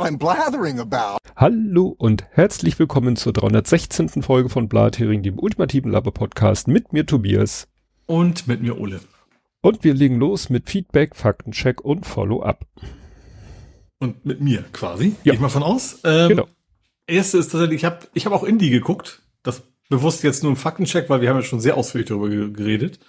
what I'm blathering about. Hallo und herzlich willkommen zur 316. Folge von Blathering, dem ultimativen Laber-Podcast mit mir Tobias. Und mit mir Ole. Und wir legen los mit Feedback, Faktencheck und Follow-up. Und mit mir quasi. Ja. Gehe ich mal von aus. Ähm, Genau. Erste ist tatsächlich, ich habe ich hab auch Indie geguckt. Das bewusst jetzt nur ein Faktencheck, weil wir haben ja schon sehr ausführlich darüber ge- geredet.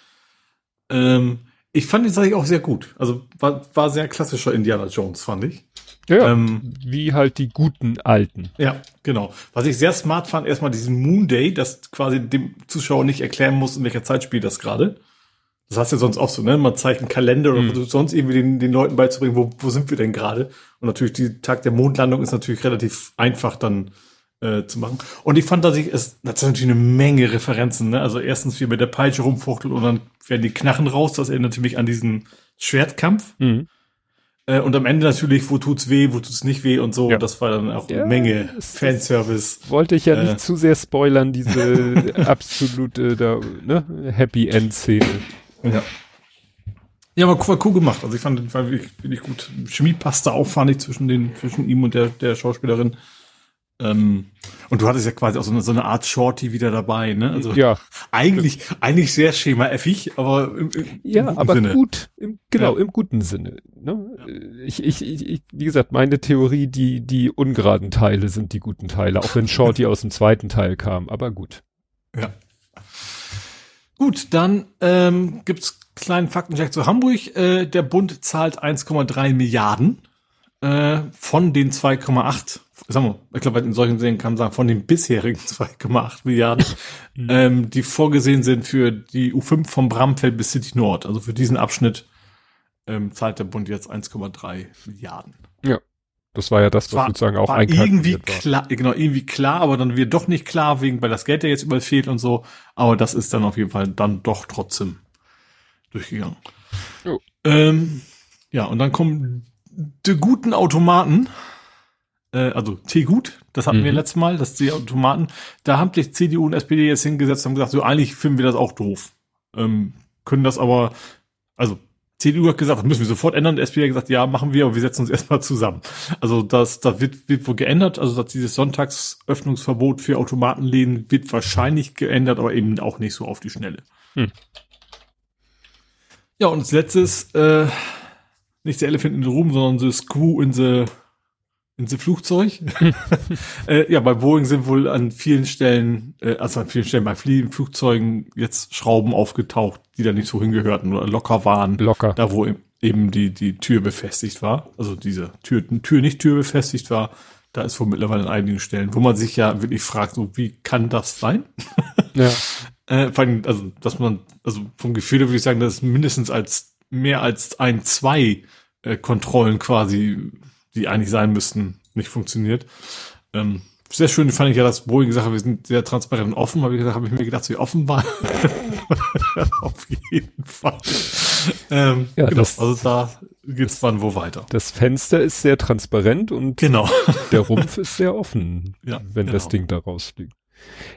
Ähm, ich fand den tatsächlich auch sehr gut. Also war, war sehr klassischer Indiana Jones, fand ich. Ja, Ähm, wie halt die guten Alten. Ja, genau. Was ich sehr smart fand, erstmal diesen Moon Day, dass quasi dem Zuschauer nicht erklären muss, in welcher Zeit spielt das gerade. Das hast du ja sonst auch so, ne? Man zeigt einen Kalender oder Mhm. versucht sonst irgendwie den, den Leuten beizubringen, wo, wo sind wir denn gerade? Und natürlich, die Tag der Mondlandung ist natürlich relativ einfach dann äh, zu machen. Und ich fand, dass ich es, das sind natürlich eine Menge Referenzen, ne? Also erstens, wie er mit der Peitsche rumfuchtelt und dann werden die Knarren raus, das erinnert mich an diesen Schwertkampf. Mhm. Äh, und am Ende natürlich, wo tut's weh, wo tut's nicht weh und so. Ja. Das war dann auch Ja, eine Menge Fanservice. Wollte ich ja Äh. nicht zu sehr spoilern, diese absolute da, ne, Happy End Szene. Ja. Ja, aber cool, cool gemacht. Also ich fand, war wirklich, wirklich gut. Chemie passte auch, fand ich, zwischen den, zwischen ihm und der, der Schauspielerin. Ähm, und du hattest ja quasi auch so eine, so eine Art Shorty wieder dabei, ne? Also Ja, eigentlich, eigentlich sehr schemaeffig, aber im, im, ja, im guten aber Sinne. gut, im, genau, Ja. im guten Sinne. Ne? Ich, ich, ich, ich, wie gesagt, meine Theorie, die, die ungeraden Teile sind die guten Teile, auch wenn Shorty aus dem zweiten Teil kam, aber gut. Ja. Gut, dann ähm, gibt's kleinen Faktencheck zu Hamburg. Äh, der Bund zahlt 1,3 Milliarden äh, von den 2,8. Sagen wir, ich glaube, in solchen Serien kann man sagen, von den bisherigen 2,8 Milliarden, ähm, die vorgesehen sind für die U5 vom Bramfeld bis City Nord. Also für diesen Abschnitt ähm, zahlt der Bund jetzt 1,3 Milliarden. Das war ja das, was War- sozusagen auch war irgendwie war. klar, genau, irgendwie klar, aber dann wird doch nicht klar, wegen, weil das Geld ja jetzt überall fehlt und so. Aber das ist dann auf jeden Fall dann doch trotzdem durchgegangen. Ähm, ja, und dann kommen die guten Automaten, äh, also T-Gut, das hatten wir Mhm. letztes Mal, das die Automaten, da haben sich CDU und SPD jetzt hingesetzt und gesagt, so eigentlich finden wir das auch doof. Ähm, können das aber, also CDU hat gesagt, das müssen wir sofort ändern. Die SPD hat gesagt, ja, machen wir, aber wir setzen uns erstmal zusammen. Also das, da wird, wird wohl geändert. Also dass dieses Sonntagsöffnungsverbot für Automatenläden wird wahrscheinlich geändert, aber eben auch nicht so auf die Schnelle. Hm. Ja, und als letztes, äh, nicht der Elephant in the Room, sondern the Screw in the, in the Flugzeug. äh, ja, bei Boeing sind wohl an vielen Stellen, äh, also an vielen Stellen bei vielen Flugzeugen jetzt Schrauben aufgetaucht, die da nicht so hingehörten oder locker waren Locker. da wo eben die, die Tür befestigt war, also diese Tür, Tür nicht Tür befestigt war, da ist wohl mittlerweile an einigen Stellen, wo man sich ja wirklich fragt, so wie kann das sein? Ja. Äh, vor allem, also, dass man, also vom Gefühl her würde ich sagen, dass es mindestens als mehr als ein, zwei äh, Kontrollen quasi, die eigentlich sein müssten, nicht funktioniert. Ähm, sehr schön fand ich ja, dass Boeing gesagt hat, wir sind sehr transparent und offen, aber wie gesagt, habe ich mir gedacht, so offen war. Auf jeden Fall. Ähm, Ja, genau, das- also da geht's dann wo weiter. Das Fenster ist sehr transparent und Genau. der Rumpf ist sehr offen, Ja, wenn das genau. Ding da rausfliegt.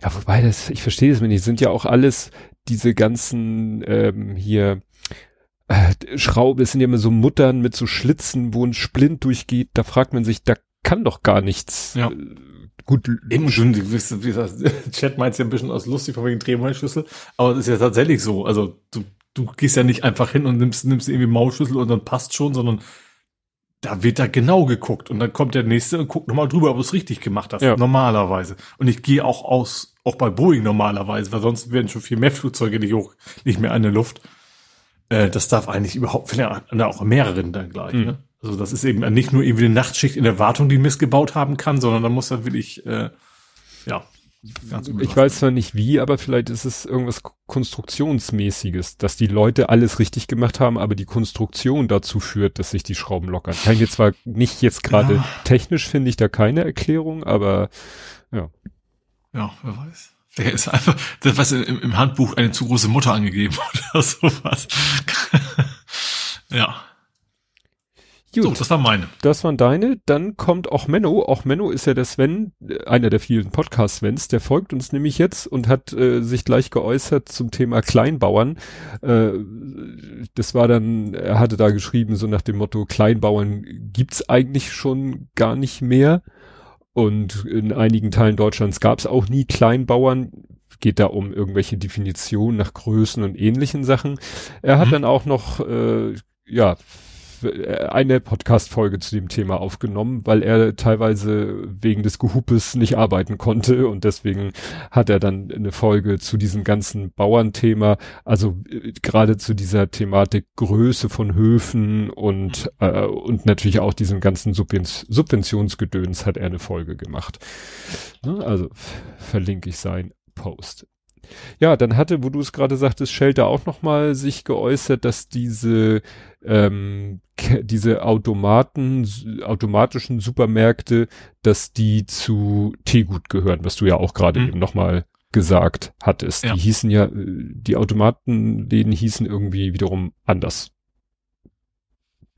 Ja, wobei das, ich verstehe das mir nicht, sind ja auch alles diese ganzen ähm, hier äh, Schrauben, es sind ja immer so Muttern mit so Schlitzen, wo ein Splint durchgeht, da fragt man sich, da kann doch gar nichts. Ja. Äh, gut, Eben schon, wie gesagt, Chat meint ja ein bisschen aus lustig von wegen Drehmaulschlüssel, aber das ist ja tatsächlich so. Also du, du gehst ja nicht einfach hin und nimmst, nimmst irgendwie Maulschlüssel und dann passt schon, sondern da wird da genau geguckt und dann kommt der nächste und guckt nochmal drüber, ob du es richtig gemacht hast. Ja. Normalerweise. Und ich gehe auch aus, auch bei Boeing normalerweise, weil sonst werden schon viel mehr Flugzeuge nicht hoch, nicht mehr an der Luft. Äh, das darf eigentlich überhaupt, vielleicht auch mehreren dann gleich. Mhm. Ne? Also das ist eben nicht nur irgendwie eine Nachtschicht in der Wartung, die missgebaut haben kann, sondern da muss er wirklich, äh, ja, ich weiß zwar nicht wie, aber vielleicht ist es irgendwas Konstruktionsmäßiges, dass die Leute alles richtig gemacht haben, aber die Konstruktion dazu führt, dass sich die Schrauben lockern. Kann ich jetzt zwar nicht jetzt gerade Ja. technisch finde ich da keine Erklärung, aber Ja, wer weiß. Der ist einfach, das was im, im Handbuch eine zu große Mutter angegeben oder sowas. ja. Gut. So, das war meine. Das waren deine. Dann kommt auch Menno. Auch Menno ist ja der Sven, einer der vielen Podcast-Svens. Der folgt uns nämlich jetzt und hat äh, sich gleich geäußert zum Thema Kleinbauern. Äh, das war dann, er hatte da geschrieben, so nach dem Motto, Kleinbauern gibt's eigentlich schon gar nicht mehr. Und in einigen Teilen Deutschlands gab's auch nie Kleinbauern. Geht da um irgendwelche Definitionen nach Größen und ähnlichen Sachen. Er hat mhm. dann auch noch, äh, ja, eine Podcast-Folge zu dem Thema aufgenommen, weil er teilweise wegen des Gehupes nicht arbeiten konnte und deswegen hat er dann eine Folge zu diesem ganzen Bauernthema, also äh, gerade zu dieser Thematik Größe von Höfen und äh, und natürlich auch diesem ganzen Subventionsgedöns hat er eine Folge gemacht. Ne, also verlinke ich sein Post. Ja, dann hatte, wo du es gerade sagtest, Shelter auch nochmal sich geäußert, dass diese ähm, diese Automaten, automatischen Supermärkte, dass die zu Teegut gehören, was du ja auch gerade mhm. eben nochmal gesagt hattest. Ja. Die hießen ja, die Automatenläden hießen irgendwie wiederum anders.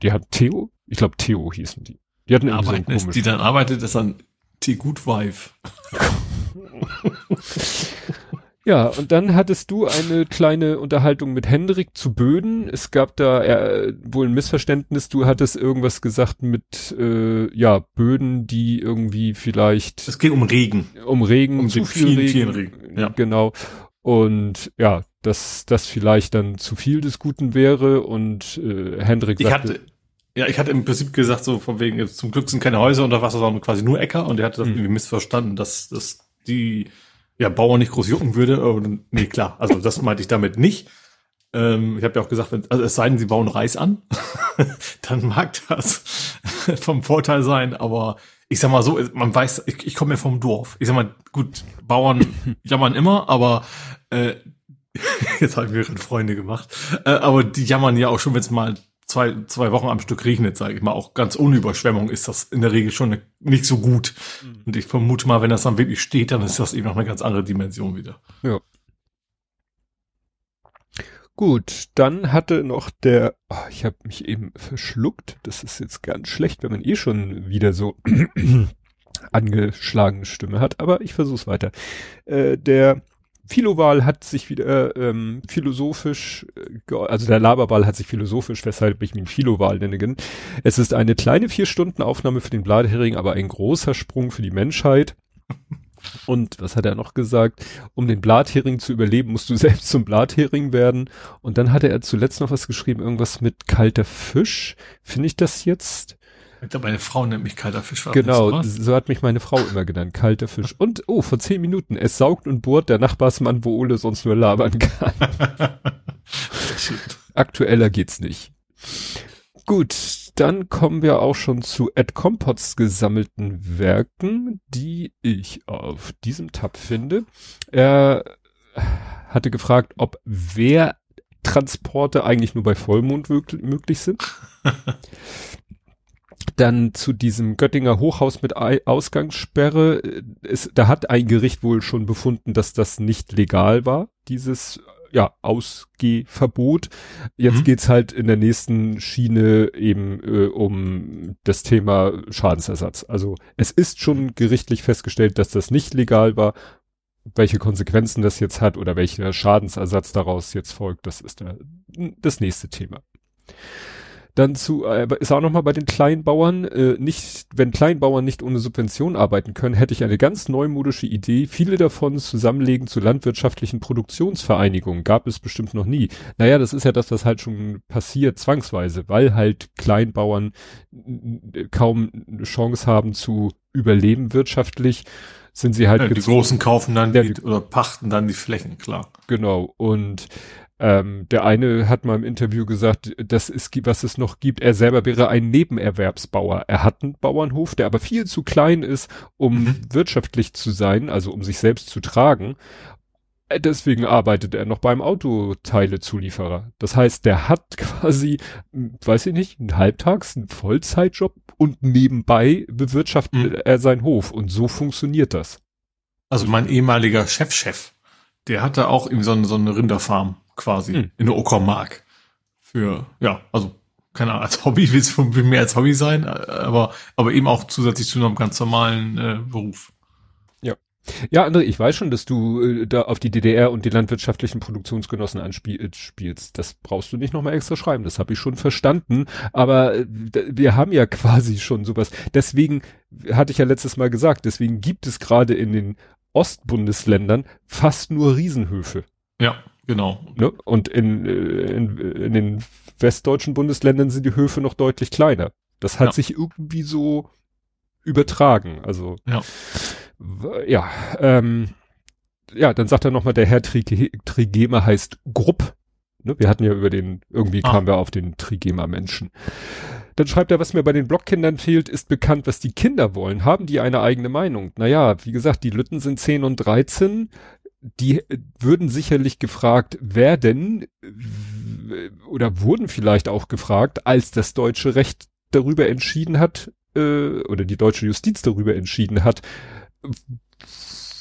Die hat Theo? Ich glaube Theo hießen die. Die hatten irgendwie Arbeiten so einen Die dann arbeitet, ist dann Teegut Wife. Ja, und dann hattest du eine kleine Unterhaltung mit Hendrik zu Böden. Es gab da äh, wohl ein Missverständnis. Du hattest irgendwas gesagt mit äh, ja Böden, die irgendwie vielleicht. Es geht um Regen. Um Regen, um zu viel vielen, Regen. Vielen Regen. Ja. Genau. Und ja, dass das vielleicht dann zu viel des Guten wäre. Und äh, Hendrik sagte. Ich hatte, ja, ich hatte im Prinzip gesagt, so von wegen, zum Glück sind keine Häuser unter Wasser, sondern quasi nur Äcker. Und er hatte das mhm. irgendwie missverstanden, dass, dass die ja, Bauer nicht groß jucken würde. Aber, nee, klar, also das meinte ich damit nicht. Ähm, ich habe ja auch gesagt, wenn, also es sei denn, sie bauen Reis an, dann mag das vom Vorteil sein, aber ich sag mal so, man weiß, ich, ich komme ja vom Dorf. Ich sag mal, gut, Bauern jammern immer, aber äh, jetzt habe ich mir gerade Freunde gemacht, äh, aber die jammern ja auch schon, wenn es mal zwei, zwei Wochen am Stück regnet, sage ich mal, auch ganz ohne Überschwemmung ist das in der Regel schon nicht so gut. Mhm. Und ich vermute mal, wenn das dann wirklich steht, dann ist das eben noch eine ganz andere Dimension wieder. Ja. Gut, dann hatte noch der, oh, ich habe mich eben verschluckt. Das ist jetzt ganz schlecht, wenn man eh schon wieder so angeschlagene Stimme hat, aber ich versuch's weiter. Äh, der Philowahl hat sich wieder ähm, philosophisch, äh, also der Laberwahl hat sich philosophisch, weshalb ich ihn Philowahl nenne. Es ist eine kleine vier Stunden Aufnahme für den Blathering, aber ein großer Sprung für die Menschheit. Und was hat er noch gesagt? Um den Blathering zu überleben, musst du selbst zum Blathering werden. Und dann hatte er zuletzt noch was geschrieben, irgendwas mit kalter Fisch. Finde ich das jetzt? Ich glaube, meine Frau nennt mich kalter Fisch. Genau, so hat mich meine Frau immer genannt, kalter Fisch. Und, oh, vor zehn Minuten, es saugt und bohrt der Nachbarsmann, wo Ole sonst nur labern kann. Aktueller geht's nicht. Gut, dann kommen wir auch schon zu Ed Compots gesammelten Werken, die ich auf diesem Tab finde. Er hatte gefragt, ob Wehrtransporte eigentlich nur bei Vollmond möglich sind. Dann zu diesem Göttinger Hochhaus mit Ausgangssperre. Es, da hat ein Gericht wohl schon befunden, dass das nicht legal war, dieses ja, Ausgehverbot. Jetzt mhm. geht's halt in der nächsten Schiene eben äh, um das Thema Schadensersatz. Also es ist schon gerichtlich festgestellt, dass das nicht legal war. Welche Konsequenzen das jetzt hat oder welcher Schadensersatz daraus jetzt folgt, das ist der, das nächste Thema. Dann zu, äh, ist auch nochmal bei den Kleinbauern, äh, nicht, wenn Kleinbauern nicht ohne Subvention arbeiten können, hätte ich eine ganz neumodische Idee. Viele davon zusammenlegen zu landwirtschaftlichen Produktionsvereinigungen. Gab es bestimmt noch nie. Naja, das ist ja das, was halt schon passiert, zwangsweise, weil halt Kleinbauern kaum eine Chance haben zu überleben wirtschaftlich sind sie halt ja, die großen kaufen dann ja, die, oder pachten dann die Flächen, klar. Genau und ähm, der eine hat mal im Interview gesagt, dass es was es noch gibt. Er selber wäre ein Nebenerwerbsbauer. Er hat einen Bauernhof, der aber viel zu klein ist, um mhm. wirtschaftlich zu sein, also um sich selbst zu tragen. Äh, deswegen arbeitet er noch beim Autoteilezulieferer. Das heißt, der hat quasi, weiß ich nicht, einen Halbtags, einen Vollzeitjob und nebenbei bewirtschaftet mhm. er seinen Hof. Und so funktioniert das. Also mein ehemaliger Chefchef, -Chef, der hatte auch eben so eine, so eine Rinderfarm quasi hm. in der Uckermark. Für, ja, also keine Ahnung, als Hobby will es mehr als Hobby sein, aber, aber eben auch zusätzlich zu einem ganz normalen äh, Beruf. Ja, André, ich weiß schon, dass du äh, da auf die DDR und die landwirtschaftlichen Produktionsgenossen anspielst. Das brauchst du nicht nochmal extra schreiben, das habe ich schon verstanden. Aber äh, wir haben ja quasi schon sowas. Deswegen hatte ich ja letztes Mal gesagt, deswegen gibt es gerade in den Ostbundesländern fast nur Riesenhöfe. Ja, genau. Ne? Und in, äh, in, in den westdeutschen Bundesländern sind die Höfe noch deutlich kleiner. Das hat ja. sich irgendwie so übertragen. Also ja ja, ähm, ja, dann sagt er nochmal, der Herr Trigema heißt Grupp. Ne, wir hatten ja über den, irgendwie ah. kamen wir auf den Trigema-Menschen. Dann schreibt er, was mir bei den Blockkindern fehlt, ist bekannt, was die Kinder wollen. Haben die eine eigene Meinung? Naja, wie gesagt, die Lütten sind 10 und 13. Die würden sicherlich gefragt werden oder wurden vielleicht auch gefragt, als das deutsche Recht darüber entschieden hat, äh, oder die deutsche Justiz darüber entschieden hat,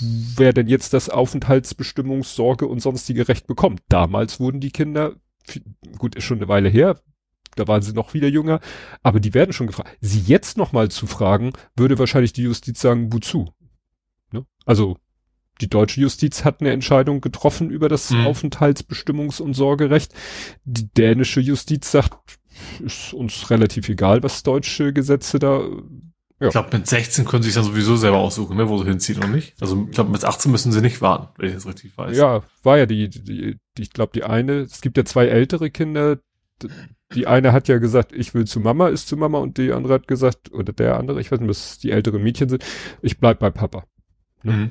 wer denn jetzt das Aufenthaltsbestimmungssorge und sonstige Recht bekommt. Damals wurden die Kinder, gut, ist schon eine Weile her, da waren sie noch wieder jünger, aber die werden schon gefragt. Sie jetzt nochmal zu fragen, würde wahrscheinlich die Justiz sagen, wozu? Ne? Also die deutsche Justiz hat eine Entscheidung getroffen über das mhm. Aufenthaltsbestimmungs- und Sorgerecht. Die dänische Justiz sagt, ist uns relativ egal, was deutsche Gesetze da ja. Ich glaube, mit 16 können sie sich dann sowieso selber aussuchen, ne, wo sie hinziehen und nicht. Also ich glaube, mit 18 müssen sie nicht warten, wenn ich das richtig weiß. Ja, war ja die, die, die ich glaube, die eine, es gibt ja zwei ältere Kinder, die eine hat ja gesagt, ich will zu Mama, ist zu Mama und die andere hat gesagt, oder der andere, ich weiß nicht, was die älteren Mädchen sind, ich bleib bei Papa. Ne? Mhm.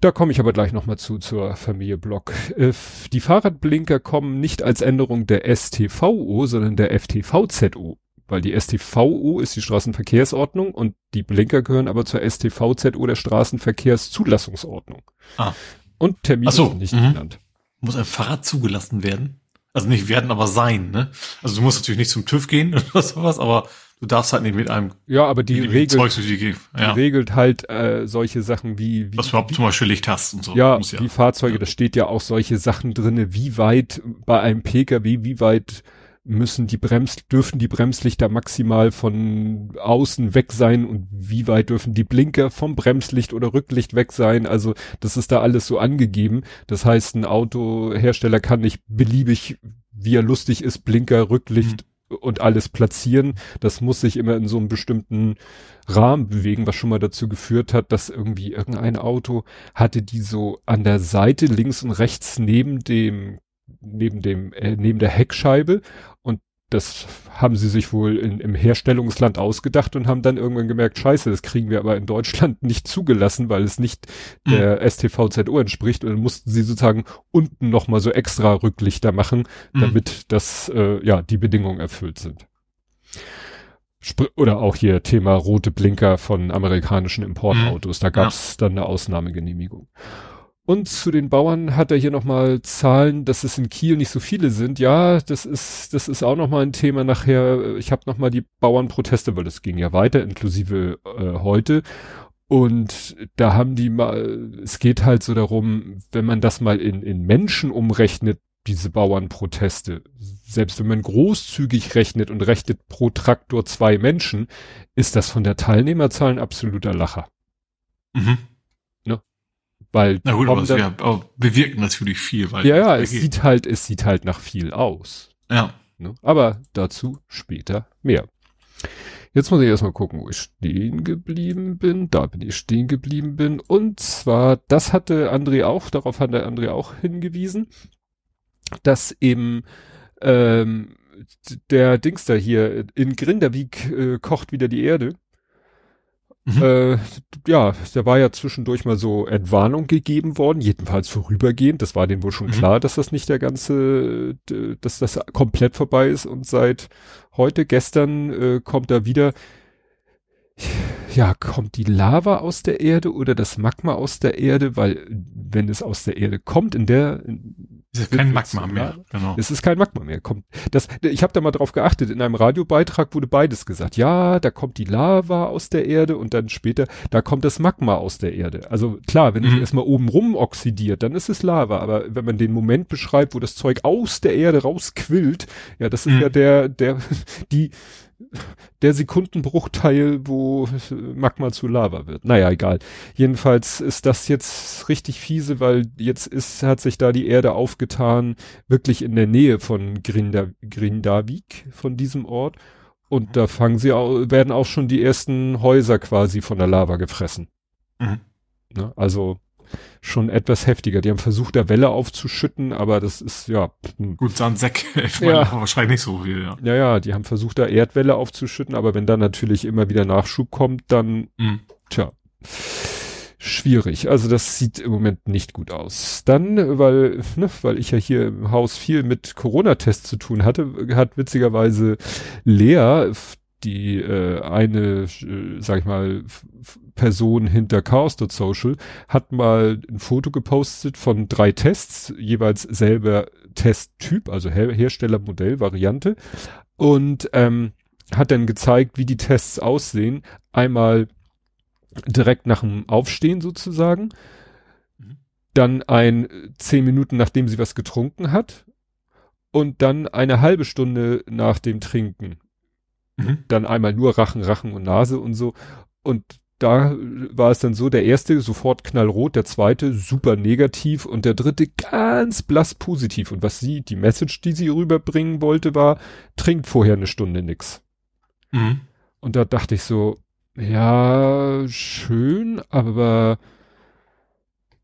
Da komme ich aber gleich nochmal zu, zur Familie Block. Äh, die Fahrradblinker kommen nicht als Änderung der STVO, sondern der FTVZO weil die STVO ist die Straßenverkehrsordnung und die Blinker gehören aber zur STVZO der Straßenverkehrszulassungsordnung. Ah. Und Termin so, ist nicht mhm. genannt. Muss ein Fahrrad zugelassen werden? Also nicht werden, aber sein, ne? Also du musst natürlich nicht zum TÜV gehen oder sowas, aber du darfst halt nicht mit einem ja, aber die regelt, Zeugs die, die, ja. regelt halt äh, solche Sachen wie, wie was überhaupt zum Beispiel Licht hast und so. Ja, ja. die Fahrzeuge, ja. da steht ja auch solche Sachen drinne, wie weit bei einem PKW, wie weit müssen die Brems, dürfen die Bremslichter maximal von außen weg sein und wie weit dürfen die Blinker vom Bremslicht oder Rücklicht weg sein. Also das ist da alles so angegeben. Das heißt, ein Autohersteller kann nicht beliebig, wie er lustig ist, Blinker, Rücklicht mhm. und alles platzieren. Das muss sich immer in so einem bestimmten Rahmen bewegen, was schon mal dazu geführt hat, dass irgendwie irgendein Auto hatte die so an der Seite links und rechts neben dem neben dem äh, neben der Heckscheibe und das haben sie sich wohl in, im Herstellungsland ausgedacht und haben dann irgendwann gemerkt, scheiße, das kriegen wir aber in Deutschland nicht zugelassen, weil es nicht mhm. der STVZO entspricht und dann mussten sie sozusagen unten nochmal so extra Rücklichter machen, mhm. damit das, äh, ja, die Bedingungen erfüllt sind. Sp oder auch hier Thema rote Blinker von amerikanischen Importautos, mhm. da gab es ja. dann eine Ausnahmegenehmigung. Und zu den Bauern hat er hier nochmal Zahlen, dass es in Kiel nicht so viele sind. Ja, das ist, das ist auch nochmal ein Thema nachher. Ich habe nochmal die Bauernproteste, weil das ging ja weiter, inklusive äh, heute. Und da haben die mal, es geht halt so darum, wenn man das mal in, in Menschen umrechnet, diese Bauernproteste, selbst wenn man großzügig rechnet und rechnet pro Traktor zwei Menschen, ist das von der Teilnehmerzahl ein absoluter Lacher. Mhm. Weil Na gut, aber, dann, ja, bewirken natürlich viel. Weil ja, ja, es geht. sieht halt, es sieht halt nach viel aus. Ja. Ne? Aber dazu später mehr. Jetzt muss ich erstmal gucken, wo ich stehen geblieben bin. Da bin ich stehen geblieben bin. Und zwar, das hatte André auch, darauf hat der André auch hingewiesen, dass eben ähm, der Dingster hier in Grinderwijk äh, kocht wieder die Erde. Mhm. Äh, ja, da war ja zwischendurch mal so Entwarnung gegeben worden, jedenfalls vorübergehend. Das war denen wohl schon mhm. klar, dass das nicht der ganze, dass das komplett vorbei ist. Und seit heute, gestern, äh, kommt da wieder, ja, kommt die Lava aus der Erde oder das Magma aus der Erde? Weil wenn es aus der Erde kommt, in der, in ist ja kein Magma mehr, genau. Es ist kein Magma mehr. Kommt, das, ich habe da mal drauf geachtet. In einem Radiobeitrag wurde beides gesagt. Ja, da kommt die Lava aus der Erde und dann später, da kommt das Magma aus der Erde. Also klar, wenn mhm. es erstmal oben rum oxidiert, dann ist es Lava. Aber wenn man den Moment beschreibt, wo das Zeug aus der Erde rausquillt, ja, das ist mhm. ja der, der, die, der Sekundenbruchteil, wo Magma zu Lava wird. Naja, egal. Jedenfalls ist das jetzt richtig fiese, weil jetzt ist, hat sich da die Erde aufgetan, wirklich in der Nähe von Grinda, Grindavik, von diesem Ort. Und da fangen sie auch, werden auch schon die ersten Häuser quasi von der Lava gefressen. Mhm. Ne? Also schon etwas heftiger. Die haben versucht, da Welle aufzuschütten, aber das ist ja. Hm. Gut, Sandsäck, ich meine, ja. wahrscheinlich nicht so viel, ja. Ja, ja, die haben versucht, da Erdwelle aufzuschütten, aber wenn dann natürlich immer wieder Nachschub kommt, dann, mhm. tja, schwierig. Also das sieht im Moment nicht gut aus. Dann, weil, ne, weil ich ja hier im Haus viel mit Corona-Tests zu tun hatte, hat witzigerweise Lea, die äh, eine, äh, sag ich mal, Person hinter Chaos.social hat mal ein Foto gepostet von drei Tests, jeweils selber Testtyp, also Her Herstellermodell, Variante und ähm, hat dann gezeigt, wie die Tests aussehen. Einmal direkt nach dem Aufstehen sozusagen, mhm. dann ein zehn Minuten nachdem sie was getrunken hat und dann eine halbe Stunde nach dem Trinken. Mhm. Dann einmal nur Rachen, Rachen und Nase und so. Und da war es dann so, der erste sofort knallrot, der zweite super negativ und der dritte ganz blass positiv. Und was sie, die Message, die sie rüberbringen wollte, war, trinkt vorher eine Stunde nix. Mhm. Und da dachte ich so, ja, schön, aber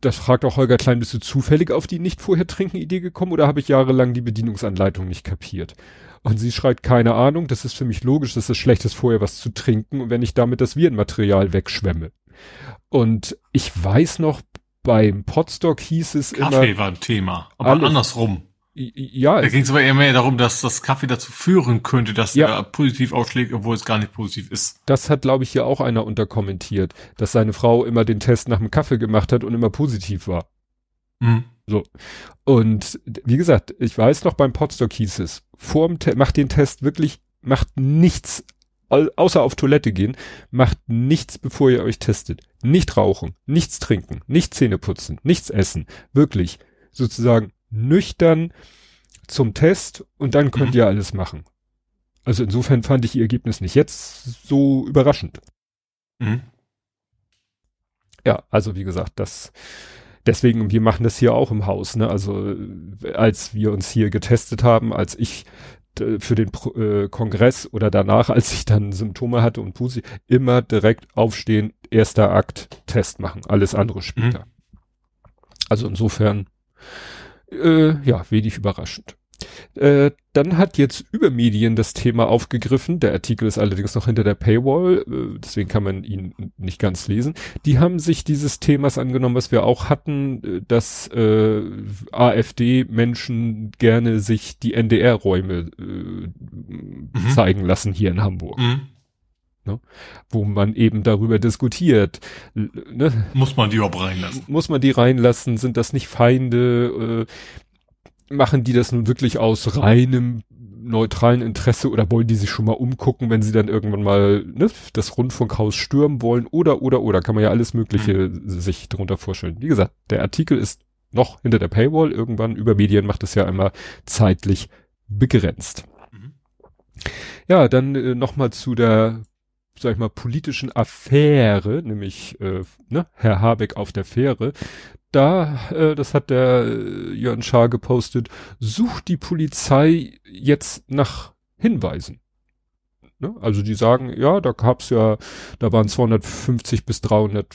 das fragt auch Holger Klein, bist du zufällig auf die nicht vorher trinken Idee gekommen oder habe ich jahrelang die Bedienungsanleitung nicht kapiert? Und sie schreit, keine Ahnung, das ist für mich logisch, dass es schlecht ist, vorher was zu trinken und wenn ich damit das Virenmaterial wegschwemme. Und ich weiß noch, beim Potstock hieß es Kaffee immer. Kaffee war ein Thema, aber alles. andersrum. Ja. Da ging es aber eher mehr darum, dass das Kaffee dazu führen könnte, dass ja. er positiv ausschlägt, obwohl es gar nicht positiv ist. Das hat, glaube ich, hier auch einer unterkommentiert, dass seine Frau immer den Test nach dem Kaffee gemacht hat und immer positiv war. Mhm. So. Und wie gesagt, ich weiß noch, beim Potstock hieß es, vorm Te macht den Test wirklich, macht nichts, außer auf Toilette gehen, macht nichts, bevor ihr euch testet. Nicht rauchen, nichts trinken, nicht Zähne putzen, nichts essen. Wirklich. Sozusagen nüchtern zum Test und dann könnt mhm. ihr alles machen. Also insofern fand ich ihr Ergebnis nicht jetzt so überraschend. Mhm. Ja, also wie gesagt, das deswegen, wir machen das hier auch im Haus, ne? Also als wir uns hier getestet haben, als ich für den äh, Kongress oder danach, als ich dann Symptome hatte und Pusi, immer direkt aufstehen, erster Akt, Test machen, alles andere später. Mhm. Also insofern, äh, ja, wenig überraschend. Äh, dann hat jetzt Übermedien das Thema aufgegriffen. Der Artikel ist allerdings noch hinter der Paywall, äh, deswegen kann man ihn nicht ganz lesen. Die haben sich dieses Themas angenommen, was wir auch hatten, äh, dass äh, AfD-Menschen gerne sich die NDR-Räume äh, mhm. zeigen lassen hier in Hamburg. Mhm. Ne? wo man eben darüber diskutiert. Ne? Muss man die überhaupt reinlassen? Muss man die reinlassen? Sind das nicht Feinde? Äh, machen die das nun wirklich aus reinem neutralen Interesse oder wollen die sich schon mal umgucken, wenn sie dann irgendwann mal ne, das Rundfunkhaus stürmen wollen oder oder oder kann man ja alles Mögliche mhm. sich darunter vorstellen. Wie gesagt, der Artikel ist noch hinter der Paywall. Irgendwann über Medien macht es ja einmal zeitlich begrenzt. Mhm. Ja, dann äh, noch mal zu der sag ich mal, politischen Affäre, nämlich äh, ne, Herr Habeck auf der Fähre da, äh, das hat der äh, Jörn Schaar gepostet, sucht die Polizei jetzt nach Hinweisen. Ne? Also die sagen, ja, da gab's ja, da waren 250 bis 300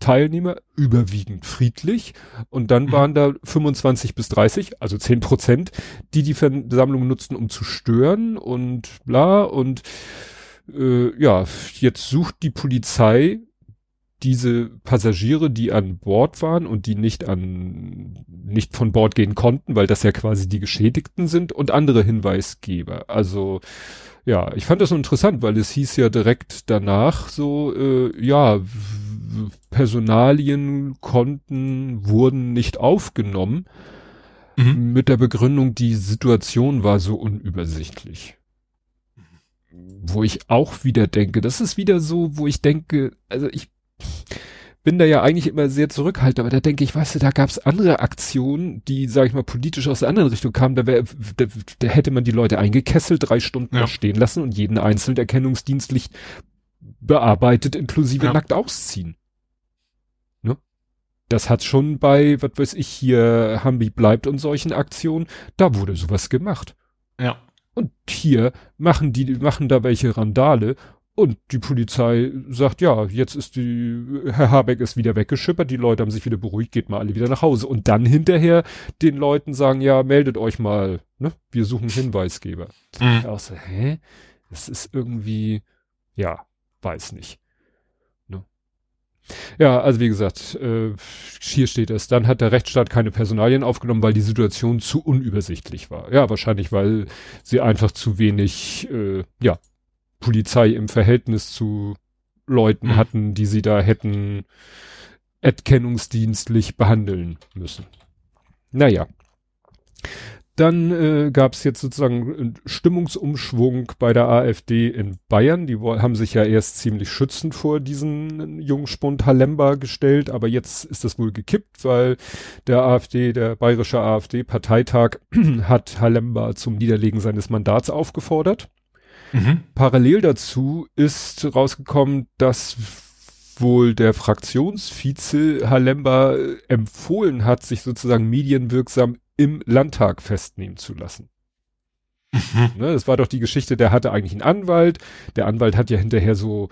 Teilnehmer, überwiegend friedlich. Und dann mhm. waren da 25 bis 30, also 10 Prozent, die die Versammlung nutzten, um zu stören und bla. Und äh, ja, jetzt sucht die Polizei diese Passagiere, die an Bord waren und die nicht an, nicht von Bord gehen konnten, weil das ja quasi die Geschädigten sind und andere Hinweisgeber. Also, ja, ich fand das so interessant, weil es hieß ja direkt danach so, äh, ja, Personalien konnten, wurden nicht aufgenommen. mhm. mit der Begründung, die Situation war so unübersichtlich. Wo ich auch wieder denke, das ist wieder so, wo ich denke, also ich bin da ja eigentlich immer sehr zurückhaltend, aber da denke ich, weißt du, da gab es andere Aktionen, die, sag ich mal, politisch aus der anderen Richtung kamen, da, wär, da, da hätte man die Leute eingekesselt, drei Stunden ja. stehen lassen und jeden einzelnen Erkennungsdienstlich bearbeitet, inklusive ja. nackt ausziehen. Ne? Das hat schon bei, was weiß ich, hier Hambi bleibt und solchen Aktionen, da wurde sowas gemacht. Ja. Und hier machen die, machen da welche Randale und die Polizei sagt, ja, jetzt ist die, Herr Habeck ist wieder weggeschippert, die Leute haben sich wieder beruhigt, geht mal alle wieder nach Hause. Und dann hinterher den Leuten sagen, ja, meldet euch mal, ne? Wir suchen Hinweisgeber. Mhm. Ich auch so, hä? Das ist irgendwie, ja, weiß nicht. Ne? Ja, also wie gesagt, äh, hier steht es. Dann hat der Rechtsstaat keine Personalien aufgenommen, weil die Situation zu unübersichtlich war. Ja, wahrscheinlich, weil sie einfach zu wenig, äh, ja, Polizei im Verhältnis zu Leuten mhm. hatten, die sie da hätten erkennungsdienstlich behandeln müssen. Naja. Dann äh, gab es jetzt sozusagen einen Stimmungsumschwung bei der AfD in Bayern. Die haben sich ja erst ziemlich schützend vor diesen Jungspund Halemba gestellt, aber jetzt ist das wohl gekippt, weil der AfD, der bayerische AfD-Parteitag hat Halemba zum Niederlegen seines Mandats aufgefordert. Mhm. Parallel dazu ist rausgekommen, dass wohl der Fraktionsvize Halemba äh, empfohlen hat, sich sozusagen medienwirksam im Landtag festnehmen zu lassen. Mhm. Ne, das war doch die Geschichte, der hatte eigentlich einen Anwalt. Der Anwalt hat ja hinterher so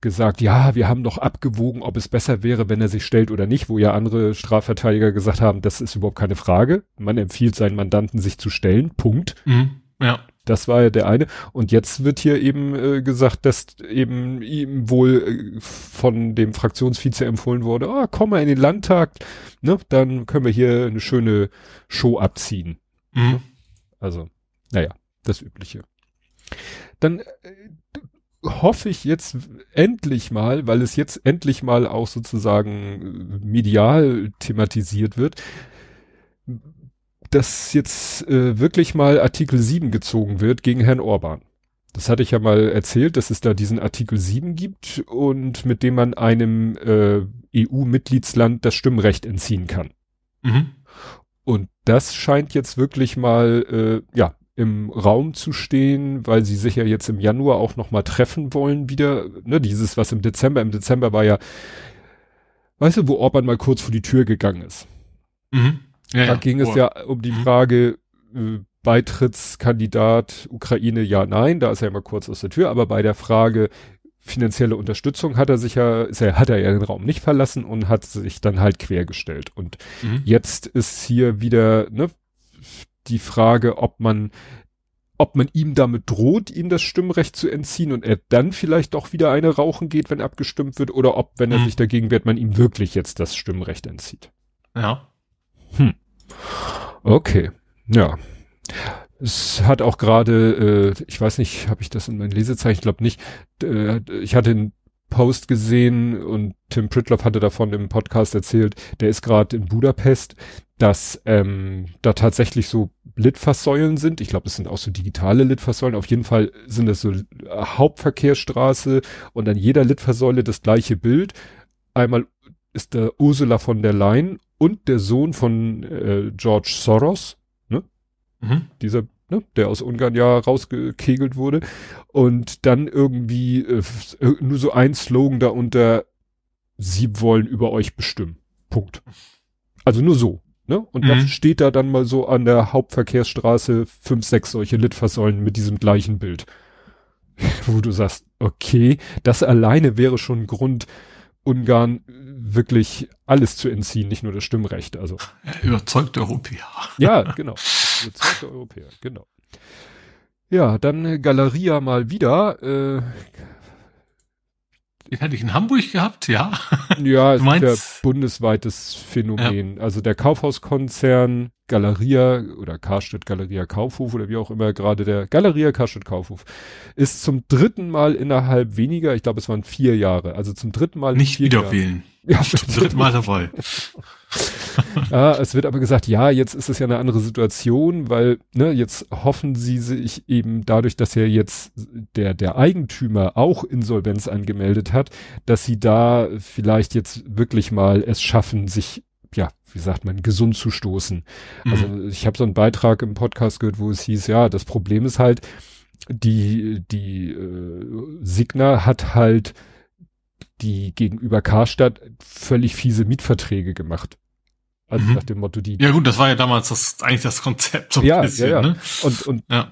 gesagt, ja, wir haben doch abgewogen, ob es besser wäre, wenn er sich stellt oder nicht, wo ja andere Strafverteidiger gesagt haben, das ist überhaupt keine Frage. Man empfiehlt seinen Mandanten, sich zu stellen. Punkt. Mhm. Ja. Das war ja der eine. Und jetzt wird hier eben äh, gesagt, dass eben ihm wohl äh, von dem Fraktionsvize empfohlen wurde, ah, komm mal in den Landtag, ne, dann können wir hier eine schöne Show abziehen. Mhm. Also, naja, das Übliche. Dann äh, hoffe ich jetzt endlich mal, weil es jetzt endlich mal auch sozusagen äh, medial thematisiert wird, dass jetzt äh, wirklich mal Artikel 7 gezogen wird gegen Herrn Orban. Das hatte ich ja mal erzählt, dass es da diesen Artikel 7 gibt und mit dem man einem äh, EU-Mitgliedsland das Stimmrecht entziehen kann. Mhm. Und das scheint jetzt wirklich mal äh, ja im Raum zu stehen, weil sie sich ja jetzt im Januar auch noch mal treffen wollen wieder. Ne, dieses was im Dezember, im Dezember war ja, weißt du, wo Orban mal kurz vor die Tür gegangen ist. Mhm. Ja, da ging oh. es ja um die mhm. Frage, äh, Beitrittskandidat Ukraine, ja, nein, da ist er immer kurz aus der Tür, aber bei der Frage finanzielle Unterstützung hat er sich ja, ist er, hat er ja den Raum nicht verlassen und hat sich dann halt quergestellt. Und mhm. jetzt ist hier wieder, ne, die Frage, ob man, ob man ihm damit droht, ihm das Stimmrecht zu entziehen und er dann vielleicht doch wieder eine rauchen geht, wenn abgestimmt wird, oder ob, wenn er mhm. sich dagegen wehrt, man ihm wirklich jetzt das Stimmrecht entzieht. Ja. Hm. Okay, ja. Es hat auch gerade, äh, ich weiß nicht, habe ich das in meinen Lesezeichen, ich glaube nicht, äh, ich hatte einen Post gesehen und Tim Pritloff hatte davon im Podcast erzählt, der ist gerade in Budapest, dass ähm, da tatsächlich so Litfaßsäulen sind. Ich glaube, es sind auch so digitale Litfaßsäulen. Auf jeden Fall sind das so Hauptverkehrsstraße und an jeder Litfaßsäule das gleiche Bild. Einmal ist da Ursula von der Leyen und der Sohn von äh, George Soros, ne? Mhm. Dieser, ne, der aus Ungarn ja rausgekegelt wurde. Und dann irgendwie äh, nur so ein Slogan da unter, sie wollen über euch bestimmen. Punkt. Also nur so. Ne? Und mhm. das steht da dann mal so an der Hauptverkehrsstraße fünf, sechs solche Litfaßsäulen mit diesem gleichen Bild. Wo du sagst, okay, das alleine wäre schon ein Grund, Ungarn wirklich alles zu entziehen, nicht nur das Stimmrecht. Also überzeugte Europäer. Ja, genau. Überzeugte Europäer, genau. Ja, dann Galeria mal wieder. Äh, den hatte ich in Hamburg gehabt, ja. Ja, ist ja bundesweites Phänomen. Ja. Also der Kaufhauskonzern Galeria oder Karstadt Galeria Kaufhof oder wie auch immer gerade der Galeria Karstadt Kaufhof ist zum dritten Mal innerhalb weniger, ich glaube es waren vier Jahre, also zum dritten Mal nicht wieder wählen. Ja, zum dritten Mal dabei. Ja, es wird aber gesagt, ja, jetzt ist es ja eine andere Situation, weil, ne, jetzt hoffen sie sich eben dadurch, dass ja jetzt der, der Eigentümer auch Insolvenz angemeldet hat, dass sie da vielleicht jetzt wirklich mal es schaffen, sich, ja, wie sagt man, gesund zu stoßen. Mhm. Also ich habe so einen Beitrag im Podcast gehört, wo es hieß, ja, das Problem ist halt, die, die äh, Signa hat halt die gegenüber Karstadt völlig fiese Mietverträge gemacht. Also mhm. nach dem Motto, die. Ja gut, das war ja damals das eigentlich das Konzept so ein ja, bisschen. Ja, ja. Ne? Und, und ja.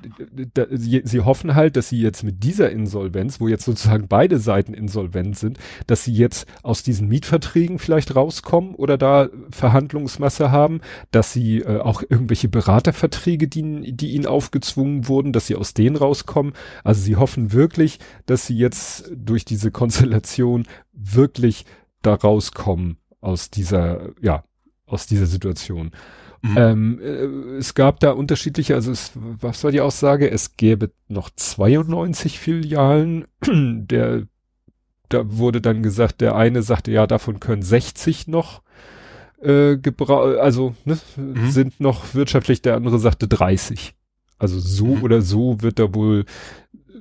Da, sie, sie hoffen halt, dass sie jetzt mit dieser Insolvenz, wo jetzt sozusagen beide Seiten insolvent sind, dass sie jetzt aus diesen Mietverträgen vielleicht rauskommen oder da Verhandlungsmasse haben, dass sie äh, auch irgendwelche Beraterverträge, die, die ihnen aufgezwungen wurden, dass sie aus denen rauskommen. Also sie hoffen wirklich, dass sie jetzt durch diese Konstellation wirklich da rauskommen aus dieser, ja, aus dieser Situation. Mhm. Ähm, äh, es gab da unterschiedliche, also es, was war die Aussage? Es gäbe noch 92 Filialen. Der, da wurde dann gesagt, der eine sagte, ja, davon können 60 noch äh, also ne, mhm. sind noch wirtschaftlich, der andere sagte 30. Also so mhm. oder so wird da wohl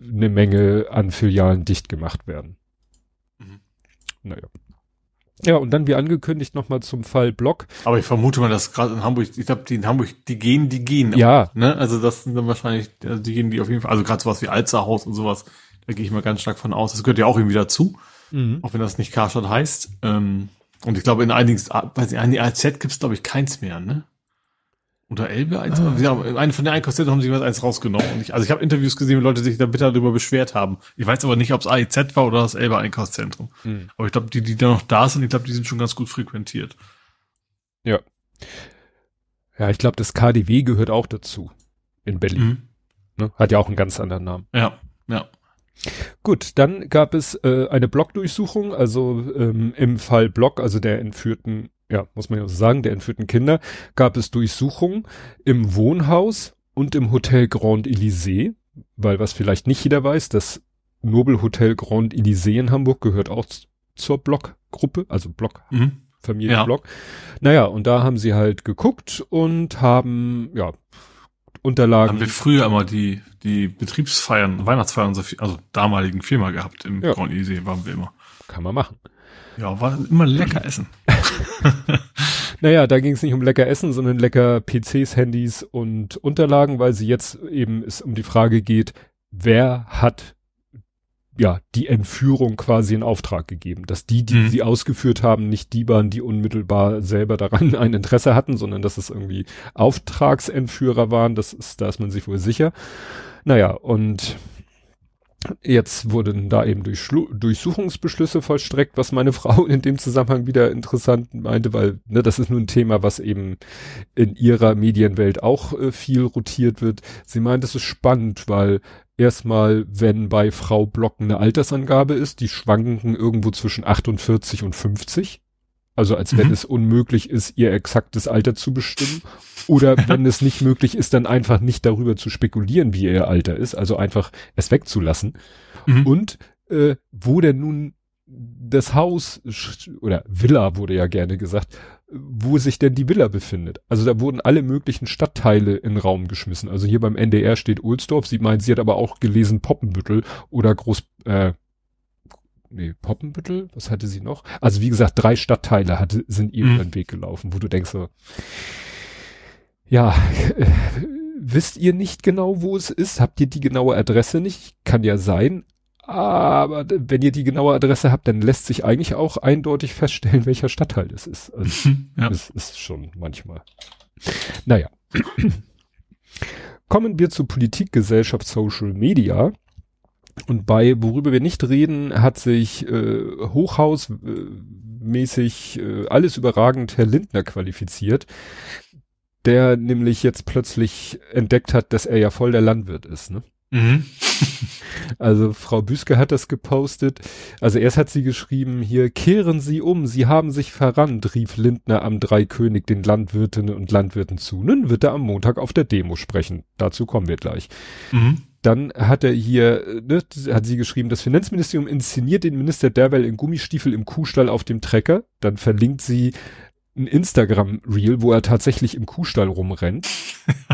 eine Menge an Filialen dicht gemacht werden. Mhm. Naja. Ja, und dann wie angekündigt nochmal zum Fall Block. Aber ich vermute mal, dass gerade in Hamburg, ich glaube, die in Hamburg, die gehen, die gehen. Ja. Ne? Also das sind dann wahrscheinlich, also die gehen die auf jeden Fall, also gerade sowas wie Alzerhaus und sowas, da gehe ich mal ganz stark von aus. Das gehört ja auch irgendwie dazu, mhm. auch wenn das nicht Karstadt heißt. Ähm, und ich glaube, in einigen, weiß nicht, in die AZ gibt's glaube ich keins mehr, ne? Oder Elbe eins? Ah. Ja, eine von den Einkaufszentren haben sie was eins rausgenommen. Ich, also ich habe Interviews gesehen, wie Leute sich da bitter darüber beschwert haben. Ich weiß aber nicht, ob es AIZ war oder das Elbe Einkaufszentrum. Mhm. Aber ich glaube, die, die da noch da sind, ich glaube, die sind schon ganz gut frequentiert. Ja. Ja, ich glaube, das KDW gehört auch dazu. In Berlin. Mhm. Ne? Hat ja auch einen ganz anderen Namen. Ja, ja. Gut, dann gab es äh, eine Blockdurchsuchung, also ähm, im Fall Block, also der entführten ja, muss man ja so sagen, der entführten Kinder, gab es Durchsuchungen im Wohnhaus und im Hotel Grand Elysée, weil was vielleicht nicht jeder weiß, das Nobel Hotel Grand Elysée in Hamburg gehört auch zur Blockgruppe, also Block, mhm. Familie ja. Block. Naja, und da haben sie halt geguckt und haben, ja, Unterlagen. Haben wir früher immer die, die Betriebsfeiern, Weihnachtsfeiern, also damaligen Firma gehabt im ja. Grand Elysée, waren wir immer. Kann man machen. Ja, war immer lecker essen. naja, da ging es nicht um lecker Essen, sondern lecker PCs, Handys und Unterlagen, weil sie jetzt eben es um die Frage geht, wer hat ja die Entführung quasi in Auftrag gegeben, dass die, die mhm. sie ausgeführt haben, nicht die waren, die unmittelbar selber daran ein Interesse hatten, sondern dass es irgendwie Auftragsentführer waren, das ist, da ist man sich wohl sicher. Naja, und Jetzt wurden da eben Durchsuchungsbeschlüsse vollstreckt, was meine Frau in dem Zusammenhang wieder interessant meinte, weil ne, das ist nun ein Thema, was eben in ihrer Medienwelt auch äh, viel rotiert wird. Sie meint, es ist spannend, weil erstmal, wenn bei Frau Blocken eine Altersangabe ist, die schwanken irgendwo zwischen 48 und 50. Also als wenn mhm. es unmöglich ist, ihr exaktes Alter zu bestimmen. Oder wenn es nicht möglich ist, dann einfach nicht darüber zu spekulieren, wie ihr Alter ist. Also einfach es wegzulassen. Mhm. Und äh, wo denn nun das Haus oder Villa wurde ja gerne gesagt, wo sich denn die Villa befindet. Also da wurden alle möglichen Stadtteile in den Raum geschmissen. Also hier beim NDR steht Ohlsdorf. Sie meint, sie hat aber auch gelesen Poppenbüttel oder Groß, äh, nee, Poppenbüttel, was hatte sie noch? Also wie gesagt, drei Stadtteile hatte, sind ihr mhm. über den Weg gelaufen, wo du denkst so, ja, äh, wisst ihr nicht genau, wo es ist? Habt ihr die genaue Adresse nicht? Kann ja sein. Aber wenn ihr die genaue Adresse habt, dann lässt sich eigentlich auch eindeutig feststellen, welcher Stadtteil es ist. Also, ja. Es ist schon manchmal. Naja. Kommen wir zu Politik, Gesellschaft, Social Media. Und bei worüber wir nicht reden, hat sich äh, hochhausmäßig äh, alles überragend Herr Lindner qualifiziert, der nämlich jetzt plötzlich entdeckt hat, dass er ja voll der Landwirt ist. Ne? Mhm. also Frau Büske hat das gepostet. Also erst hat sie geschrieben, hier kehren Sie um, Sie haben sich verrannt, rief Lindner am Dreikönig den Landwirtinnen und Landwirten zu. Nun wird er am Montag auf der Demo sprechen. Dazu kommen wir gleich. Mhm. Dann hat er hier, ne, hat sie geschrieben, das Finanzministerium inszeniert den Minister Derwell in Gummistiefel im Kuhstall auf dem Trecker. Dann verlinkt sie ein Instagram-Reel, wo er tatsächlich im Kuhstall rumrennt.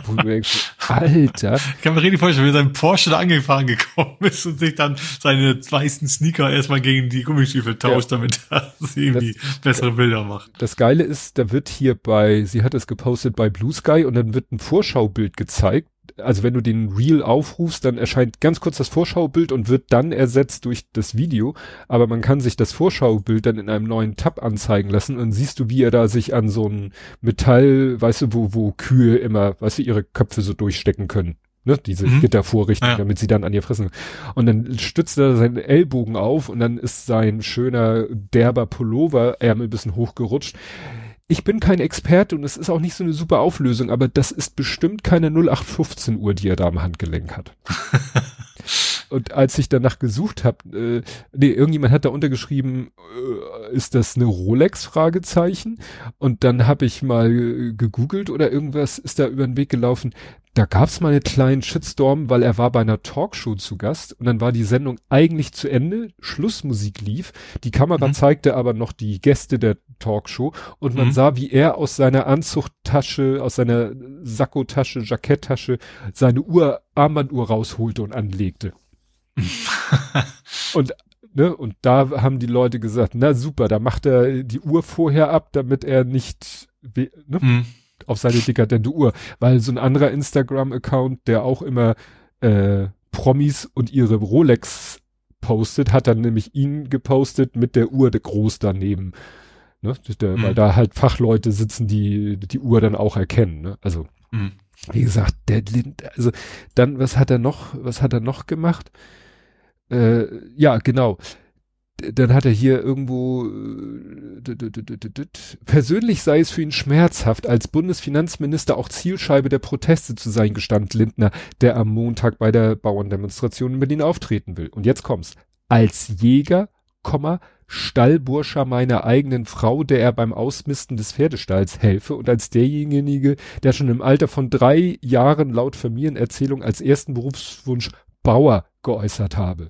wo du denkst, Alter. Ich kann mir richtig vorstellen, wie sein Porsche da angefahren gekommen ist und sich dann seine weißen Sneaker erstmal gegen die Gummistiefel tauscht, ja. damit er irgendwie das, bessere Bilder macht. Das Geile ist, da wird hier bei, sie hat es gepostet bei Blue Sky und dann wird ein Vorschaubild gezeigt also wenn du den Reel aufrufst, dann erscheint ganz kurz das Vorschaubild und wird dann ersetzt durch das Video. Aber man kann sich das Vorschaubild dann in einem neuen Tab anzeigen lassen und siehst du, wie er da sich an so ein Metall, weißt du, wo, wo Kühe immer, weißt du, ihre Köpfe so durchstecken können. Ne, diese mhm. Gittervorrichtung, ja. damit sie dann an ihr fressen. Und dann stützt er seinen Ellbogen auf und dann ist sein schöner derber Pullover Ärmel ein bisschen hochgerutscht ich bin kein Experte und es ist auch nicht so eine super Auflösung, aber das ist bestimmt keine 0815 Uhr, die er da am Handgelenk hat. und als ich danach gesucht habe, äh, nee, irgendjemand hat da untergeschrieben, äh, ist das eine Rolex? Fragezeichen. Und dann habe ich mal gegoogelt oder irgendwas ist da über den Weg gelaufen da gab's mal einen kleinen Shitstorm, weil er war bei einer Talkshow zu Gast und dann war die Sendung eigentlich zu Ende, Schlussmusik lief, die Kamera mhm. zeigte aber noch die Gäste der Talkshow und man mhm. sah, wie er aus seiner Anzuchttasche, aus seiner Sakkotasche, Jacketttasche seine Uhr, Armbanduhr rausholte und anlegte. und Ne, und da haben die Leute gesagt, na super, da macht er die Uhr vorher ab, damit er nicht, ne? Mhm auf seine dekadente Uhr, weil so ein anderer Instagram-Account, der auch immer äh, Promis und ihre Rolex postet, hat dann nämlich ihn gepostet mit der Uhr groß daneben. Ne? Der, mhm. Weil da halt Fachleute sitzen, die die Uhr dann auch erkennen. Ne? Also mhm. wie gesagt, der Lind, also dann, was hat er noch, was hat er noch gemacht? Äh, ja, genau dann hat er hier irgendwo äh, persönlich sei es für ihn schmerzhaft, als Bundesfinanzminister auch Zielscheibe der Proteste zu sein, gestand Lindner, der am Montag bei der Bauerndemonstration in Berlin auftreten will. Und jetzt kommt's. Als Jäger, Stallburscher meiner eigenen Frau, der er beim Ausmisten des Pferdestalls helfe und als derjenige, der schon im Alter von drei Jahren laut Familienerzählung als ersten Berufswunsch Bauer geäußert habe.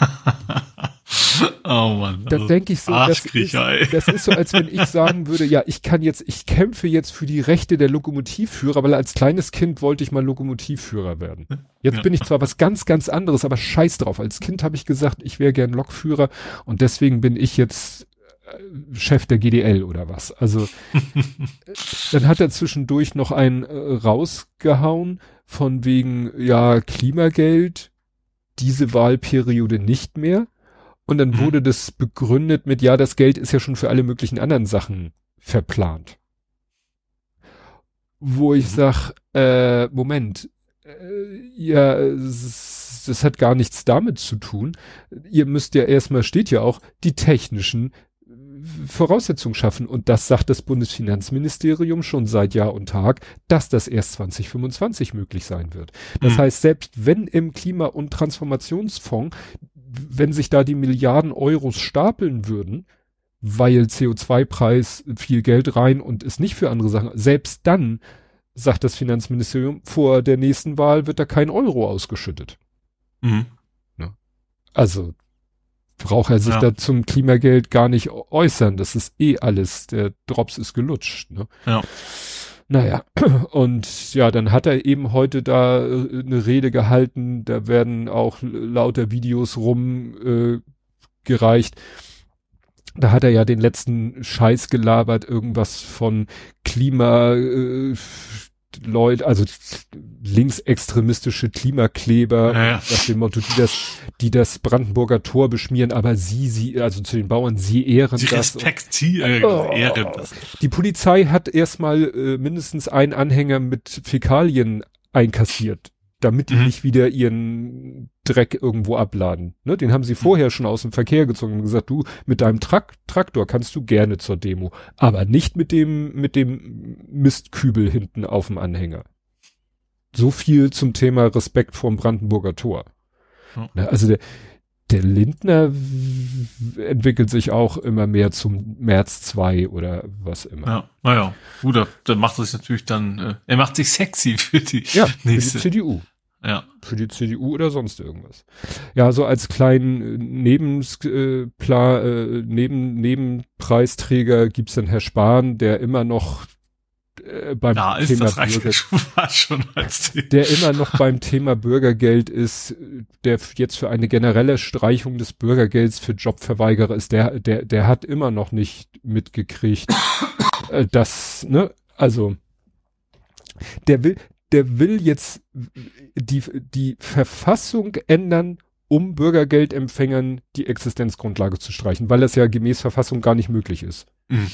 Oh Mann. Da denke ich so, das ist, das ist so, als wenn ich sagen würde, ja, ich kann jetzt, ich kämpfe jetzt für die Rechte der Lokomotivführer, weil als kleines Kind wollte ich mal Lokomotivführer werden. Jetzt ja. bin ich zwar was ganz, ganz anderes, aber scheiß drauf. Als Kind habe ich gesagt, ich wäre gern Lokführer und deswegen bin ich jetzt äh, Chef der GDL oder was. Also dann hat er zwischendurch noch einen äh, rausgehauen von wegen ja Klimageld diese Wahlperiode nicht mehr. Und dann mhm. wurde das begründet mit, ja, das Geld ist ja schon für alle möglichen anderen Sachen verplant. Wo ich mhm. sag, äh, Moment, äh, ja, das hat gar nichts damit zu tun. Ihr müsst ja erstmal, steht ja auch, die technischen Voraussetzungen schaffen. Und das sagt das Bundesfinanzministerium schon seit Jahr und Tag, dass das erst 2025 möglich sein wird. Das mhm. heißt, selbst wenn im Klima- und Transformationsfonds wenn sich da die Milliarden Euros stapeln würden, weil CO2-Preis viel Geld rein und ist nicht für andere Sachen, selbst dann sagt das Finanzministerium, vor der nächsten Wahl wird da kein Euro ausgeschüttet. Mhm. Ja. Also braucht er sich ja. da zum Klimageld gar nicht äußern. Das ist eh alles, der Drops ist gelutscht. Ne? Ja. Naja, und ja, dann hat er eben heute da äh, eine Rede gehalten, da werden auch lauter Videos rumgereicht. Äh, da hat er ja den letzten Scheiß gelabert, irgendwas von Klima, äh, Leute, also linksextremistische Klimakleber, ja, ja. nach dem Motto, die das, die das Brandenburger Tor beschmieren, aber sie, sie, also zu den Bauern, sie ehren sie das. Respekt, sie äh, oh, ehren das. Die Polizei hat erstmal äh, mindestens einen Anhänger mit Fäkalien einkassiert damit die mhm. nicht wieder ihren Dreck irgendwo abladen. Ne? Den haben sie mhm. vorher schon aus dem Verkehr gezogen und gesagt, du, mit deinem Trak Traktor kannst du gerne zur Demo, aber nicht mit dem, mit dem Mistkübel hinten auf dem Anhänger. So viel zum Thema Respekt vorm Brandenburger Tor. Mhm. Also der, der Lindner entwickelt sich auch immer mehr zum März 2 oder was immer. Ja, naja, gut, dann macht er sich natürlich dann, äh, er macht sich sexy für die ja, nächste. Für die CDU. Ja. Für die CDU oder sonst irgendwas. Ja, so als kleinen äh, äh, Pla, äh, Neben, Nebenpreisträger gibt's dann Herr Spahn, der immer noch äh, beim da ist Thema das Bürger, schon, schon als der immer noch beim Thema Bürgergeld ist, der jetzt für eine generelle Streichung des Bürgergelds für Jobverweigerer ist, der, der, der hat immer noch nicht mitgekriegt, äh, dass, ne, also, der will, der will jetzt die, die Verfassung ändern, um Bürgergeldempfängern die Existenzgrundlage zu streichen, weil das ja gemäß Verfassung gar nicht möglich ist. Mhm.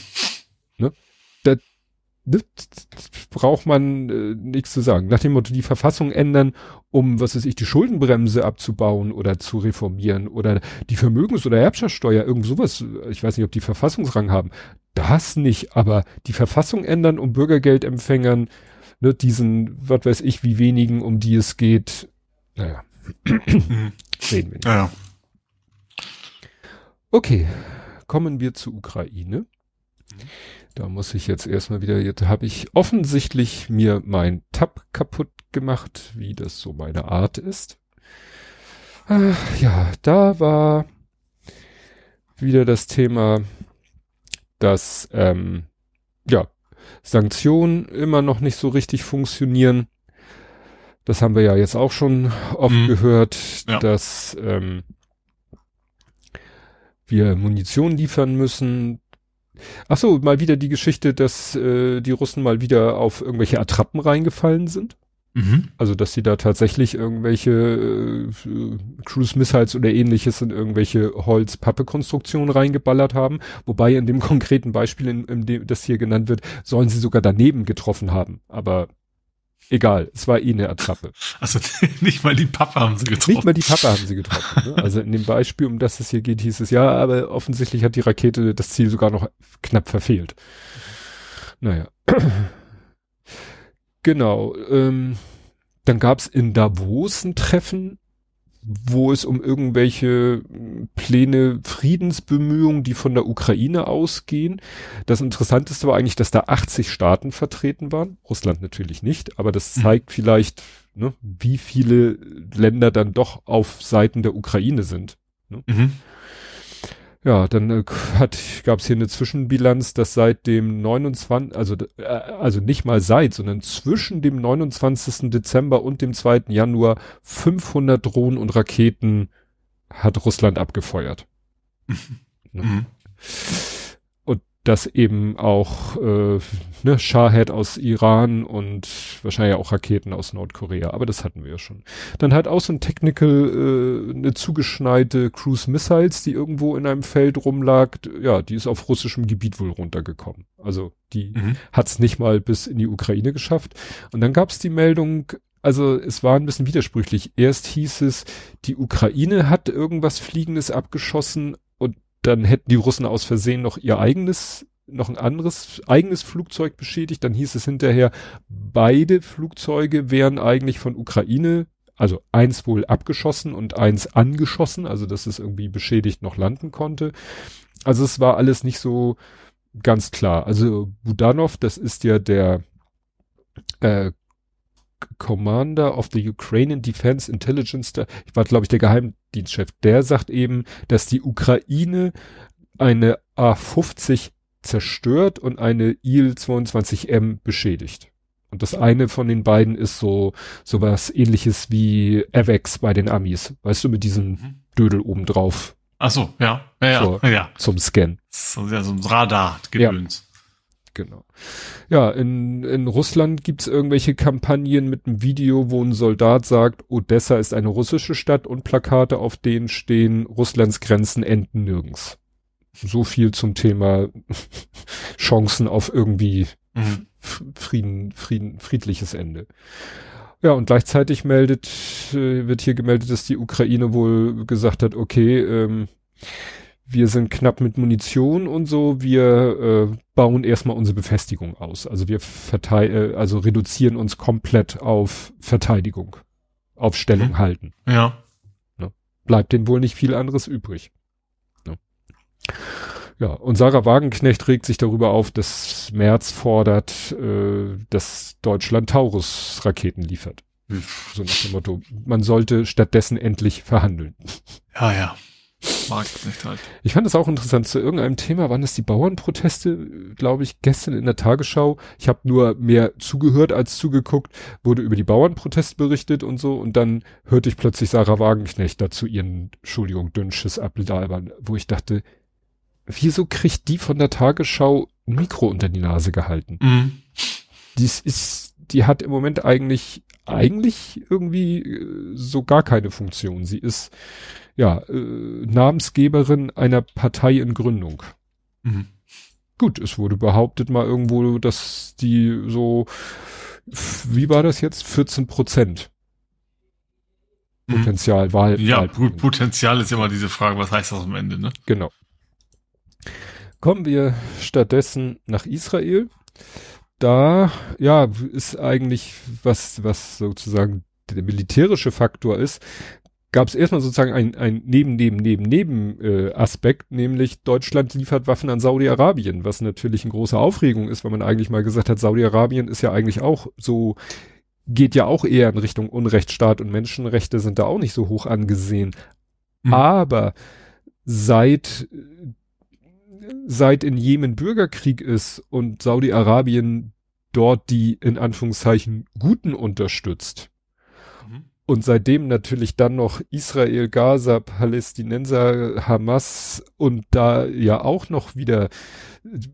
Ne? Das braucht man äh, nichts zu sagen. Nach dem Motto, die Verfassung ändern, um, was weiß ich, die Schuldenbremse abzubauen oder zu reformieren oder die Vermögens- oder Erbschaftssteuer, irgend sowas. Ich weiß nicht, ob die Verfassungsrang haben. Das nicht, aber die Verfassung ändern, um Bürgergeldempfängern, ne, diesen, was weiß ich, wie wenigen, um die es geht. Naja. Mhm. Reden wir nicht. Ja. Okay. Kommen wir zur Ukraine. Mhm. Da muss ich jetzt erstmal wieder, jetzt habe ich offensichtlich mir mein Tab kaputt gemacht, wie das so meine Art ist. Äh, ja, da war wieder das Thema, dass ähm, ja Sanktionen immer noch nicht so richtig funktionieren. Das haben wir ja jetzt auch schon oft mhm. gehört, ja. dass ähm, wir Munition liefern müssen, Ach so, mal wieder die Geschichte, dass äh, die Russen mal wieder auf irgendwelche Attrappen reingefallen sind. Mhm. Also, dass sie da tatsächlich irgendwelche äh, Cruise Missiles oder ähnliches in irgendwelche Holz-Pappe-Konstruktionen reingeballert haben. Wobei in dem konkreten Beispiel, in, in dem das hier genannt wird, sollen sie sogar daneben getroffen haben. Aber Egal, es war eh eine Attrappe. Also nicht mal die Pappe haben sie getroffen. Nicht mal die Pappe haben sie getroffen. Ne? Also in dem Beispiel, um das es hier geht, hieß es ja, aber offensichtlich hat die Rakete das Ziel sogar noch knapp verfehlt. Naja. genau. Ähm, dann gab es in Davos ein Treffen wo es um irgendwelche Pläne, Friedensbemühungen, die von der Ukraine ausgehen. Das Interessanteste war eigentlich, dass da 80 Staaten vertreten waren. Russland natürlich nicht, aber das mhm. zeigt mhm. vielleicht, ne, wie viele Länder dann doch auf Seiten der Ukraine sind. Ne? Mhm. Ja, dann äh, hat gab's hier eine Zwischenbilanz, dass seit dem 29, also äh, also nicht mal seit, sondern zwischen dem 29. Dezember und dem 2. Januar 500 Drohnen und Raketen hat Russland abgefeuert. ne? mhm dass eben auch äh, ne, Shahed aus Iran und wahrscheinlich auch Raketen aus Nordkorea, aber das hatten wir ja schon. Dann hat auch so ein Technical äh, eine zugeschneite Cruise Missiles, die irgendwo in einem Feld rumlag, ja, die ist auf russischem Gebiet wohl runtergekommen. Also die mhm. hat's nicht mal bis in die Ukraine geschafft. Und dann gab's die Meldung, also es war ein bisschen widersprüchlich. Erst hieß es, die Ukraine hat irgendwas Fliegendes abgeschossen, dann hätten die Russen aus Versehen noch ihr eigenes, noch ein anderes eigenes Flugzeug beschädigt. Dann hieß es hinterher, beide Flugzeuge wären eigentlich von Ukraine, also eins wohl abgeschossen und eins angeschossen, also dass es irgendwie beschädigt noch landen konnte. Also es war alles nicht so ganz klar. Also Budanov, das ist ja der äh, Commander of the Ukrainian Defense Intelligence, ich war glaube ich der Geheimdienstchef, der sagt eben, dass die Ukraine eine A-50 zerstört und eine Il-22M beschädigt. Und das eine von den beiden ist so, so was ähnliches wie AVEX bei den Amis. Weißt du, mit diesem mhm. Dödel oben drauf. Ach so, ja, ja, so, ja. Zum Scan. So, ja, so ein Radar-Gedöns. Ja. Genau. Ja, in, in Russland gibt's irgendwelche Kampagnen mit einem Video, wo ein Soldat sagt, Odessa ist eine russische Stadt und Plakate, auf denen stehen, Russlands Grenzen enden nirgends. So viel zum Thema Chancen auf irgendwie mhm. Frieden, Frieden, friedliches Ende. Ja, und gleichzeitig meldet, äh, wird hier gemeldet, dass die Ukraine wohl gesagt hat, okay, ähm, wir sind knapp mit Munition und so, wir äh, bauen erstmal unsere Befestigung aus. Also wir verteilen, äh, also reduzieren uns komplett auf Verteidigung, auf Stellung mhm. halten. Ja. Ne? Bleibt denen wohl nicht viel anderes übrig. Ne? Ja, und Sarah Wagenknecht regt sich darüber auf, dass Merz fordert, äh, dass Deutschland Taurus-Raketen liefert. So nach dem Motto, man sollte stattdessen endlich verhandeln. Ja, ja. Nicht halt. Ich fand es auch interessant, zu irgendeinem Thema waren es die Bauernproteste, glaube ich, gestern in der Tagesschau. Ich habe nur mehr zugehört als zugeguckt, wurde über die Bauernproteste berichtet und so und dann hörte ich plötzlich Sarah Wagenknecht dazu ihren, Entschuldigung, dünnsches Abledalbern, wo ich dachte, wieso kriegt die von der Tagesschau ein Mikro unter die Nase gehalten? Mhm. Dies ist, die hat im Moment eigentlich, eigentlich irgendwie äh, so gar keine Funktion. Sie ist, ja, äh, Namensgeberin einer Partei in Gründung. Mhm. Gut, es wurde behauptet mal irgendwo, dass die so, wie war das jetzt? 14 Prozent Mhm. Potenzial, Wahl. Ja, Wahl- Potenzial ist immer diese Frage, was heißt das am Ende, ne? Genau. Kommen wir stattdessen nach Israel. Da, ja, ist eigentlich, was, was sozusagen der militärische Faktor ist, gab es erstmal sozusagen ein, ein neben, neben, neben, neben äh, Aspekt, nämlich Deutschland liefert Waffen an Saudi-Arabien, was natürlich eine große Aufregung ist, weil man eigentlich mal gesagt hat, Saudi-Arabien ist ja eigentlich auch so, geht ja auch eher in Richtung Unrechtsstaat und Menschenrechte sind da auch nicht so hoch angesehen. Mhm. Aber seit, seit in Jemen Bürgerkrieg ist und Saudi-Arabien dort die in Anführungszeichen Guten unterstützt. Und seitdem natürlich dann noch Israel, Gaza, Palästinenser, Hamas und da ja auch noch wieder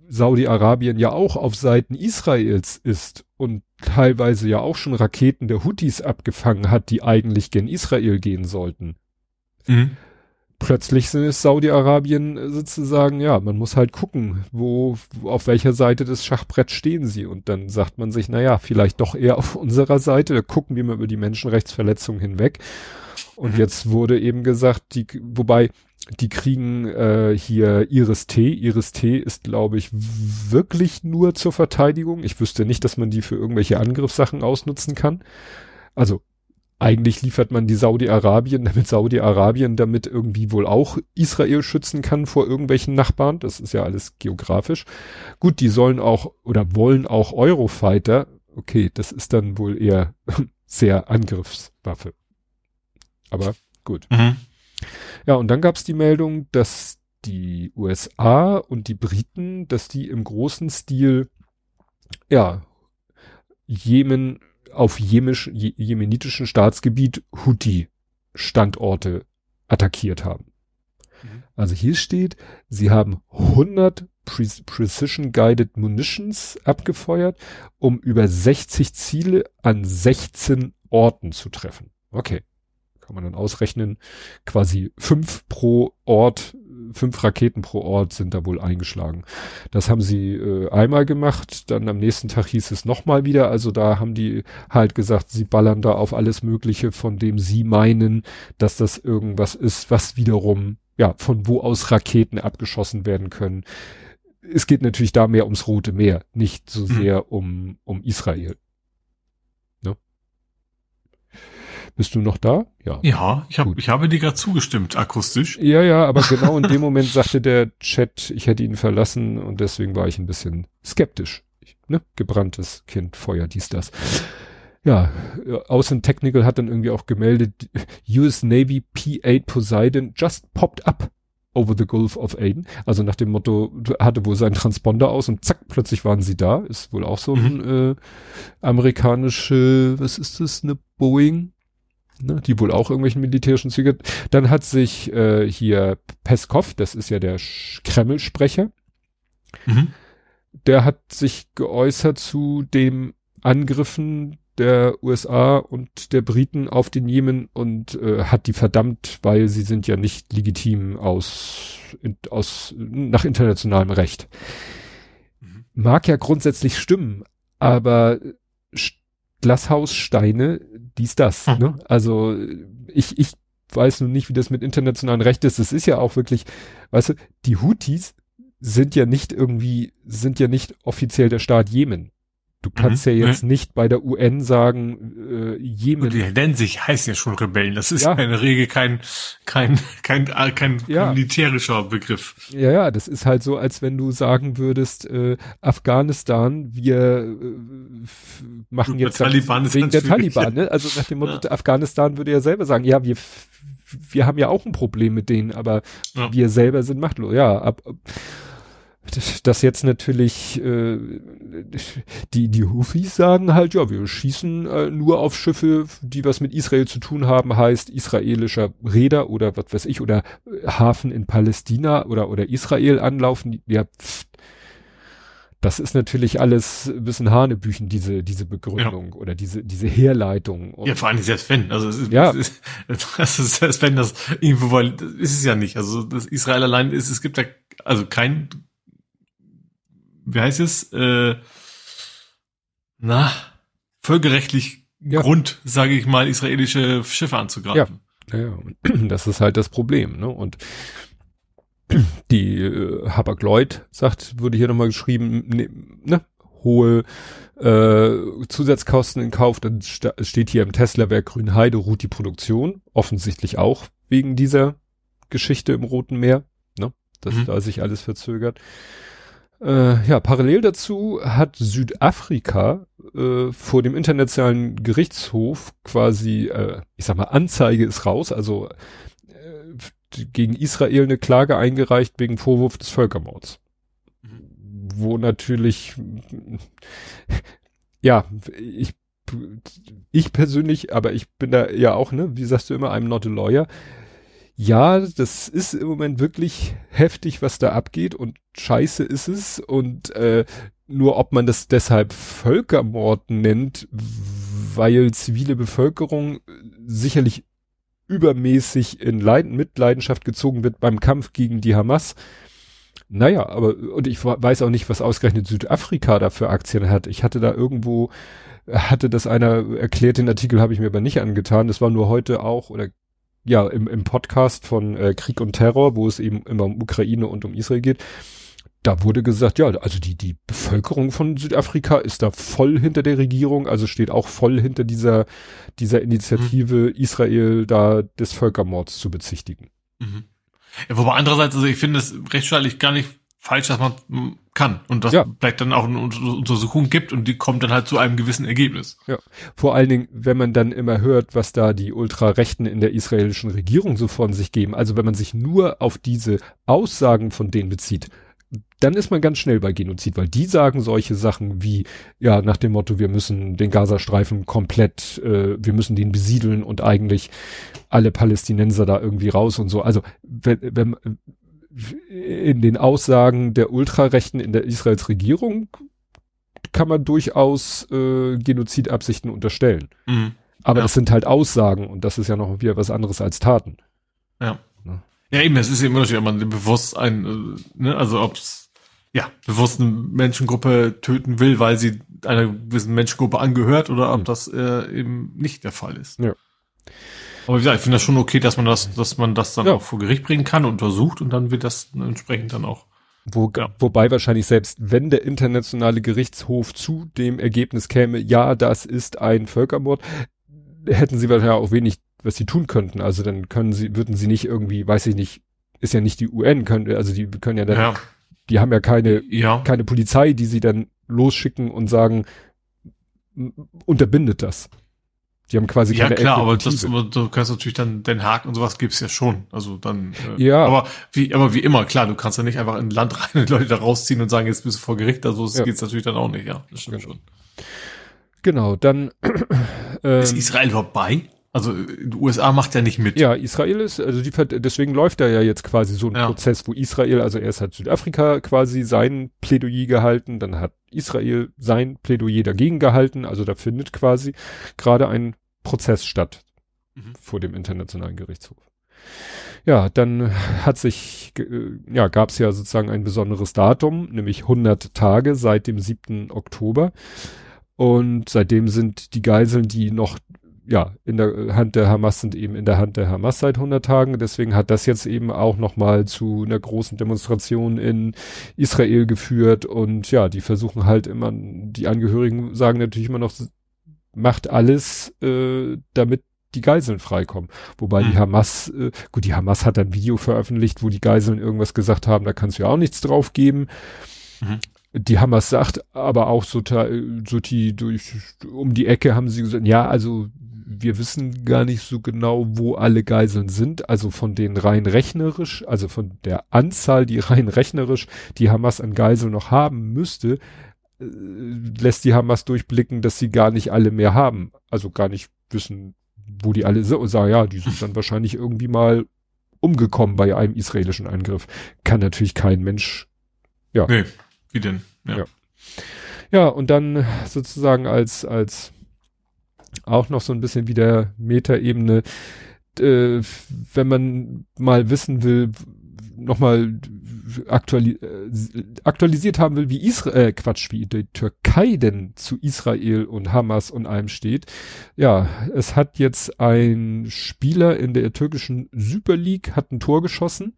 Saudi-Arabien ja auch auf Seiten Israels ist und teilweise ja auch schon Raketen der Houthis abgefangen hat, die eigentlich gen Israel gehen sollten Mhm. Plötzlich ist Saudi-Arabien äh, sozusagen, ja, man muss halt gucken, wo, auf welcher Seite des Schachbretts stehen sie. Und dann sagt man sich, na ja, vielleicht doch eher auf unserer Seite, da gucken wir mal über die Menschenrechtsverletzungen hinweg. Und Mhm. jetzt wurde eben gesagt, die, wobei, die kriegen äh, hier Iris T. Iris T ist, glaube ich, wirklich nur zur Verteidigung. Ich wüsste nicht, dass man die für irgendwelche Angriffssachen ausnutzen kann. Also eigentlich liefert man die Saudi-Arabien, damit Saudi-Arabien damit irgendwie wohl auch Israel schützen kann vor irgendwelchen Nachbarn. Das ist ja alles geografisch. Gut, die sollen auch oder wollen auch Eurofighter. Okay, das ist dann wohl eher sehr Angriffswaffe. Aber gut. Mhm. Ja, und dann gab es die Meldung, dass die USA und die Briten, dass die im großen Stil, ja, Jemen, auf jemisch, je, jemenitischen Staatsgebiet Houthi-Standorte attackiert haben. Mhm. Also hier steht, sie haben 100 Pre Precision Guided Munitions abgefeuert, um über 60 Ziele an 16 Orten zu treffen. Okay. Kann man dann ausrechnen, quasi fünf pro Ort, fünf Raketen pro Ort sind da wohl eingeschlagen. Das haben sie äh, einmal gemacht, dann am nächsten Tag hieß es nochmal wieder, also da haben die halt gesagt, sie ballern da auf alles Mögliche, von dem sie meinen, dass das irgendwas ist, was wiederum, ja, von wo aus Raketen abgeschossen werden können. Es geht natürlich da mehr ums Rote Meer, nicht so Mhm. sehr um, um Israel. Ne? Bist du noch da? Ja. Ja, ich, hab, Gut. ich habe dir gerade zugestimmt, akustisch. Ja, ja, aber genau in dem Moment sagte der Chat, ich hätte ihn verlassen und deswegen war ich ein bisschen skeptisch. Ich, ne? Gebranntes Kind, Feuer, dies, das. Ja, äh, Außen Technical hat dann irgendwie auch gemeldet, US Navy P-8 Poseidon just popped up over the Gulf of Aden. Also nach dem Motto, hatte wohl seinen Transponder aus und zack, plötzlich waren sie da. Ist wohl auch so ein äh, amerikanische, was ist das, eine Boeing? Ne, die wohl auch irgendwelchen militärischen Züge. Dann hat sich äh, hier Peskov, das ist ja der Kreml-Sprecher, Mhm. der hat sich geäußert zu den Angriffen der USA und der Briten auf den Jemen und äh, hat die verdammt, weil sie sind ja nicht legitim aus, in, aus nach internationalem Recht. Mhm. Mag ja grundsätzlich stimmen, aber Glashaussteine, dies, das. Hm. Ne? Also ich, ich weiß nun nicht, wie das mit internationalem Recht ist. Es ist ja auch wirklich, weißt du, die Houthis sind ja nicht irgendwie, sind ja nicht offiziell der Staat Jemen. Du kannst Mhm. ja jetzt nicht bei der UN sagen, äh, Jemen. Die nennen sich, heißen ja schon Rebellen. Das ist Ja. ja in der Regel kein, kein, kein, kein, kein Ja. militärischer Begriff. Ja, ja, das ist halt so, als wenn du sagen würdest, äh, Afghanistan, wir äh, machen Gut, jetzt der Taliban wegen der Taliban, ne? Also nach dem Motto, Afghanistan würde ja selber sagen, ja, wir wir haben ja auch ein Problem mit denen, aber Ja. wir selber sind machtlos. Ja, ab, ab das jetzt natürlich äh, die die Houthis sagen halt ja wir schießen äh, nur auf Schiffe die was mit Israel zu tun haben heißt israelischer Räder oder was weiß ich oder äh, Hafen in Palästina oder oder Israel anlaufen ja pff, das ist natürlich alles ein bisschen Hanebüchen diese diese Begründung oder diese diese Herleitung und Ja, vor allem selbst wenn. Also es ist, Ja. es ist, ist selbst wenn das irgendwo, weil das ist es ja nicht. Also das Israel allein ist, es gibt da also kein, wie heißt es, äh, na, völkerrechtlich Ja. Grund, sage ich mal, israelische Schiffe anzugreifen. Ja, ja, und das ist halt das Problem, ne? Und die äh, Hapag-Lloyd sagt, wurde hier nochmal geschrieben, ne, ne, hohe äh, Zusatzkosten in Kauf, dann steht hier im Tesla-Werk Grünheide ruht die Produktion, offensichtlich auch wegen dieser Geschichte im Roten Meer, ne? Dass Mhm. da sich alles verzögert. Äh, ja, parallel dazu hat Südafrika äh, vor dem internationalen Gerichtshof quasi, äh, ich sag mal, Anzeige ist raus, also äh, gegen Israel eine Klage eingereicht wegen Vorwurf des Völkermords. Wo natürlich, ja, ich, ich persönlich, aber ich bin da ja auch, ne, wie sagst du immer, I'm not a lawyer. Ja, das ist im Moment wirklich heftig, was da abgeht und scheiße ist es und äh, nur ob man das deshalb Völkermord nennt, weil zivile Bevölkerung sicherlich übermäßig in Leiden, Mitleidenschaft gezogen wird beim Kampf gegen die Hamas. Naja, aber, und ich weiß auch nicht, was ausgerechnet Südafrika da für Aktien hat. Ich hatte da irgendwo, hatte das einer erklärt, den Artikel habe ich mir aber nicht angetan. Das war nur heute auch, oder ja, im, im Podcast von äh, Krieg und Terror, wo es eben immer um Ukraine und um Israel geht. Da wurde gesagt, ja, also die, die Bevölkerung von Südafrika ist da voll hinter der Regierung, also steht auch voll hinter dieser, dieser Initiative, Israel da des Völkermords zu bezichtigen. Mhm. Ja, wobei andererseits, also ich finde es rechtsstaatlich gar nicht falsch, dass man kann und dass Ja. vielleicht dann auch eine Unter- Untersuchung gibt und die kommt dann halt zu einem gewissen Ergebnis. Ja, vor allen Dingen, wenn man dann immer hört, was da die Ultrarechten in der israelischen Regierung so von sich geben, also wenn man sich nur auf diese Aussagen von denen bezieht, dann ist man ganz schnell bei Genozid, weil die sagen solche Sachen wie, ja, nach dem Motto, wir müssen den Gazastreifen komplett, äh, wir müssen den besiedeln und eigentlich alle Palästinenser da irgendwie raus und so. Also wenn, wenn in den Aussagen der Ultrarechten in der Israels Regierung kann man durchaus äh, Genozidabsichten unterstellen. Mhm. Aber Ja. das sind halt Aussagen und das ist ja noch wieder was anderes als Taten. Ja. Ja. Ja, eben, es ist eben Unterschied, ob man bewusst ein, äh, ne, also ob's ja, bewusst eine Menschengruppe töten will, weil sie einer gewissen Menschengruppe angehört oder ob Mhm. das äh, eben nicht der Fall ist. Ja. Aber wie gesagt, ich finde das schon okay, dass man das, dass man das dann Ja. auch vor Gericht bringen kann, untersucht und dann wird das entsprechend dann auch. Wo, Ja. Wobei wahrscheinlich selbst wenn der internationale Gerichtshof zu dem Ergebnis käme, ja, das ist ein Völkermord, hätten sie wahrscheinlich auch wenig, was sie tun könnten. Also dann können sie, würden sie nicht irgendwie, weiß ich nicht, ist ja nicht die UN, können, also die können ja dann, Ja, die haben ja keine, ja. keine Polizei, die sie dann losschicken und sagen, unterbindet das. Die haben quasi Ja, keine klar, aber das, du kannst natürlich dann Den Haag und sowas gibt's ja schon. Also dann, äh, Ja. aber wie, aber wie immer, klar, du kannst ja nicht einfach in ein Land rein und Leute da rausziehen und sagen, jetzt bist du vor Gericht, also das Ja. geht's natürlich dann auch nicht, ja. Das stimmt Genau. schon. Genau, dann ähm, Ist Israel überhaupt bei? Also, äh, die USA macht ja nicht mit. Ja, Israel ist, also die, deswegen läuft da ja jetzt quasi so ein Ja. Prozess, wo Israel, also erst hat Südafrika quasi sein Plädoyer gehalten, dann hat Israel sein Plädoyer dagegen gehalten, also da findet quasi gerade ein Prozess statt Mhm. vor dem Internationalen Gerichtshof. Ja, dann hat sich, äh, ja, gab es ja sozusagen ein besonderes Datum, nämlich 100 Tage seit dem 7. Oktober. Und seitdem sind die Geiseln, die noch ja, in der Hand der Hamas sind eben in der Hand der Hamas seit 100 Tagen. Deswegen hat das jetzt eben auch nochmal zu einer großen Demonstration in Israel geführt. Und ja, die versuchen halt immer, die Angehörigen sagen natürlich immer noch, macht alles, äh, damit die Geiseln freikommen. Wobei mhm. die Hamas, äh, gut, die Hamas hat ein Video veröffentlicht, wo die Geiseln irgendwas gesagt haben, da kannst du ja auch nichts drauf geben. Mhm. Die Hamas sagt aber auch so, so die durch um die Ecke haben sie gesagt, ja, also wir wissen gar nicht so genau, wo alle Geiseln sind, also von den rein rechnerisch, also von der Anzahl, die rein rechnerisch die Hamas an Geiseln noch haben müsste, lässt die Hamas durchblicken, dass sie gar nicht alle mehr haben, also gar nicht wissen, wo die alle sind und sagen, ja, die sind dann wahrscheinlich irgendwie mal umgekommen bei einem israelischen Angriff. Kann natürlich kein Mensch, ja. Nee, wie denn? Ja. ja. Ja, und dann sozusagen als, als auch noch so ein bisschen wie der Metaebene, äh, wenn man mal wissen will, nochmal aktuali äh, aktualisiert haben will, wie Israel, äh, Quatsch, wie die Türkei denn zu Israel und Hamas und allem steht. Ja, es hat jetzt ein Spieler in der türkischen Super League hat ein Tor geschossen.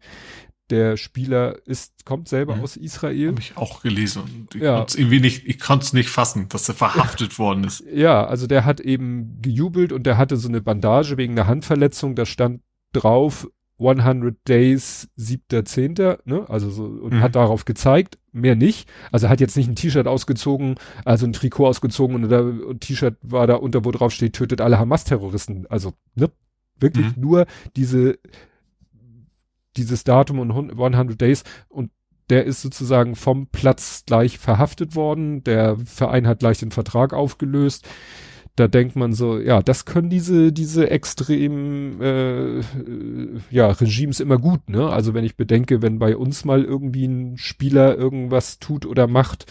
Der Spieler ist, kommt selber mhm. aus Israel. Habe ich auch gelesen. ich ja. irgendwie nicht, ich konnte es nicht fassen, dass er verhaftet worden ist. Ja, also der hat eben gejubelt und der hatte so eine Bandage wegen einer Handverletzung. Da stand drauf 100 Days, siebter, zehnter, ne? Also so, und mhm. hat darauf gezeigt, mehr nicht. Also hat jetzt nicht ein T-Shirt ausgezogen, also ein Trikot ausgezogen und ein T-Shirt war da unter, wo drauf steht, tötet alle Hamas-Terroristen. Also, ne? Wirklich mhm. nur diese dieses Datum und 100 Days und der ist sozusagen vom Platz gleich verhaftet worden. Der Verein hat gleich den Vertrag aufgelöst. Da denkt man so, ja, das können diese diese extremen äh, ja Regimes immer gut, ne? Also wenn ich bedenke, wenn bei uns mal irgendwie ein Spieler irgendwas tut oder macht,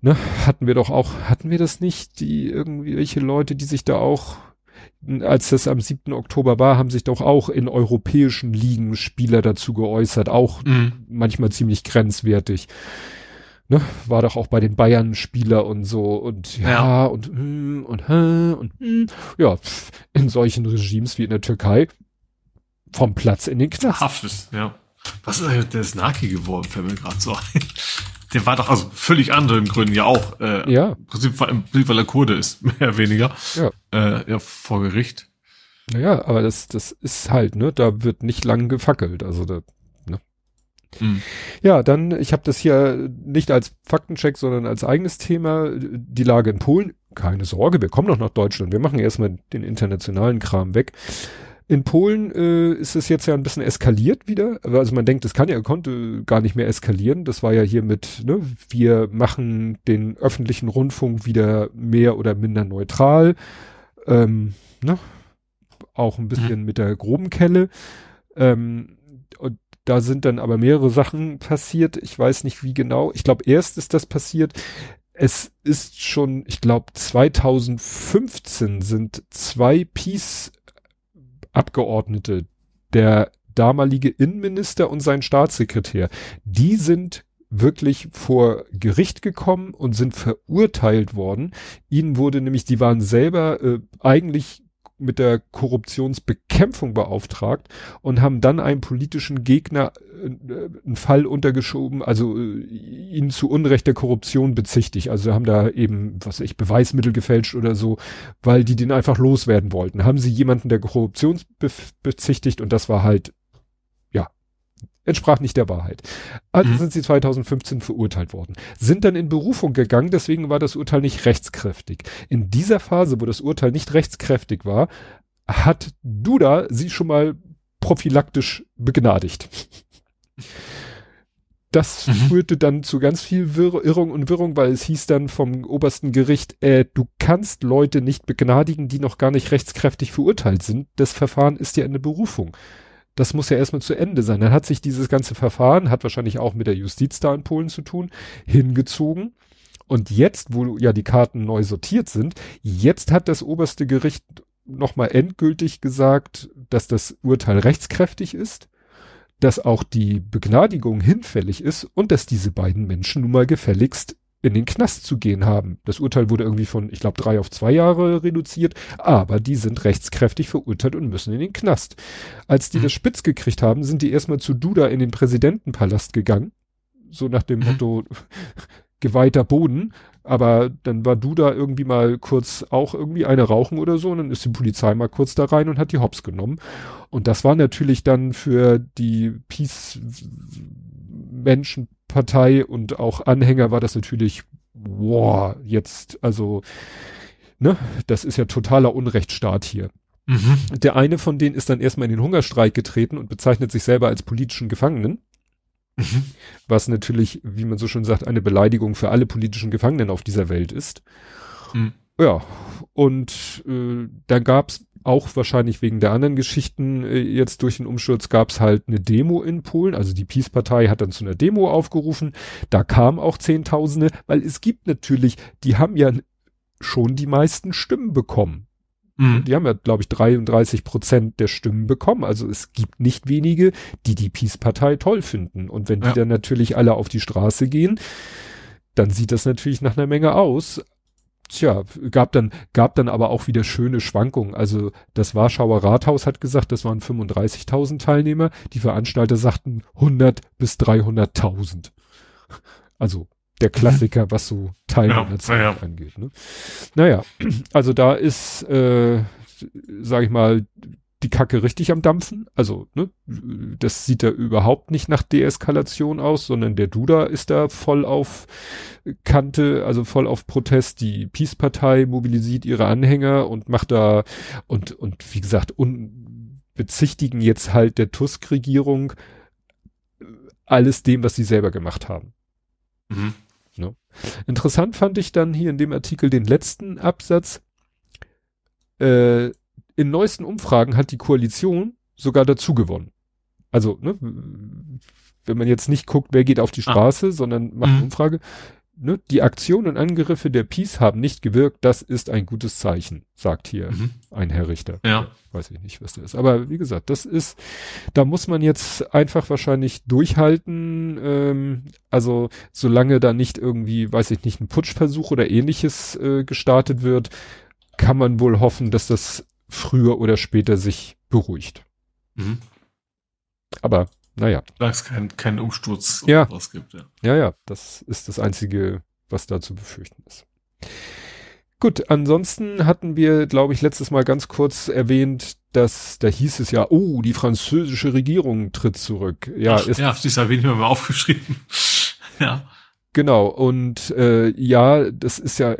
ne, hatten wir doch auch, hatten wir das nicht, die irgendwie welche Leute, die sich da auch als das am 7. Oktober war, haben sich doch auch in europäischen Ligen Spieler dazu geäußert, auch mhm. manchmal ziemlich grenzwertig. Ne, war doch auch bei den Bayern Spieler und so und ja, ja. und hm, und hm, und hm. ja, in solchen Regimes wie in der Türkei vom Platz in den Knast. Haftes, ja. Was ist eigentlich der Snaki geworden, fällt mir gerade so ein der war doch aus völlig anderen Gründen ja auch, äh, ja. im Prinzip, im Prinzip, weil er Kurde ist, mehr oder weniger, ja. Äh, ja, vor Gericht. Naja, aber das, das ist halt, ne, da wird nicht lang gefackelt, also da. Mhm. Ja, dann, ich habe das hier nicht als Faktencheck, sondern als eigenes Thema, die Lage in Polen. Keine Sorge, wir kommen noch nach Deutschland. Wir machen erstmal den internationalen Kram weg. In Polen äh, ist es jetzt ja ein bisschen eskaliert wieder. Also man denkt, es kann ja, konnte gar nicht mehr eskalieren. Das war ja hier mit, ne, wir machen den öffentlichen Rundfunk wieder mehr oder minder neutral. Ähm, ne? Auch ein bisschen mhm. mit der groben Kelle. Ähm, und da sind dann aber mehrere Sachen passiert. Ich weiß nicht wie genau. Ich glaube, erst ist das passiert. Es ist schon, ich glaube, 2015 sind zwei Peace Abgeordnete, der damalige Innenminister und sein Staatssekretär, die sind wirklich vor Gericht gekommen und sind verurteilt worden. Ihnen wurde nämlich, die waren selber äh, eigentlich mit der Korruptionsbekämpfung beauftragt und haben dann einem politischen Gegner äh, einen Fall untergeschoben, also äh, ihn zu Unrecht der Korruption bezichtigt. Also haben da eben, was ich, Beweismittel gefälscht oder so, weil die den einfach loswerden wollten. Haben sie jemanden der Korruption be bezichtigt und das war halt entsprach nicht der Wahrheit. Also mhm. sind sie 2015 verurteilt worden, sind dann in Berufung gegangen, deswegen war das Urteil nicht rechtskräftig. In dieser Phase, wo das Urteil nicht rechtskräftig war, hat Duda sie schon mal prophylaktisch begnadigt. Das mhm. führte dann zu ganz viel Wirr Irrung und Wirrung, weil es hieß dann vom obersten Gericht, äh, du kannst Leute nicht begnadigen, die noch gar nicht rechtskräftig verurteilt sind. Das Verfahren ist ja eine Berufung das muss ja erstmal zu Ende sein. Dann hat sich dieses ganze Verfahren, hat wahrscheinlich auch mit der Justiz da in Polen zu tun, hingezogen. Und jetzt, wo ja die Karten neu sortiert sind, jetzt hat das oberste Gericht nochmal endgültig gesagt, dass das Urteil rechtskräftig ist, dass auch die Begnadigung hinfällig ist und dass diese beiden Menschen nun mal gefälligst in den Knast zu gehen haben. Das Urteil wurde irgendwie von, ich glaube, drei auf zwei Jahre reduziert, aber die sind rechtskräftig verurteilt und müssen in den Knast. Als die mhm. das spitz gekriegt haben, sind die erstmal zu Duda in den Präsidentenpalast gegangen. So nach dem mhm. Motto, geweihter Boden. Aber dann war Duda irgendwie mal kurz auch irgendwie eine rauchen oder so und dann ist die Polizei mal kurz da rein und hat die Hops genommen. Und das war natürlich dann für die Peace Menschen Partei und auch Anhänger war das natürlich, boah, jetzt, also, ne, das ist ja totaler Unrechtsstaat hier. Mhm. Der eine von denen ist dann erstmal in den Hungerstreik getreten und bezeichnet sich selber als politischen Gefangenen. Mhm. Was natürlich, wie man so schon sagt, eine Beleidigung für alle politischen Gefangenen auf dieser Welt ist. Mhm. Ja, und äh, dann gab's auch wahrscheinlich wegen der anderen Geschichten äh, jetzt durch den Umsturz gab es halt eine Demo in Polen. Also die Peace-Partei hat dann zu einer Demo aufgerufen. Da kamen auch Zehntausende, weil es gibt natürlich, die haben ja schon die meisten Stimmen bekommen. Mhm. Die haben ja, glaube ich, 33 Prozent der Stimmen bekommen. Also es gibt nicht wenige, die die Peace-Partei toll finden. Und wenn die ja. dann natürlich alle auf die Straße gehen, dann sieht das natürlich nach einer Menge aus. Tja, gab dann, gab dann aber auch wieder schöne Schwankungen. Also das Warschauer Rathaus hat gesagt, das waren 35.000 Teilnehmer. Die Veranstalter sagten 100 bis 300.000. Also der Klassiker, was so Teilnehmerzahl ja, ja. angeht. Ne? Naja, also da ist, äh, sag ich mal, die Kacke richtig am Dampfen. Also, ne, das sieht da überhaupt nicht nach Deeskalation aus, sondern der Duda ist da voll auf Kante, also voll auf Protest. Die Peace-Partei mobilisiert ihre Anhänger und macht da und, und wie gesagt, un, bezichtigen jetzt halt der Tusk-Regierung alles dem, was sie selber gemacht haben. Mhm. Ne? Interessant fand ich dann hier in dem Artikel den letzten Absatz. Äh, in neuesten Umfragen hat die Koalition sogar dazu gewonnen. Also, ne, wenn man jetzt nicht guckt, wer geht auf die ah. Straße, ah. sondern macht mhm. Umfrage, ne, die Aktionen und Angriffe der Peace haben nicht gewirkt, das ist ein gutes Zeichen, sagt hier mhm. ein Herr Richter. Ja. Weiß ich nicht, was der ist. Aber wie gesagt, das ist, da muss man jetzt einfach wahrscheinlich durchhalten. Ähm, also solange da nicht irgendwie, weiß ich nicht, ein Putschversuch oder ähnliches äh, gestartet wird, kann man wohl hoffen, dass das früher oder später sich beruhigt. Mhm. Aber naja. Da es keinen kein Umsturz ja. was gibt, ja. Ja, ja, das ist das Einzige, was da zu befürchten ist. Gut, ansonsten hatten wir, glaube ich, letztes Mal ganz kurz erwähnt, dass da hieß es ja, oh, die französische Regierung tritt zurück. Ja, Ach, ist, ja, das habe ich mir mal aufgeschrieben. ja. Genau, und äh, ja, das ist ja,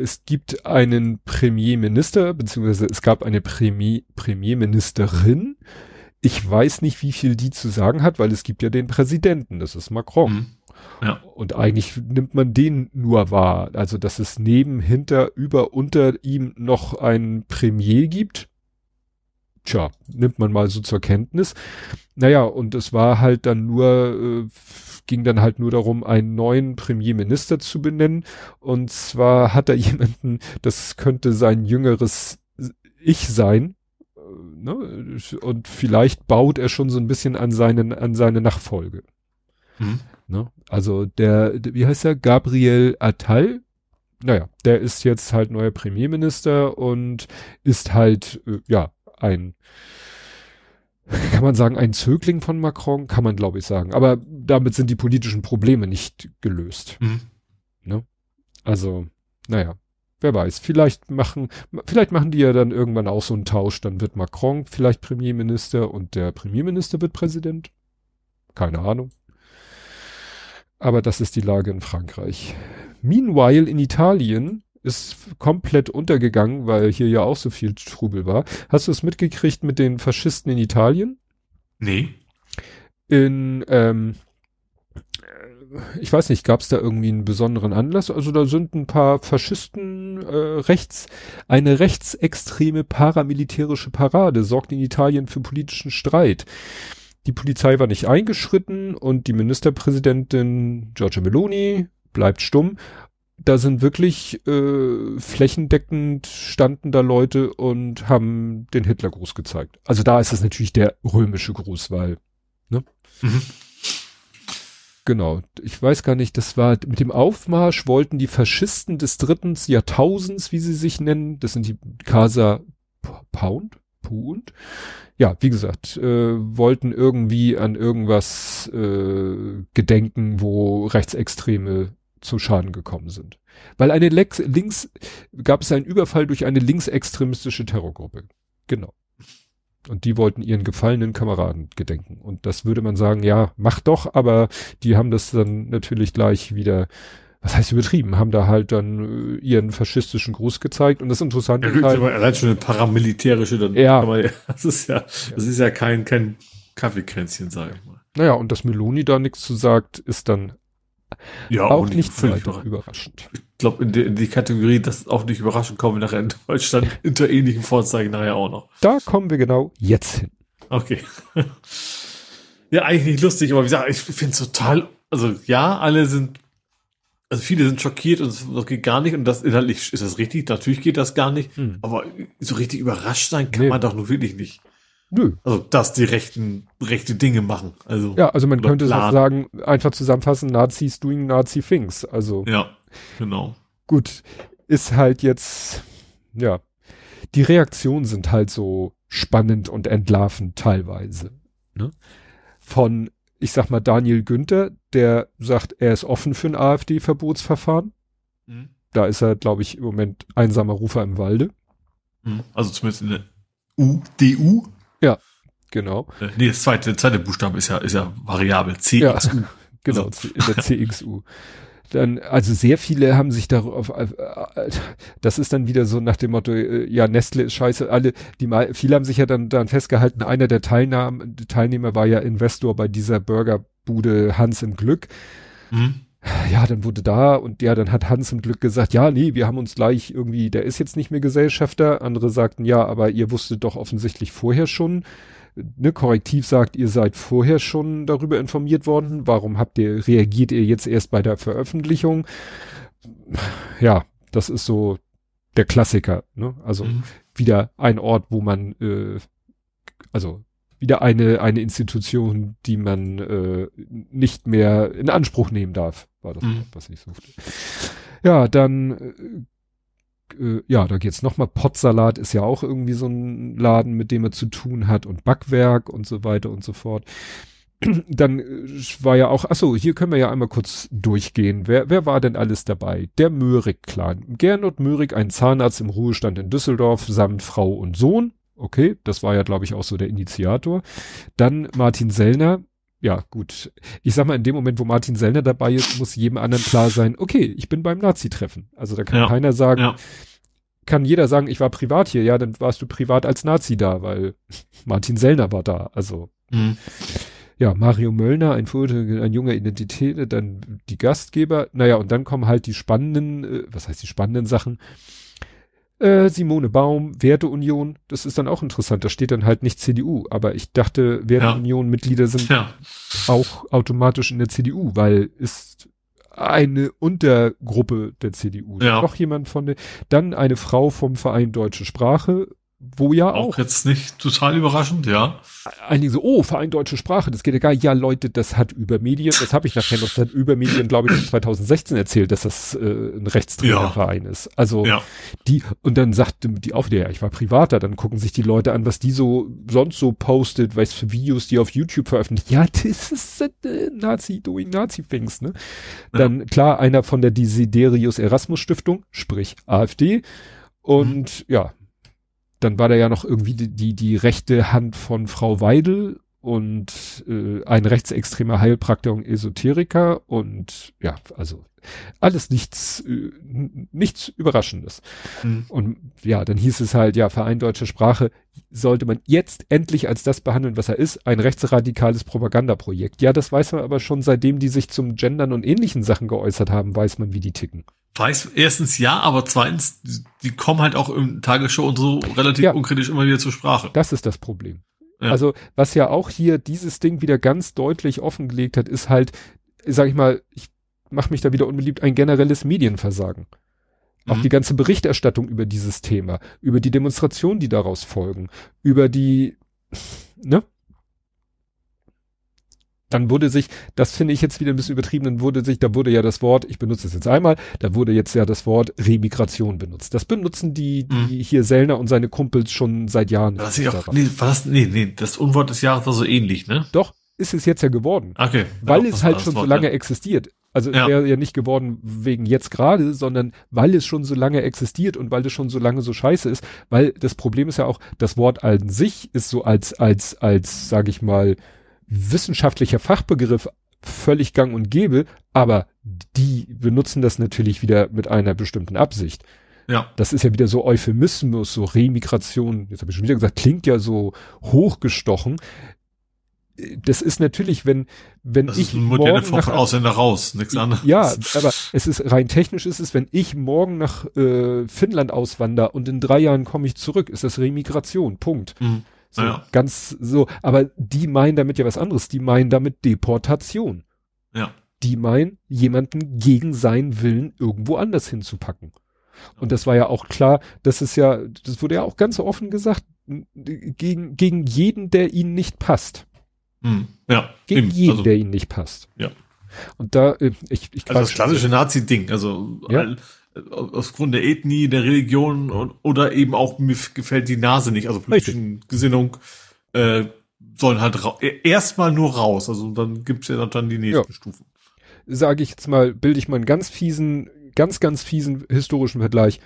es gibt einen Premierminister, beziehungsweise es gab eine Premier, Premierministerin. Ich weiß nicht, wie viel die zu sagen hat, weil es gibt ja den Präsidenten, das ist Macron. Mhm. Ja. Und eigentlich nimmt man den nur wahr. Also, dass es neben, hinter, über, unter ihm noch ein Premier gibt. Tja, nimmt man mal so zur Kenntnis. Naja, und es war halt dann nur, äh, ging dann halt nur darum, einen neuen Premierminister zu benennen. Und zwar hat er jemanden, das könnte sein jüngeres Ich sein. Äh, ne? Und vielleicht baut er schon so ein bisschen an seinen, an seine Nachfolge. Mhm. Ne? Also der, wie heißt er? Gabriel Attal. Naja, der ist jetzt halt neuer Premierminister und ist halt, äh, ja, ein kann man sagen, ein Zögling von Macron, kann man glaube ich sagen. Aber damit sind die politischen Probleme nicht gelöst. Mhm. Ne? Also, naja, wer weiß. Vielleicht machen, vielleicht machen die ja dann irgendwann auch so einen Tausch. Dann wird Macron vielleicht Premierminister und der Premierminister wird Präsident. Keine Ahnung. Aber das ist die Lage in Frankreich. Meanwhile in Italien ist komplett untergegangen, weil hier ja auch so viel Trubel war. Hast du es mitgekriegt mit den Faschisten in Italien? Nee. In, ähm, ich weiß nicht, gab es da irgendwie einen besonderen Anlass? Also da sind ein paar Faschisten äh, rechts, eine rechtsextreme paramilitärische Parade sorgt in Italien für politischen Streit. Die Polizei war nicht eingeschritten und die Ministerpräsidentin Giorgia Meloni bleibt stumm da sind wirklich äh, flächendeckend standen da Leute und haben den Hitlergruß gezeigt. Also da ist es natürlich der römische Gruß, weil, ne? Mhm. Genau. Ich weiß gar nicht, das war mit dem Aufmarsch wollten die Faschisten des dritten Jahrtausends, wie sie sich nennen, das sind die Casa Pound, Pound. Ja, wie gesagt, äh, wollten irgendwie an irgendwas äh, gedenken, wo Rechtsextreme zu Schaden gekommen sind. Weil eine Lex links gab es einen Überfall durch eine linksextremistische Terrorgruppe. Genau. Und die wollten ihren gefallenen Kameraden gedenken. Und das würde man sagen, ja, mach doch, aber die haben das dann natürlich gleich wieder, was heißt übertrieben, haben da halt dann äh, ihren faschistischen Gruß gezeigt. Und das Interessante Ja, ist halt, aber allein schon eine paramilitärische, dann Ja. man, das ist ja, das ist ja kein, kein Kaffeekränzchen, sage ich mal. naja, und dass Meloni da nichts zu sagt, ist dann Ja, auch nicht völlig überraschend. Ich glaube, in, die- in die Kategorie, das auch nicht überraschend kommen wir nachher in Deutschland unter ähnlichen Vorzeichen nachher auch noch. Da kommen wir genau jetzt hin. Okay. ja, eigentlich nicht lustig, aber wie gesagt, ich finde es total, also ja, alle sind, also viele sind schockiert und es- das geht gar nicht und das inhaltlich ist das richtig, natürlich geht das gar nicht, Hm. aber so richtig überrascht sein kann Nee. man doch nur wirklich nicht. Nö. Also, dass die rechten, rechte Dinge machen. Also, Ja, also man könnte es auch Plan. sagen, einfach zusammenfassen, Nazis doing Nazi things. Also ja genau. gut, ist halt jetzt, ja, die Reaktionen sind halt so spannend und entlarvend teilweise. Ne? Von, ich sag mal, Daniel Günther, der sagt, er ist offen für ein AfD-Verbotsverfahren. Mhm. Da ist er, glaube ich, im Moment einsamer Rufer im Walde. Mhm. Also zumindest in der UDU. Genau. Äh, nee, das zweite, der zweite Buchstabe ist ja, ist ja variabel. C, Ja. Genau, Also- in der CXU. Dann, also sehr viele haben sich darauf, äh, das ist dann wieder so nach dem Motto, äh, ja, Nestle ist scheiße, alle, die mal, viele haben sich ja dann, dann festgehalten, einer der Teilnahmen, Teilnehmer war ja Investor bei dieser Burgerbude Hans im Glück. Mhm. Ja, dann wurde da und ja, dann hat Hans im Glück gesagt, ja, nee, wir haben uns gleich irgendwie, der ist jetzt nicht mehr Gesellschafter. Andere sagten, ja, aber ihr wusstet doch offensichtlich vorher schon, ne, Korrektiv sagt, ihr seid vorher schon darüber informiert worden. Warum habt ihr, reagiert ihr jetzt erst bei der Veröffentlichung? Ja, das ist so der Klassiker, ne? Also Mhm. wieder ein Ort, wo man, äh, also wieder eine, eine Institution, die man äh, nicht mehr in Anspruch nehmen darf, war das, Mhm. Was ich suchte. Ja, dann, äh, äh, ja, da geht's nochmal. Potsalat ist ja auch irgendwie so ein Laden, mit dem er zu tun hat und Backwerk und so weiter und so fort. Dann äh, war ja auch, ach so, hier können wir ja einmal kurz durchgehen. Wer, wer war denn alles dabei? Der Möhrig-Clan. Gernot Möhrig, ein Zahnarzt im Ruhestand in Düsseldorf, samt Frau und Sohn. Okay, das war ja, glaube ich, auch so der Initiator. Dann Martin Sellner. Ja, gut. Ich sag mal, in dem Moment, wo Martin Sellner dabei ist, muss jedem anderen klar sein, okay, ich bin beim Nazi-Treffen. Also da kann Ja. keiner sagen, Ja. kann jeder sagen, ich war privat hier. Ja, dann warst du privat als Nazi da, weil Martin Sellner war da. Also Mhm. ja, Mario Möllner, ein Foto, ein junger Identität, dann die Gastgeber. Naja, und dann kommen halt die spannenden, äh, was heißt die spannenden Sachen? Äh, Simone Baum, Werteunion, das ist dann auch interessant. Da steht dann halt nicht CDU, aber ich dachte, Werteunion-Mitglieder sind Ja. auch automatisch in der CDU, weil ist eine Untergruppe der CDU. Ja. Noch jemand von der, dann eine Frau vom Verein Deutsche Sprache, wo ja auch Auch jetzt nicht total überraschend, ja. einige so, oh, Verein Deutsche Sprache, das geht ja gar nicht. Ja, Leute, das hat Übermedien, das habe ich nachher noch, das hat Übermedien, glaube ich, 2016 erzählt, dass das äh, ein Rechtsträgerverein ist. Also Ja. die, und dann sagte die auch wieder, ja, ich war privater, dann gucken sich die Leute an, was die so sonst so postet, weiß für Videos, die auf YouTube veröffentlicht. Ja, das ist äh, Nazi doing Nazi things, ne? Ja. Dann klar, einer von der Desiderius Erasmus Stiftung, sprich AfD. Und ja, dann war da ja noch irgendwie die, die, die rechte Hand von Frau Weidel und äh, ein rechtsextremer Heilpraktiker und Esoteriker und ja, also alles nichts, äh, nichts Überraschendes. Mhm. Und ja, dann hieß es halt, ja, Verein Deutsche Sprache sollte man jetzt endlich als das behandeln, was er ist, ein rechtsradikales Propagandaprojekt. Ja, das weiß man aber schon, seitdem die sich zum Gendern und ähnlichen Sachen geäußert haben, weiß man, wie die ticken. Weiß, erstens ja, aber zweitens, die, die kommen halt auch im Tagesschau und so relativ Ja. unkritisch immer wieder zur Sprache. Das ist das Problem. Ja. Also, was ja auch hier dieses Ding wieder ganz deutlich offengelegt hat, ist halt, sag ich mal, ich mache mich da wieder unbeliebt, ein generelles Medienversagen. Auch Mhm. die ganze Berichterstattung über dieses Thema, über die Demonstrationen, die daraus folgen, über die, ne? Dann wurde sich, das finde ich jetzt wieder ein bisschen übertrieben, dann wurde sich, da wurde ja das Wort, ich benutze es jetzt einmal, da wurde jetzt ja das Wort Remigration benutzt. Das benutzen die, die mhm. hier Sellner und seine Kumpels schon seit Jahren. Was ich auch, nee, was, nee, nee, das Unwort des Jahres war so ähnlich, ne? Doch, ist es jetzt ja geworden. Okay. Weil ja, es halt schon Wort, so lange ja. existiert. Also ja. wäre ja nicht geworden wegen jetzt gerade, sondern weil es schon so lange existiert und weil es schon so lange so scheiße ist. Weil das Problem ist ja auch, das Wort an sich ist so als, als, als, sag ich mal, wissenschaftlicher Fachbegriff völlig gang und gäbe, aber die benutzen das natürlich wieder mit einer bestimmten Absicht. Ja. Das ist ja wieder so Euphemismus, so Remigration, jetzt habe ich schon wieder gesagt, klingt ja so hochgestochen. Das ist natürlich, wenn, wenn das ich. Ist ein moderne Form von Ausländer raus, nichts anderes. Ja, aber es ist rein technisch ist es, wenn ich morgen nach äh, Finnland auswander und in drei Jahren komme ich zurück, ist das Remigration. Punkt. Mhm. So, ja. Ganz so, aber die meinen damit ja was anderes. Die meinen damit Deportation. Ja. Die meinen, jemanden gegen seinen Willen irgendwo anders hinzupacken. Und das war ja auch klar, das ist ja, das wurde ja auch ganz offen gesagt, gegen, gegen jeden, der ihnen nicht passt. Hm. Ja. Gegen eben. jeden, also, der ihnen nicht passt. Ja. Und da, äh, ich, ich Also das klassische Nazi-Ding, also ja. all, aufgrund der Ethnie, der Religion und, oder eben auch mir gefällt die Nase nicht, also politischen. Gesinnung, äh, sollen halt e-, erstmal nur raus. Also dann gibt's ja dann die nächsten ja. Stufen. Sage ich jetzt mal, bilde ich mal einen ganz fiesen, ganz, ganz fiesen historischen Vergleich.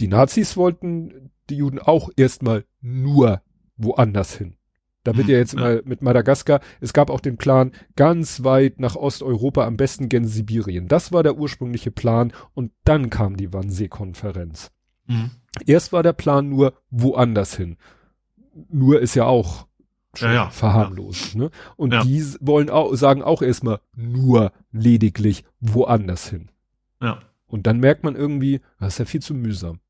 Die Nazis wollten die Juden auch erstmal nur woanders hin. Da wird ja jetzt ja. mal mit Madagaskar, es gab auch den Plan, ganz weit nach Osteuropa, am besten gen Sibirien. Das war der ursprüngliche Plan und dann kam die Wannsee-Konferenz. Mhm. Erst war der Plan nur woanders hin. Nur ist ja auch ja, ja. verharmlost. Ne? Und die wollen auch, sagen auch erstmal nur lediglich woanders hin. Ja. Und dann merkt man irgendwie, das ist ja viel zu mühsam.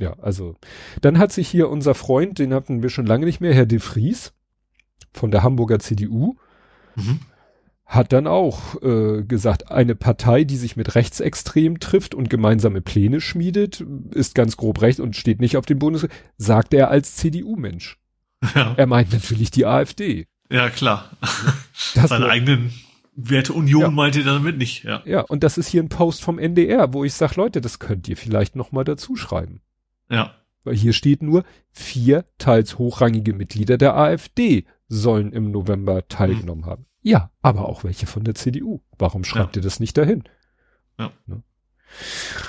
Ja, also, dann hat sich hier unser Freund, den hatten wir schon lange nicht mehr, Herr de Vries, von der Hamburger CDU, mhm. hat dann auch äh, gesagt, eine Partei, die sich mit Rechtsextremen trifft und gemeinsame Pläne schmiedet, ist ganz grob recht und steht nicht auf dem Bundes, sagt er als CDU-Mensch. Ja. Er meint natürlich die AfD. Ja, klar. Das Seine eigenen Werte Union ja. meinte er damit nicht, ja. Ja, und das ist hier ein Post vom NDR, wo ich sage, Leute, das könnt ihr vielleicht noch mal dazu schreiben. Ja. Weil hier steht nur, vier teils hochrangige Mitglieder der AfD sollen im November teilgenommen mhm. haben. Ja, aber auch welche von der CDU. Warum schreibt ja. ihr das nicht dahin? Ja. Ne?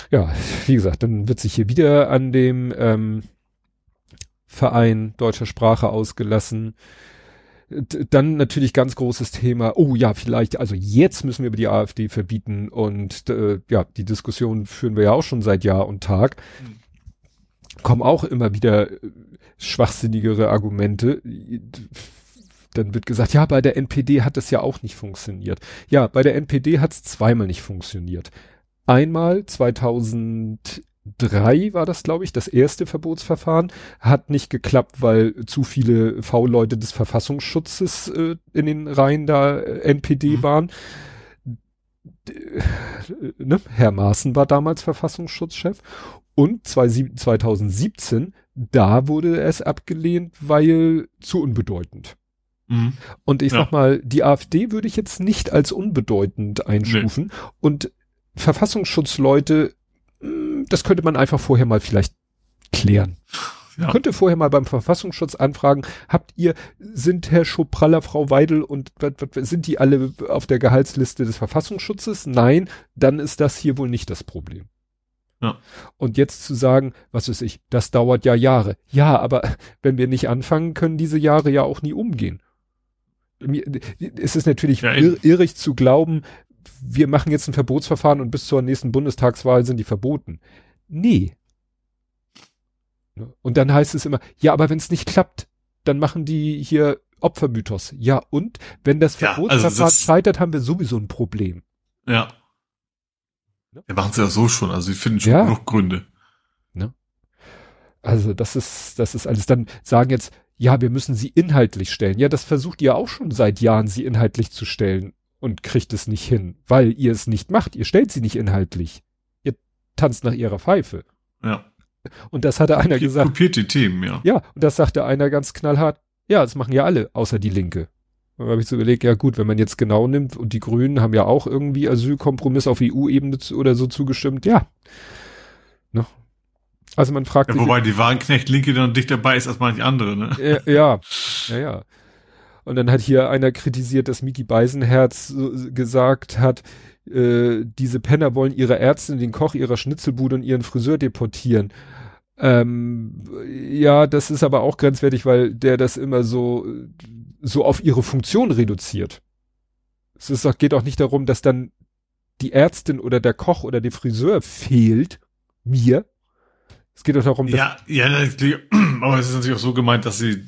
Ja, wie gesagt, dann wird sich hier wieder an dem ähm, Verein deutscher Sprache ausgelassen. Dann natürlich ganz großes Thema, oh ja, vielleicht, also jetzt müssen wir über die AfD verbieten und äh, ja, die Diskussion führen wir ja auch schon seit Jahr und Tag. Mhm. Kommen auch immer wieder äh, schwachsinnigere Argumente dann wird gesagt, ja, bei der NPD hat das ja auch nicht funktioniert. Ja, bei der NPD hat es zweimal nicht funktioniert. Einmal 2003 war das, glaube ich, das erste Verbotsverfahren, hat nicht geklappt, weil zu viele V-Leute des Verfassungsschutzes äh, in den Reihen da äh, NPD mhm. waren. Äh, ne? Herr Maaßen war damals Verfassungsschutzchef und 2017, da wurde es abgelehnt, weil zu unbedeutend. Mhm. Und ich ja. sag mal, die AfD würde ich jetzt nicht als unbedeutend einstufen. Nee. Und Verfassungsschutzleute, hm, das könnte man einfach vorher mal vielleicht klären. Ja. Könnte vorher mal beim Verfassungsschutz anfragen, habt ihr, sind Herr Schopraller, Frau Weidel und sind die alle auf der Gehaltsliste des Verfassungsschutzes? Nein, dann ist das hier wohl nicht das Problem. Ja. Und jetzt zu sagen, was weiß ich, das dauert ja Jahre. Ja, aber wenn wir nicht anfangen, können diese Jahre ja auch nie umgehen es ist natürlich ja, irr irrig zu glauben, wir machen jetzt ein Verbotsverfahren und bis zur nächsten Bundestagswahl sind die verboten. Nee. Ne? Und dann heißt es immer, ja, aber wenn es nicht klappt, dann machen die hier Opfermythos. Ja, und wenn das Verbotsverfahren ja, also das scheitert, haben wir sowieso ein Problem. Ja. Ne? Wir machen es ja so schon, also sie finden schon genug Gründe. Ne? Also das ist, das ist alles. Dann sagen jetzt, ja, wir müssen sie inhaltlich stellen. Ja, das versucht ihr auch schon seit Jahren, sie inhaltlich zu stellen und kriegt es nicht hin, weil ihr es nicht macht. Ihr stellt sie nicht inhaltlich. Ihr tanzt nach ihrer Pfeife. Ja. Und das hatte einer gesagt. Kopiert die Themen, ja. Ja, und das sagte einer ganz knallhart. Ja, das machen ja alle, außer die Linke. Dann habe ich so überlegt, ja gut, wenn man jetzt genau nimmt und die Grünen haben ja auch irgendwie Asylkompromiss auf EU-Ebene oder so zugestimmt, ja. Ne? Also man fragt ja, sich. Wobei die Wagenknecht Linke dann dicht dabei ist als manche andere, ne? Ja, ja, ja. Und dann hat hier einer kritisiert, dass Miki Beisenherz gesagt hat, äh, diese Penner wollen ihre Ärztin, den Koch ihrer Schnitzelbude und ihren Friseur deportieren. Ähm, ja, das ist aber auch grenzwertig, weil der das immer so, so auf ihre Funktion reduziert. Es ist auch, geht auch nicht darum, dass dann die Ärztin oder der Koch oder der Friseur fehlt, mir. Es geht doch darum, dass. Ja, ja, aber es ist natürlich auch so gemeint, dass sie,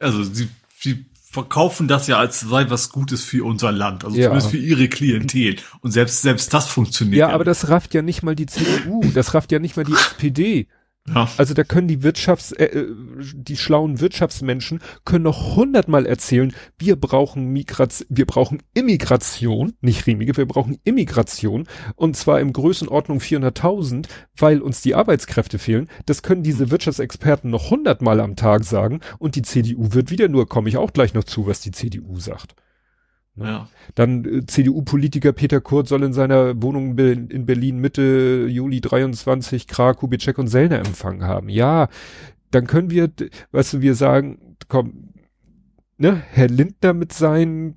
also sie, sie verkaufen das ja als sei was Gutes für unser Land, also ja. zumindest für ihre Klientel. Und selbst, selbst das funktioniert. Ja, ja aber das rafft ja nicht mal die CDU, das rafft ja nicht mal die SPD. Ja. Also da können die Wirtschafts, äh, äh, die schlauen Wirtschaftsmenschen können noch hundertmal erzählen, wir brauchen Migration, wir brauchen Immigration, nicht Remige, wir brauchen Immigration und zwar im Größenordnung 400.000, weil uns die Arbeitskräfte fehlen. Das können diese Wirtschaftsexperten noch hundertmal am Tag sagen und die CDU wird wieder nur, komme ich auch gleich noch zu, was die CDU sagt. Ne? Ja. Dann äh, CDU-Politiker Peter Kurt soll in seiner Wohnung in Berlin Mitte Juli 23 Kra, Kubitschek und Sellner empfangen haben. Ja, dann können wir, weißt du, wir sagen, komm, ne, Herr Lindner mit seinen,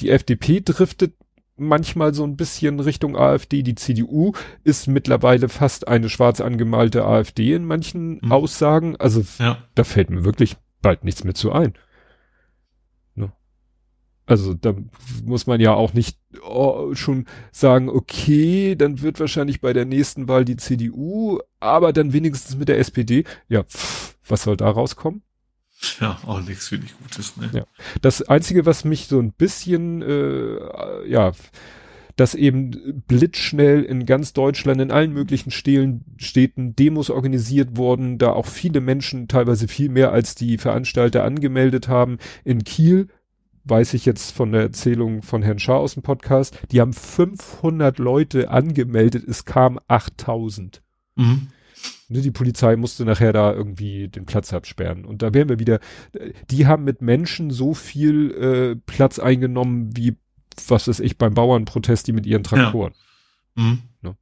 die FDP driftet manchmal so ein bisschen Richtung AfD. Die CDU ist mittlerweile fast eine schwarz angemalte AfD in manchen mhm. Aussagen. Also ja. da fällt mir wirklich bald nichts mehr zu ein. Also da muss man ja auch nicht oh, schon sagen, okay, dann wird wahrscheinlich bei der nächsten Wahl die CDU, aber dann wenigstens mit der SPD. Ja, pff, was soll da rauskommen? Ja, auch nichts finde ich Gutes. Ne? Ja. Das Einzige, was mich so ein bisschen, äh, ja, dass eben blitzschnell in ganz Deutschland, in allen möglichen Städten, Städten Demos organisiert wurden, da auch viele Menschen, teilweise viel mehr als die Veranstalter angemeldet haben. In Kiel weiß ich jetzt von der Erzählung von Herrn Schaar aus dem Podcast, die haben 500 Leute angemeldet, es kamen 8000. Mhm. Ne, die Polizei musste nachher da irgendwie den Platz absperren. Und da wären wir wieder, die haben mit Menschen so viel äh, Platz eingenommen, wie, was weiß ich, beim Bauernprotest, die mit ihren Traktoren. Ja. Mhm. Ne?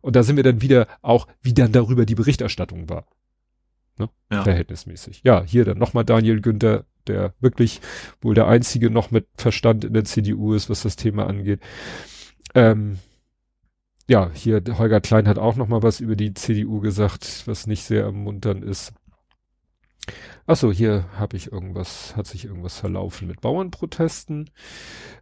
Und da sind wir dann wieder auch, wie dann darüber die Berichterstattung war. Ne? Ja. Verhältnismäßig. Ja, hier dann nochmal Daniel Günther, der wirklich wohl der einzige noch mit Verstand in der CDU ist, was das Thema angeht. Ähm, ja, hier Holger Klein hat auch noch mal was über die CDU gesagt, was nicht sehr ermunternd ist. Ach so, hier habe ich irgendwas, hat sich irgendwas verlaufen mit Bauernprotesten.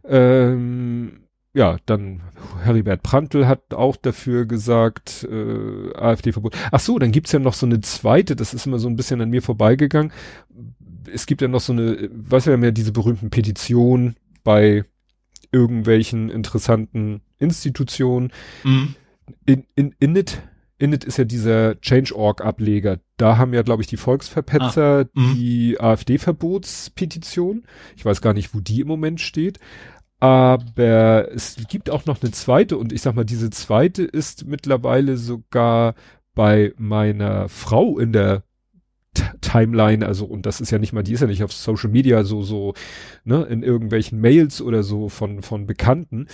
Ähm, ja, dann Heribert Prantl hat auch dafür gesagt, äh, AfD-Verbot. Ach so, dann gibt's ja noch so eine zweite, das ist immer so ein bisschen an mir vorbeigegangen. Es gibt ja noch so eine, haben ja diese berühmten Petitionen bei irgendwelchen interessanten Institutionen. Mhm. In, in, Init, Init ist ja dieser Change.org-Ableger. Da haben ja, glaube ich, die Volksverpetzer ah, mhm. die AfD-Verbotspetition. Ich weiß gar nicht, wo die im Moment steht. Aber es gibt auch noch eine zweite und ich sag mal, diese zweite ist mittlerweile sogar bei meiner Frau in der Timeline, also und das ist ja nicht mal, die ist ja nicht auf Social Media so, so, ne, in irgendwelchen Mails oder so von, von Bekannten.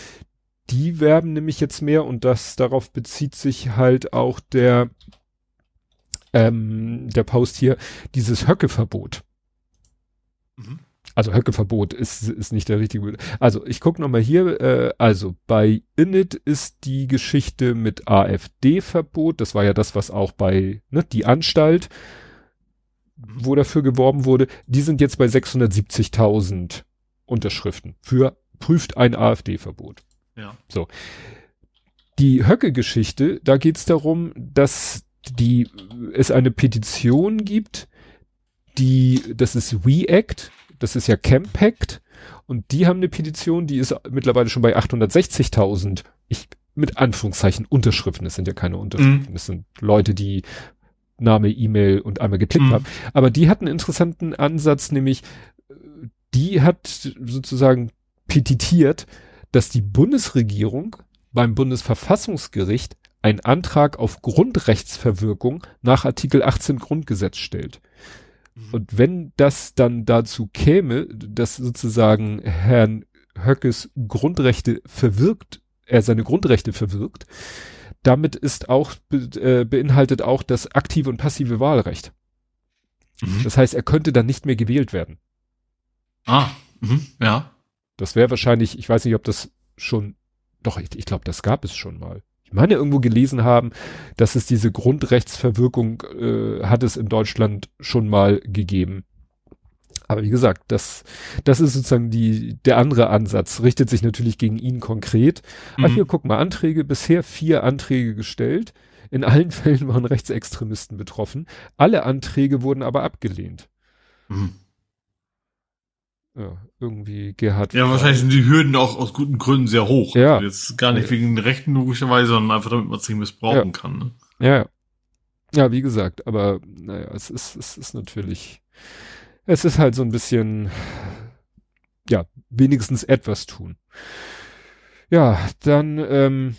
Die werben nämlich jetzt mehr und das, darauf bezieht sich halt auch der, ähm, der Post hier, dieses Höckeverbot. Mhm. Also Höckeverbot ist, ist nicht der richtige. Also ich gucke nochmal hier. Äh, also bei Init ist die Geschichte mit AfD-Verbot. Das war ja das, was auch bei ne, die Anstalt, wo dafür geworben wurde. Die sind jetzt bei 670.000 Unterschriften für prüft ein AfD-Verbot. Ja. So. Die Höcke-Geschichte, da geht es darum, dass die es eine Petition gibt, die das ist WeAct das ist ja Campact und die haben eine Petition, die ist mittlerweile schon bei 860.000. Ich mit Anführungszeichen Unterschriften, das sind ja keine Unterschriften, mhm. das sind Leute, die Name, E-Mail und einmal geklickt mhm. haben. Aber die hat einen interessanten Ansatz, nämlich die hat sozusagen petitiert, dass die Bundesregierung beim Bundesverfassungsgericht einen Antrag auf Grundrechtsverwirkung nach Artikel 18 Grundgesetz stellt. Mhm. Und wenn das dann dazu käme, dass sozusagen Herrn Höckes Grundrechte verwirkt, er seine Grundrechte verwirkt, damit ist auch, äh, beinhaltet auch das aktive und passive Wahlrecht. Mhm. Das heißt, er könnte dann nicht mehr gewählt werden. Ah, mhm, ja. Das wäre wahrscheinlich, ich weiß nicht, ob das schon, doch, ich, ich glaube, das gab es schon mal. Ich meine irgendwo gelesen haben, dass es diese Grundrechtsverwirkung äh, hat es in Deutschland schon mal gegeben. Aber wie gesagt, das, das ist sozusagen die, der andere Ansatz, richtet sich natürlich gegen ihn konkret. Mhm. Ach hier, guck mal, Anträge, bisher vier Anträge gestellt. In allen Fällen waren Rechtsextremisten betroffen. Alle Anträge wurden aber abgelehnt. Mhm. Ja, irgendwie Gerhard. Ja, wahrscheinlich sind die Hürden auch aus guten Gründen sehr hoch. Ja. Also jetzt gar nicht wegen Rechten logischerweise, sondern einfach damit man es nicht missbrauchen ja. kann. Ne? Ja. Ja, wie gesagt, aber naja, es ist, es ist natürlich, es ist halt so ein bisschen, ja, wenigstens etwas tun. Ja, dann ähm,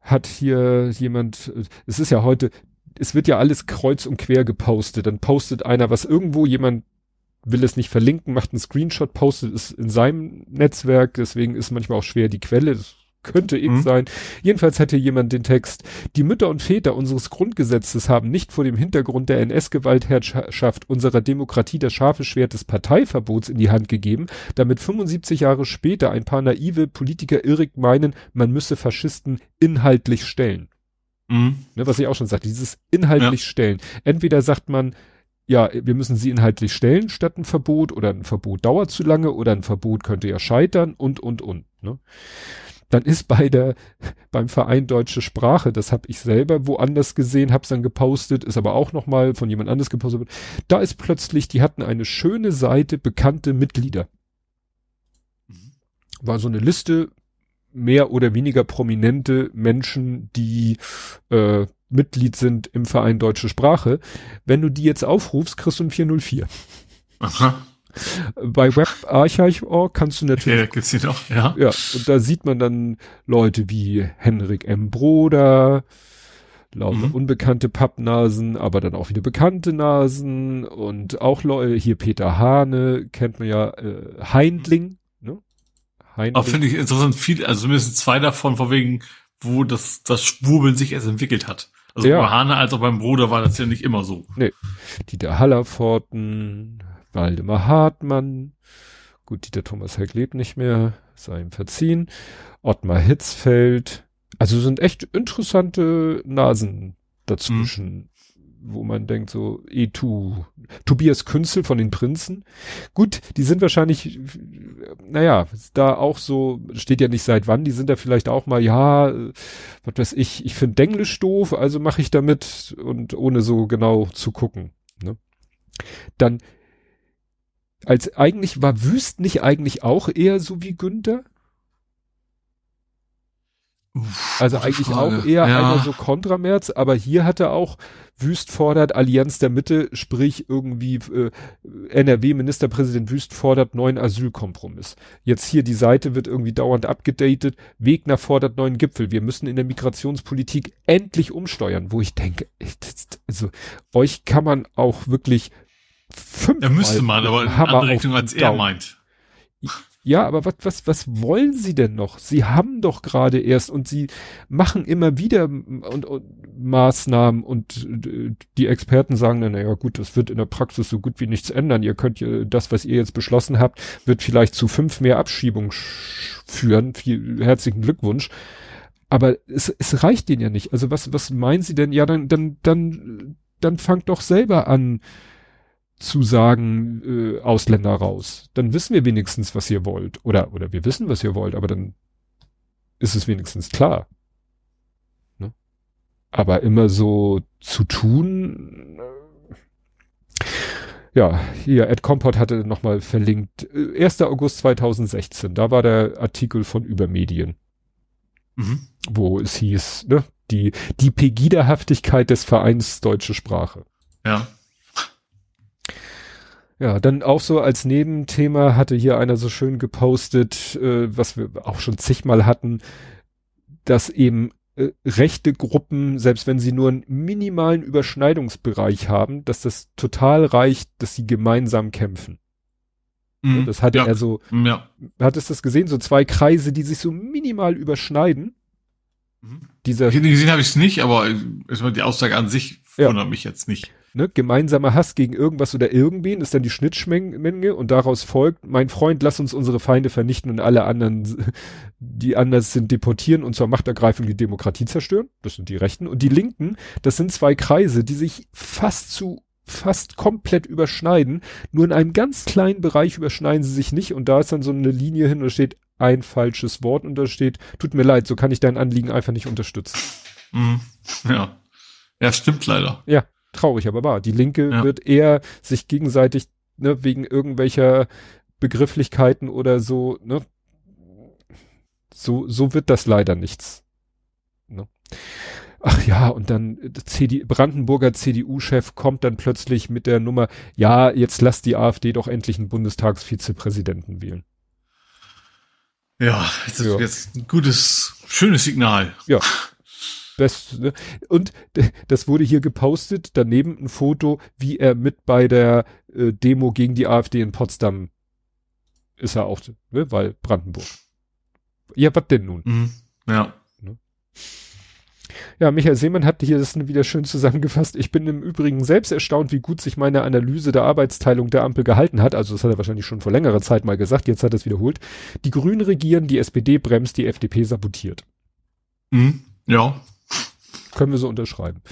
hat hier jemand, es ist ja heute, es wird ja alles kreuz und quer gepostet. Dann postet einer was irgendwo, jemand will es nicht verlinken, macht einen Screenshot, postet es in seinem Netzwerk, deswegen ist manchmal auch schwer die Quelle, das könnte eben mhm. sein. Jedenfalls hatte jemand den Text, die Mütter und Väter unseres Grundgesetzes haben nicht vor dem Hintergrund der NS-Gewaltherrschaft unserer Demokratie das scharfe Schwert des Parteiverbots in die Hand gegeben, damit 75 Jahre später ein paar naive Politiker irrig meinen, man müsse Faschisten inhaltlich stellen. Mhm. Ne, was ich auch schon sagte, dieses inhaltlich ja. stellen. Entweder sagt man, ja, wir müssen sie inhaltlich stellen statt ein Verbot oder ein Verbot dauert zu lange oder ein Verbot könnte ja scheitern und, und, und. Ne? Dann ist bei der, beim Verein Deutsche Sprache, das habe ich selber woanders gesehen, hab's dann gepostet, ist aber auch nochmal von jemand anders gepostet, da ist plötzlich, die hatten eine schöne Seite bekannte Mitglieder. Mhm. War so eine Liste, mehr oder weniger prominente Menschen, die äh, Mitglied sind im Verein Deutsche Sprache. Wenn du die jetzt aufrufst, kriegst du ein 404. Aha. Bei WebArchive.org kannst du natürlich. Ja, gibt's die doch, ja. Ja, und da sieht man dann Leute wie Henrik M. Broder, lauter mhm. unbekannte Pappnasen, aber dann auch wieder bekannte Nasen und auch Leute, hier Peter Hane, kennt man ja, äh, Heindling, ne? Heindling. Auch finde ich interessant, viel, also zumindest zwei davon, vor wegen, wo das, das Schwurbeln sich erst entwickelt hat. Also ja. bei Hane als auch beim Bruder war das ja nicht immer so. Nee. Dieter Hallerforten, Waldemar Hartmann, gut, Dieter Thomas Heck lebt nicht mehr, sei ihm verziehen, Ottmar Hitzfeld, also sind echt interessante Nasen dazwischen. Mhm wo man denkt so, E2, Tobias Künzel von den Prinzen. Gut, die sind wahrscheinlich, naja, da auch so, steht ja nicht seit wann, die sind da vielleicht auch mal, ja, was weiß ich, ich finde Denglisch doof, also mache ich damit und ohne so genau zu gucken. Ne? Dann, als eigentlich war Wüst nicht eigentlich auch eher so wie Günther? Also eigentlich Frage. auch eher ja. einer so Kontramärz, aber hier hat er auch Wüst fordert Allianz der Mitte, sprich irgendwie äh, NRW-Ministerpräsident Wüst fordert neuen Asylkompromiss. Jetzt hier die Seite wird irgendwie dauernd abgedatet. Wegner fordert neuen Gipfel. Wir müssen in der Migrationspolitik endlich umsteuern, wo ich denke, also euch kann man auch wirklich fünf. Ja, müsste man, aber in andere Richtung als er meint. Ja, aber was, was, was wollen sie denn noch? Sie haben doch gerade erst und sie machen immer wieder und, und Maßnahmen und die Experten sagen dann, naja gut, das wird in der Praxis so gut wie nichts ändern. Ihr könnt ja, das, was ihr jetzt beschlossen habt, wird vielleicht zu fünf mehr Abschiebungen führen. Viel herzlichen Glückwunsch. Aber es, es reicht denen ja nicht. Also was, was meinen sie denn? Ja, dann, dann, dann, dann fangt doch selber an, zu sagen, äh, Ausländer raus. Dann wissen wir wenigstens, was ihr wollt. Oder, oder wir wissen, was ihr wollt, aber dann ist es wenigstens klar. Ne? Aber immer so zu tun, äh, ja, hier, Ed Comport hatte nochmal verlinkt, 1. Äh, August 2016, da war der Artikel von Übermedien. Mhm. Wo es hieß, ne, die, die Pegida-Haftigkeit des Vereins Deutsche Sprache. Ja. Ja, dann auch so als Nebenthema hatte hier einer so schön gepostet, äh, was wir auch schon zigmal hatten, dass eben äh, rechte Gruppen, selbst wenn sie nur einen minimalen Überschneidungsbereich haben, dass das total reicht, dass sie gemeinsam kämpfen. Mhm. Das hatte ja. er so, ja. hattest du das gesehen, so zwei Kreise, die sich so minimal überschneiden. Mhm. Dieser, gesehen habe ich es nicht, aber die Aussage an sich wundert ja. mich jetzt nicht ne, gemeinsamer Hass gegen irgendwas oder irgendwen ist dann die Schnittmenge und daraus folgt, mein Freund, lass uns unsere Feinde vernichten und alle anderen, die anders sind, deportieren und zur Machtergreifung die Demokratie zerstören. Das sind die Rechten. Und die Linken, das sind zwei Kreise, die sich fast zu fast komplett überschneiden. Nur in einem ganz kleinen Bereich überschneiden sie sich nicht und da ist dann so eine Linie hin und da steht ein falsches Wort und da steht, tut mir leid, so kann ich dein Anliegen einfach nicht unterstützen. Mhm. Ja. Ja, stimmt leider. Ja traurig, aber wahr. Die Linke ja. wird eher sich gegenseitig, ne, wegen irgendwelcher Begrifflichkeiten oder so, ne, so, so wird das leider nichts. Ne? Ach ja, und dann CD, Brandenburger CDU-Chef kommt dann plötzlich mit der Nummer, ja, jetzt lasst die AfD doch endlich einen Bundestagsvizepräsidenten wählen. Ja, das ist ja. jetzt ein gutes, schönes Signal. Ja, Best, ne? Und das wurde hier gepostet, daneben ein Foto, wie er mit bei der äh, Demo gegen die AfD in Potsdam ist er auch, ne? weil Brandenburg. Ja, was denn nun? Mhm. Ja. Ne? Ja, Michael Seemann hat hier das wieder schön zusammengefasst. Ich bin im Übrigen selbst erstaunt, wie gut sich meine Analyse der Arbeitsteilung der Ampel gehalten hat. Also das hat er wahrscheinlich schon vor längerer Zeit mal gesagt, jetzt hat er es wiederholt. Die Grünen regieren, die SPD bremst, die FDP sabotiert. Mhm. Ja, können wir so unterschreiben.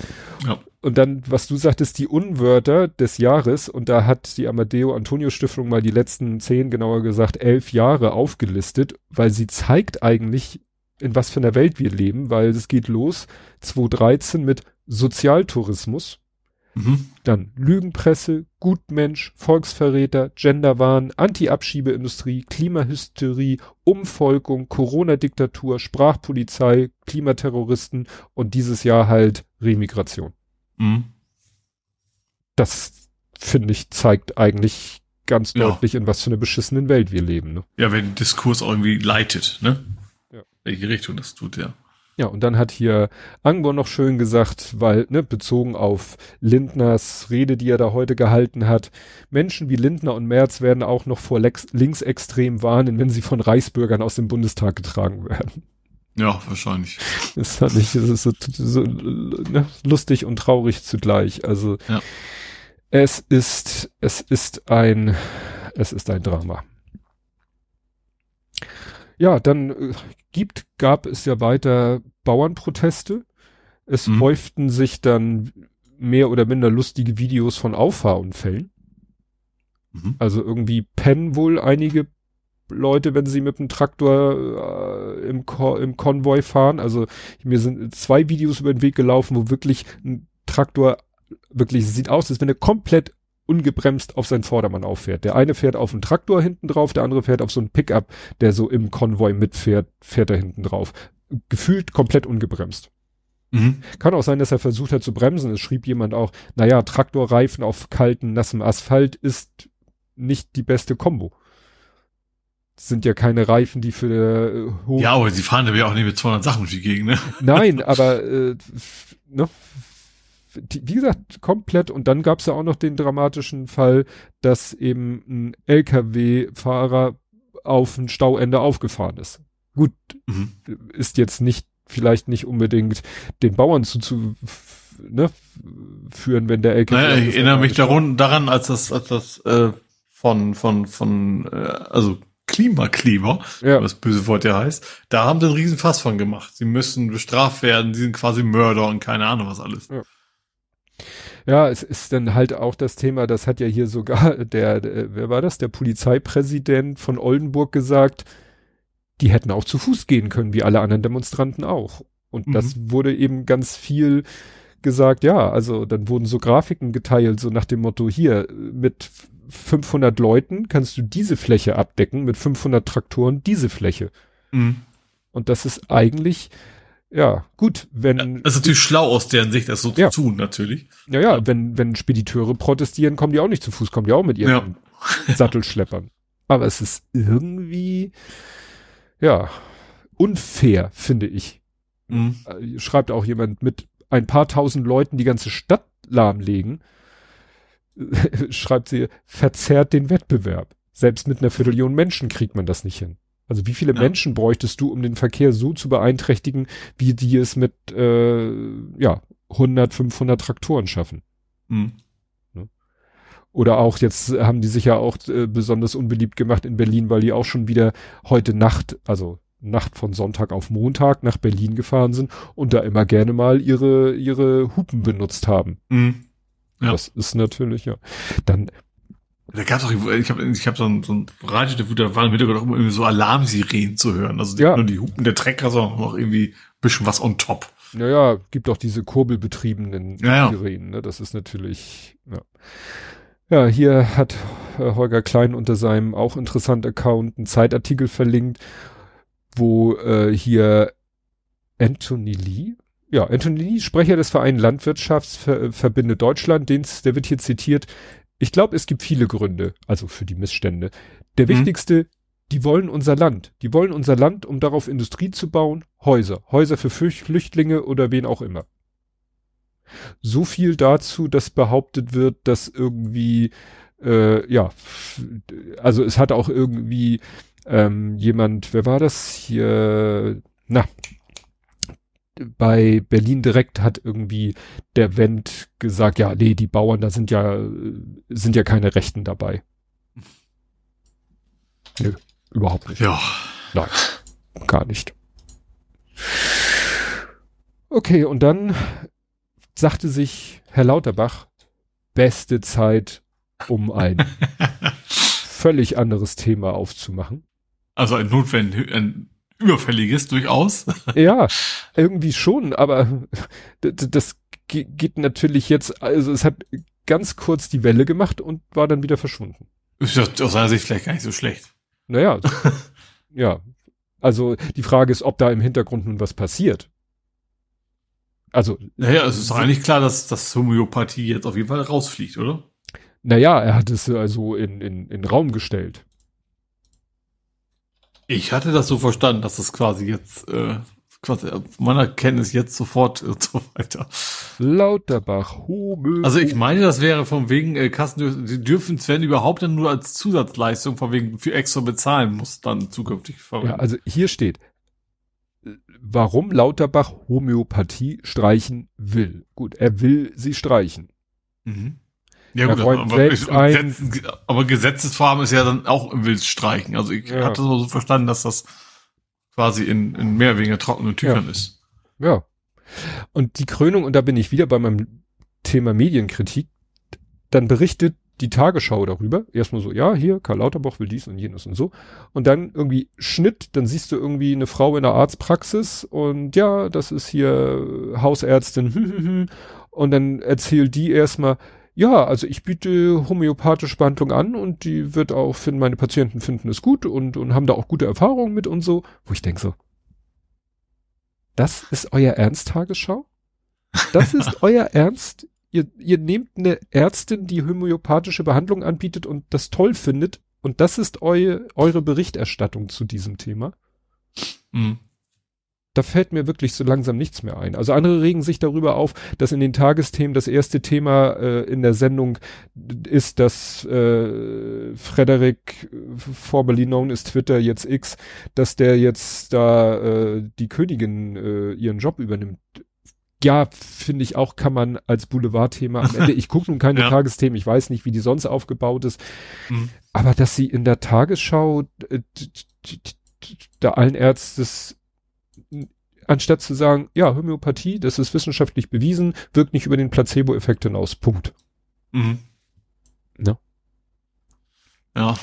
Ja. Und dann, was du sagtest, die Unwörter des Jahres, und da hat die Amadeo Antonio Stiftung mal die letzten zehn, genauer gesagt elf Jahre aufgelistet, weil sie zeigt eigentlich, in was für einer Welt wir leben, weil es geht los 2013 mit Sozialtourismus. Mhm. Dann Lügenpresse, Gutmensch, Volksverräter, Genderwahn, Anti-Abschiebeindustrie, Klimahysterie, Umvolkung, Corona-Diktatur, Sprachpolizei, Klimaterroristen und dieses Jahr halt Remigration. Mhm. Das, finde ich, zeigt eigentlich ganz ja. deutlich, in was für einer beschissenen Welt wir leben. Ne? Ja, wenn Diskurs irgendwie leitet, ne? Ja. Welche Richtung das tut, ja. Ja, und dann hat hier Angbor noch schön gesagt, weil, ne, bezogen auf Lindners Rede, die er da heute gehalten hat, Menschen wie Lindner und Merz werden auch noch vor Lex linksextrem warnen, wenn sie von Reichsbürgern aus dem Bundestag getragen werden. Ja, wahrscheinlich. Das fand ich, das ist so, so ne, lustig und traurig zugleich. Also, ja. es ist, es ist ein, es ist ein Drama. Ja, dann äh, gibt, gab es ja weiter Bauernproteste. Es mhm. häuften sich dann mehr oder minder lustige Videos von Auffahrunfällen. Mhm. Also irgendwie pennen wohl einige Leute, wenn sie mit dem Traktor äh, im, Ko im Konvoi fahren. Also mir sind zwei Videos über den Weg gelaufen, wo wirklich ein Traktor wirklich sieht aus, als wenn er komplett ungebremst auf seinen Vordermann auffährt. Der eine fährt auf einen Traktor hinten drauf, der andere fährt auf so einen Pickup, der so im Konvoi mitfährt, fährt er hinten drauf. Gefühlt komplett ungebremst. Mhm. Kann auch sein, dass er versucht hat zu bremsen. Es schrieb jemand auch, naja, Traktorreifen auf kalten, nassem Asphalt ist nicht die beste Kombo. Das sind ja keine Reifen, die für äh, Ja, aber sie fahren ja auch nicht mit 200 Sachen durch die Gegend, ne? Nein, aber äh, ne, wie gesagt, komplett. Und dann gab es ja auch noch den dramatischen Fall, dass eben ein LKW-Fahrer auf ein Stauende aufgefahren ist. Gut, mhm. ist jetzt nicht, vielleicht nicht unbedingt den Bauern zu, zu ne, führen, wenn der LKW. Naja, ich erinnere mich daran, daran, als das, als das äh, von, von, von, äh, also Klimakleber, ja. was böse Wort ja heißt, da haben sie einen riesen Fass von gemacht. Sie müssen bestraft werden, sie sind quasi Mörder und keine Ahnung was alles. Ja. Ja, es ist dann halt auch das Thema, das hat ja hier sogar der, der wer war das, der Polizeipräsident von Oldenburg gesagt, die hätten auch zu Fuß gehen können, wie alle anderen Demonstranten auch. Und mhm. das wurde eben ganz viel gesagt, ja, also dann wurden so Grafiken geteilt, so nach dem Motto, hier, mit 500 Leuten kannst du diese Fläche abdecken, mit 500 Traktoren diese Fläche. Mhm. Und das ist eigentlich, ja, gut, wenn. Ja, das ist natürlich schlau aus deren Sicht, das so ja. zu tun, natürlich. Ja, ja, wenn, wenn Spediteure protestieren, kommen die auch nicht zu Fuß, kommen die auch mit ihren ja. Sattelschleppern. Aber es ist irgendwie, ja, unfair, finde ich. Mhm. Äh, schreibt auch jemand mit ein paar tausend Leuten die ganze Stadt lahmlegen, schreibt sie, verzerrt den Wettbewerb. Selbst mit einer Viertelmillion Menschen kriegt man das nicht hin. Also wie viele ja. Menschen bräuchtest du, um den Verkehr so zu beeinträchtigen, wie die es mit äh, ja 100, 500 Traktoren schaffen? Mhm. Ne? Oder auch jetzt haben die sich ja auch äh, besonders unbeliebt gemacht in Berlin, weil die auch schon wieder heute Nacht, also Nacht von Sonntag auf Montag nach Berlin gefahren sind und da immer gerne mal ihre ihre Hupen benutzt haben. Mhm. Ja. Das ist natürlich ja. Dann da gab's auch, ich habe ich hab so ein, so ein Radio, da war im Hintergrund auch immer so Alarmsirenen zu hören. Also ja. nur die Hupen der Trecker, sondern auch irgendwie ein bisschen was on top. Naja, gibt auch diese kurbelbetriebenen ja, Sirenen, ne? Das ist natürlich, ja. Ja, hier hat äh, Holger Klein unter seinem auch interessanten Account einen Zeitartikel verlinkt, wo äh, hier Anthony Lee, ja, Anthony Lee, Sprecher des Vereins Landwirtschaftsverbinde Deutschland, den's, der wird hier zitiert, ich glaube, es gibt viele Gründe, also für die Missstände. Der mhm. wichtigste, die wollen unser Land. Die wollen unser Land, um darauf Industrie zu bauen, Häuser. Häuser für Flüchtlinge oder wen auch immer. So viel dazu, dass behauptet wird, dass irgendwie, äh, ja, also es hat auch irgendwie ähm, jemand, wer war das hier? Na, bei Berlin direkt hat irgendwie der Wendt gesagt, ja, nee, die Bauern, da sind ja, sind ja keine Rechten dabei. Nö, überhaupt nicht. Ja. Nein, gar nicht. Okay, und dann sagte sich Herr Lauterbach, beste Zeit, um ein völlig anderes Thema aufzumachen. Also ein notwendig, ein überfälliges durchaus. Ja, irgendwie schon, aber das geht natürlich jetzt, also es hat ganz kurz die Welle gemacht und war dann wieder verschwunden. Ist aus seiner Sicht vielleicht gar nicht so schlecht. Naja, ja. Also die Frage ist, ob da im Hintergrund nun was passiert. Also. Naja, es ist doch eigentlich klar, dass das Homöopathie jetzt auf jeden Fall rausfliegt, oder? Naja, er hat es also in, in, in Raum gestellt. Ich hatte das so verstanden, dass es quasi jetzt, äh, quasi meiner Kenntnis jetzt sofort und so weiter. Lauterbach, Homö. Also ich meine, das wäre von wegen äh, Kassen, die dürfen es, wenn überhaupt, dann nur als Zusatzleistung von wegen für extra bezahlen muss, dann zukünftig verwenden. Ja, also hier steht, warum Lauterbach Homöopathie streichen will. Gut, er will sie streichen. Mhm. Ja gut, aber, ich, ein, aber Gesetzesfarben ist ja dann auch im Wild streichen. Also ich ja. hatte so verstanden, dass das quasi in, in mehr weniger trockenen Tüchern ja. ist. Ja. Und die Krönung, und da bin ich wieder bei meinem Thema Medienkritik, dann berichtet die Tagesschau darüber. Erstmal so, ja, hier, Karl Lauterbach will dies und jenes und so. Und dann irgendwie Schnitt, dann siehst du irgendwie eine Frau in der Arztpraxis und ja, das ist hier Hausärztin. Und dann erzählt die erstmal, ja, also ich biete homöopathische Behandlung an und die wird auch finden, meine Patienten finden es gut und, und haben da auch gute Erfahrungen mit und so, wo ich denke so, das ist euer Ernst-Tagesschau? Das ist euer Ernst? Ihr, ihr nehmt eine Ärztin, die homöopathische Behandlung anbietet und das toll findet und das ist eu, eure Berichterstattung zu diesem Thema? Mhm da fällt mir wirklich so langsam nichts mehr ein. Also andere regen sich darüber auf, dass in den Tagesthemen das erste Thema äh, in der Sendung ist, dass äh, Frederik, formerly known as Twitter, jetzt X, dass der jetzt da äh, die Königin äh, ihren Job übernimmt. Ja, finde ich auch, kann man als Boulevardthema am Ende, ich gucke nun keine ja. Tagesthemen, ich weiß nicht, wie die sonst aufgebaut ist, mhm. aber dass sie in der Tagesschau äh, da allen Ärztes anstatt zu sagen, ja, Homöopathie, das ist wissenschaftlich bewiesen, wirkt nicht über den Placebo-Effekt hinaus. Punkt. Mhm. Ja. Ja.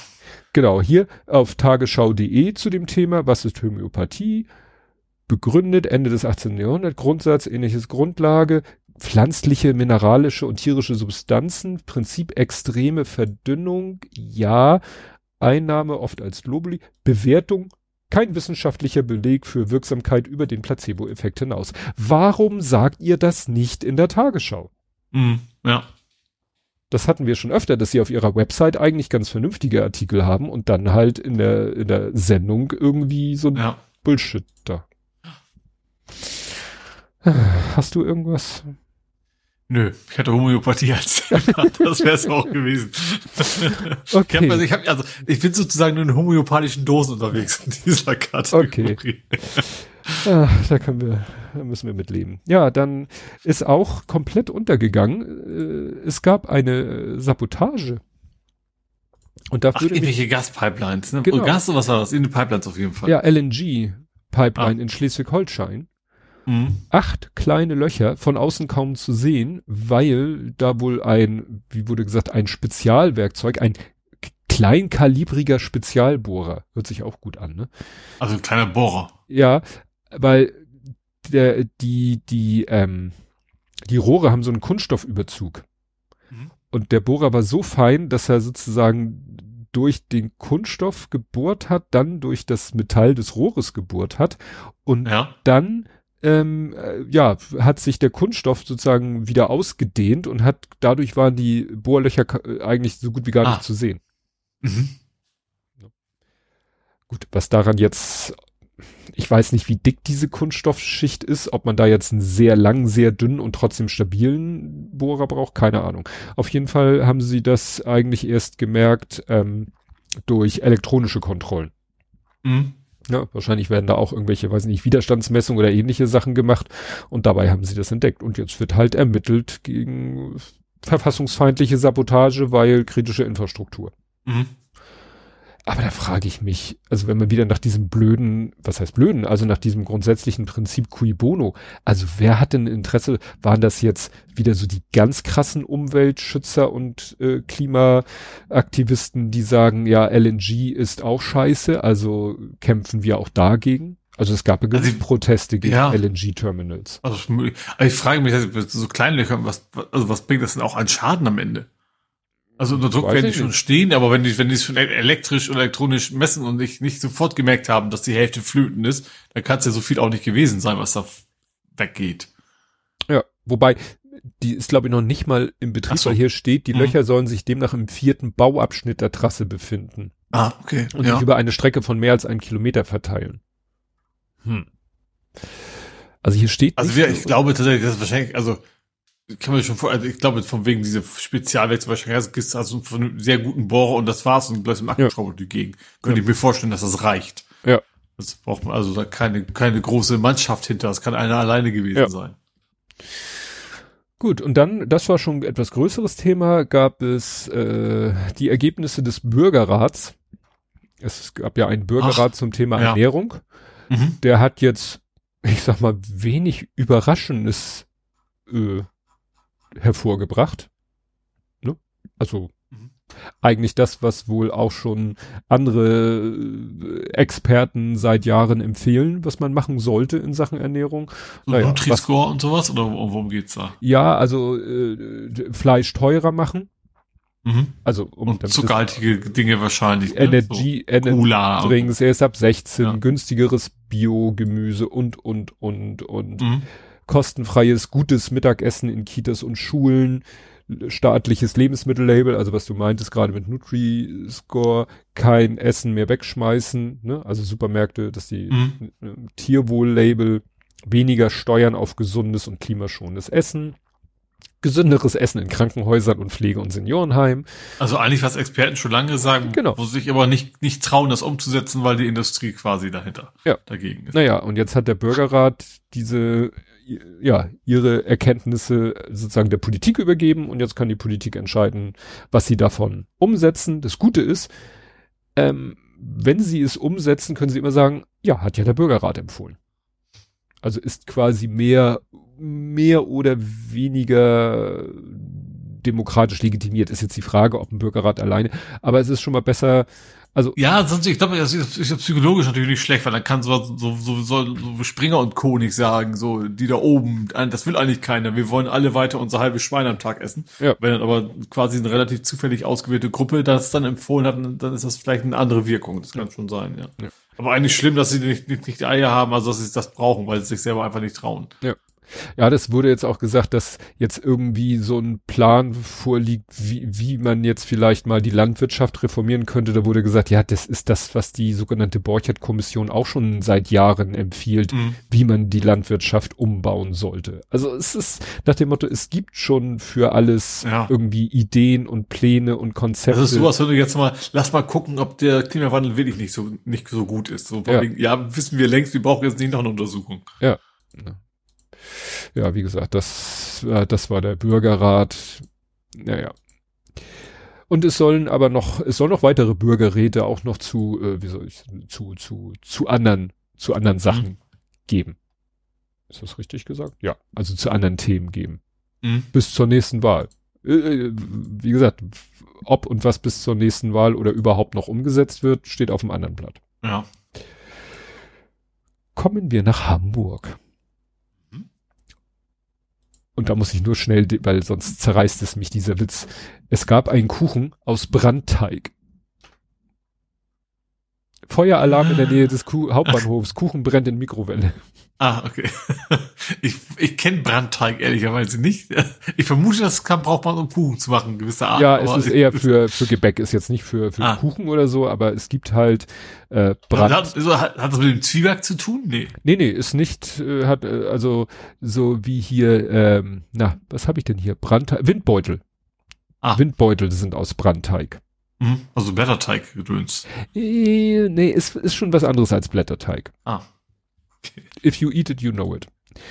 Genau, hier auf tagesschau.de zu dem Thema, was ist Homöopathie? Begründet Ende des 18. Jahrhunderts, Grundsatz, ähnliches Grundlage, pflanzliche, mineralische und tierische Substanzen, Prinzip extreme Verdünnung, ja, Einnahme oft als Globuli, Bewertung kein wissenschaftlicher Beleg für Wirksamkeit über den Placebo-Effekt hinaus. Warum sagt ihr das nicht in der Tagesschau? Mm, ja. Das hatten wir schon öfter, dass sie auf ihrer Website eigentlich ganz vernünftige Artikel haben und dann halt in der, in der Sendung irgendwie so ein ja. Bullshit da. Hast du irgendwas? Nö, ich hatte Homöopathie als Thema. Das wäre es auch gewesen. Okay. Ich, hab, also, ich, hab, also, ich bin sozusagen nur in homöopathischen Dosen unterwegs in dieser Kategorie. Okay. Ah, da können wir, da müssen wir mitleben. Ja, dann ist auch komplett untergegangen. Äh, es gab eine Sabotage. Und da Ach, irgendwelche Gaspipelines, ne? Genau. Und Gas, was war das? In den Pipelines auf jeden Fall. Ja, LNG Pipeline ah. in Schleswig-Holstein. Mhm. Acht kleine Löcher, von außen kaum zu sehen, weil da wohl ein, wie wurde gesagt, ein Spezialwerkzeug, ein kleinkalibriger Spezialbohrer, hört sich auch gut an, ne? Also ein kleiner Bohrer. Ja, weil der, die, die, ähm, die Rohre haben so einen Kunststoffüberzug. Mhm. Und der Bohrer war so fein, dass er sozusagen durch den Kunststoff gebohrt hat, dann durch das Metall des Rohres gebohrt hat und ja. dann ähm, äh, ja, hat sich der Kunststoff sozusagen wieder ausgedehnt und hat, dadurch waren die Bohrlöcher äh, eigentlich so gut wie gar ah. nicht zu sehen. Mhm. Gut, was daran jetzt, ich weiß nicht, wie dick diese Kunststoffschicht ist, ob man da jetzt einen sehr lang, sehr dünnen und trotzdem stabilen Bohrer braucht, keine Ahnung. Auf jeden Fall haben sie das eigentlich erst gemerkt ähm, durch elektronische Kontrollen. Mhm. Ja, wahrscheinlich werden da auch irgendwelche, weiß nicht, Widerstandsmessungen oder ähnliche Sachen gemacht und dabei haben sie das entdeckt. Und jetzt wird halt ermittelt gegen verfassungsfeindliche Sabotage, weil kritische Infrastruktur. Mhm. Aber da frage ich mich, also wenn man wieder nach diesem blöden, was heißt blöden, also nach diesem grundsätzlichen Prinzip cui bono, also wer hat denn Interesse, waren das jetzt wieder so die ganz krassen Umweltschützer und äh, Klimaaktivisten, die sagen, ja, LNG ist auch scheiße, also kämpfen wir auch dagegen? Also es gab ja also Proteste gegen ja. LNG-Terminals. Also, ich frage mich, also so kleine was, also was bringt das denn auch an Schaden am Ende? Also unter Druck werden die schon stehen, aber wenn die, wenn die es schon elektrisch oder elektronisch messen und nicht, nicht sofort gemerkt haben, dass die Hälfte flöten ist, dann kann es ja so viel auch nicht gewesen sein, was da weggeht. Ja, wobei, die ist glaube ich noch nicht mal im Betrieb, so. weil hier steht, die mhm. Löcher sollen sich demnach im vierten Bauabschnitt der Trasse befinden. Ah, okay. Und ja. sich über eine Strecke von mehr als einem Kilometer verteilen. Hm. Also hier steht. Also wir, ich glaube tatsächlich, das ist wahrscheinlich, also kann man schon vor, also ich glaube, von wegen diese Spezialwerkzeuge wahrscheinlich hast, du von einem sehr guten Bohrer und das war's und gleich im Akkuschrauber ja. Gegend. Könnte ja. ich mir vorstellen, dass das reicht. Ja. Das braucht man also da keine, keine große Mannschaft hinter. Das kann einer alleine gewesen ja. sein. Gut, und dann, das war schon ein etwas größeres Thema, gab es äh, die Ergebnisse des Bürgerrats. Es gab ja einen Bürgerrat Ach, zum Thema ja. Ernährung. Mhm. Der hat jetzt, ich sag mal, wenig Überraschendes äh, hervorgebracht. Ne? Also mhm. eigentlich das, was wohl auch schon andere äh, Experten seit Jahren empfehlen, was man machen sollte in Sachen Ernährung. So naja, Nutri-Score und sowas oder worum geht's da? Ja, also äh, Fleisch teurer machen. Mhm. Also um und zuckerhaltige Dinge wahrscheinlich. Ne? Energy, so Energy Drinks, erst ab 16, ja. günstigeres Bio-Gemüse und und und und. Mhm kostenfreies, gutes Mittagessen in Kitas und Schulen, staatliches Lebensmittellabel, also was du meintest gerade mit Nutri-Score, kein Essen mehr wegschmeißen, ne? also Supermärkte, dass die mhm. Tierwohl-Label, weniger Steuern auf gesundes und klimaschonendes Essen, gesünderes Essen in Krankenhäusern und Pflege- und Seniorenheim. Also eigentlich was Experten schon lange sagen, genau. wo sich aber nicht, nicht trauen, das umzusetzen, weil die Industrie quasi dahinter ja. dagegen ist. Naja, und jetzt hat der Bürgerrat diese, ja, ihre Erkenntnisse sozusagen der Politik übergeben und jetzt kann die Politik entscheiden, was sie davon umsetzen. Das Gute ist, ähm, wenn sie es umsetzen, können sie immer sagen, ja, hat ja der Bürgerrat empfohlen. Also ist quasi mehr mehr oder weniger demokratisch legitimiert. Ist jetzt die Frage, ob ein Bürgerrat alleine, aber es ist schon mal besser, also ja, sonst ich glaube, das ist, ist psychologisch natürlich nicht schlecht, weil dann kann so so so, so, Springer und Co. nicht sagen, so die da oben, das will eigentlich keiner. Wir wollen alle weiter unser halbes Schwein am Tag essen. Ja. Wenn dann aber quasi eine relativ zufällig ausgewählte Gruppe das dann empfohlen hat, dann ist das vielleicht eine andere Wirkung. Das kann ja. schon sein, ja. ja. Aber eigentlich schlimm, dass sie nicht, nicht, nicht die Eier haben, also dass sie das brauchen, weil sie sich selber einfach nicht trauen. Ja. Ja, das wurde jetzt auch gesagt, dass jetzt irgendwie so ein Plan vorliegt, wie, wie man jetzt vielleicht mal die Landwirtschaft reformieren könnte. Da wurde gesagt, ja, das ist das, was die sogenannte Borchert-Kommission auch schon seit Jahren empfiehlt, mhm. wie man die Landwirtschaft umbauen sollte. Also es ist nach dem Motto, es gibt schon für alles ja. irgendwie Ideen und Pläne und Konzepte. Das ist sowas, wenn du jetzt mal, lass mal gucken, ob der Klimawandel wirklich nicht so, nicht so gut ist. So, ja. Wegen, ja, wissen wir längst, wir brauchen jetzt nicht noch eine Untersuchung. Ja. Ja, wie gesagt, das, äh, das war der Bürgerrat. Naja. Und es sollen aber noch, es soll noch weitere Bürgerräte auch noch zu, äh, wie soll ich, zu, zu, zu anderen, zu anderen mhm. Sachen mhm. geben. Ist das richtig gesagt? Ja, also zu anderen Themen geben. Mhm. Bis zur nächsten Wahl. Äh, äh, wie gesagt, ob und was bis zur nächsten Wahl oder überhaupt noch umgesetzt wird, steht auf dem anderen Blatt. Ja. Kommen wir nach Hamburg. Und da muss ich nur schnell, weil sonst zerreißt es mich dieser Witz. Es gab einen Kuchen aus Brandteig. Feueralarm in der Nähe des Kuh Hauptbahnhofs. Kuchen brennt in Mikrowelle. Ah, okay. Ich, ich kenne Brandteig ehrlicherweise nicht. Ich vermute, das kann, braucht man, um Kuchen zu machen, gewisse Art. Ja, es ist eher für, für Gebäck, ist jetzt nicht für, für ah. Kuchen oder so, aber es gibt halt äh, Brand. Hat, also, hat, hat das mit dem Zwieback zu tun? Nee. Nee, nee, ist nicht, äh, hat, äh, also so wie hier, ähm, na, was habe ich denn hier? Brandteig, Windbeutel. Ah. Windbeutel sind aus Brandteig. Mhm, also Blätterteig gedöns. Äh, nee, ist, ist schon was anderes als Blätterteig. Ah. If you eat it, you know it.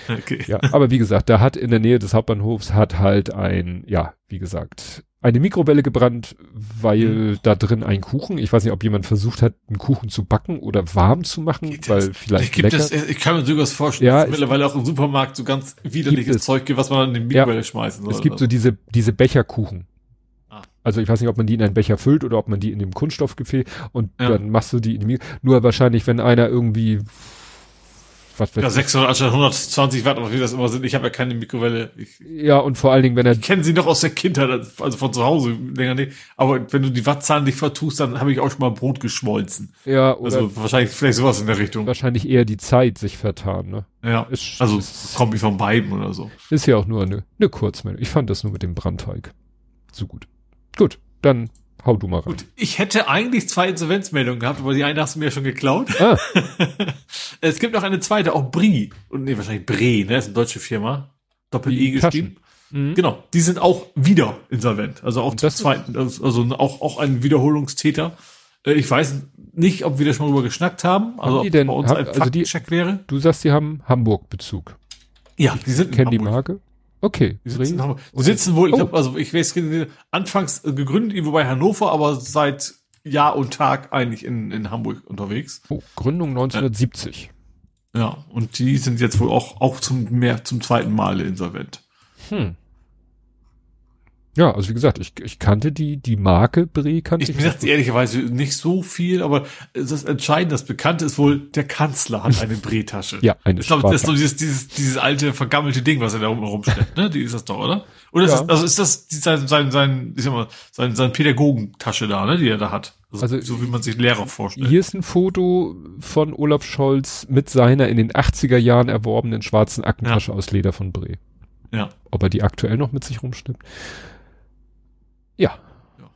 Okay. Ja, aber wie gesagt, da hat in der Nähe des Hauptbahnhofs hat halt ein, ja, wie gesagt, eine Mikrowelle gebrannt, weil mhm. da drin ein Kuchen, ich weiß nicht, ob jemand versucht hat, einen Kuchen zu backen oder warm zu machen, Geht weil das? vielleicht gibt lecker. Das, ich kann mir sogar vorstellen, ja, dass mittlerweile auch im Supermarkt so ganz widerliches Zeug gibt, was man in die Mikrowelle ja, schmeißen soll. Es gibt so diese, diese Becherkuchen. Ah. Also ich weiß nicht, ob man die in einen Becher füllt oder ob man die in dem Kunststoffgefäß und ja. dann machst du die in die Mikrowelle. Nur wahrscheinlich, wenn einer irgendwie was ja, 600 anstatt 120 Watt, oder wie das immer sind. Ich habe ja keine Mikrowelle. Ich, ja, und vor allen Dingen, wenn er... Ich kenne sie noch aus der Kindheit, also von zu Hause länger nicht. Aber wenn du die Wattzahlen nicht vertust, dann habe ich auch schon mal Brot geschmolzen. Ja, oder... Also wahrscheinlich vielleicht sowas in der Richtung. Wahrscheinlich eher die Zeit sich vertan, ne? Ja, ist, also ist, Kombi von beiden oder so. Ist ja auch nur eine, eine Kurzmeldung. Ich fand das nur mit dem Brandteig so gut. Gut, dann Hau du mal rein. Gut, ich hätte eigentlich zwei Insolvenzmeldungen gehabt, aber die eine hast du mir schon geklaut. Ah. es gibt noch eine zweite, auch Brie. Und nee, wahrscheinlich Bre, ne? Das ist eine deutsche Firma. Doppel-E geschrieben. Mhm. Genau, die sind auch wieder insolvent. Also auch zum zweiten, also, also auch, auch ein Wiederholungstäter. Äh, ich weiß nicht, ob wir da schon mal drüber geschnackt haben. Also haben die denn, bei uns haben, ein also die, wäre. Du sagst, die haben Hamburg-Bezug. Ja, die sind Kennen die Marke? Okay. Die sitzen, okay. sitzen wohl, ich oh. glaube, also ich weiß, anfangs gegründet irgendwo bei Hannover, aber seit Jahr und Tag eigentlich in, in Hamburg unterwegs. Oh, Gründung 1970. Ja, und die sind jetzt wohl auch, auch zum mehr zum zweiten Mal insolvent. Hm. Ja, also wie gesagt, ich, ich kannte die, die Marke Bre kannte ich. Ich mir ehrlicherweise nicht so viel, aber das Entscheidende, das Bekannte ist wohl, der Kanzler hat eine Bre-Tasche. ja, eine Ich glaube, das ist so dieses, dieses, dieses alte, vergammelte Ding, was er da rumsteht, ne? Die ist das doch, oder? Oder ja. ist das, also ist das sein, sein, sein, ich sag mal, sein, sein Pädagogentasche da, ne, die er da hat? Also, also so wie man sich Lehrer vorstellt. Hier ist ein Foto von Olaf Scholz mit seiner in den 80er Jahren erworbenen schwarzen Aktentasche ja. aus Leder von Bre. Ja. Ob er die aktuell noch mit sich rumschleppt? Ja. ja.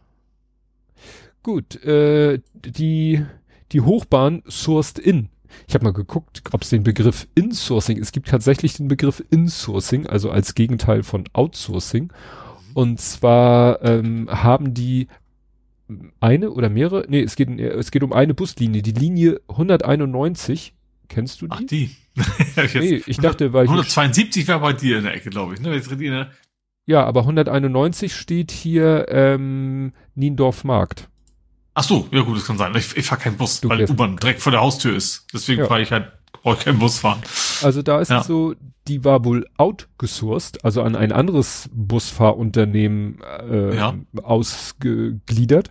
Gut, äh, die, die Hochbahn sourced in. Ich habe mal geguckt, ob es den Begriff Insourcing, es gibt tatsächlich den Begriff Insourcing, also als Gegenteil von Outsourcing. Und zwar ähm, haben die eine oder mehrere, nee, es geht, es geht um eine Buslinie, die Linie 191. Kennst du die? Ach, die. nee, ich dachte, weil 172 wäre bei dir in der Ecke, glaube ich. Ne? Jetzt ne? Ja, aber 191 steht hier ähm, Niendorf Markt. Ach so, ja gut, das kann sein. Ich, ich fahre keinen Bus, du weil U-Bahn direkt vor der Haustür ist. Deswegen ja. fahre ich halt, brauche keinen Bus fahren. Also da ist ja. es so, die war wohl outgesourced, also an ein anderes Busfahrunternehmen äh, ja. ausgegliedert.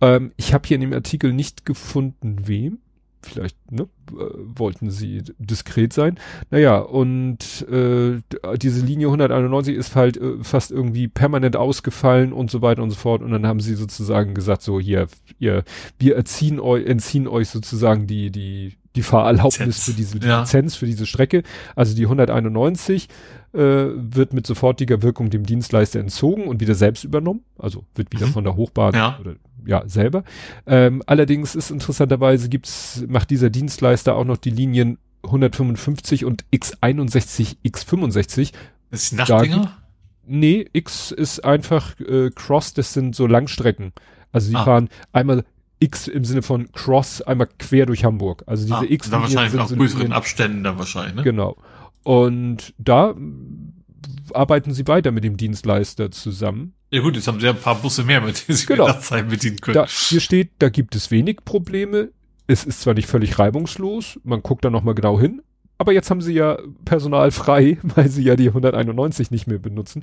Ähm, ich habe hier in dem Artikel nicht gefunden, wem vielleicht ne, äh, wollten sie diskret sein. Naja, und äh, diese Linie 191 ist halt äh, fast irgendwie permanent ausgefallen und so weiter und so fort. Und dann haben sie sozusagen gesagt, so hier, ihr, wir erziehen euch, entziehen euch sozusagen die, die die Fahrerlaubnis Lizenz. für diese die Ja. Lizenz für diese Strecke. Also die 191 äh, wird mit sofortiger Wirkung dem Dienstleister entzogen und wieder selbst übernommen. Also wird wieder Mhm. von der Hochbahn Ja. oder ja selber. Ähm, allerdings ist interessanterweise gibt's macht dieser Dienstleister auch noch die Linien 155 und X61, X65. Das ist Nachtdinger? Nee, X ist einfach äh, Cross, das sind so Langstrecken. Also sie Ah. fahren einmal X im Sinne von Cross einmal quer durch Hamburg. Also diese Ah, X dann wahrscheinlich sind auch so größeren Abständen dann wahrscheinlich, ne? Genau. Und da arbeiten sie weiter mit dem Dienstleister zusammen. Ja gut, jetzt haben sie ja ein paar Busse mehr, mit denen sie genau. Zeit bedienen können. Da, hier steht, da gibt es wenig Probleme. Es ist zwar nicht völlig reibungslos, man guckt da nochmal genau hin, aber jetzt haben sie ja Personal frei, weil sie ja die 191 nicht mehr benutzen.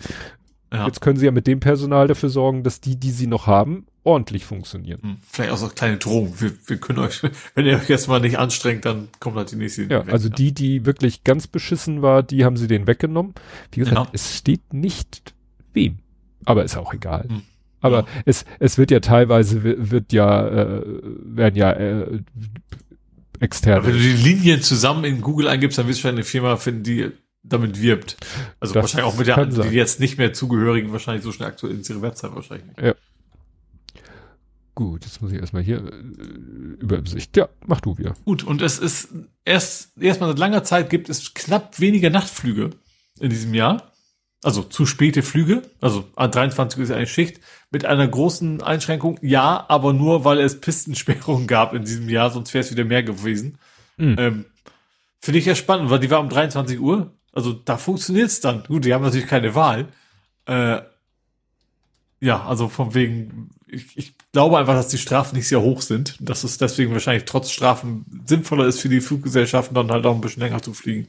ja. Jetzt können sie ja mit dem Personal dafür sorgen, dass die, die sie noch haben, ordentlich funktionieren. Hm, Vielleicht auch so eine kleine Drohung. Wir, wir können euch, wenn ihr euch jetzt mal nicht anstrengt, dann kommt halt die nächste. Ja, weg, also die, die wirklich ganz beschissen war, die haben sie denen weggenommen. Wie gesagt, Ja. es steht nicht wem. Aber ist auch egal. Hm. Aber Ja. es, es wird ja teilweise, wi- wird ja, äh, werden ja äh, externe. Ja, wenn du die Linien zusammen in Google eingibst, dann wirst du eine Firma finden, die damit wirbt. Also Das wahrscheinlich auch mit der, die jetzt nicht mehr zugehörigen, wahrscheinlich so schnell aktuell in ihre Website wahrscheinlich nicht. Gut, jetzt muss ich erstmal hier äh, Übersicht. Ja, mach du wieder. Gut, und es ist erst, erstmal seit langer Zeit gibt es knapp weniger Nachtflüge in diesem Jahr. Also zu späte Flüge. Also an 23 Uhr ist eine Schicht mit einer großen Einschränkung. Ja, aber nur, weil es Pistensperrungen gab in diesem Jahr, sonst wäre es wieder mehr gewesen. Mhm. Ähm, Finde ich ja spannend, weil die war um 23 Uhr. Also da funktioniert's dann. Gut, die haben natürlich keine Wahl. Äh, ja, also von wegen, ich, ich glaube einfach, dass die Strafen nicht sehr hoch sind. Dass es deswegen wahrscheinlich trotz Strafen sinnvoller ist für die Fluggesellschaften, dann halt auch ein bisschen länger zu fliegen.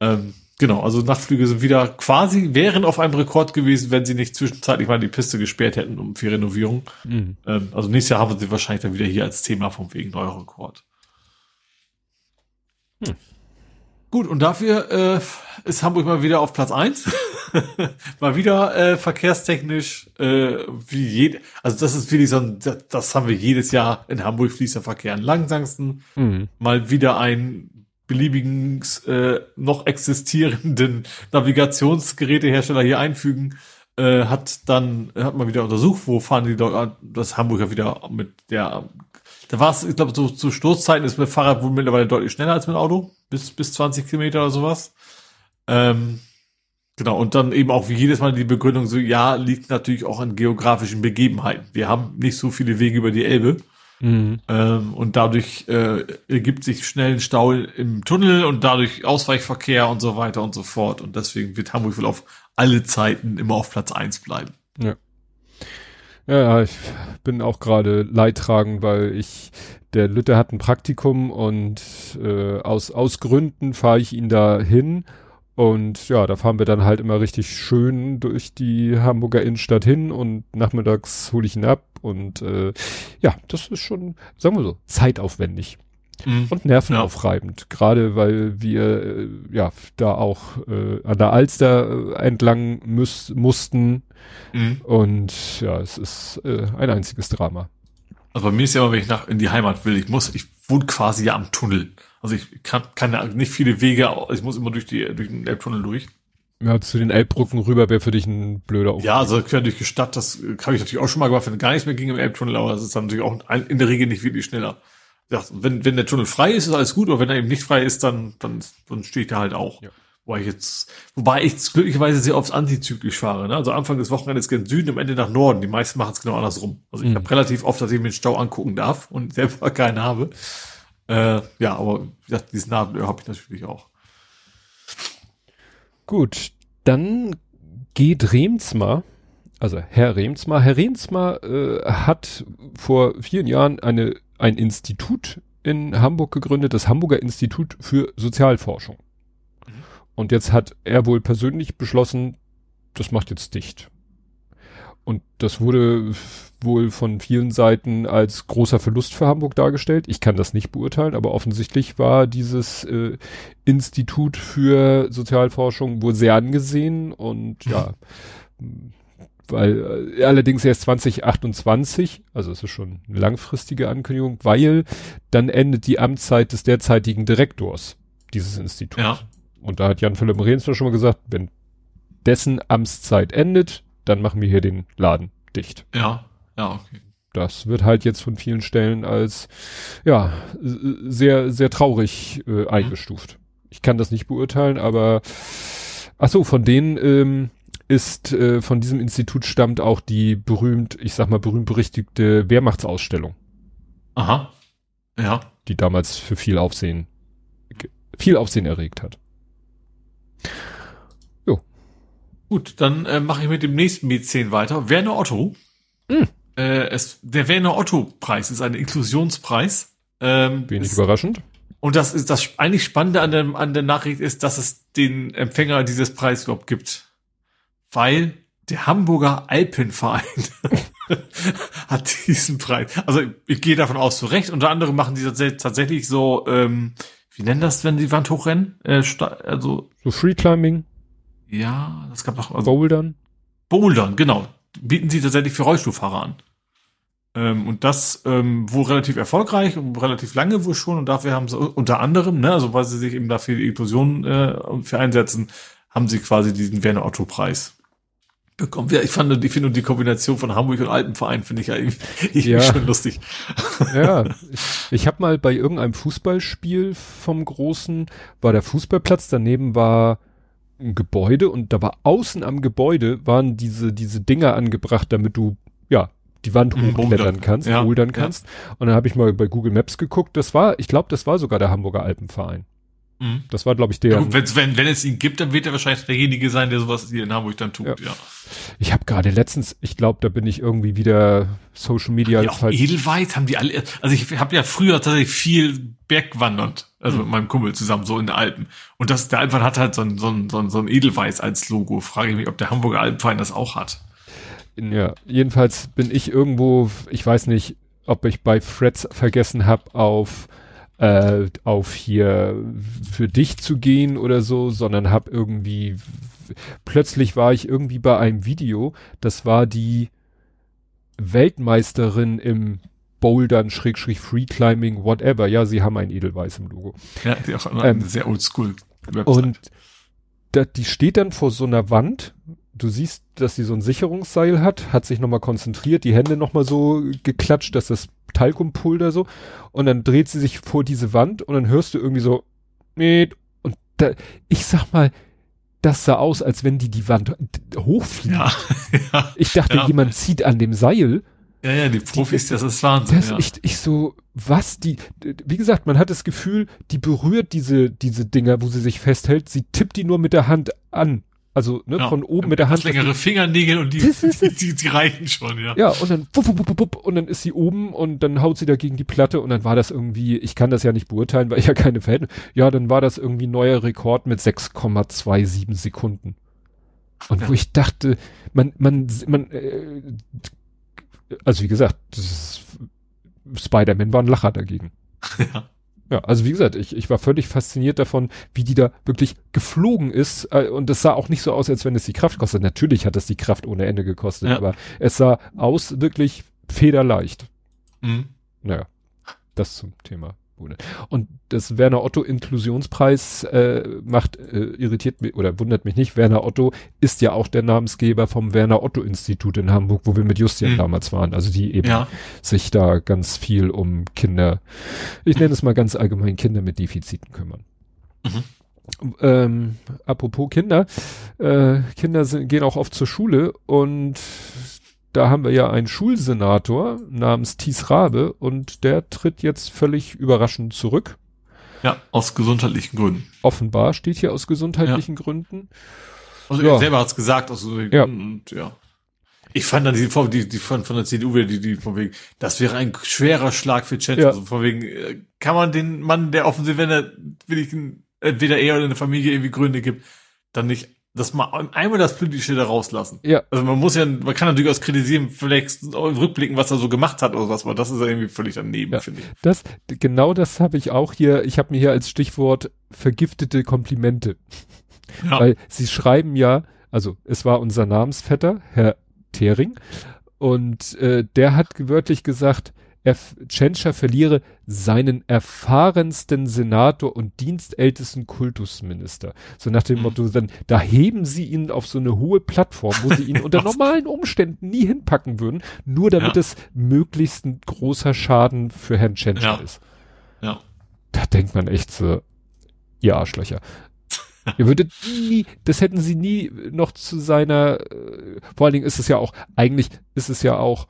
Ähm, genau, also Nachtflüge sind wieder quasi, wären auf einem Rekord gewesen, wenn sie nicht zwischenzeitlich mal die Piste gesperrt hätten um für Renovierung. Mhm. Ähm, also nächstes Jahr haben wir sie wahrscheinlich dann wieder hier als Thema von wegen neuer Rekord. Hm. Gut, und dafür äh, ist Hamburg mal wieder auf Platz eins. mal wieder äh, verkehrstechnisch äh, wie jede, also das ist wirklich so ein, das, das haben wir jedes Jahr in Hamburg fließt der Verkehr am langsamsten. Mhm. Mal wieder einen beliebigen äh, noch existierenden Navigationsgerätehersteller hier einfügen äh, hat dann hat man wieder untersucht, wo fahren die Leute, das Hamburger wieder mit der, da war es, ich glaube, so zu Stoßzeiten ist mit Fahrrad wohl mittlerweile deutlich schneller als mit Auto, bis, bis 20 Kilometer oder sowas. Ähm, genau, und dann eben auch wie jedes Mal die Begründung so, ja, liegt natürlich auch an geografischen Begebenheiten. Wir haben nicht so viele Wege über die Elbe. Mhm. Ähm, und dadurch äh, ergibt sich schnell ein Stau im Tunnel und dadurch Ausweichverkehr und so weiter und so fort. Und deswegen wird Hamburg wohl auf alle Zeiten immer auf Platz eins bleiben. Ja. Ja, ich bin auch gerade leidtragend, weil ich, der Lütte hat ein Praktikum und äh, aus, aus Gründen fahre ich ihn da hin. Und ja, da fahren wir dann halt immer richtig schön durch die Hamburger Innenstadt hin und nachmittags hole ich ihn ab. Und äh, ja, das ist schon, sagen wir so, zeitaufwendig und nervenaufreibend. Gerade weil wir äh, ja da auch äh, an der Alster äh, entlang müß, mussten. Mhm. Und ja, es ist äh, ein einziges Drama. Also bei mir ist ja immer, wenn ich nach in die Heimat will, ich muss, ich wohne quasi ja am Tunnel. Also ich kann, kann ja nicht viele Wege, ich muss immer durch die durch den Elbtunnel durch. Ja, zu den Elbbrücken rüber wäre für dich ein blöder Umweg. Ja, also quer durch die Stadt, das äh, habe ich natürlich auch schon mal gemacht, wenn gar nichts mehr ging im Elbtunnel, aber das ist dann natürlich auch in der Regel nicht wirklich schneller. Ja, wenn, wenn der Tunnel frei ist, ist alles gut, aber wenn er eben nicht frei ist, dann, dann, dann stehe ich da halt auch. Ja. Wobei ich jetzt, wobei ich glücklicherweise sehr oft antizyklisch fahre. Ne? Also Anfang des Wochenendes gen Süden, am Ende nach Norden. Die meisten machen es genau andersrum. Also ich Mhm. habe relativ oft, dass ich mir den Stau angucken darf und selber keinen habe. Äh, ja, aber gesagt, dieses Nadelöhr habe ich natürlich auch. Gut, dann geht Remsmar, also Herr Remsmar. Herr Remsmar äh, hat vor vielen Jahren eine, ein Institut in Hamburg gegründet, das Hamburger Institut für Sozialforschung. Mhm. Und jetzt hat er wohl persönlich beschlossen, das macht jetzt dicht. Und das wurde wohl von vielen Seiten als großer Verlust für Hamburg dargestellt. Ich kann das nicht beurteilen, aber offensichtlich war dieses äh, Institut für Sozialforschung wohl sehr angesehen und ja, weil äh, allerdings erst 2028, also es ist schon eine langfristige Ankündigung, weil dann endet die Amtszeit des derzeitigen Direktors dieses Instituts. Ja. Und da hat Jan-Philipp Morens schon mal gesagt, wenn dessen Amtszeit endet, dann machen wir hier den Laden dicht. Ja, ja, okay. Das wird halt jetzt von vielen Stellen als ja sehr sehr traurig äh, eingestuft. Ich kann das nicht beurteilen, aber ach so von denen ähm, ist äh, von diesem Institut stammt auch die berühmt, ich sag mal berühmt berichtigte Wehrmachtsausstellung, Aha. Ja. die damals für viel Aufsehen viel Aufsehen erregt hat. Gut, dann äh, mache ich mit dem nächsten Mäzen weiter. Werner Otto. Hm. Äh, es, der Werner Otto Preis ist ein Inklusionspreis. Ähm, Wenig ist, überraschend. und das ist das eigentlich Spannende an der, an der Nachricht ist, dass es den Empfänger dieses Preises überhaupt gibt. Weil der Hamburger Alpenverein hat diesen Preis. Also ich gehe davon aus, zu Recht. Unter anderem machen die tats- tatsächlich so, ähm, wie nennen das, wenn die Wand hochrennen? Äh, also, So Free Climbing, ja, das gab noch, also Bouldern. Bouldern, genau. Bieten sie tatsächlich für Rollstuhlfahrer an. Ähm, und das ähm, wohl relativ erfolgreich und relativ lange wohl schon. Und dafür haben sie unter anderem, ne, also weil sie sich eben dafür die Inklusion äh, für einsetzen, haben sie quasi diesen Werner Otto Preis bekommen. Ja, ich fand, ich finde die Kombination von Hamburg und Alpenverein finde ich ja irgendwie, Ja. schon lustig. Ja, ich, ich habe mal bei irgendeinem Fußballspiel vom Großen, war der Fußballplatz, daneben war ein Gebäude und da war außen am Gebäude waren diese, diese Dinger angebracht, damit du, ja, die Wand Mhm, hochklettern kannst, Ja, bouldern ja. kannst. Und dann habe ich mal bei Google Maps geguckt, das war, ich glaube, das war sogar der Hamburger Alpenverein. Mhm. Das war, glaube ich, Ja, der. wenn's, wenn, wenn es ihn gibt, dann wird er wahrscheinlich derjenige sein, der sowas hier in Hamburg dann tut, Ja. ja. ich habe gerade letztens, ich glaube, da bin ich irgendwie wieder Social Media Ja, falsch- Edelweiß haben die alle, also ich habe ja früher tatsächlich viel Bergwandert, also Hm. mit meinem Kumpel zusammen, so in den Alpen. Und das, der Alpenverein hat halt so ein, so ein, so ein, so ein Edelweiß als Logo. Frage ich mich, ob der Hamburger Alpenverein das auch hat. Ja, jedenfalls bin ich irgendwo, ich weiß nicht, ob ich bei Freds vergessen habe, auf äh, auf hier für dich zu gehen oder so, sondern hab irgendwie plötzlich war ich irgendwie bei einem Video, das war die Weltmeisterin im Bouldern, Schrägstrich Free Climbing, whatever. Ja, sie haben ein Edelweiß im Logo. Ja, die auch eine Ähm, sehr oldschool. Und da, die steht dann vor so einer Wand. Du siehst, dass sie so ein Sicherungsseil hat, hat sich nochmal konzentriert, die Hände nochmal so geklatscht, dass das Talkumpulver so. Und dann dreht sie sich vor diese Wand und dann hörst du irgendwie so, nee, und da, ich sag mal, das sah aus, als wenn die die Wand hochfliegt. ja, ja, Ich dachte, Ja. jemand zieht an dem Seil. ja, ja, die Profis, das ist Wahnsinn. Das ja. ich, ich so, was die, wie gesagt, man hat das Gefühl, die berührt diese, diese Dinger, wo sie sich festhält, sie tippt die nur mit der Hand an. Also, ne, Ja. von oben mit der Hand. Längere Fingernägel und die, die, die, die reichen schon, ja. Ja, und dann, wupp, wupp, wupp, und dann ist sie oben und dann haut sie da gegen die Platte und dann war das irgendwie, ich kann das ja nicht beurteilen, weil ich ja keine Verhältnisse, ja, dann war das irgendwie neuer Rekord mit 6,27 Sekunden. Und wo ich dachte, man, man, man, äh, also wie gesagt, Spider-Man war ein Lacher dagegen. Ja. Ja, also wie gesagt, ich, ich war völlig fasziniert davon, wie die da wirklich geflogen ist. Äh, und es sah auch nicht so aus, als wenn es die Kraft kostet. Natürlich hat es die Kraft ohne Ende gekostet, Ja. aber es sah aus wirklich federleicht. Mhm. Naja, das zum Thema. Und das Werner Otto Inklusionspreis äh, macht, äh, irritiert mich oder wundert mich nicht. Werner Otto ist ja auch der Namensgeber vom Werner Otto Institut in Hamburg, wo wir mit Justian Mhm. damals waren. Also die eben Ja. sich da ganz viel um Kinder, ich nenne es mal ganz allgemein Kinder mit Defiziten kümmern. Ähm, apropos Kinder, äh, Kinder sind, gehen auch oft zur Schule und da haben wir ja einen Schulsenator namens Thies Rabe und der tritt jetzt völlig überraschend zurück. Ja, aus gesundheitlichen Gründen. Offenbar steht hier aus gesundheitlichen Gründen. Also Ja. er selber hat's gesagt, aus so Ja. und ja. Ich fand dann die, die, die von, von der CDU wieder, die, die von wegen, das wäre ein schwerer Schlag für Chat. Ja. Also von wegen, äh, kann man den Mann, der offensiv, wenn er wirklich ein, entweder er oder eine Familie irgendwie Gründe gibt, dann nicht, das mal einmal das Politische da rauslassen. Ja, Also man muss ja, man kann natürlich aus kritisieren, vielleicht rückblicken, was er so gemacht hat oder was, aber das ist ja irgendwie völlig daneben, Ja. finde ich. das, genau das habe ich auch hier. Ich habe mir hier als Stichwort vergiftete Komplimente. Ja. Weil sie schreiben ja, also es war unser Namensvetter, Herr Thering. Und äh, der hat wörtlich gesagt, er, Tschentscher verliere seinen erfahrensten Senator und dienstältesten Kultusminister. So nach dem mhm. Motto, dann, da heben sie ihn auf so eine hohe Plattform, wo sie ihn unter normalen Umständen nie hinpacken würden, nur damit ja. es möglichst ein großer Schaden für Herrn Tschentscher ja. ist. Ja. Da denkt man echt so, ihr Arschlöcher. Ihr würdet nie, das hätten sie nie noch zu seiner, äh, vor allen Dingen ist es ja auch, eigentlich ist es ja auch,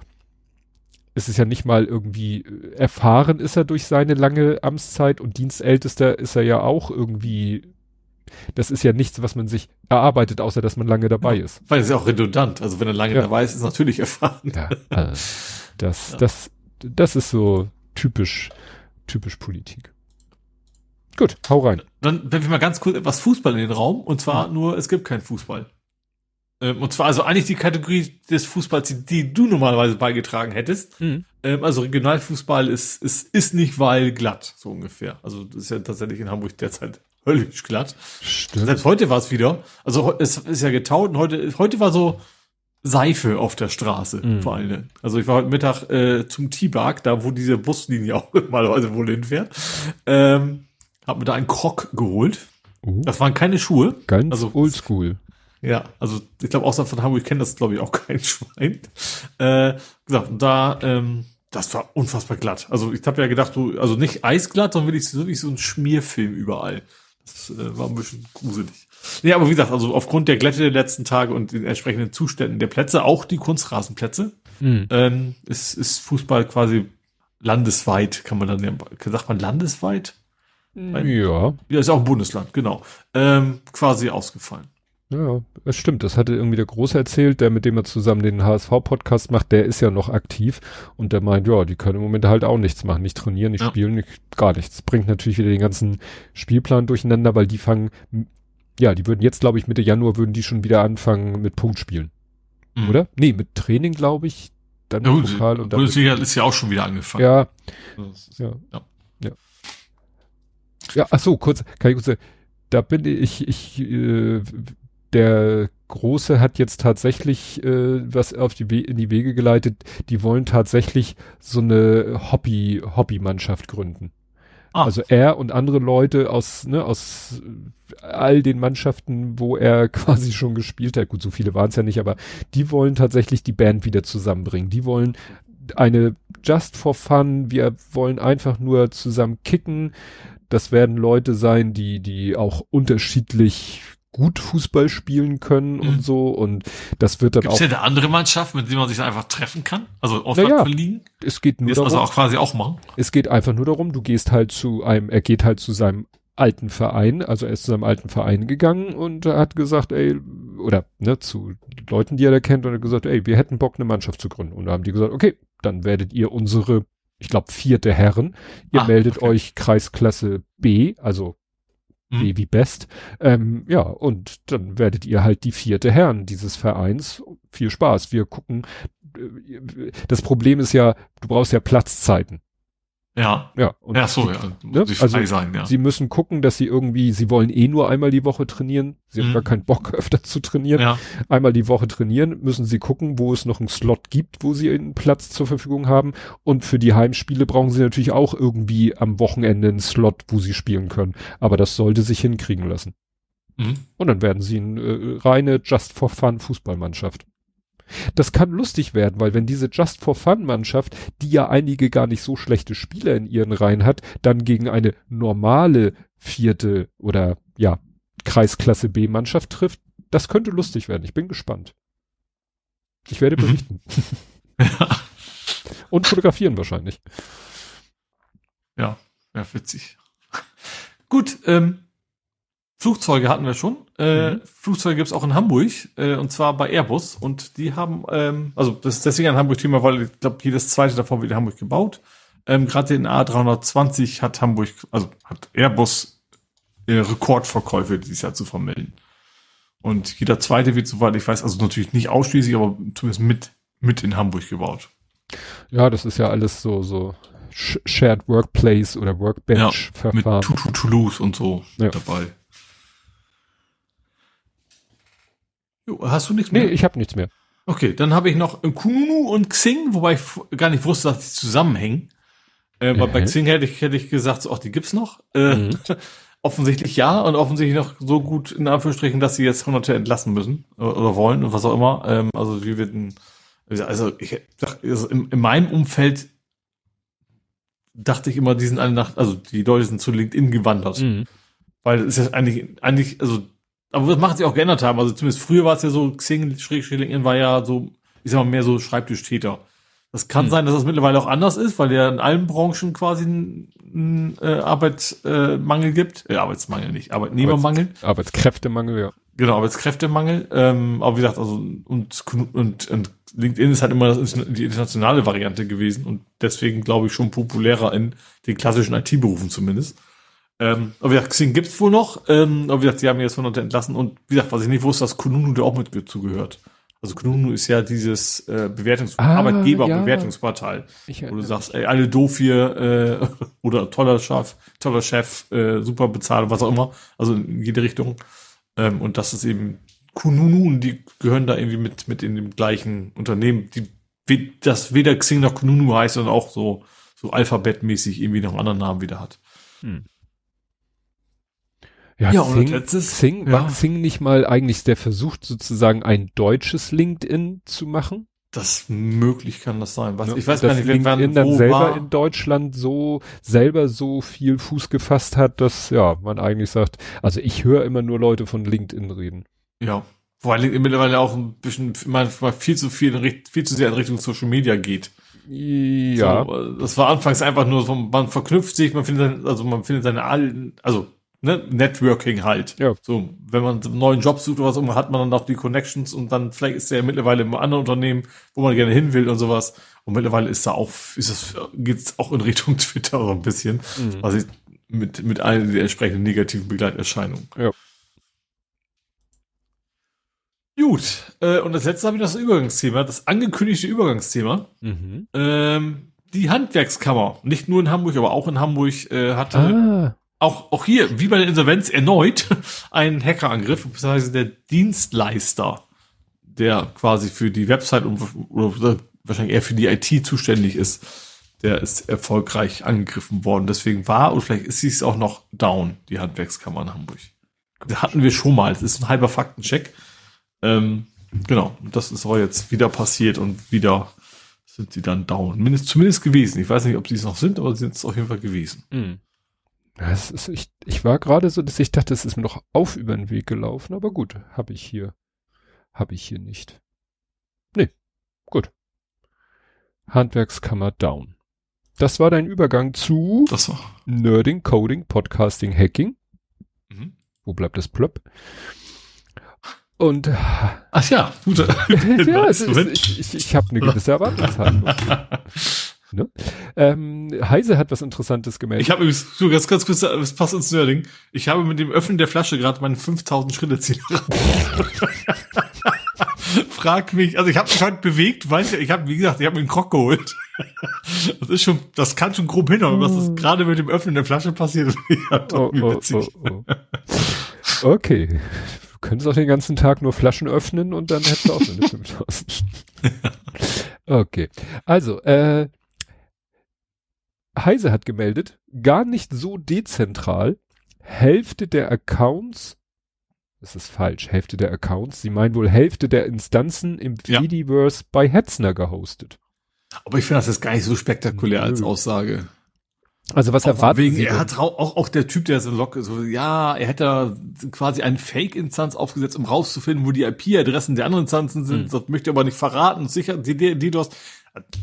ist es ja nicht mal irgendwie äh, erfahren ist er durch seine lange Amtszeit und Dienstältester ist er ja auch irgendwie, das ist ja nichts, was man sich erarbeitet, außer dass man lange dabei ja, ist. Weil es ist ja auch redundant, also wenn er lange ja. dabei ist, ist natürlich erfahren. Ja, also das, ja. das, das ist so typisch, typisch Politik. Gut, hau rein. Dann werfe ich mal ganz kurz etwas Fußball in den Raum und zwar nur, es gibt keinen Fußball. Ähm, und zwar also eigentlich die Kategorie des Fußballs, die, du normalerweise beigetragen hättest. Mhm. Also Regionalfußball ist, ist, ist nicht weil glatt, so ungefähr. Also das ist ja tatsächlich in Hamburg derzeit höllisch glatt. Stimmt. Selbst heute war es wieder. Also es ist ja getaut und heute, heute war so Seife auf der Straße, mhm. vor allem. Also ich war heute Mittag äh, zum T-Bag, da wo diese Buslinie auch normalerweise wohl hinfährt. Ähm, hab mir da einen Krog geholt. Uh. Das waren keine Schuhe. Ganz also, oldschool. Ja, also ich glaube, außer von Hamburg kennt das, glaube ich, auch kein Schwein. Äh, gesagt, und da, ähm, das war unfassbar glatt. Also ich habe ja gedacht, du, also nicht eisglatt, sondern wirklich, wirklich so ein Schmierfilm überall. Das äh, war ein bisschen gruselig. Nee, aber wie gesagt, also aufgrund der Glätte der letzten Tage und den entsprechenden Zuständen der Plätze, auch die Kunstrasenplätze, mhm. ähm, ist, ist Fußball quasi landesweit, kann man dann, ja, sagt man landesweit? Ja. Ja, ist auch ein Bundesland, genau. Ähm, quasi ausgefallen. Ja, es stimmt. Das hatte irgendwie der Große erzählt, der mit dem er zusammen den HSV-Podcast macht, der ist ja noch aktiv und der meint, ja, die können im Moment halt auch nichts machen, nicht trainieren, nicht ja. spielen, nicht, gar nichts. Bringt natürlich wieder den ganzen Spielplan durcheinander, weil die fangen, ja, die würden jetzt, glaube ich, Mitte Januar würden die schon wieder anfangen mit Punktspielen. Mhm. Oder? Nee, mit Training, glaube ich, dann ja, Pokal und dann. Bundesliga ist ja auch schon wieder angefangen. Ja. ja. ja. ja. Ja, ach so, kurz, kann ich kurz sagen, da bin ich, ich, äh, der Große hat jetzt tatsächlich äh, was auf die We in die Wege geleitet. Die wollen tatsächlich so eine Hobby Hobbymannschaft gründen. Ah. Also er und andere Leute aus ne, aus all den Mannschaften, wo er quasi schon gespielt hat. Gut, so viele waren es ja nicht, aber die wollen tatsächlich die Band wieder zusammenbringen. Die wollen eine Just for Fun. Wir wollen einfach nur zusammen kicken. Das werden Leute sein, die die auch unterschiedlich gut Fußball spielen können mhm. und so und das wird dann Gibt's auch. Ist ja eine andere Mannschaft, mit der man sich einfach treffen kann? Also Ausland naja, verliegen? Es geht nur darum. also auch quasi auch machen. Es geht einfach nur darum, du gehst halt zu einem, er geht halt zu seinem alten Verein, also er ist zu seinem alten Verein gegangen und hat gesagt, ey, oder ne, zu Leuten, die er da kennt und hat gesagt, ey, wir hätten Bock, eine Mannschaft zu gründen. Und da haben die gesagt, okay, dann werdet ihr unsere, ich glaube, vierte Herren. Ihr ah, meldet okay. euch Kreisklasse B, also mhm. wie Best. Ähm, ja, und dann werdet ihr halt die vierte Herren dieses Vereins. Viel Spaß. Wir gucken. Äh, das Problem ist ja, du brauchst ja Platzzeiten. Ja. Ja. Und ja, so, ja. Ne? Sie also, sein, ja. Sie müssen gucken, dass sie irgendwie, sie wollen eh nur einmal die Woche trainieren. Sie mhm. haben gar keinen Bock, öfter zu trainieren. Ja. Einmal die Woche trainieren, müssen sie gucken, wo es noch einen Slot gibt, wo sie einen Platz zur Verfügung haben. Und für die Heimspiele brauchen sie natürlich auch irgendwie am Wochenende einen Slot, wo sie spielen können. Aber das sollte sich hinkriegen lassen. Mhm. Und dann werden sie eine äh, reine Just for Fun Fußballmannschaft. Das kann lustig werden, weil wenn diese Just for Fun Mannschaft, die ja einige gar nicht so schlechte Spieler in ihren Reihen hat, dann gegen eine normale vierte oder ja, Kreisklasse B Mannschaft trifft, das könnte lustig werden. Ich bin gespannt. Ich werde mhm. berichten. Ja. Und fotografieren wahrscheinlich. Ja, ja, witzig. Gut, ähm, Flugzeuge hatten wir schon. Äh, mhm. Flugzeuge gibt's auch in Hamburg, äh, und zwar bei Airbus. Und die haben, ähm, also das ist deswegen ein Hamburg-Thema, weil ich glaube, jedes zweite davon wird in Hamburg gebaut. Ähm, Gerade den A320 hat Hamburg, also hat Airbus äh, Rekordverkäufe dieses Jahr zu vermelden. Und jeder zweite wird, soweit ich weiß, also natürlich nicht ausschließlich, aber zumindest mit, mit in Hamburg gebaut. Ja, das ist ja alles so, so Shared Workplace oder Workbench-Verfahren. Ja, mit Toulouse und so ja. dabei. Hast du nichts mehr? Nee, ich habe nichts mehr. Okay, dann habe ich noch Kununu und Xing, wobei ich gar nicht wusste, dass die zusammenhängen. Äh, weil bei Mhm. Xing hätte ich, hätte ich gesagt, so, ach, die gibt's noch. Äh, Mhm. offensichtlich ja und offensichtlich noch so gut in Anführungsstrichen, dass sie jetzt Hunderte entlassen müssen äh, oder wollen und was auch immer. Ähm, also wir werden, also ich also in, in meinem Umfeld dachte ich immer, die sind alle nach, also die Leute sind zu LinkedIn gewandert. Mhm. Weil es ist ja eigentlich, eigentlich, also, aber das macht sich auch geändert haben. Also zumindest früher war es ja so, Xing, Schrägstrich LinkedIn war ja so, ich sag mal, mehr so Schreibtischtäter. Das kann Hm. sein, dass das mittlerweile auch anders ist, weil ja in allen Branchen quasi einen äh, Arbeitsmangel äh, gibt. Äh, Arbeitsmangel nicht, Arbeitnehmermangel. Arbeitskräftemangel, ja. Genau, Arbeitskräftemangel. Ähm, aber wie gesagt, also und, und, und LinkedIn ist halt immer das, die internationale Variante gewesen und deswegen glaube ich schon populärer in den klassischen IT-Berufen zumindest. Ähm, aber wie gesagt, Xing gibt's wohl noch. Ähm, aber wie gesagt, sie haben jetzt Hunderte entlassen und wie gesagt, was ich nicht wusste, dass Kununu da auch mit zugehört. Also Kununu ist ja dieses äh, Bewertungs Ah, Arbeitgeber-Bewertungsportal, Ich wo du sagst, ey, alle doof hier äh, oder toller Chef, toller Chef, äh, super bezahlt, was auch immer. Also in jede Richtung. Ähm, und das ist eben Kununu und die gehören da irgendwie mit, mit in dem gleichen Unternehmen, die das weder Xing noch Kununu heißt, sondern auch so, so alphabetmäßig irgendwie noch einen anderen Namen wieder hat. Ja, Ja, und Xing, als letztes- Xing, ja. war Xing nicht mal eigentlich der Versuch, sozusagen ein deutsches LinkedIn zu machen? Das möglich kann das sein. Was, Ne? ich weiß gar nicht, LinkedIn wann dann selber war. in Deutschland so, selber so viel Fuß gefasst hat, dass, ja, man eigentlich sagt, also ich höre immer nur Leute von LinkedIn reden. Ja. Allen Dingen mittlerweile auch ein bisschen, manchmal viel zu viel, viel zu sehr in Richtung Social Media geht. Ja. So, das war anfangs einfach nur so, man verknüpft sich, man findet, also man findet seine alten, also, ne, Networking halt. Ja. So, wenn man einen neuen Job sucht oder was, immer hat man dann auch die Connections und dann vielleicht ist er ja mittlerweile im anderen Unternehmen, wo man gerne hin will und sowas. Und mittlerweile ist da auch, ist es, geht's auch in Richtung Twitter so ein bisschen. Mhm. Also mit, mit allen den entsprechenden negativen Begleiterscheinungen. Ja. Gut, äh, und das letzte habe ich das Übergangsthema, das angekündigte Übergangsthema. Mhm. Ähm, die Handwerkskammer, nicht nur in Hamburg, aber auch in Hamburg, äh, hatte Ah, auch, auch hier, wie bei der Insolvenz, erneut einen Hackerangriff, beziehungsweise der Dienstleister, der quasi für die Website und oder wahrscheinlich eher für die IT zuständig ist, der ist erfolgreich angegriffen worden. Deswegen war, und vielleicht ist sie es auch noch down, die Handwerkskammer in Hamburg. Das hatten wir schon mal. Das ist ein halber Faktencheck. Ähm, genau, das ist aber jetzt wieder passiert und wieder sind sie dann down. Mindest, zumindest gewesen. Ich weiß nicht, ob sie es noch sind, aber sie sind es auf jeden Fall gewesen. Mhm. Das ist, ich, ich war gerade so, dass ich dachte, es ist mir noch auf über den Weg gelaufen, aber gut, habe ich hier, habe ich hier nicht. Nee, gut. Handwerkskammer down. Das war dein Übergang zu Das war. Nerding, Coding, Podcasting, Hacking. Mhm. Wo bleibt das Plöpp? Und Ach ja, gute. ja, es Moment. ich, ich, ich habe eine gewisse Erwartungshaltung. ne? ähm, Heise hat was Interessantes gemeldet. Ich habe übrigens, so ganz, ganz kurz, das passt ins Nerding. Ich habe mit dem Öffnen der Flasche gerade meinen 5000 Schritte Ziel Frag mich, also ich habe mich heute bewegt, weil ich, ich habe, wie gesagt, ich habe mir einen Krog geholt. Das ist schon, das kann schon grob hinhauen, was ist gerade mit dem Öffnen der Flasche passiert. Ja, oh, oh, oh, oh. Okay. Du könntest auch den ganzen Tag nur Flaschen öffnen und dann hättest du auch eine 5000. okay. Also, äh, Heise hat gemeldet, gar nicht so dezentral. Hälfte der Accounts, das ist falsch, Hälfte der Accounts, sie meinen wohl Hälfte der Instanzen im Ja. Fediverse bei Hetzner gehostet. Aber ich finde das jetzt gar nicht so spektakulär als Nö. Aussage. Also was Auch erwarten wegen, Sie er denn? hat auch, auch der Typ, der so locker, so, ja, er hätte quasi eine Fake-Instanz aufgesetzt, um rauszufinden, wo die IP-Adressen der anderen Instanzen sind, Hm. das möchte er aber nicht verraten, sicher, die, die, die du hast,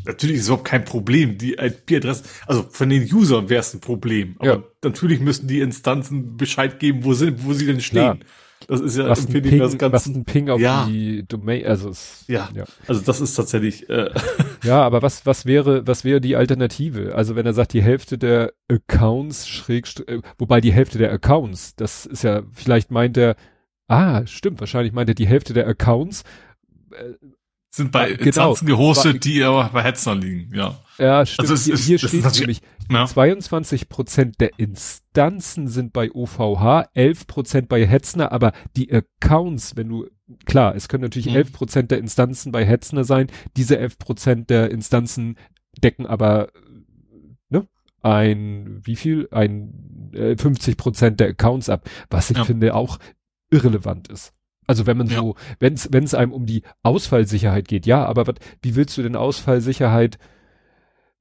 natürlich ist es überhaupt kein Problem, die IP-Adressen, also von den Usern wäre es ein Problem, aber Ja. natürlich müssen die Instanzen Bescheid geben, wo sind, wo sie denn Klar. stehen. Das ist ja, was ein, Ping, das was Ganze, ein Ping auf Ja. die Domain, also es, ja, ja. also das ist tatsächlich, äh, Ja, aber was, was wäre, was wäre die Alternative? Also wenn er sagt, die Hälfte der Accounts schräg, äh, wobei die Hälfte der Accounts, das ist ja, vielleicht meint er, ah, stimmt, wahrscheinlich meint er die Hälfte der Accounts, äh, sind bei Ah, genau. Instanzen gehostet, die aber bei Hetzner liegen, ja. ja, stimmt, Also es hier, ist- hier steht nämlich, ja. 22 Prozent der Instanzen sind bei OVH, 11 Prozent bei Hetzner, aber die Accounts, wenn du klar, es können natürlich Mhm. 11 Prozent der Instanzen bei Hetzner sein. Diese 11 Prozent der Instanzen decken aber, ne, ein, wie viel? Ein äh, 50 Prozent der Accounts ab, was ich Ja. finde auch irrelevant ist. Also wenn man Ja. so, wenn es wenn es einem um die Ausfallsicherheit geht, ja, aber wat, wie willst du denn Ausfallsicherheit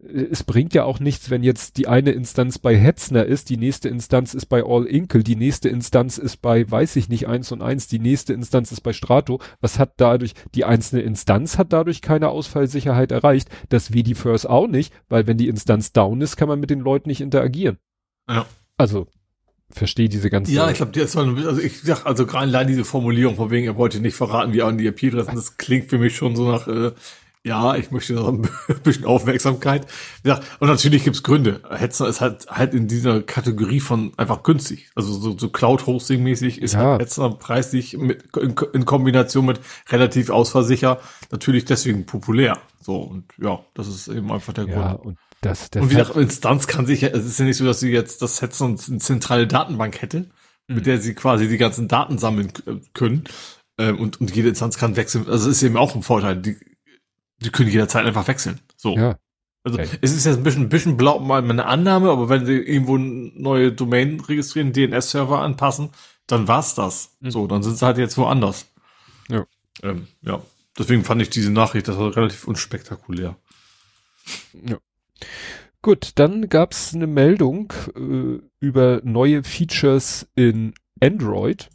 äh, es bringt ja auch nichts, wenn jetzt die eine Instanz bei Hetzner ist, die nächste Instanz ist bei All Inkle, die nächste Instanz ist bei, weiß ich nicht, eins und eins, die nächste Instanz ist bei Strato. Was hat dadurch, die einzelne Instanz hat dadurch keine Ausfallsicherheit erreicht, das VD-First auch nicht, weil wenn die Instanz down ist, kann man mit den Leuten nicht interagieren. Ja. Also, verstehe diese ganze. Ja, ich glaube, der ist also ich sag, also gerade allein diese Formulierung von wegen, er wollte nicht verraten, wie er an die IP-Adressen, das klingt für mich schon so nach, äh, ja, ich möchte noch ein bisschen Aufmerksamkeit. Ja, und natürlich gibt's Gründe. Hetzner ist halt halt in dieser Kategorie von einfach günstig. Also so, so Cloud-Hosting-mäßig ist Ja. halt Hetzner preislich mit, in, in Kombination mit relativ ausfallsicher natürlich deswegen populär. So, und ja, das ist eben einfach der ja, Grund. und das, der Und wie gesagt, Instanz kann sich ja, es ist ja nicht so, dass sie jetzt das Hetzner eine zentrale Datenbank hätte, Mhm. mit der sie quasi die ganzen Daten sammeln können. Ähm, und, und jede Instanz kann wechseln. Also es ist eben auch ein Vorteil. Die, die können jederzeit einfach wechseln. So. ja, Also Ja. es ist jetzt ein bisschen, ein bisschen blau, mal eine Annahme, aber wenn sie irgendwo eine neue Domain registrieren, DNS-Server anpassen, dann war's das. Mhm. So, dann sind sie halt jetzt woanders. Ja. Ähm, ja. Deswegen fand ich diese Nachricht, das war relativ unspektakulär. Gut, dann gab's eine Meldung äh, über neue Features in Android.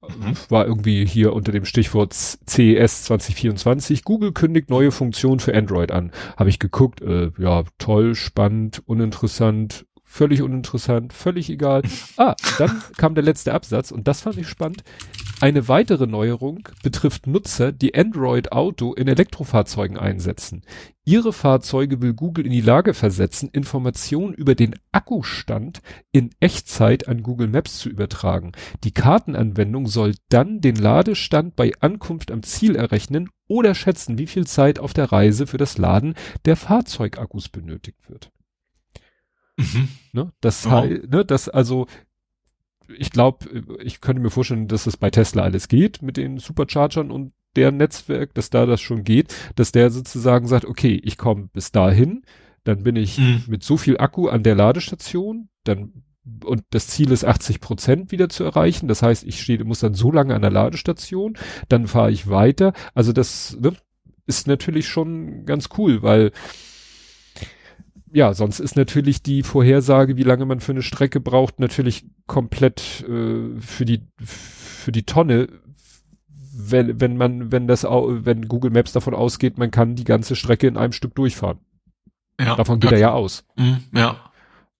Mhm. War irgendwie hier unter dem Stichwort CES 2024. Google kündigt neue Funktionen für Android an. Habe ich geguckt, äh, ja, toll, spannend, uninteressant, völlig uninteressant, völlig egal. Ah, dann kam der letzte Absatz und das fand ich spannend. Eine weitere Neuerung betrifft Nutzer, die Android Auto in Elektrofahrzeugen einsetzen. Ihre Fahrzeuge will Google in die Lage versetzen, Informationen über den Akkustand in Echtzeit an Google Maps zu übertragen. Die Kartenanwendung soll dann den Ladestand bei Ankunft am Ziel errechnen oder schätzen, wie viel Zeit auf der Reise für das Laden der Fahrzeugakkus benötigt wird. Ne? Das, hei- ne, das also, ich glaube, ich könnte mir vorstellen, dass es bei Tesla alles geht mit den Superchargern und deren Netzwerk, dass da das schon geht, dass der sozusagen sagt, okay, ich komme bis dahin, dann bin ich Mhm. mit so viel Akku an der Ladestation, dann und das Ziel ist 80 Prozent wieder zu erreichen. Das heißt, ich stehe, muss dann so lange an der Ladestation, dann fahre ich weiter. Also das ne, ist natürlich schon ganz cool, weil ja, sonst ist natürlich die Vorhersage, wie lange man für eine Strecke braucht, natürlich komplett äh, für die für die Tonne, wenn wenn man wenn das wenn Google Maps davon ausgeht, man kann die ganze Strecke in einem Stück durchfahren. Ja. Davon geht er ja aus. Mhm, ja.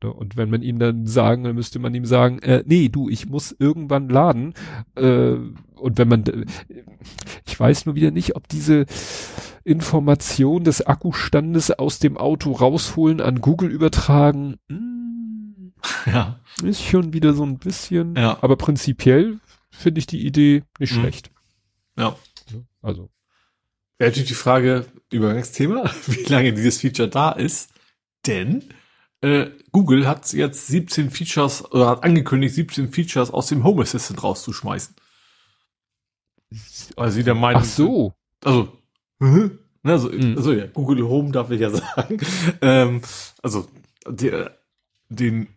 Ne? Und wenn man ihm dann sagen, dann müsste man ihm sagen, äh, nee, du, ich muss irgendwann laden. Äh, und wenn man, d- ich weiß nur wieder nicht, ob diese Information des Akkustandes aus dem Auto rausholen, an Google übertragen, hm, Ja. ist schon wieder so ein bisschen, Ja. aber prinzipiell finde ich die Idee nicht Mhm. schlecht. Ja. Also, Wäre natürlich die Frage, Übergangsthema, wie lange dieses Feature da ist. Denn äh, Google hat jetzt 17 Features oder hat angekündigt, 17 Features aus dem Home Assistant rauszuschmeißen. Weil sie der Meinung ach so, also, mhm. Also, Mhm. also ja, Google Home darf ich ja sagen. Ähm, also der, den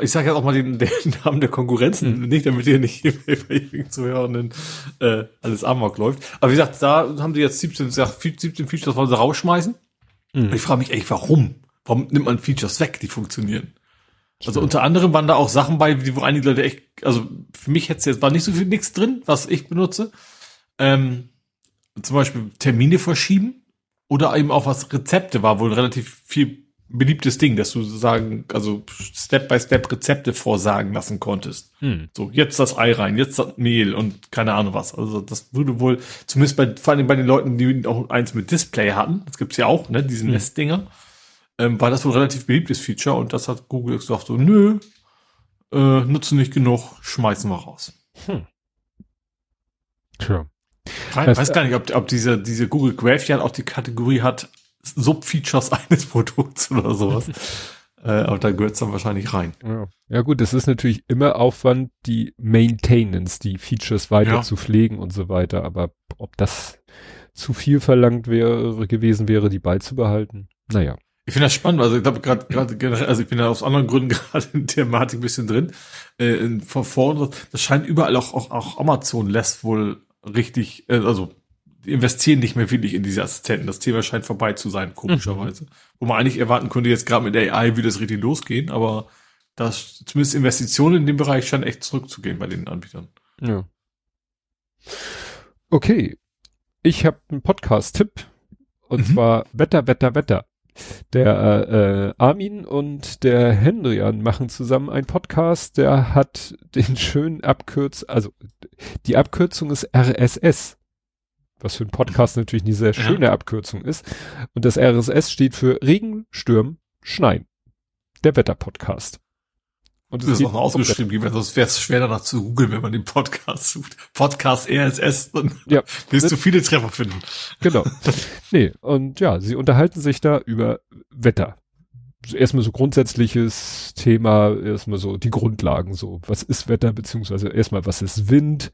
ich sage jetzt auch mal den, den Namen der Konkurrenzen, Mhm. nicht damit ihr nicht bei Zuhörenden äh, alles amok läuft. Aber wie gesagt, da haben sie jetzt 17, gesagt, 17 Features wollen sie rausschmeißen. Mhm. Ich frage mich echt, warum? Warum nimmt man Features weg, die funktionieren? Also unter anderem waren da auch Sachen bei, wo einige Leute echt, also für mich hätte jetzt war nicht so viel nichts drin, was ich benutze. Ähm, zum Beispiel Termine verschieben oder eben auch was Rezepte war wohl relativ viel beliebtes Ding, dass du sagen, also Step by Step Rezepte vorsagen lassen konntest. Hm. So, jetzt das Ei rein, jetzt das Mehl und keine Ahnung was. Also das würde wohl, zumindest bei, vor allem bei den Leuten, die auch eins mit Display hatten, das gibt's ja auch, ne, diese Hm. Nestdinger, ähm, war das wohl ein relativ beliebtes Feature und das hat Google gesagt so, nö, äh, nutzen nicht genug, schmeißen wir raus. Tja. Ich Das- weiß gar nicht, ob, ob diese, diese Google Graph ja auch die Kategorie hat, Subfeatures eines Produkts oder sowas. Äh, aber da gehört's dann wahrscheinlich rein. Ja. ja gut, es ist natürlich immer Aufwand, die Maintenance, die Features weiter Ja. zu pflegen und so weiter. Aber ob das zu viel verlangt wäre, gewesen wäre, die beizubehalten, naja. Ich finde das spannend, also ich glaube gerade gerade generell, also ich bin ja aus anderen Gründen gerade in der Thematik ein bisschen drin. Äh, in, von vorne, das scheint überall auch, auch, auch Amazon lässt wohl richtig, äh, also investieren nicht mehr wirklich in diese Assistenten. Das Thema scheint vorbei zu sein, komischerweise. Wo man eigentlich erwarten könnte, jetzt gerade mit der AI würde es richtig losgehen, aber das zumindest Investitionen in dem Bereich scheinen echt zurückzugehen bei den Anbietern. Ja. Okay. Ich habe einen Podcast-Tipp. Und Mhm. zwar Wetter, Wetter, Wetter. Der äh, Armin und der Hendrian machen zusammen einen Podcast, der hat den schönen Abkürz, also die Abkürzung ist RSS. Was für ein Podcast natürlich eine sehr Ja. schöne Abkürzung ist. Und das RSS steht für Regen, Sturm, Schneien. Der Wetterpodcast. Und Das ist auch ausgeschrieben, gewesen, sonst wäre es schwer danach zu googeln, wenn man den Podcast sucht. Podcast RSS, dann Ja. wirst du viele Treffer finden. Genau. nee, und ja, sie unterhalten sich da über Wetter. So Erstmal so grundsätzliches Thema, erstmal so die Grundlagen, so was ist Wetter, beziehungsweise erstmal was ist Wind,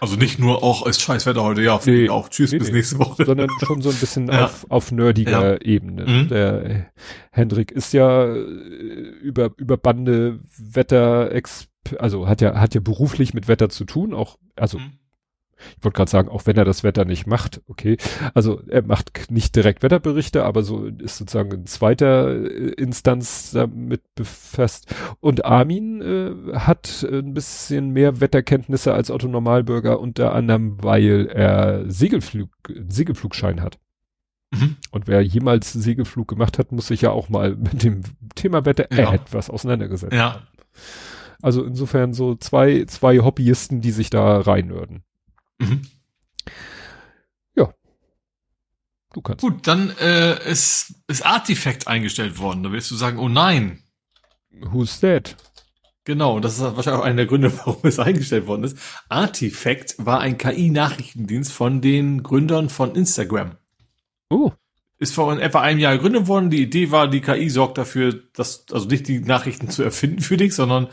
Also nicht nur auch ist scheiß Wetter heute, ja, Nee. auch tschüss Nee, bis nee. nächste Woche. sondern schon so ein bisschen Ja. auf, auf nerdiger Ebene. Mhm. Der Hendrik ist ja äh, über, über Bande Wetter, also hat ja, hat ja beruflich mit Wetter zu tun, auch, also Mhm. Ich wollte gerade sagen, auch wenn er das Wetter nicht macht, okay. Also er macht nicht direkt Wetterberichte, aber so ist sozusagen in zweiter äh, Instanz damit befasst. Und Armin äh, hat ein bisschen mehr Wetterkenntnisse als Otto Normalbürger, unter anderem, weil er Segelflug, Segelflugschein hat. Mhm. Und wer jemals Segelflug gemacht hat, muss sich ja auch mal mit dem Thema Wetter Ja. etwas auseinandergesetzt Ja. haben. Also insofern so zwei, zwei Hobbyisten, die sich da reinörden. Mhm. Du kannst. Gut, dann äh, ist, ist Artifact eingestellt worden. Da willst du sagen, oh nein. Who's that? Genau, das ist wahrscheinlich auch einer der Gründe, warum es eingestellt worden ist. Artifact war ein KI-Nachrichtendienst von den Gründern von Instagram. Oh, Ist vor etwa einem Jahr gegründet worden. Die Idee war, die KI sorgt dafür, dass, also nicht die Nachrichten zu erfinden für dich, sondern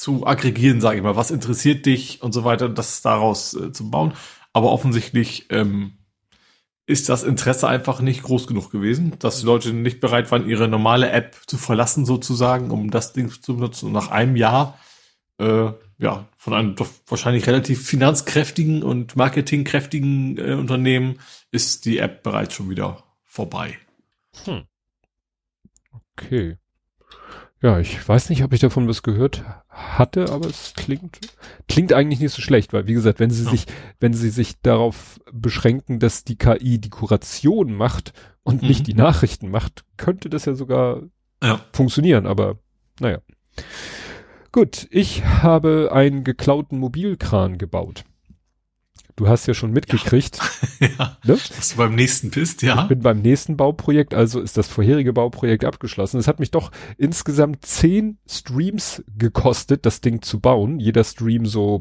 zu aggregieren, sage ich mal. Was interessiert dich und so weiter, das daraus äh, zu bauen. Aber offensichtlich ähm, ist das Interesse einfach nicht groß genug gewesen, dass die Leute nicht bereit waren, ihre normale App zu verlassen, sozusagen, um das Ding zu benutzen. Und nach einem Jahr, äh, ja, von einem doch wahrscheinlich relativ finanzkräftigen und marketingkräftigen äh, Unternehmen ist die App bereits schon wieder vorbei. okay. Ja, ich weiß nicht, ob ich davon was gehört hatte, aber es klingt, klingt eigentlich nicht so schlecht, weil wie gesagt, wenn sie Ja. sich, wenn sie sich darauf beschränken, dass die KI die Kuration macht und Mhm. nicht die Nachrichten macht, könnte das ja sogar Ja. funktionieren, aber naja. Gut, ich habe einen geklauten Mobilkran gebaut. Du hast ja schon mitgekriegt, ja. ne? Dass du beim nächsten bist, ja. Ich bin beim nächsten Bauprojekt, also ist das vorherige Bauprojekt abgeschlossen. Es hat mich doch insgesamt zehn Streams gekostet, das Ding zu bauen. Jeder Stream so,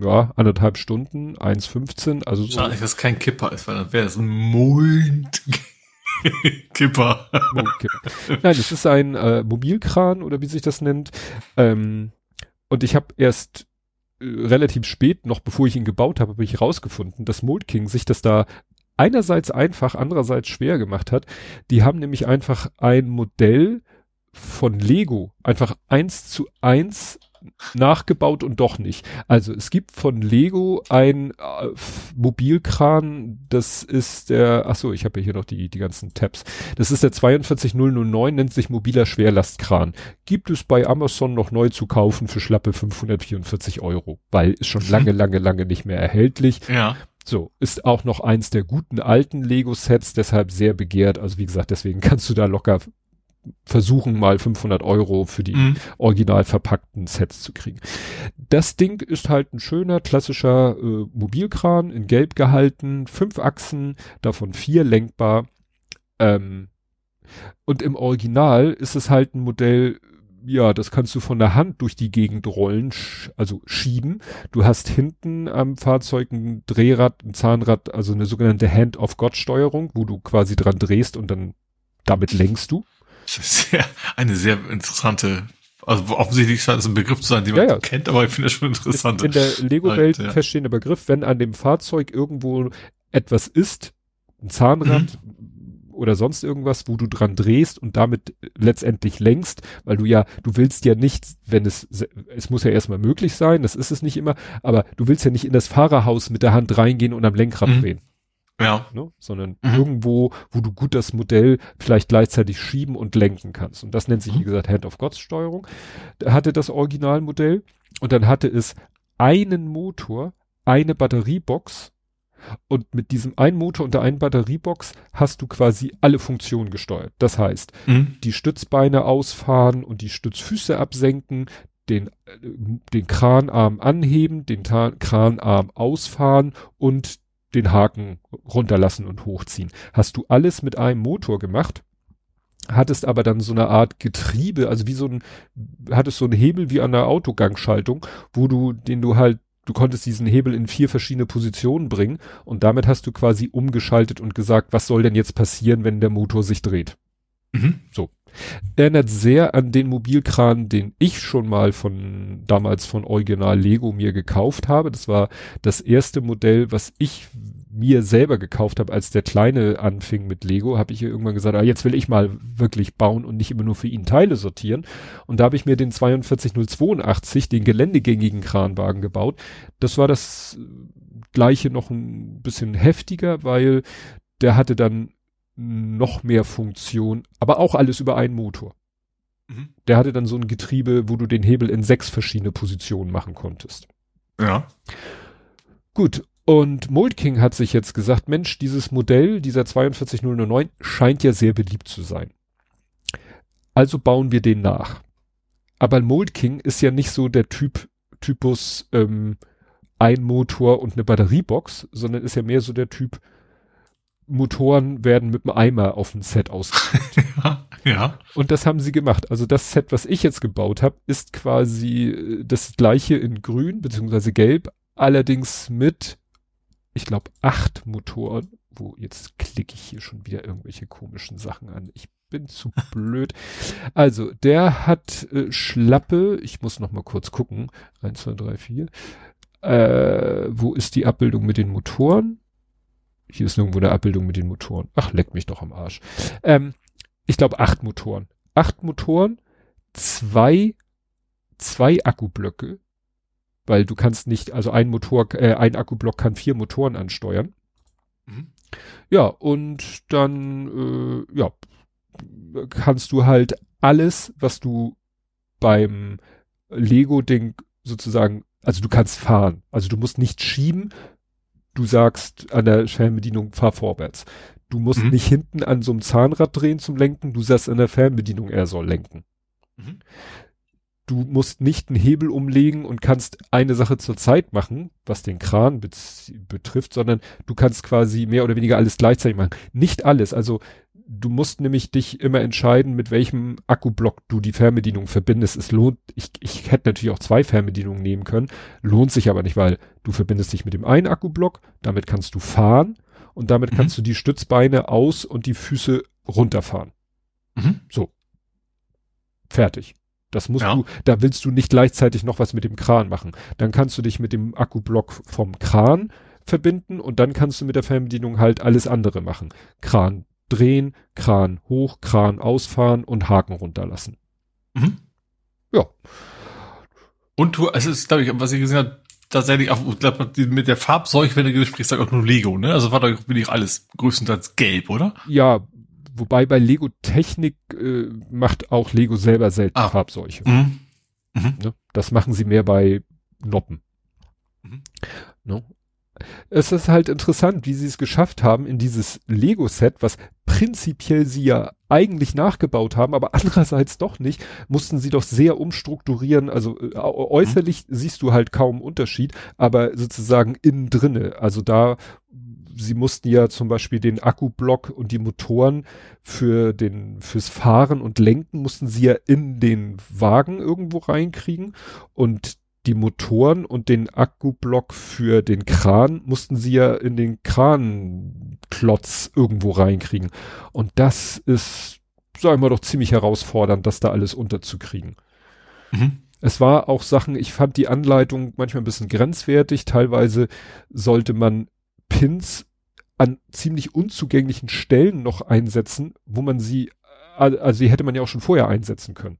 ja, anderthalb Stunden, 1,15, also so. Schade, dass das kein Kipper ist, weil dann wäre das ein Mond. Kipper. Nein, es ist ein äh, Mobilkran oder wie sich das nennt. Ähm, und ich habe erst relativ spät, noch bevor ich ihn gebaut habe, habe ich rausgefunden, dass Mold King sich das da einerseits einfach, andererseits schwer gemacht hat. Die haben nämlich einfach ein Modell von Lego einfach eins zu eins nachgebaut und doch nicht. Also es gibt von Lego ein äh, Mobilkran, das ist der, ach so, ich habe ja hier noch die, die ganzen Tabs. Das ist der 42009, nennt sich mobiler Schwerlastkran. Gibt es bei Amazon noch neu zu kaufen für schlappe 544 Euro, weil ist schon lange, lange, lange nicht mehr erhältlich. Ja. So, ist auch noch eins der guten alten Lego-Sets, deshalb sehr begehrt. Also wie gesagt, deswegen kannst du da locker versuchen, mal 500 Euro für die Mhm. original verpackten Sets zu kriegen. Das Ding ist halt ein schöner, klassischer äh, Mobilkran, in Gelb gehalten, fünf Achsen, davon vier lenkbar. Ähm, und im Original ist es halt ein Modell, ja, das kannst du von der Hand durch die Gegend rollen, sch also schieben. Du hast hinten am Fahrzeug ein Drehrad, ein Zahnrad, also eine sogenannte Hand-of-God-Steuerung, wo du quasi dran drehst und dann damit lenkst du. Das ist sehr, eine sehr interessante, also offensichtlich scheint es ein Begriff zu sein, den man ja, ja. kennt, aber ich finde das schon interessant. In der Lego-Welt halt, ja. verstehender Begriff, wenn an dem Fahrzeug irgendwo etwas ist, ein Zahnrad, mhm oder sonst irgendwas, wo du dran drehst und damit letztendlich lenkst, weil du ja, du willst ja nicht, wenn es, es muss ja erstmal möglich sein, das ist es nicht immer, aber du willst ja nicht in das Fahrerhaus mit der Hand reingehen und am Lenkrad mhm. drehen. Ja. Ne? Sondern mhm. irgendwo, wo du gut das Modell vielleicht gleichzeitig schieben und lenken kannst. Und das nennt sich, mhm. wie gesagt, Hand-of-God-Steuerung. Da hatte das Originalmodell und dann hatte es einen Motor, eine Batteriebox und mit diesem einen Motor und der einen Batteriebox hast du quasi alle Funktionen gesteuert. Das heißt, mhm. die Stützbeine ausfahren und die Stützfüße absenken, den, äh, den Kranarm anheben, den Ta Kranarm ausfahren und den Haken runterlassen und hochziehen. Hast du alles mit einem Motor gemacht, hattest aber dann so eine Art Getriebe, also wie so ein, hattest so einen Hebel wie an der Autogangschaltung, wo du, den du halt, du konntest diesen Hebel in vier verschiedene Positionen bringen und damit hast du quasi umgeschaltet und gesagt, was soll denn jetzt passieren, wenn der Motor sich dreht. Mhm. So. Erinnert sehr an den Mobilkran, den ich schon mal von damals von Original Lego mir gekauft habe. Das war das erste Modell, was ich mir selber gekauft habe, als der Kleine anfing mit Lego, habe ich irgendwann gesagt, ah, jetzt will ich mal wirklich bauen und nicht immer nur für ihn Teile sortieren. Und da habe ich mir den 42082, den geländegängigen Kranwagen gebaut. Das war das gleiche noch ein bisschen heftiger, weil der hatte dann noch mehr Funktion, aber auch alles über einen Motor. Mhm. Der hatte dann so ein Getriebe, wo du den Hebel in sechs verschiedene Positionen machen konntest. Ja. Gut. Und Mold King hat sich jetzt gesagt, Mensch, dieses Modell, dieser 42009, scheint ja sehr beliebt zu sein. Also bauen wir den nach. Aber Mold King ist ja nicht so der Typ, Typus ähm, ein Motor und eine Batteriebox, sondern ist ja mehr so der Typ, Motoren werden mit einem Eimer auf dem Set ausgeführt. ja, ja. Und das haben sie gemacht. Also das Set, was ich jetzt gebaut habe, ist quasi äh, das gleiche in grün beziehungsweise gelb, allerdings mit, ich glaube, acht Motoren. Wo jetzt klicke ich hier schon wieder irgendwelche komischen Sachen an. Ich bin zu blöd. Also, der hat äh, Schlappe, ich muss noch mal kurz gucken. Eins, zwei, drei, vier. Äh, wo ist die Abbildung mit den Motoren? Hier ist irgendwo eine Abbildung mit den Motoren. Ach, leck mich doch am Arsch. Ähm, ich glaube acht Motoren. Acht Motoren, zwei, zwei Akkublöcke, weil du kannst nicht, also ein Motor, äh, ein Akkublock kann vier Motoren ansteuern. Mhm. Ja, und dann, äh, ja, kannst du halt alles, was du beim Lego-Ding sozusagen, also du kannst fahren. Also du musst nicht schieben, du sagst an der Fernbedienung, fahr vorwärts. Du musst mhm. nicht hinten an so einem Zahnrad drehen zum Lenken, du sagst an der Fernbedienung, er soll lenken. Mhm. Du musst nicht einen Hebel umlegen und kannst eine Sache zur Zeit machen, was den Kran betrifft, sondern du kannst quasi mehr oder weniger alles gleichzeitig machen. Nicht alles, also du musst nämlich dich immer entscheiden, mit welchem Akkublock du die Fernbedienung verbindest. Es lohnt, ich, ich hätte natürlich auch zwei Fernbedienungen nehmen können, lohnt sich aber nicht, weil du verbindest dich mit dem einen Akkublock, damit kannst du fahren und damit mhm. kannst du die Stützbeine aus und die Füße runterfahren. Mhm. So. Fertig. Das musst ja. du, da willst du nicht gleichzeitig noch was mit dem Kran machen. Dann kannst du dich mit dem Akkublock vom Kran verbinden und dann kannst du mit der Fernbedienung halt alles andere machen. Kran drehen, Kran hoch, Kran ausfahren und Haken runterlassen. Mhm. Ja. Und du, es ist, glaube ich, was ich gesehen habe, tatsächlich auch, ich glaube, mit der Farbseuche, wenn du sprichst, sag auch nur Lego, ne? Also war doch wirklich alles größtenteils gelb, oder? Ja, wobei bei Lego Technik äh, macht auch Lego selber selten ah. Farbseuche. Mhm. Mhm. Ne? Das machen sie mehr bei Noppen. Mhm. Ne? Es ist halt interessant, wie sie es geschafft haben in dieses Lego-Set, was prinzipiell sie ja eigentlich nachgebaut haben, aber andererseits doch nicht, mussten sie doch sehr umstrukturieren. Also äh, äußerlich mhm. siehst du halt kaum Unterschied, aber sozusagen innen drinne. Also da, sie mussten ja zum Beispiel den Akkublock und die Motoren für den, fürs Fahren und Lenken mussten sie ja in den Wagen irgendwo reinkriegen und die Motoren und den Akkublock für den Kran mussten sie ja in den Kranklotz irgendwo reinkriegen. Und das ist sagen wir doch, ziemlich herausfordernd, das da alles unterzukriegen. Mhm. Es war auch Sachen, ich fand die Anleitung manchmal ein bisschen grenzwertig. Teilweise sollte man Pins an ziemlich unzugänglichen Stellen noch einsetzen, wo man sie, also die hätte man ja auch schon vorher einsetzen können.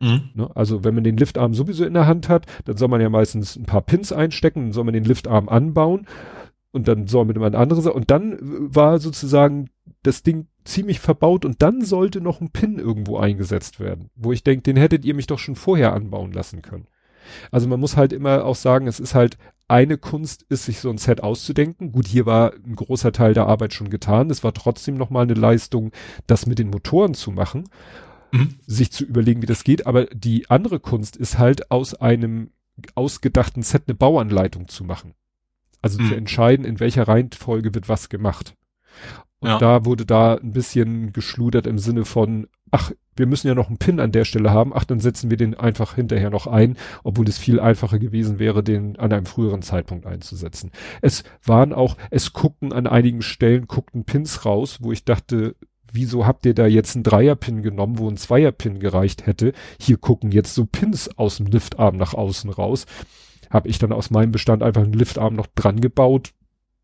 Mhm. Ne? Also wenn man den Liftarm sowieso in der Hand hat, dann soll man ja meistens ein paar Pins einstecken, dann soll man den Liftarm anbauen und dann soll man ein anderes und dann war sozusagen das Ding ziemlich verbaut und dann sollte noch ein Pin irgendwo eingesetzt werden, wo ich denke, den hättet ihr mich doch schon vorher anbauen lassen können. Also man muss halt immer auch sagen, es ist halt eine Kunst, ist sich so ein Set auszudenken. Gut, hier war ein großer Teil der Arbeit schon getan. Es war trotzdem noch mal eine Leistung, das mit den Motoren zu machen, Mhm. sich zu überlegen, wie das geht. Aber die andere Kunst ist halt aus einem ausgedachten Set eine Bauanleitung zu machen. Also Mhm. zu entscheiden, in welcher Reihenfolge wird was gemacht. Und Ja. da wurde da ein bisschen geschludert im Sinne von, ach, wir müssen ja noch einen Pin an der Stelle haben, ach, dann setzen wir den einfach hinterher noch ein, obwohl es viel einfacher gewesen wäre, den an einem früheren Zeitpunkt einzusetzen. Es waren auch, es guckten an einigen Stellen, guckten Pins raus, wo ich dachte, wieso habt ihr da jetzt einen Dreierpin genommen, wo ein Zweierpin gereicht hätte? Hier gucken jetzt so Pins aus dem Liftarm nach außen raus. Hab ich dann aus meinem Bestand einfach einen Liftarm noch dran gebaut.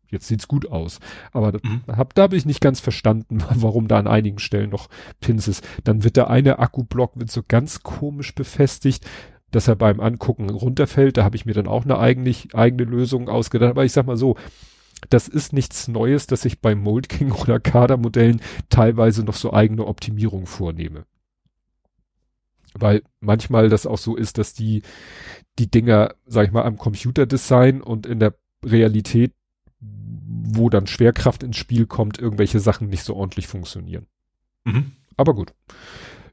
Jetzt sieht's gut aus. Aber da, Mhm. hab, da habe ich nicht ganz verstanden, warum da an einigen Stellen noch Pins ist. Dann wird der eine Akkublock wird so ganz komisch befestigt, dass er beim Angucken runterfällt. Da habe ich mir dann auch eine eigentlich, eigene Lösung ausgedacht. Aber ich sag mal so, das ist nichts Neues, dass ich bei Mold King oder Kadermodellen teilweise noch so eigene Optimierung vornehme. Weil manchmal das auch so ist, dass die, die Dinger, sag ich mal, am Computerdesign und in der Realität, wo dann Schwerkraft ins Spiel kommt, irgendwelche Sachen nicht so ordentlich funktionieren. Mhm. Aber gut.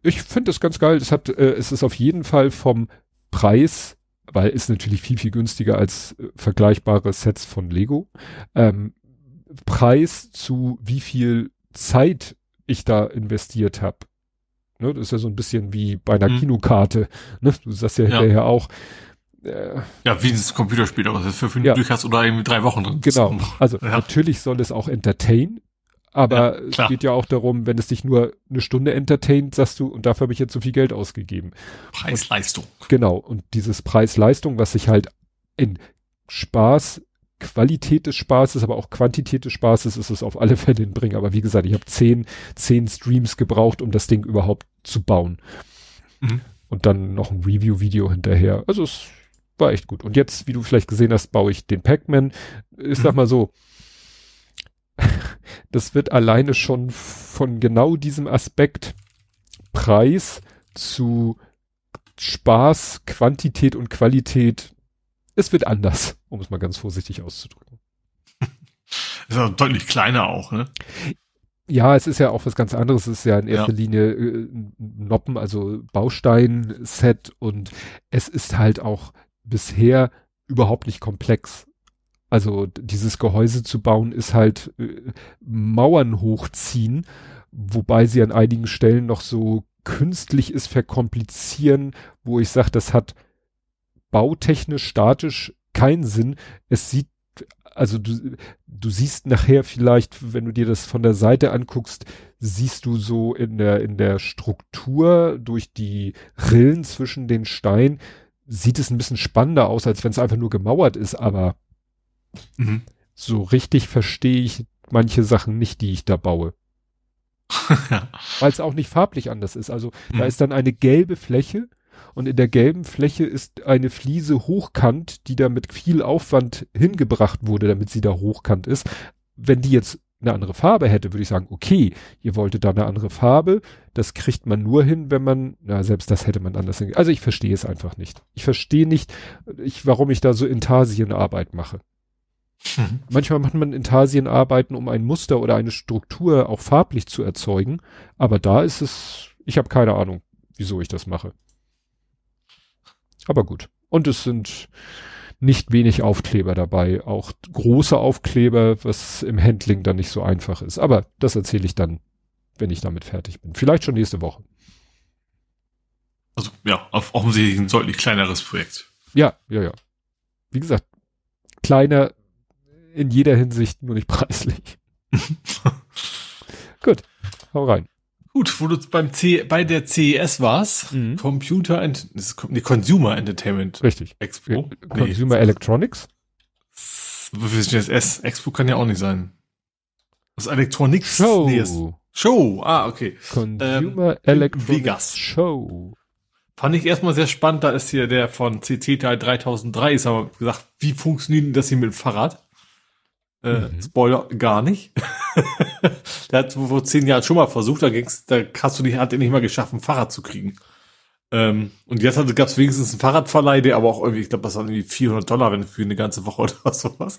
Ich finde das ganz geil. Es hat, äh, es ist auf jeden Fall vom Preis, weil ist natürlich viel, viel günstiger als äh, vergleichbare Sets von Lego. Ähm, Preis zu wie viel Zeit ich da investiert habe. Ne, das ist ja so ein bisschen wie bei einer Mhm. Kinokarte. Ne? Du sagst ja Ja. hinterher auch, äh, Ja, wie ein Computerspiel, aber das für fünf Ja. durch hast oder irgendwie drei Wochen drin. Genau. Also Ja. natürlich soll es auch entertain, aber Ja, es geht ja auch darum, wenn es dich nur eine Stunde entertaint, sagst du, und dafür habe ich jetzt so viel Geld ausgegeben. Preis-Leistung. Genau. Und dieses Preis-Leistung, was sich halt in Spaß, Qualität des Spaßes, aber auch Quantität des Spaßes ist es auf alle Fälle hinbringen. Aber wie gesagt, ich habe zehn, zehn Streams gebraucht, um das Ding überhaupt zu bauen. Mhm. Und dann noch ein Review-Video hinterher. Also es war echt gut. Und jetzt, wie du vielleicht gesehen hast, baue ich den Pac-Man. Ich sag Mhm. mal so, das wird alleine schon von genau diesem Aspekt Preis zu Spaß, Quantität und Qualität. Es wird anders, um es mal ganz vorsichtig auszudrücken. Ist ja deutlich kleiner auch, ne? Ja, es ist ja auch was ganz anderes. Es ist ja in erster Ja. Linie äh, Noppen, also Baustein-Set und es ist halt auch bisher überhaupt nicht komplex. Also dieses Gehäuse zu bauen ist halt äh, Mauern hochziehen, wobei sie an einigen Stellen noch so künstlich ist verkomplizieren, wo ich sage, das hat bautechnisch, statisch keinen Sinn. Es sieht, also du, du siehst nachher vielleicht, wenn du dir das von der Seite anguckst, siehst du so in der, in der Struktur durch die Rillen zwischen den Steinen, sieht es ein bisschen spannender aus, als wenn es einfach nur gemauert ist, aber Mhm. so richtig verstehe ich manche Sachen nicht, die ich da baue. ja. Weil es auch nicht farblich anders ist. Also da Mhm. ist dann eine gelbe Fläche und in der gelben Fläche ist eine Fliese hochkant, die da mit viel Aufwand hingebracht wurde, damit sie da hochkant ist. Wenn die jetzt eine andere Farbe hätte, würde ich sagen, okay, ihr wolltet da eine andere Farbe, das kriegt man nur hin, wenn man, na, selbst das hätte man anders hin. Also ich verstehe es einfach nicht. Ich verstehe nicht, ich, warum ich da so Intarsienarbeit mache. Mhm. Manchmal macht man Intarsienarbeiten, um ein Muster oder eine Struktur auch farblich zu erzeugen. Aber da ist es, ich habe keine Ahnung, wieso ich das mache. Aber gut. Und es sind nicht wenig Aufkleber dabei, auch große Aufkleber, was im Handling dann nicht so einfach ist. Aber das erzähle ich dann, wenn ich damit fertig bin. Vielleicht schon nächste Woche. Also, ja, auf, offensichtlich ein deutlich kleineres Projekt. Ja, ja, ja. Wie gesagt, kleiner in jeder Hinsicht, nur nicht preislich. Gut, hau rein. Gut, wo du beim C, bei der CES warst, Mhm. Computer and, das ist, nee, Consumer Entertainment Richtig. Expo. Consumer Electronics? Wofür ist denn das S? Expo kann ja auch nicht sein. Das Electronics. Show. Nee, ist Show. Ah, okay. Consumer Ähm, Electronics Vegas. Show. Fand ich erstmal sehr spannend. Da ist hier der von CT Teil 3003. Ist aber gesagt, wie funktioniert denn das hier mit dem Fahrrad? Äh, Mhm. Spoiler, gar nicht. der hat vor zehn Jahren schon mal versucht, da ging's, da hast du nicht, hat er nicht mal geschafft, ein Fahrrad zu kriegen. Ähm, und jetzt hatte, gab's wenigstens einen Fahrradverleih, der aber auch irgendwie, ich glaube, das waren irgendwie 400 Dollar wenn für eine ganze Woche oder sowas.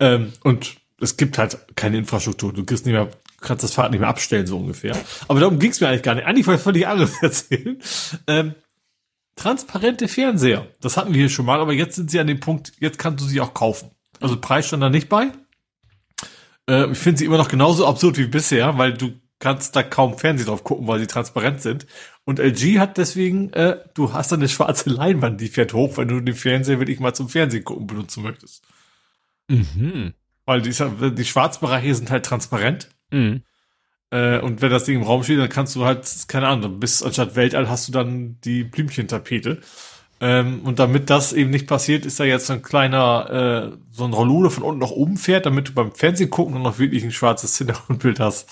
Ähm, und es gibt halt keine Infrastruktur. Du kriegst nicht mehr, kannst das Fahrrad nicht mehr abstellen, so ungefähr. Aber darum ging's mir eigentlich gar nicht. Eigentlich wollte ich völlig anderes erzählen. Ähm, transparente Fernseher. Das hatten wir hier schon mal, aber jetzt sind sie an dem Punkt, jetzt kannst du sie auch kaufen. Also Preis stand da nicht bei. Äh, ich finde sie immer noch genauso absurd wie bisher, weil du kannst da kaum Fernsehen drauf gucken, weil sie transparent sind. Und LG hat deswegen, äh, du hast dann eine schwarze Leinwand, die fährt hoch, wenn du den Fernseher wirklich mal zum Fernsehen gucken benutzen möchtest. Mhm. Weil die, die Schwarzbereiche sind halt transparent. Mhm. Äh, und wenn das Ding im Raum steht, dann kannst du halt, keine Ahnung, bis anstatt Weltall hast du dann die Blümchentapete. Ähm, und damit das eben nicht passiert, ist da jetzt so ein kleiner, äh, so ein Rollo, der von unten nach oben fährt, damit du beim Fernsehen gucken und noch wirklich ein schwarzes Hintergrundbild hast.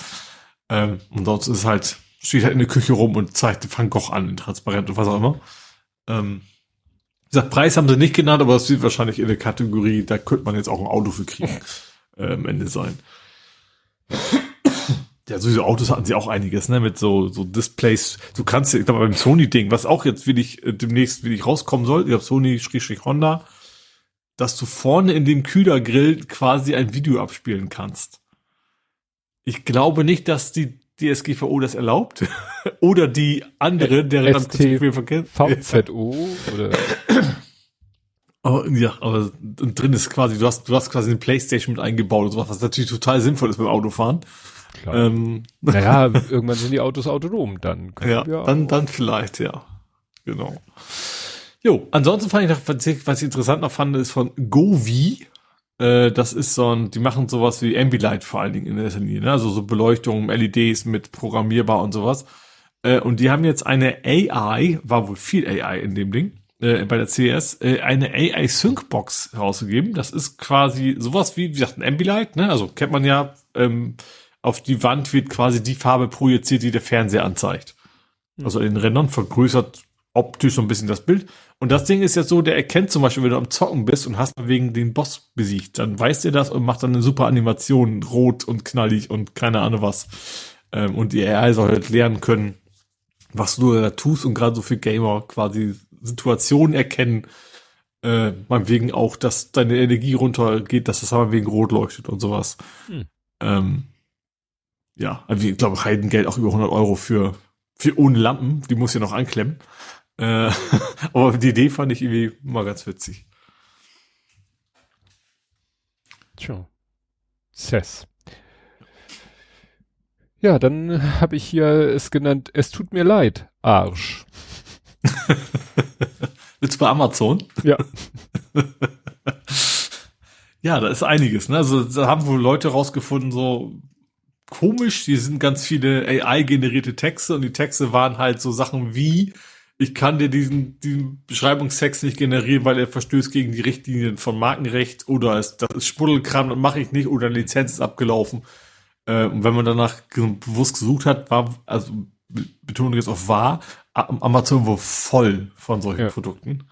Ähm, und sonst ist halt, steht halt in der Küche rum und zeigt Van Gogh an, in transparent und was auch immer. Ähm, wie gesagt, Preis haben sie nicht genannt, aber es wird wahrscheinlich in der Kategorie, da könnte man jetzt auch ein Auto für kriegen, äh, am Ende sein. Ja, sowieso Autos hatten sie auch einiges, ne, mit so, so Displays. Du kannst ja, ich glaube, beim Sony-Ding, was auch jetzt wirklich äh, demnächst wirklich rauskommen soll, ich glaube, Sony, Schrägstrich Honda, dass du vorne in dem Kühlergrill quasi ein Video abspielen kannst. Ich glaube nicht, dass die DSGVO das erlaubt. Oder die andere, deren ich. VZO oder Oh, ja, aber drin ist quasi, du hast, du hast quasi eine Playstation mit eingebaut und sowas, was natürlich total sinnvoll ist beim Autofahren. Klar. Ähm, naja, irgendwann sind die Autos autonom, dann können Ja, wir dann, dann vielleicht, ja. Genau. Jo, ansonsten fand ich noch, was ich, was ich interessant noch fand, ist von Govi. Äh, das ist so ein, die machen sowas wie Ambilight vor allen Dingen in der Linie, ne? Also so Beleuchtung, LEDs mit programmierbar und sowas. Äh, und die haben jetzt eine AI, war wohl viel AI in dem Ding, äh, bei der CES, äh, eine AI Sync Box rausgegeben. Das ist quasi sowas wie, wie gesagt, ein Ambilight, ne? Also kennt man ja, ähm, auf die Wand wird quasi die Farbe projiziert, die der Fernseher anzeigt. Also in den Rändern vergrößert optisch so ein bisschen das Bild. Und das Ding ist jetzt so, der erkennt zum Beispiel, wenn du am Zocken bist und hast wegen den Boss besiegt, dann weiß er das und macht dann eine super Animation, rot und knallig und keine Ahnung was. Ähm, und die AI soll halt lernen können, was du da tust und gerade so für Gamer quasi Situationen erkennen, äh, meinetwegen auch, dass deine Energie runtergeht, dass das meinetwegen rot leuchtet und sowas. Hm. Ähm, ja, also ich glaube, Heidengeld auch über 100 Euro für, für ohne Lampen, die muss ja noch anklemmen. Äh, aber die Idee fand ich irgendwie mal ganz witzig. Tja. Cess. Ja, dann habe ich hier es genannt, es tut mir leid, Arsch. Willst du bei Amazon? Ja. Ja, da ist einiges. Ne? Also da haben wohl Leute rausgefunden, so komisch, hier sind ganz viele AI-generierte Texte und die Texte waren halt so Sachen wie, ich kann dir diesen, diesen Beschreibungstext nicht generieren, weil er verstößt gegen die Richtlinien von Markenrecht oder es, das ist Spuddelkram, das mache ich nicht oder eine Lizenz ist abgelaufen. Äh, und wenn man danach bewusst gesucht hat, war, also Be- Betonung jetzt auf war, Amazon wohl voll von solchen Ja. Produkten.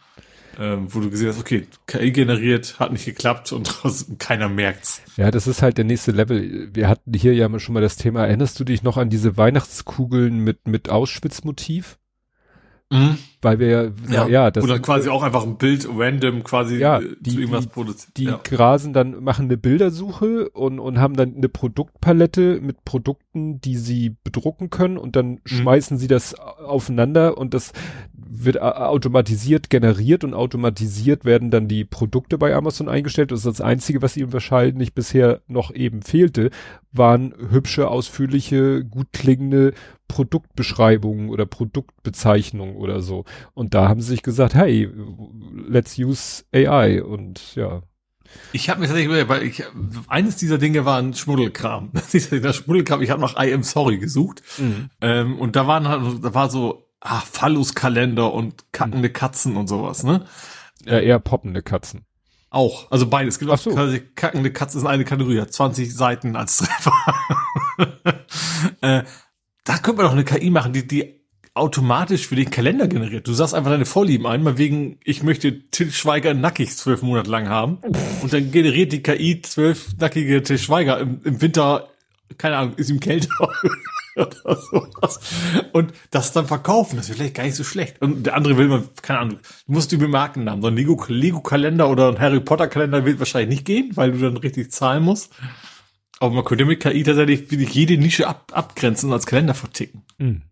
Ähm, wo du gesehen hast, okay, KI generiert, hat nicht geklappt und trotzdem keiner merkt's. Ja, das ist halt der nächste Level. Wir hatten hier ja schon mal das Thema, erinnerst du dich noch an diese Weihnachtskugeln mit, mit Auschwitz-Motiv? Weil wir ja, ja, ja das Oder quasi auch einfach ein Bild random quasi Ja, äh, die- zu irgendwas die- produziert. die ja. grasen dann, machen eine Bildersuche und, und haben dann eine Produktpalette mit Produkten, die sie bedrucken können und dann schmeißen sie das aufeinander und das wird a- automatisiert generiert und automatisiert werden dann die Produkte bei Amazon eingestellt. Das ist das Einzige, was ihnen wahrscheinlich bisher noch eben fehlte, waren hübsche, ausführliche, gut klingende Produktbeschreibungen oder Produktbezeichnungen oder so. Und da haben sie sich gesagt, hey, let's use AI und ja. Ich habe mir tatsächlich überlegt, weil ich, eines dieser Dinge war ein Schmuddelkram. Das Schmuddelkram, ich habe nach I am sorry gesucht. Mhm. Ähm, und da waren halt, da war so, ah, Phallus-Kalender und kackende Katzen und sowas, ne? Ja, eher poppende Katzen. Auch, also beides. Es gibt auch so. kackende Katzen ist eine Kategorie, hat 20 Seiten als Treffer. äh, da könnte man doch eine KI machen, die, die automatisch für den Kalender generiert. Du sagst einfach deine Vorlieben ein, mal wegen, ich möchte Till Schweiger nackig zwölf Monate lang haben. Und dann generiert die KI zwölf nackige Till Schweiger im, im Winter, keine Ahnung, ist ihm kälter sowas. Und das dann verkaufen, das wäre vielleicht gar nicht so schlecht. Und der andere will man, keine Ahnung, du musst über Markennamen. So ein Lego, Lego-Kalender oder ein Harry Potter-Kalender wird wahrscheinlich nicht gehen, weil du dann richtig zahlen musst. Aber man könnte mit KI tatsächlich jede Nische ab, abgrenzen und als Kalender verticken. Mhm.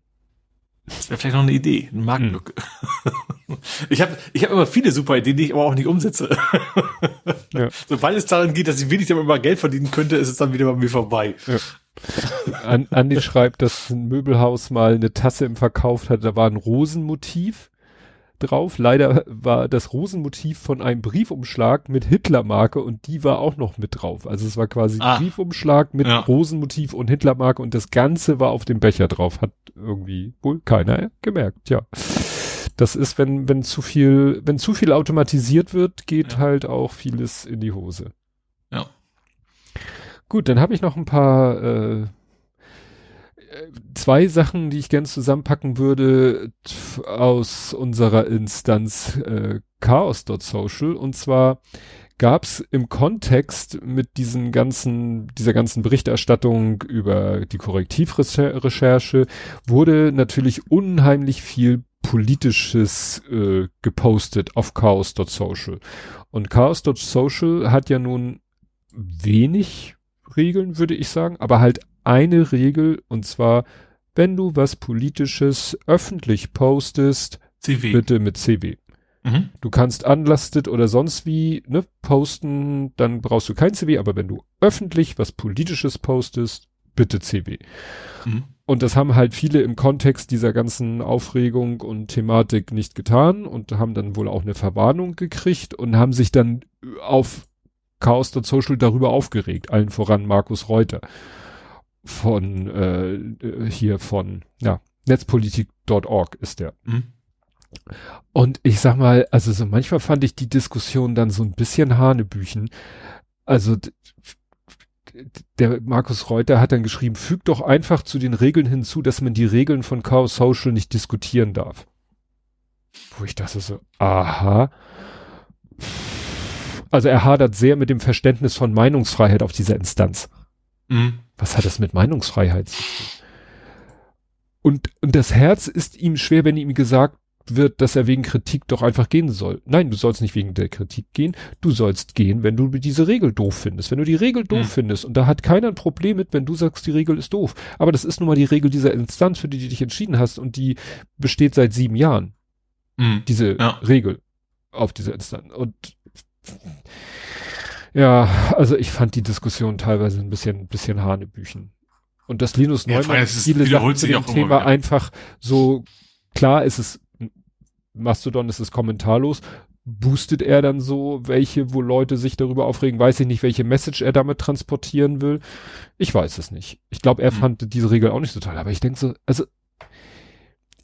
Das wäre vielleicht noch eine Idee, eine Markenlücke. Hm. Ich habe ich hab immer viele super Ideen, die ich aber auch nicht umsetze. Ja. Sobald es daran geht, dass ich wenig damit mal Geld verdienen könnte, ist es dann wieder bei mir vorbei. Ja. An, Andi schreibt, dass ein Möbelhaus mal eine Tasse im Verkauf hat, da war ein Rosenmotiv drauf. Leider war das Rosenmotiv von einem Briefumschlag mit Hitlermarke und die war auch noch mit drauf. Also es war quasi ah, Briefumschlag mit ja. Rosenmotiv und Hitlermarke und das Ganze war auf dem Becher drauf. Hat irgendwie wohl keiner gemerkt, ja. Das ist, wenn, wenn zu viel, wenn zu viel automatisiert wird, geht ja. halt auch vieles in die Hose. Ja. Gut, dann habe ich noch ein paar äh, zwei Sachen, die ich gern zusammenpacken würde aus unserer Instanz äh, Chaos.social und zwar gab es im Kontext mit diesen ganzen, dieser ganzen Berichterstattung über die Korrektivrecherche wurde natürlich unheimlich viel politisches äh, gepostet auf chaos.social. Und chaos.social hat ja nun wenig Regeln, würde ich sagen, aber halt eine Regel und zwar, wenn du was Politisches öffentlich postest, CW. bitte mit CW. Mhm. Du kannst unlasted oder sonst wie ne, posten, dann brauchst du kein CW, aber wenn du öffentlich was Politisches postest, bitte CW. Mhm. Und das haben halt viele im Kontext dieser ganzen Aufregung und Thematik nicht getan und haben dann wohl auch eine Verwarnung gekriegt und haben sich dann auf Chaos Social darüber aufgeregt, allen voran Markus Reuter von äh, hier von ja netzpolitik.org ist der. Mhm. Und ich sag mal, also so manchmal fand ich die Diskussion dann so ein bisschen Hanebüchen. Also der Markus Reuter hat dann geschrieben, fügt doch einfach zu den Regeln hinzu, dass man die Regeln von Chaos Social nicht diskutieren darf. Wo ich dachte so, aha. Also er hadert sehr mit dem Verständnis von Meinungsfreiheit auf dieser Instanz. Mhm. Was hat das mit Meinungsfreiheit zu tun? Und, und das Herz ist ihm schwer, wenn ihm gesagt wird, dass er wegen Kritik doch einfach gehen soll. Nein, du sollst nicht wegen der Kritik gehen. Du sollst gehen, wenn du diese Regel doof findest. Wenn du die Regel doof mhm. findest und da hat keiner ein Problem mit, wenn du sagst, die Regel ist doof. Aber das ist nun mal die Regel dieser Instanz, für die du dich entschieden hast und die besteht seit sieben Jahren. Mhm. Diese ja. Regel auf dieser Instanz. Und ja, also ich fand die Diskussion teilweise ein bisschen, ein bisschen Hanebüchen. Und das Linus Neumann ja, viele Sachen zu dem Thema einfach so, klar ist es, Mastodon ist es kommentarlos, boostet er dann so welche, wo Leute sich darüber aufregen, weiß ich nicht, welche Message er damit transportieren will. Ich weiß es nicht. Ich glaube, er mhm. fand diese Regel auch nicht so toll, aber ich denke so, also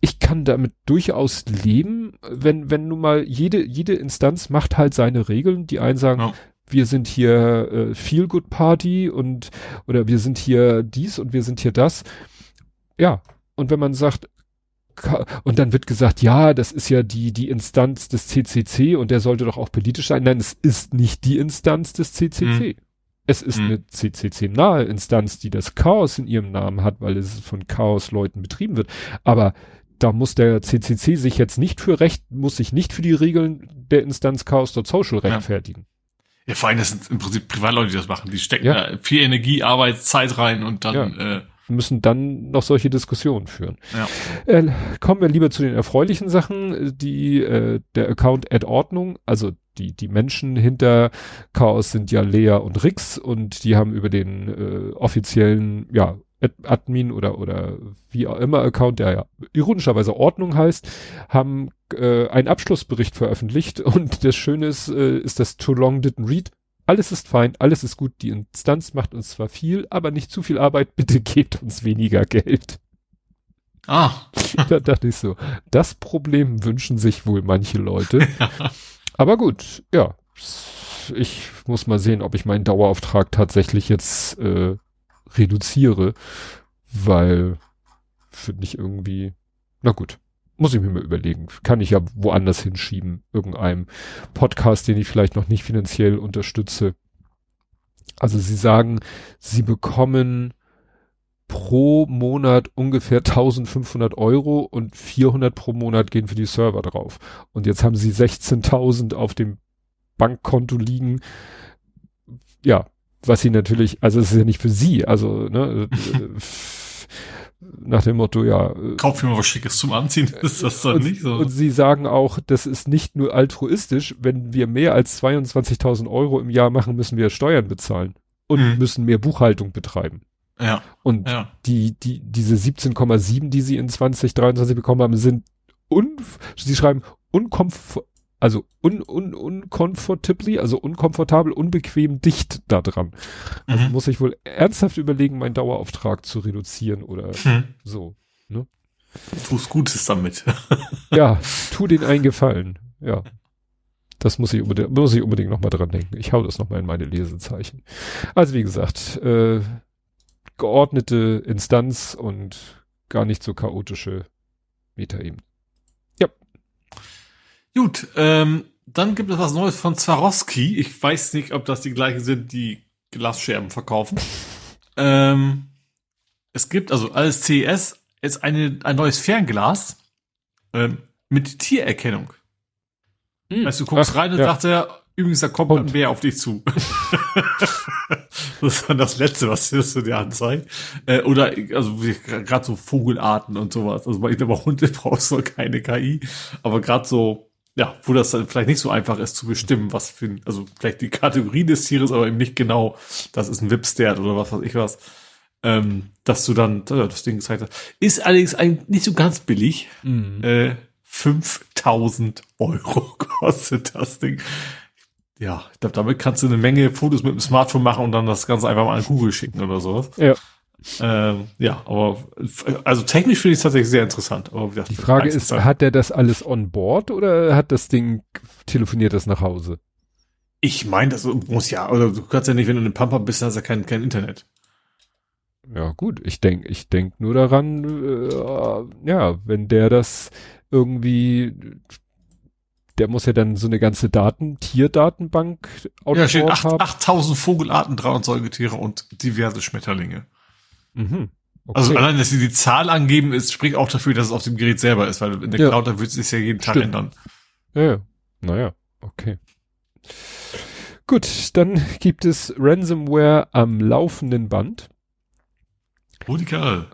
ich kann damit durchaus leben, wenn, wenn nun mal jede, jede Instanz macht halt seine Regeln. Die einen sagen, ja wir sind hier äh, Feel Good Party und oder wir sind hier dies und wir sind hier das. Ja, und wenn man sagt und dann wird gesagt, ja, das ist ja die die Instanz des CCC und der sollte doch auch politisch sein. Nein, es ist nicht die Instanz des CCC. Mhm. Es ist mhm. eine CCC-nahe Instanz, die das Chaos in ihrem Namen hat, weil es von Chaos-Leuten betrieben wird. Aber da muss der CCC sich jetzt nicht für Recht, muss sich nicht für die Regeln der Instanz Chaos.social rechtfertigen. Ja. Ja, vor allem, das sind im Prinzip Privatleute, die das machen. Die stecken ja. da viel Energie, Arbeit, Zeit rein und dann ja. äh, müssen dann noch solche Diskussionen führen. Ja. Äh, kommen wir lieber zu den erfreulichen Sachen. Die äh, der Account Ad Ordnung, also die die Menschen hinter Chaos sind ja Lea und Rix und die haben über den äh, offiziellen ja Admin oder oder wie auch immer Account, der ja ironischerweise Ordnung heißt, haben äh, einen Abschlussbericht veröffentlicht und das Schöne ist, äh, ist das Too Long Didn't Read alles ist fein, alles ist gut, die Instanz macht uns zwar viel, aber nicht zu viel Arbeit, bitte gebt uns weniger Geld. Ah. da dachte ich so, das Problem wünschen sich wohl manche Leute. aber gut, ja, ich muss mal sehen, ob ich meinen Dauerauftrag tatsächlich jetzt äh, reduziere, weil finde ich irgendwie, na gut, muss ich mir mal überlegen. Kann ich ja woanders hinschieben, irgendeinem Podcast, den ich vielleicht noch nicht finanziell unterstütze. Also sie sagen, sie bekommen pro Monat ungefähr 1500 Euro und 400 pro Monat gehen für die Server drauf. Und jetzt haben sie 16.000 auf dem Bankkonto liegen. Ja, was sie natürlich, also es ist ja nicht für sie, also ne, nach dem Motto, ja. Äh, Kauf mir mal was Schickes zum Anziehen, ist das dann und, nicht so? Und sie sagen auch, das ist nicht nur altruistisch, wenn wir mehr als 22.000 Euro im Jahr machen, müssen wir Steuern bezahlen und mhm. müssen mehr Buchhaltung betreiben. Ja. Und ja. die, die, diese 17,7, die sie in 2023 bekommen haben, sind un, sie schreiben unkomfort, also un, un, uncomfortably, also unkomfortabel, unbequem dicht da dran. Also mhm. muss ich wohl ernsthaft überlegen, meinen Dauerauftrag zu reduzieren oder mhm. so. Ne? Tu's Gutes damit. ja, tu den einen Gefallen. Ja. Das muss ich unbedingt, muss ich unbedingt nochmal dran denken. Ich hau das nochmal in meine Lesezeichen. Also wie gesagt, äh, geordnete Instanz und gar nicht so chaotische Metaebene. Gut, ähm, dann gibt es was Neues von Swarovski. Ich weiß nicht, ob das die gleichen sind, die Glasscherben verkaufen. ähm, es gibt also als CES jetzt eine, ein neues Fernglas ähm, mit Tiererkennung. Hm. Weißt du, guckst Ach, rein und ja. sagt er, übrigens, da kommt ein Bär auf dich zu. das ist dann das Letzte, was so dir anzeigt. Äh, oder, also gerade so Vogelarten und sowas. Also ich glaube, Hunde brauchst du keine KI. Aber gerade so ja, wo das dann vielleicht nicht so einfach ist zu bestimmen, was für, also vielleicht die Kategorie des Tieres, aber eben nicht genau, das ist ein Wipstert oder was weiß ich was, ähm, dass du dann äh, das Ding gezeigt hast. Ist allerdings ein, nicht so ganz billig. Mhm. Äh, 5000 Euro kostet das Ding. Ja, ich glaube, damit kannst du eine Menge Fotos mit dem Smartphone machen und dann das Ganze einfach mal an Google schicken oder sowas. Ja. Ähm, ja, aber also technisch finde ich es tatsächlich sehr interessant. Aber gesagt, die Frage ist, hat der das alles on board oder hat das Ding telefoniert das nach Hause? Ich meine, das muss ja, oder du kannst ja nicht, wenn du in Pampa bist, hast du ja kein, kein Internet. Ja, gut, ich denke ich denk nur daran, äh, ja, wenn der das irgendwie, der muss ja dann so eine ganze Daten, Tierdatenbank Ja, steht 8000 Vogelarten, 300 Säugetiere und diverse Schmetterlinge. Mhm. Okay. Also allein, dass sie die Zahl angeben, ist, spricht auch dafür, dass es auf dem Gerät selber ist, weil in der ja. Cloud, da wird es sich ja jeden Tag Stimmt. ändern. Ja, ja. Naja, okay. Gut, dann gibt es Ransomware am laufenden Band. Radikal.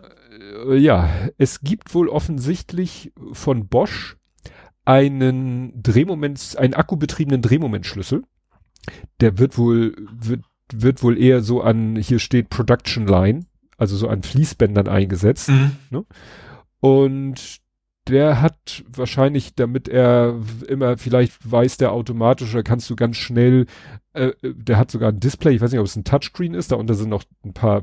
Äh, ja, es gibt wohl offensichtlich von Bosch einen Drehmoment, einen akkubetriebenen Drehmomentschlüssel. Der wird wohl, wird, wird wohl eher so an, hier steht Production Line also so an Fließbändern eingesetzt. Mhm. Ne? Und der hat wahrscheinlich, damit er immer vielleicht weiß der automatisch, oder kannst du ganz schnell, äh, der hat sogar ein Display, ich weiß nicht, ob es ein Touchscreen ist, da unter sind noch ein paar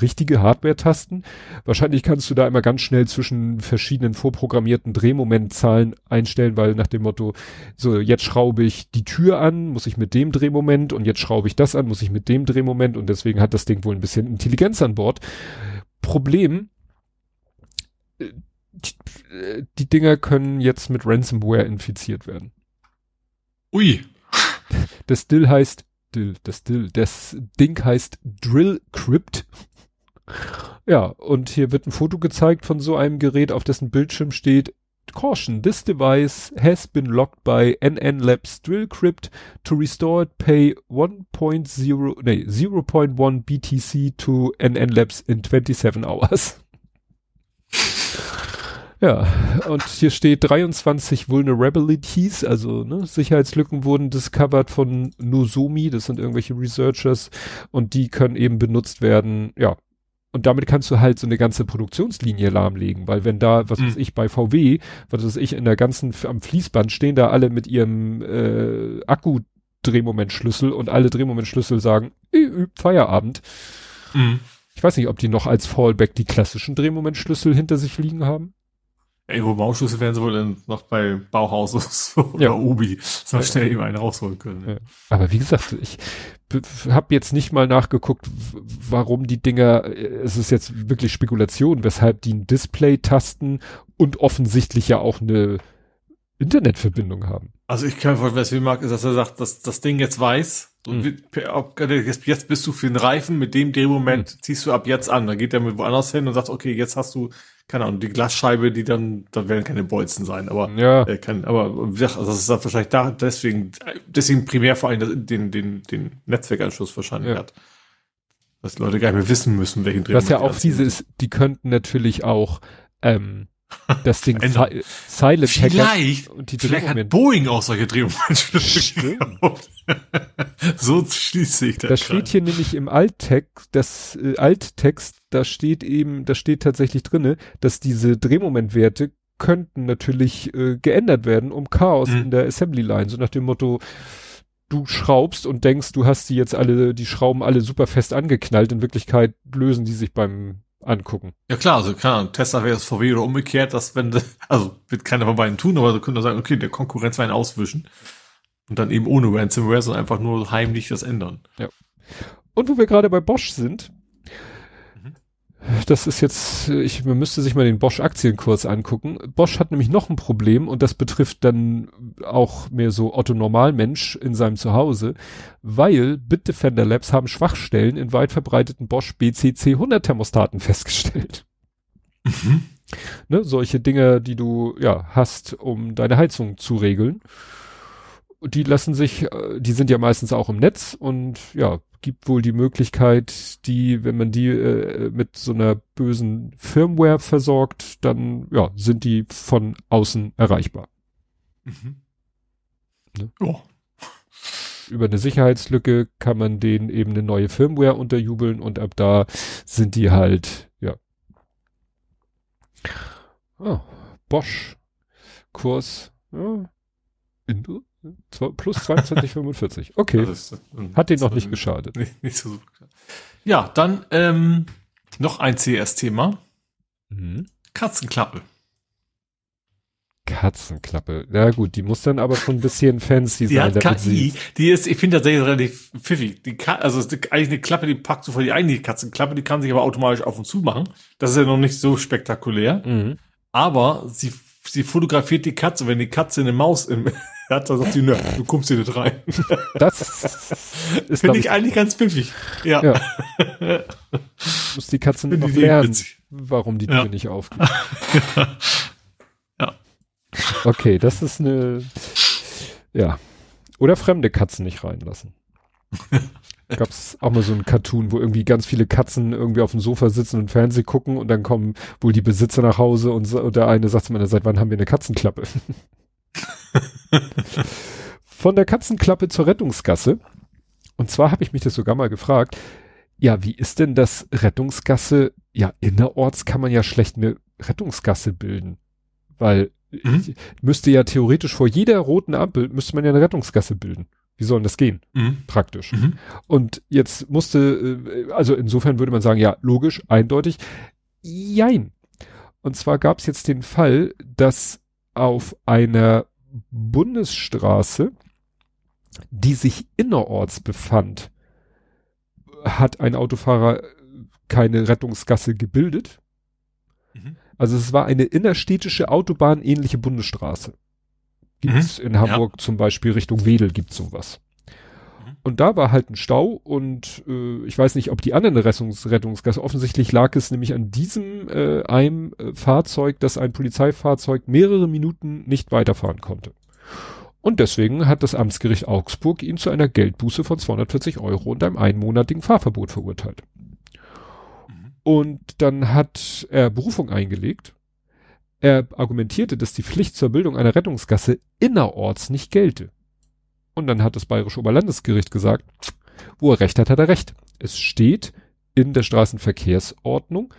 richtige Hardware-Tasten. Wahrscheinlich kannst du da immer ganz schnell zwischen verschiedenen vorprogrammierten Drehmomentzahlen einstellen, weil nach dem Motto, so jetzt schraube ich die Tür an, muss ich mit dem Drehmoment und jetzt schraube ich das an, muss ich mit dem Drehmoment und deswegen hat das Ding wohl ein bisschen Intelligenz an Bord. Problem, äh, die Dinger können jetzt mit Ransomware infiziert werden. Ui. Das Still heißt Dill, das Dill, das Ding heißt Drill Crypt. Ja, und hier wird ein Foto gezeigt von so einem Gerät, auf dessen Bildschirm steht Caution, this device has been locked by NN Labs Drill Crypt. To restore it, pay 1.0, nee, 0.1 BTC to NN Labs in 27 hours. Ja, und hier steht 23 Vulnerabilities, also ne, Sicherheitslücken wurden discovered von Nozomi, das sind irgendwelche Researchers und die können eben benutzt werden, ja. Und damit kannst du halt so eine ganze Produktionslinie lahmlegen, weil wenn da, was mhm. weiß ich, bei VW, was weiß ich, in der ganzen, am Fließband stehen da alle mit ihrem äh, Akku Drehmomentschlüssel und alle Drehmomentschlüssel sagen, Feierabend. Mhm. Ich weiß nicht, ob die noch als Fallback die klassischen Drehmomentschlüssel hinter sich liegen haben. Ey, wo Mausschlüssel werden sie wohl dann noch bei Bauhaus oder ja. Ubi so schnell eben einen rausholen können. Ja. Aber wie gesagt, ich habe jetzt nicht mal nachgeguckt, warum die Dinger, es ist jetzt wirklich Spekulation, weshalb die ein Display-Tasten und offensichtlich ja auch eine Internetverbindung haben. Also ich kann mir vorstellen, was wie mag, ist, dass er sagt, dass das Ding jetzt weiß, mhm. jetzt, jetzt bist du für den Reifen, mit dem Drehmoment mhm. ziehst du ab jetzt an. Dann geht er mit woanders hin und sagt, okay, jetzt hast du, keine Ahnung, die Glasscheibe, die dann, da werden keine Bolzen sein, aber ja. äh, kann, aber wie gesagt, also das ist dann wahrscheinlich da deswegen, deswegen primär vor allem den, den, den Netzwerkanschluss wahrscheinlich ja. hat. Dass die Leute gar nicht mehr wissen müssen, welchen Drehmoment. Was ja auch diese ist, die könnten natürlich auch ähm, das Ding si Silent Vielleicht, und die vielleicht hat Boeing auch solche Drehmomentschlüssel So schließe ich das. Das steht hier nämlich im Alttext, das äh, Alttext, da steht eben, da steht tatsächlich drinne, dass diese Drehmomentwerte könnten natürlich äh, geändert werden, um Chaos mhm. in der Assembly Line, so nach dem Motto, du schraubst und denkst, du hast die jetzt alle, die Schrauben alle super fest angeknallt. In Wirklichkeit lösen die sich beim angucken. Ja klar, also klar, Tesla wäre es VW oder umgekehrt, dass wenn, also wird keiner von beiden tun, aber so könnte sagen, okay, der Konkurrenz war ein auswischen und dann eben ohne Ransomware, sondern einfach nur heimlich das ändern. Ja. Und wo wir gerade bei Bosch sind, das ist jetzt, ich, man müsste sich mal den Bosch-Aktienkurs angucken. Bosch hat nämlich noch ein Problem und das betrifft dann auch mehr so Otto Normalmensch in seinem Zuhause, weil Bitdefender Labs haben Schwachstellen in weit verbreiteten Bosch BCC 100 Thermostaten festgestellt. Mhm. Ne, solche Dinge, die du ja hast, um deine Heizung zu regeln. Die lassen sich, äh, die sind ja meistens auch im Netz und ja, gibt wohl die Möglichkeit, die, wenn man die äh, mit so einer bösen Firmware versorgt, dann ja, sind die von außen erreichbar. Mhm. Ne? Oh. Über eine Sicherheitslücke kann man denen eben eine neue Firmware unterjubeln und ab da sind die halt, ja. Oh, Bosch Kurs, ja, Plus 22,45. Okay. Ist, Hat den noch nicht geschadet. Nicht, nicht so. Ja, dann ähm, noch ein CS-Thema. Mhm. Katzenklappe. Katzenklappe. Ja gut, die muss dann aber schon ein bisschen fancy die sein. Die hat KI, die ist, ich finde tatsächlich relativ pfiffig. Die Ka also ist eigentlich eine Klappe, die packt so vor die eigentliche Katzenklappe, die kann sich aber automatisch auf und zu machen. Das ist ja noch nicht so spektakulär. Mhm. Aber sie, sie fotografiert die Katze, wenn die Katze eine Maus im, ja, da sagt sie, nö, du kommst hier nicht rein. Das ist Finde ich eigentlich ganz pfiffig. Ja. ja. Muss die Katze noch lernen, warum die Tür ja. nicht aufgeht. ja. Okay, das ist eine, ja. Oder fremde Katzen nicht reinlassen. Gab es auch mal so ein Cartoon, wo irgendwie ganz viele Katzen irgendwie auf dem Sofa sitzen und Fernsehen gucken und dann kommen wohl die Besitzer nach Hause und, und der eine sagt zu meiner, seit wann haben wir eine Katzenklappe? Von der Katzenklappe zur Rettungsgasse. Und zwar habe ich mich das sogar mal gefragt, ja, wie ist denn das Rettungsgasse? Ja, innerorts kann man ja schlecht eine Rettungsgasse bilden. Weil mhm. müsste ja theoretisch vor jeder roten Ampel müsste man ja eine Rettungsgasse bilden. Wie soll denn das gehen? Mhm. Praktisch. Mhm. Und jetzt musste, äh, also insofern würde man sagen, ja, logisch, eindeutig. Jein. Und zwar gab es jetzt den Fall, dass auf einer Bundesstraße, die sich innerorts befand, hat ein Autofahrer keine Rettungsgasse gebildet. Mhm. Also es war eine innerstädtische Autobahn ähnliche Bundesstraße. Gibt's mhm. in Hamburg ja. zum Beispiel Richtung Wedel gibt's sowas. Und da war halt ein Stau und äh, ich weiß nicht, ob die anderen Rettungs Rettungsgasse, offensichtlich lag es nämlich an diesem äh, einem äh, Fahrzeug, dass ein Polizeifahrzeug mehrere Minuten nicht weiterfahren konnte. Und deswegen hat das Amtsgericht Augsburg ihn zu einer Geldbuße von 240 Euro und einem einmonatigen Fahrverbot verurteilt. Mhm. Und dann hat er Berufung eingelegt. Er argumentierte, dass die Pflicht zur Bildung einer Rettungsgasse innerorts nicht gelte. Und dann hat das Bayerische Oberlandesgericht gesagt, wo er recht hat, hat er recht. Es steht in der Straßenverkehrsordnung,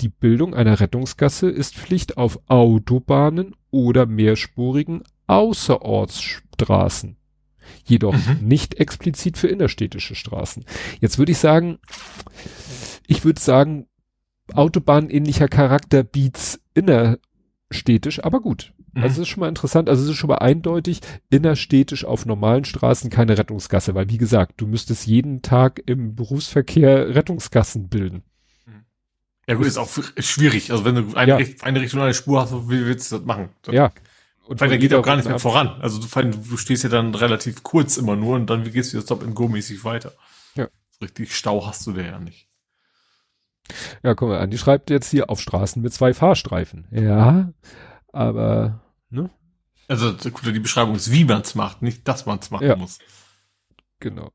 die Bildung einer Rettungsgasse ist Pflicht auf Autobahnen oder mehrspurigen Außerortsstraßen. Jedoch mhm. nicht explizit für innerstädtische Straßen. Jetzt würde ich sagen, ich würde sagen, Autobahnähnlicher Charakter beats innerstädtisch, aber gut. Mhm. Also es ist schon mal interessant, also es ist schon mal eindeutig, innerstädtisch auf normalen Straßen keine Rettungsgasse, weil wie gesagt, du müsstest jeden Tag im Berufsverkehr Rettungsgassen bilden. Ja gut, ist auch schwierig. Also wenn du eine, ja. eine Richtung eine Spur hast, wie willst du das machen? Das ja. Und weil der geht auch gar nicht mehr voran. Also du, du stehst ja dann relativ kurz immer nur und dann gehst du jetzt Stop-and-Go-mäßig weiter. Ja. Richtig Stau hast du da ja nicht. Ja, guck mal an, die schreibt jetzt hier auf Straßen mit zwei Fahrstreifen. Ja, aber, ne? Also die Beschreibung ist, wie man es macht, nicht, dass man es machen ja. muss. Genau.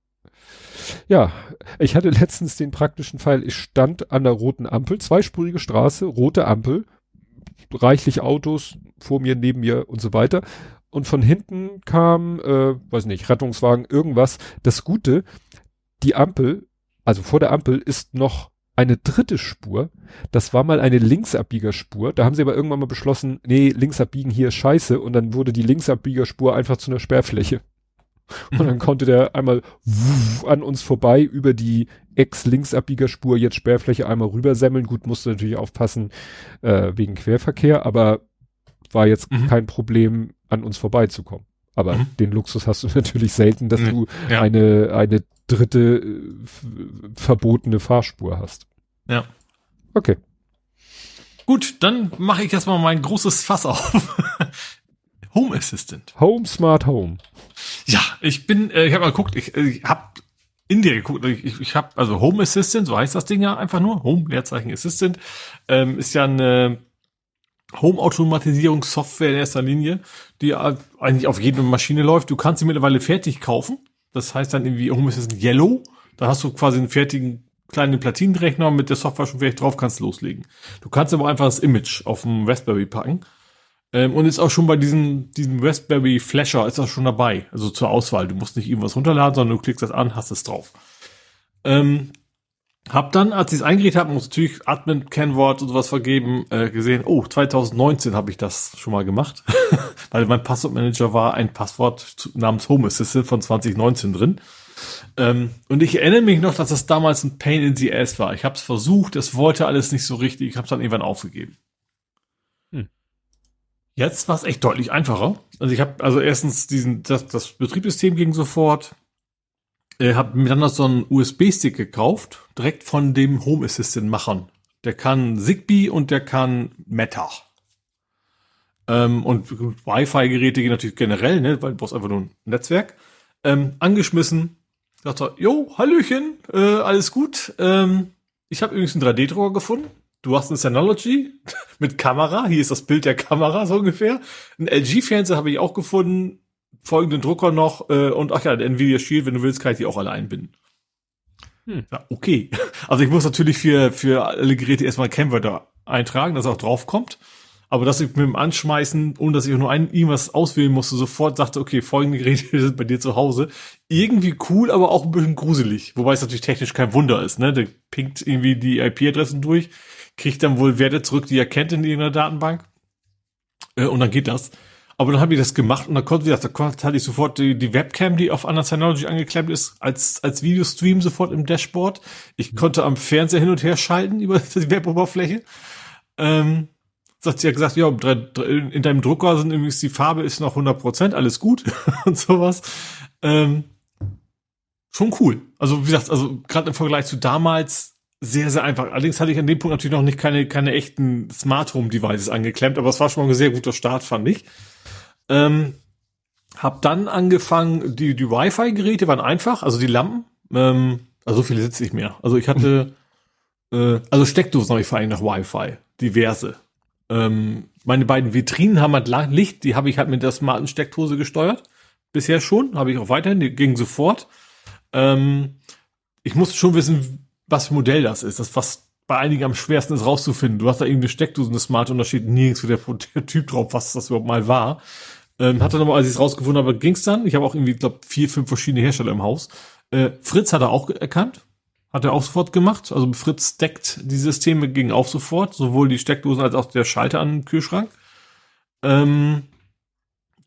Ja, ich hatte letztens den praktischen Fall, ich stand an der roten Ampel, zweispurige Straße, rote Ampel, reichlich Autos vor mir, neben mir und so weiter. Und von hinten kam, äh, weiß nicht, Rettungswagen, irgendwas. Das Gute, die Ampel, also vor der Ampel ist noch eine dritte Spur. Das war mal eine Linksabbiegerspur. Da haben sie aber irgendwann mal beschlossen, nee, linksabbiegen hier ist scheiße. Und dann wurde die Linksabbiegerspur einfach zu einer Sperrfläche. Und dann konnte der einmal an uns vorbei über die Ex-Linksabbiegerspur jetzt Sperrfläche einmal rübersemmeln. Gut, musste natürlich aufpassen äh, wegen Querverkehr, aber war jetzt mhm. kein Problem, an uns vorbeizukommen. Aber mhm. den Luxus hast du natürlich selten, dass mhm. du ja. eine, eine dritte äh, verbotene Fahrspur hast. Ja. Okay. Gut, dann mache ich erstmal mein großes Fass auf. Home Assistant. Home Smart Home. Ja, ich bin, äh, ich habe mal geguckt, ich, äh, ich habe in dir geguckt, ich, ich habe, also Home Assistant, so heißt das Ding ja einfach nur, Home Leerzeichen Assistant, ähm, ist ja eine Home-Automatisierungssoftware in erster Linie, die eigentlich auf jede Maschine läuft. Du kannst sie mittlerweile fertig kaufen. Das heißt dann irgendwie Home Assistant Yellow. Da hast du quasi einen fertigen kleinen Platinenrechner mit der Software schon vielleicht drauf, kannst loslegen. Du kannst aber einfach das Image auf dem Raspberry packen. Ähm, und ist auch schon bei diesem, diesem Raspberry Flasher ist das schon dabei. Also zur Auswahl. Du musst nicht irgendwas runterladen, sondern du klickst das an, hast es drauf. Ähm, hab dann, als ich es eingerichtet habe, muss natürlich Admin, Kennwort und sowas vergeben, äh, gesehen, oh, 2019 habe ich das schon mal gemacht. Weil mein Passwortmanager war ein Passwort namens Home Assistant von 2019 drin. Ähm, und ich erinnere mich noch, dass das damals ein Pain in the Ass war. Ich habe es versucht, es wollte alles nicht so richtig, ich habe es dann irgendwann aufgegeben. Hm. Jetzt war es echt deutlich einfacher. Also ich habe also erstens diesen das, das Betriebssystem ging sofort. Äh, habe mir dann noch so einen USB-Stick gekauft, direkt von dem Home Assistant-Machern. Der kann Zigbee und der kann Meta. Ähm, und Wi-Fi-Geräte gehen natürlich generell, ne, weil du brauchst einfach nur ein Netzwerk. Ähm, angeschmissen, sagt er, jo, Hallöchen, äh, alles gut. Ähm, ich habe übrigens einen 3D-Drucker gefunden. Du hast eine Synology mit Kamera. Hier ist das Bild der Kamera so ungefähr. Ein LG-Fernseher habe ich auch gefunden. Folgenden Drucker noch. Äh, und ach ja, der Nvidia Shield, wenn du willst, kann ich die auch alle einbinden. Hm. Ja, okay. Also ich muss natürlich für, für alle Geräte erstmal Camwörter eintragen, dass er auch draufkommt. Aber dass ich mit dem Anschmeißen, ohne dass ich auch nur ein, irgendwas auswählen musste, sofort sagte, okay, folgende Geräte sind bei dir zu Hause. Irgendwie cool, aber auch ein bisschen gruselig. Wobei es natürlich technisch kein Wunder ist, ne? Der pinkt irgendwie die IP-Adressen durch, kriegt dann wohl Werte zurück, die er kennt in irgendeiner Datenbank. Äh, und dann geht das. Aber dann habe ich das gemacht und dann konnte, gesagt, da hatte ich sofort die, die Webcam, die auf einer Synology angeklemmt ist, als, als Videostream sofort im Dashboard. Ich konnte am Fernseher hin und her schalten über die Weboberfläche. Ähm, sagt sie ja gesagt, ja, in deinem Drucker sind übrigens die Farbe ist noch 100 Prozent, alles gut und sowas. Ähm, schon cool. Also wie gesagt, also gerade im Vergleich zu damals sehr, sehr einfach. Allerdings hatte ich an dem Punkt natürlich noch nicht keine, keine echten Smart Home Devices angeklemmt, aber es war schon mal ein sehr guter Start, fand ich. Ähm, hab dann angefangen, die, die Wi-Fi-Geräte waren einfach, also die Lampen, ähm, also so viele sitze ich mehr. Also ich hatte, äh, also Steckdosen habe ich vor allem nach Wi-Fi, diverse. Ähm, meine beiden Vitrinen haben halt Licht, die habe ich halt mit der smarten Steckdose gesteuert. Bisher schon, habe ich auch weiterhin, die ging sofort. Ähm, ich musste schon wissen, was für Modell das ist. Das was bei einigen am schwersten ist rauszufinden. Du hast da irgendeine Steckdose, eine smart und da steht nirgends der, der Typ drauf, was das überhaupt mal war. Ähm, hatte nochmal, als ich es rausgefunden habe, ging's dann. Ich habe auch irgendwie, glaube vier, fünf verschiedene Hersteller im Haus. Äh, Fritz hat er auch erkannt. Hat er auch sofort gemacht. Also Fritz deckt die Systeme ging auch sofort, sowohl die Steckdosen als auch der Schalter an den Kühlschrank. Ähm,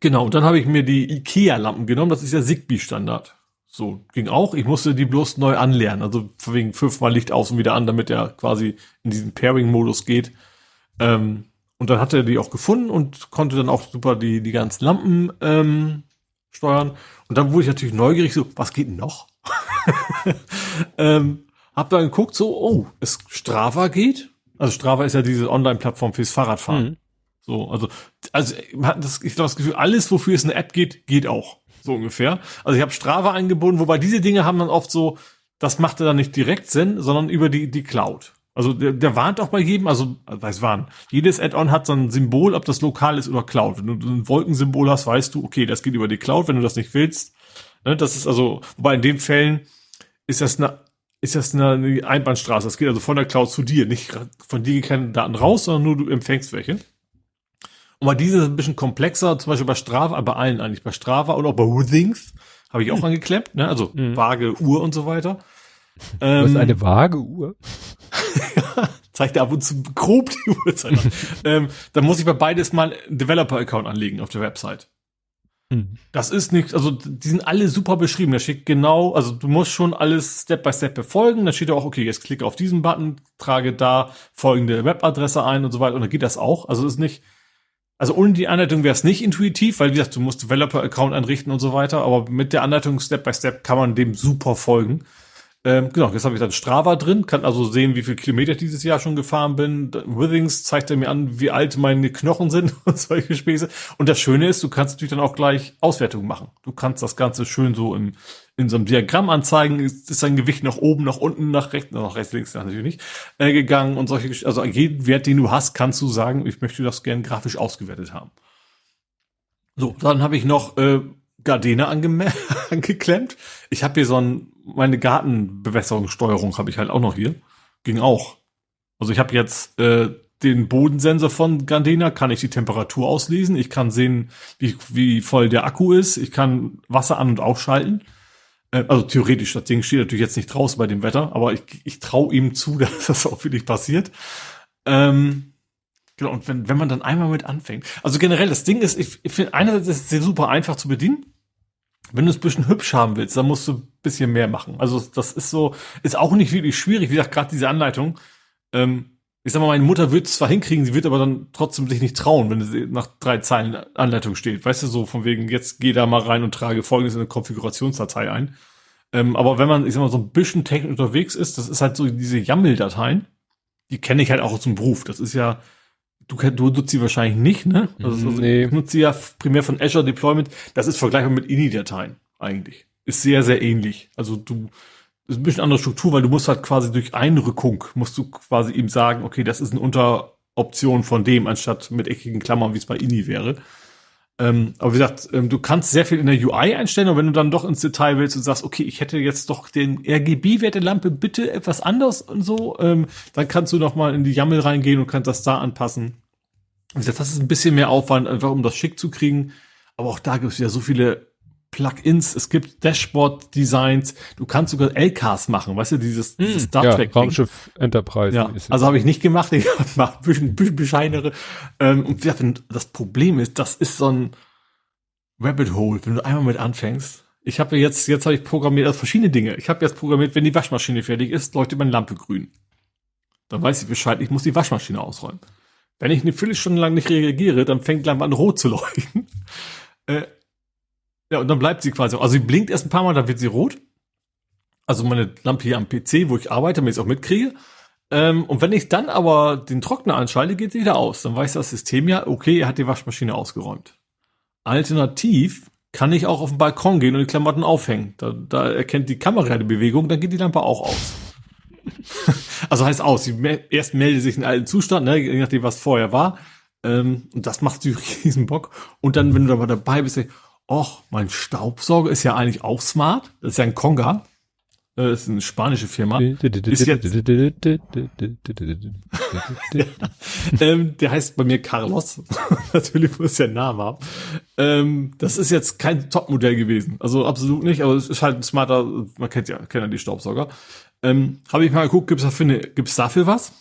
Genau, und dann habe ich mir die IKEA-Lampen genommen, das ist ja Zigbee-Standard. So, ging auch. Ich musste die bloß neu anlernen. Also wegen fünfmal Licht aus und wieder an, damit er quasi in diesen Pairing-Modus geht. Ähm, und dann hat er die auch gefunden und konnte dann auch super die, die ganzen Lampen ähm, steuern. Und dann wurde ich natürlich neugierig, so, was geht noch? ähm, hab dann geguckt, so, oh, es Strava geht. Also Strava ist ja diese Online-Plattform fürs Fahrradfahren. Mhm. So, also, also man hat das, ich glaube, das Gefühl, alles, wofür es eine App geht, geht auch. So ungefähr. Also ich habe Strava eingebunden, wobei diese Dinge haben dann oft so, das machte dann nicht direkt Sinn, sondern über die, die Cloud. Also der, der warnt auch bei jedem, also weiß warnen. Jedes Add-on hat so ein Symbol, ob das lokal ist oder Cloud. Wenn du ein Wolkensymbol hast, weißt du, okay, das geht über die Cloud, wenn du das nicht willst. Ne, das ist also, wobei in den Fällen ist das eine ist das eine Einbahnstraße. Das geht also von der Cloud zu dir. Nicht von dir gehen keine Daten raus, sondern nur du empfängst welche. Und bei diese ist ein bisschen komplexer, zum Beispiel bei Strava, bei allen eigentlich, bei Strava oder auch bei Withings habe ich auch mhm. angeklemmt, ne? also mhm. Waage, Uhr und so weiter. Ähm, Was eine vage Uhr? zeigt er ab und zu grob die Uhrzeit an. ähm, dann muss ich bei beides mal einen Developer-Account anlegen auf der Website. Mhm. Das ist nicht, also die sind alle super beschrieben. Da steht genau, also du musst schon alles Step by Step befolgen. Da steht auch, okay, jetzt klicke auf diesen Button, trage da folgende Webadresse ein und so weiter. Und dann geht das auch. Also ist nicht, also ohne die Anleitung wäre es nicht intuitiv, weil wie gesagt, du musst Developer-Account einrichten und so weiter. Aber mit der Anleitung Step by Step kann man dem super folgen. Ähm, genau, jetzt habe ich dann Strava drin, kann also sehen, wie viel Kilometer ich dieses Jahr schon gefahren bin. Withings zeigt er mir an, wie alt meine Knochen sind und solche Späße. Und das Schöne ist, du kannst natürlich dann auch gleich Auswertungen machen. Du kannst das Ganze schön so im, in so einem Diagramm anzeigen, ist, ist dein Gewicht nach oben, nach unten, nach rechts, nach rechts, links natürlich nicht, äh, gegangen und solche, also jeden Wert, den du hast, kannst du sagen, ich möchte das gern grafisch ausgewertet haben. So, dann habe ich noch äh, Gardena angeklemmt. Ich habe hier so ein, meine Gartenbewässerungssteuerung habe ich halt auch noch hier. Ging auch. Also ich habe jetzt äh, den Bodensensor von Gardena, kann ich die Temperatur auslesen. Ich kann sehen, wie, wie voll der Akku ist. Ich kann Wasser an- und ausschalten. Äh, also theoretisch, das Ding steht natürlich jetzt nicht draußen bei dem Wetter, aber ich, ich traue ihm zu, dass das auch wirklich passiert. Ähm, Genau, und wenn, wenn man dann einmal mit anfängt. Also generell, das Ding ist, ich, ich finde, einerseits ist es super einfach zu bedienen. Wenn du es ein bisschen hübsch haben willst, dann musst du ein bisschen mehr machen. Also das ist so, ist auch nicht wirklich schwierig. Wie gesagt, gerade diese Anleitung. Ähm, ich sag mal, meine Mutter wird es zwar hinkriegen, sie wird aber dann trotzdem sich nicht trauen, wenn es nach drei Zeilen Anleitung steht. Weißt du, so von wegen, jetzt geh da mal rein und trage folgendes in eine Konfigurationsdatei ein. Ähm, aber wenn man, ich sag mal, so ein bisschen technisch unterwegs ist, das ist halt so diese YAML-Dateien, die kenne ich halt auch aus dem Beruf. Das ist ja, du, du nutzt sie wahrscheinlich nicht, ne? Also, also nee. Ich nutze sie ja primär von Azure Deployment. Das ist vergleichbar mit INI-Dateien eigentlich. Ist sehr, sehr ähnlich. Also du, ist ein bisschen andere Struktur, weil du musst halt quasi durch Einrückung, musst du quasi ihm sagen, okay, das ist eine Unteroption von dem, anstatt mit eckigen Klammern, wie es bei INI wäre. Ähm, aber wie gesagt, ähm, du kannst sehr viel in der UI einstellen und wenn du dann doch ins Detail willst und sagst, okay, ich hätte jetzt doch den RGB-Wert der Lampe bitte etwas anders und so, ähm, dann kannst du noch mal in die YAML reingehen und kannst das da anpassen. Wie gesagt, das ist ein bisschen mehr Aufwand, einfach um das schick zu kriegen. Aber auch da gibt es ja so viele Plugins, es gibt Dashboard-Designs, du kannst sogar LKs machen, weißt du, dieses, hm, dieses Star Trek. Ja, Raumschiff Enterprise. Ja, also habe ich nicht gemacht, ich mache ein bisschen, bisschen bescheinere. Ähm, und ja, das Problem ist, das ist so ein Rabbit Hole, wenn du einmal mit anfängst. Ich habe jetzt, jetzt habe ich programmiert, also verschiedene Dinge. Ich habe jetzt programmiert, wenn die Waschmaschine fertig ist, leuchtet meine Lampe grün. Dann weiß ich Bescheid, ich muss die Waschmaschine ausräumen. Wenn ich eine Viertelstunde lang nicht reagiere, dann fängt die Lampe an rot zu leuchten. Äh, ja, und dann bleibt sie quasi. Also sie blinkt erst ein paar Mal, dann wird sie rot. Also meine Lampe hier am PC, wo ich arbeite, damit ich es auch mitkriege. Ähm, und wenn ich dann aber den Trockner anschalte, geht sie wieder aus. Dann weiß das System ja, okay, er hat die Waschmaschine ausgeräumt. Alternativ kann ich auch auf den Balkon gehen und die Klamotten aufhängen. Da, da erkennt die Kamera die Bewegung, dann geht die Lampe auch aus. also heißt aus, sie erst meldet sich in alten Zustand, ne, je nachdem, was vorher war. Ähm, und das macht sie riesen Bock. Und dann, wenn du da dabei bist, ach, mein Staubsauger ist ja eigentlich auch smart. Das ist ja ein Konga. Das ist eine spanische Firma. Ähm, der heißt bei mir Carlos. Natürlich muss der Name haben. Ähm, das ist jetzt kein Topmodell gewesen. Also absolut nicht, aber es ist halt ein smarter, man kennt ja, kennt ja die Staubsauger. Ähm, Habe ich mal geguckt, gibt's dafür, dafür was?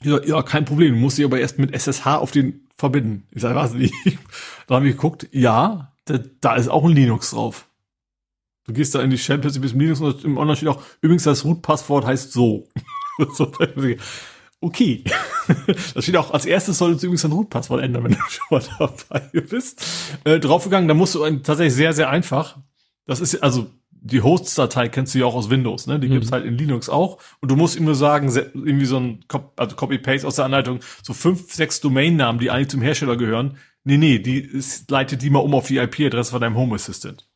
Ich ja, kein Problem, du musst dich aber erst mit SSH auf den verbinden. Ich sage, was nicht? Da habe ich geguckt, ja, da, da ist auch ein Linux drauf. Du gehst da in die Shell, plötzlich bist im Linux und im Online steht auch, übrigens das Root-Passwort heißt so. okay. Das steht auch, als erstes solltest du übrigens dein Root-Passwort ändern, wenn du schon mal dabei bist. Äh, draufgegangen, da musst du tatsächlich sehr, sehr einfach. Das ist, also, die Hosts-Datei kennst du ja auch aus Windows, ne? Die mhm. gibt's halt in Linux auch. Und du musst ihm nur sagen, irgendwie so ein also Copy-Paste aus der Anleitung, so fünf, sechs Domain-Namen, die eigentlich zum Hersteller gehören. Nee, nee, die ist, leitet die mal um auf die IP-Adresse von deinem Home Assistant.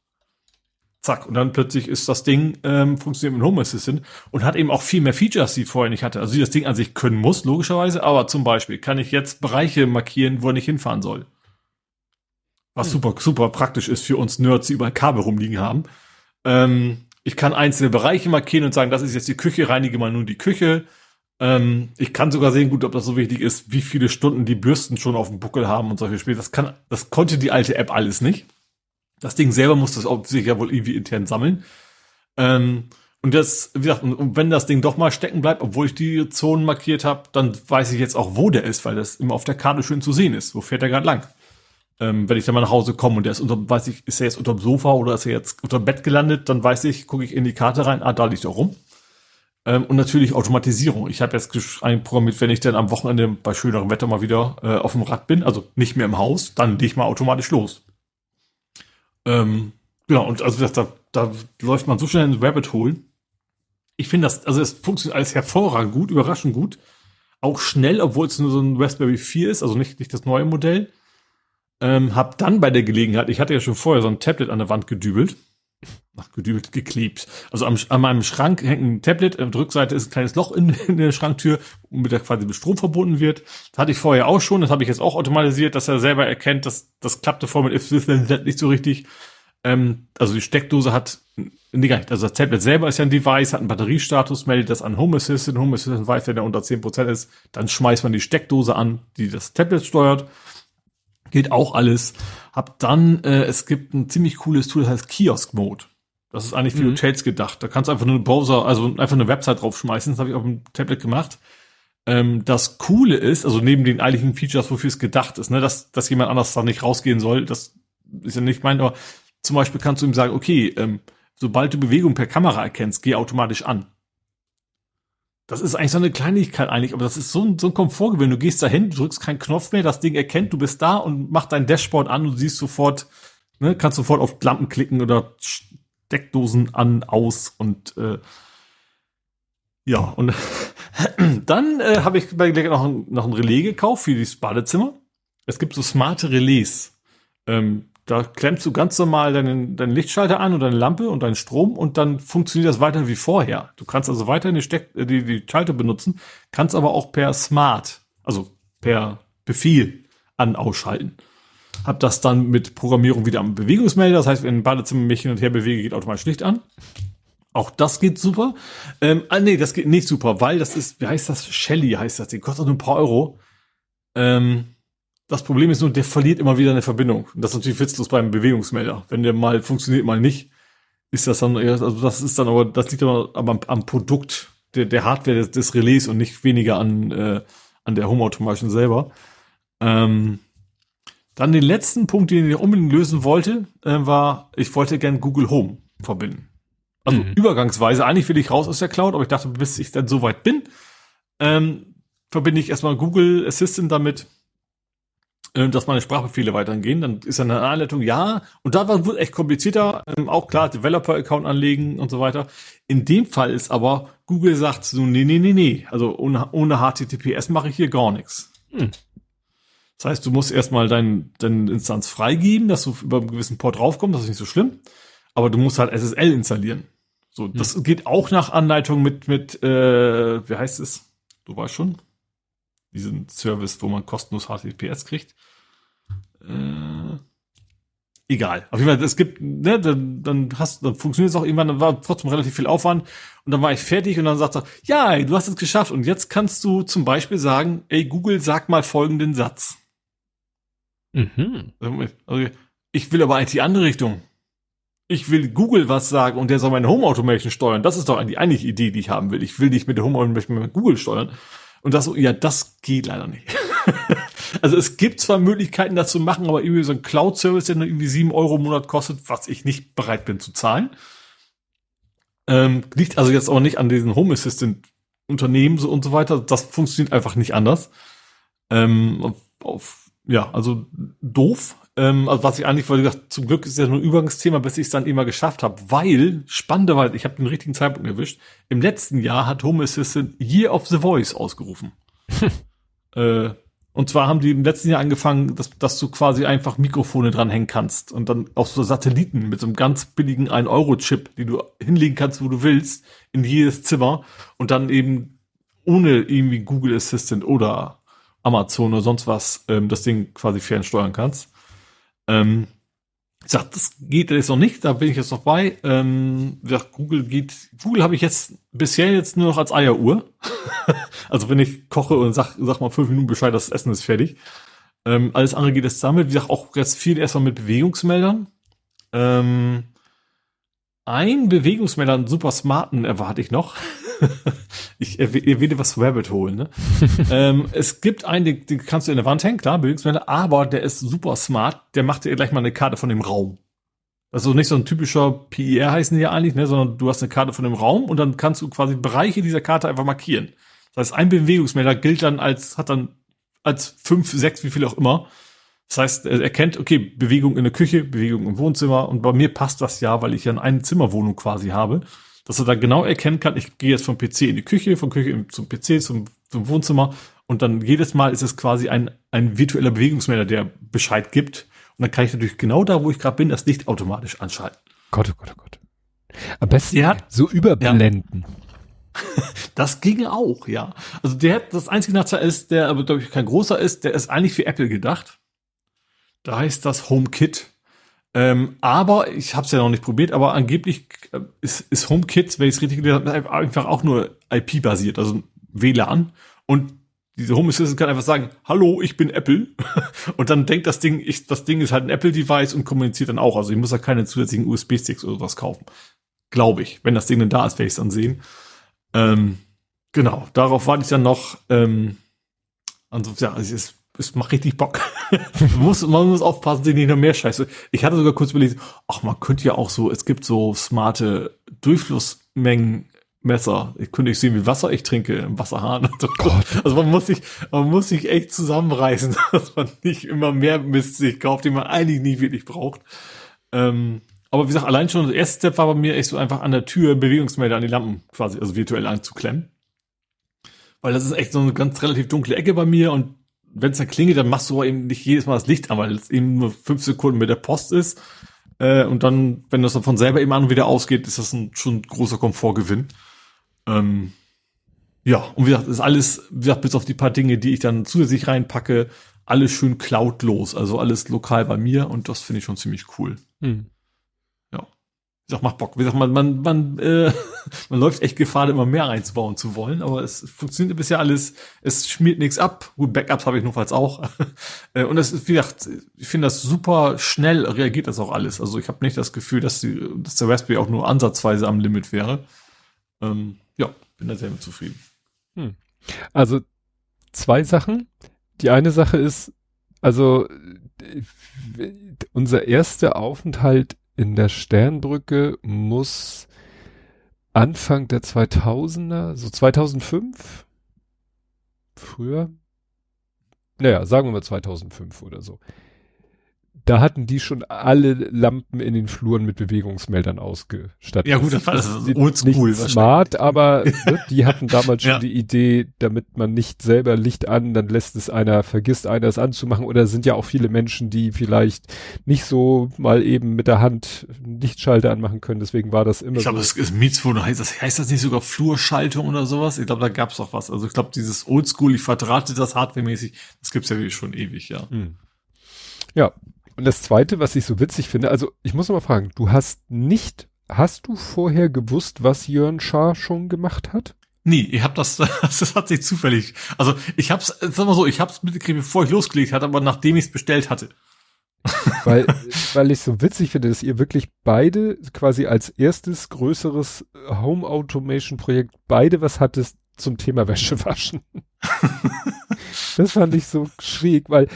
Zack. Und dann plötzlich ist das Ding, ähm, funktioniert mit Home Assistant und hat eben auch viel mehr Features, die vorher nicht hatte. Also die das Ding an sich können muss, logischerweise, aber zum Beispiel kann ich jetzt Bereiche markieren, wo er nicht hinfahren soll. Was hm. super, super praktisch ist für uns Nerds, die überall Kabel rumliegen haben. Ähm, ich kann einzelne Bereiche markieren und sagen, das ist jetzt die Küche, reinige mal nun die Küche. Ähm, ich kann sogar sehen, gut, ob das so wichtig ist, wie viele Stunden die Bürsten schon auf dem Buckel haben und solche Spiele. Das kann, das konnte die alte App alles nicht. Das Ding selber muss das auch sicher wohl irgendwie intern sammeln. Ähm, und das, wie gesagt, wenn das Ding doch mal stecken bleibt, obwohl ich die Zonen markiert habe, dann weiß ich jetzt auch, wo der ist, weil das immer auf der Karte schön zu sehen ist. Wo fährt er gerade lang? Ähm, wenn ich dann mal nach Hause komme und der ist unter, weiß ich, ist er jetzt unterm Sofa oder ist er jetzt unter dem Bett gelandet, dann weiß ich, gucke ich in die Karte rein, ah, da liegt er rum. Ähm, und natürlich Automatisierung. Ich habe jetzt einprogrammiert, wenn ich dann am Wochenende bei schönerem Wetter mal wieder äh, auf dem Rad bin, also nicht mehr im Haus, dann gehe ich mal automatisch los. Ähm, genau, und also das, da, da läuft man so schnell ins Rabbit Hole. Ich finde das, also es funktioniert alles hervorragend gut, überraschend gut. Auch schnell, obwohl es nur so ein Raspberry 4 ist, also nicht, nicht das neue Modell. Ähm, hab dann bei der Gelegenheit, ich hatte ja schon vorher so ein Tablet an der Wand gedübelt. Ach, gedübelt, geklebt. Also am, an meinem Schrank hängt ein Tablet, auf der Rückseite ist ein kleines Loch in, in der Schranktür, mit der quasi mit Strom verbunden wird. Das hatte ich vorher auch schon, das habe ich jetzt auch automatisiert, dass er selber erkennt, dass das klappte vorher mit if this nicht so richtig. Ähm, also die Steckdose hat, nee, gar nicht, also das Tablet selber ist ja ein Device, hat einen Batteriestatus, meldet das an Home Assistant, Home Assistant weiß, wenn er unter 10% ist, dann schmeißt man die Steckdose an, die das Tablet steuert. Geht auch alles. Hab dann, äh, es gibt ein ziemlich cooles Tool, das heißt Kiosk Mode. Das ist eigentlich für mhm. Hotels gedacht. Da kannst du einfach nur einen Browser, also einfach eine Website draufschmeißen. Das habe ich auf dem Tablet gemacht. Ähm, das Coole ist, also neben den eigentlichen Features, wofür es gedacht ist, ne, dass, dass jemand anders da nicht rausgehen soll, das ist ja nicht mein, aber zum Beispiel kannst du ihm sagen, okay, ähm, sobald du Bewegung per Kamera erkennst, geh automatisch an. Das ist eigentlich so eine Kleinigkeit eigentlich, aber das ist so ein, so ein Komfortgewinn. Du gehst dahin, drückst keinen Knopf mehr, das Ding erkennt, du bist da und macht dein Dashboard an und siehst sofort, ne, kannst sofort auf Lampen klicken oder Steckdosen an, aus und äh, ja, und dann äh, habe ich bei noch ein, noch ein Relais gekauft für das Badezimmer. Es gibt so smarte Relais. Ähm, da klemmst du ganz normal deinen, deinen Lichtschalter an und deine Lampe und deinen Strom und dann funktioniert das weiter wie vorher. Du kannst also weiterhin die, Steck, äh, die, die Schalter benutzen, kannst aber auch per Smart, also per Befehl an ausschalten. Hab das dann mit Programmierung wieder am Bewegungsmelder, das heißt, wenn ein Badezimmer mich hin und her bewege, geht automatisch Licht an. Auch das geht super. Ähm, ah, nee, das geht nicht super, weil das ist, wie heißt das? Shelly heißt das. Die kostet nur ein paar Euro. Ähm, das Problem ist nur, der verliert immer wieder eine Verbindung. Und das ist natürlich witzlos beim Bewegungsmelder. Wenn der mal funktioniert, mal nicht, ist das dann, also das ist dann aber, das liegt aber, aber am, Produkt der, der Hardware des, des Relais und nicht weniger an, äh, an der Home Automation selber. Ähm, dann den letzten Punkt, den ich unbedingt lösen wollte, äh, war, ich wollte gern Google Home verbinden. Also mhm. übergangsweise, eigentlich will ich raus aus der Cloud, aber ich dachte, bis ich dann so weit bin, ähm, verbinde ich erstmal Google Assistant damit äh, dass meine Sprachbefehle weitergehen. Dann ist eine Anleitung, ja. Und da war es echt komplizierter. Ähm, auch klar, Developer-Account anlegen und so weiter. In dem Fall ist aber, Google sagt so, nee, nee, nee, nee. Also ohne, ohne HTTPS mache ich hier gar nichts. Hm. Das heißt, du musst erstmal dein, deine Instanz freigeben, dass du über einen gewissen Port draufkommst. Das ist nicht so schlimm. Aber du musst halt SSL installieren. So, hm. das geht auch nach Anleitung mit, mit, äh, wie heißt es? Du weißt schon diesen Service, wo man kostenlos HTTPS kriegt. Äh, egal. Auf jeden Fall, es gibt, ne, dann, dann hast, dann funktioniert es auch irgendwann, dann war trotzdem relativ viel Aufwand und dann war ich fertig und dann sagt er, ja, du hast es geschafft und jetzt kannst du zum Beispiel sagen, ey Google, sag mal folgenden Satz. Mhm. Also, ich will aber eigentlich die andere Richtung. Ich will Google was sagen und der soll meine Home Automation steuern. Das ist doch eigentlich die eigentliche Idee, die ich haben will. Ich will nicht mit der Home Automation mit Google steuern. Und das ja, das geht leider nicht. also es gibt zwar Möglichkeiten, das zu machen, aber irgendwie so ein Cloud-Service, der nur irgendwie sieben Euro im Monat kostet, was ich nicht bereit bin zu zahlen. Ähm, liegt also jetzt auch nicht an diesen Home Assistant Unternehmen so und so weiter. Das funktioniert einfach nicht anders. Ähm, auf, auf, ja, also doof. Ähm, also was ich eigentlich wollte, gesagt, zum Glück ist ja nur ein Übergangsthema, bis ich es dann immer geschafft habe, weil, spannenderweise, ich habe den richtigen Zeitpunkt erwischt, im letzten Jahr hat Home Assistant Year of the Voice ausgerufen. äh, und zwar haben die im letzten Jahr angefangen, dass, dass du quasi einfach Mikrofone dranhängen kannst und dann auch so Satelliten mit so einem ganz billigen 1-Euro-Chip, die du hinlegen kannst, wo du willst, in jedes Zimmer und dann eben ohne irgendwie Google Assistant oder Amazon oder sonst was ähm, das Ding quasi fernsteuern kannst. Ähm, ich sag, das geht jetzt noch nicht, da bin ich jetzt noch bei. Ähm, wie gesagt, Google geht, Google habe ich jetzt bisher jetzt nur noch als Eieruhr. also wenn ich koche und sag, sag mal fünf Minuten Bescheid, das Essen ist fertig. Ähm, alles andere geht jetzt damit. Wie gesagt, auch jetzt viel erstmal mit Bewegungsmeldern. Ähm, ein Bewegungsmelder, einen super smarten erwarte ich noch. ich erwähne was Rabbit holen. Ne? ähm, es gibt einen, den, den kannst du in der Wand hängen, klar, Bewegungsmelder, aber der ist super smart. Der macht dir gleich mal eine Karte von dem Raum. Also nicht so ein typischer PIR heißen die ja eigentlich, ne, sondern du hast eine Karte von dem Raum und dann kannst du quasi Bereiche dieser Karte einfach markieren. Das heißt, ein Bewegungsmelder gilt dann als, hat dann als fünf, sechs, wie viel auch immer. Das heißt, er erkennt, okay, Bewegung in der Küche, Bewegung im Wohnzimmer und bei mir passt das ja, weil ich ja eine Zimmerwohnung quasi habe dass er da genau erkennen kann, ich gehe jetzt vom PC in die Küche, vom Küche zum PC, zum, zum Wohnzimmer und dann jedes Mal ist es quasi ein, ein virtueller Bewegungsmelder, der Bescheid gibt. Und dann kann ich natürlich genau da, wo ich gerade bin, das Licht automatisch anschalten. Gott, oh Gott, oh Gott. Am besten hat, so überblenden. Ja. Das ging auch, ja. Also der hat das einzige Nachteil ist, der aber glaube ich kein großer ist, der ist eigentlich für Apple gedacht. Da heißt das HomeKit. Ähm, aber ich habe es ja noch nicht probiert, aber angeblich äh, ist, ist HomeKit, wenn ich es richtig gelesen habe, einfach auch nur IP-basiert, also WLAN. Und diese Home Assistant kann einfach sagen, hallo, ich bin Apple. und dann denkt das Ding, ich, das Ding ist halt ein Apple-Device und kommuniziert dann auch. Also ich muss da keine zusätzlichen USB-Sticks oder sowas kaufen. Glaube ich. Wenn das Ding dann da ist, werde ich es dann sehen. Ähm, genau, darauf warte ich dann noch. Ähm, ansonsten, ja, es ist es macht richtig Bock. man, muss, man muss aufpassen, dass nicht noch mehr Scheiße. Ich hatte sogar kurz überlegt, ach, man könnte ja auch so, es gibt so smarte Durchflussmengenmesser. Ich könnte nicht sehen, wie Wasser ich trinke im Wasserhahn. Also man muss sich, man muss sich echt zusammenreißen, dass man nicht immer mehr Mist sich kauft, den man eigentlich nie wirklich braucht. Ähm, aber wie gesagt, allein schon der erste Step war bei mir echt so einfach an der Tür Bewegungsmelder an die Lampen quasi, also virtuell anzuklemmen. Weil das ist echt so eine ganz relativ dunkle Ecke bei mir und wenn es dann klingelt, dann machst du eben nicht jedes Mal das Licht an, weil es eben nur fünf Sekunden mit der Post ist. Äh, und dann, wenn das dann von selber eben an und wieder ausgeht, ist das ein, schon ein großer Komfortgewinn. Ähm, ja, und wie gesagt, ist alles, wie gesagt, bis auf die paar Dinge, die ich dann zusätzlich reinpacke, alles schön cloudlos, also alles lokal bei mir und das finde ich schon ziemlich cool. Hm ich sag, macht Bock. Wie gesagt, man, man, man, äh, man läuft echt Gefahr, immer mehr reinzubauen zu wollen, aber es funktioniert bisher alles, es schmiert nichts ab. Gut, Backups habe ich notfalls auch. Äh, und es ist, wie gesagt, ich finde das super schnell reagiert das auch alles. Also ich habe nicht das Gefühl, dass, die, dass der Raspberry auch nur ansatzweise am Limit wäre. Ähm, ja, bin da sehr mit zufrieden. Hm. Also zwei Sachen. Die eine Sache ist, also unser erster Aufenthalt in der Sternbrücke muss Anfang der 2000er, so 2005, früher, naja, sagen wir mal 2005 oder so da hatten die schon alle Lampen in den Fluren mit Bewegungsmeldern ausgestattet. Ja gut, das war das oldschool. Smart, aber ne, die hatten damals schon ja. die Idee, damit man nicht selber Licht an, dann lässt es einer, vergisst einer es anzumachen oder sind ja auch viele Menschen, die vielleicht nicht so mal eben mit der Hand Lichtschalter anmachen können, deswegen war das immer Ich glaube, so. das ist Mietswohnung, heißt das, heißt das nicht sogar Flurschaltung oder sowas? Ich glaube, da gab's doch was. Also ich glaube, dieses Oldschool, ich verdrahte das hardwaremäßig, das gibt's ja wirklich schon ewig, ja. Hm. Ja, und das zweite, was ich so witzig finde, also ich muss noch mal fragen, du hast nicht, hast du vorher gewusst, was Jörn Schaar schon gemacht hat? Nee, ich habe das, das hat sich zufällig. Also ich hab's, sag mal so, ich hab's mitgekriegt, bevor ich losgelegt hatte, aber nachdem ich es bestellt hatte. weil, weil ich so witzig finde, dass ihr wirklich beide quasi als erstes größeres Home Automation Projekt beide was hattest, zum Thema Wäsche waschen. das fand ich so schräg, weil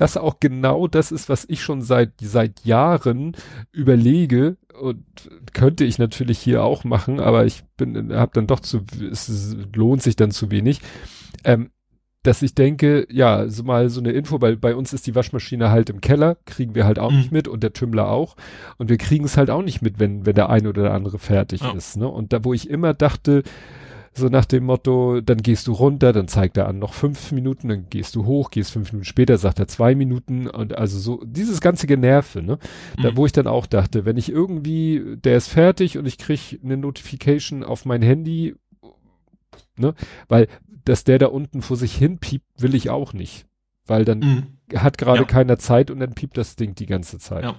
das auch genau das ist, was ich schon seit, seit Jahren überlege und könnte ich natürlich hier auch machen, aber ich bin, habe dann doch zu, es lohnt sich dann zu wenig. Ähm, dass ich denke, ja, so mal so eine Info, weil bei uns ist die Waschmaschine halt im Keller, kriegen wir halt auch mhm. nicht mit und der Tümmler auch. Und wir kriegen es halt auch nicht mit, wenn, wenn der eine oder der andere fertig ja. ist. Ne? Und da, wo ich immer dachte, so nach dem Motto, dann gehst du runter, dann zeigt er an noch fünf Minuten, dann gehst du hoch, gehst fünf Minuten später, sagt er zwei Minuten und also so, dieses ganze Generve, ne? Mhm. Da, wo ich dann auch dachte, wenn ich irgendwie, der ist fertig und ich krieg eine Notification auf mein Handy, ne? Weil, dass der da unten vor sich hin piept, will ich auch nicht. Weil dann mhm. hat gerade ja. keiner Zeit und dann piept das Ding die ganze Zeit. Ja.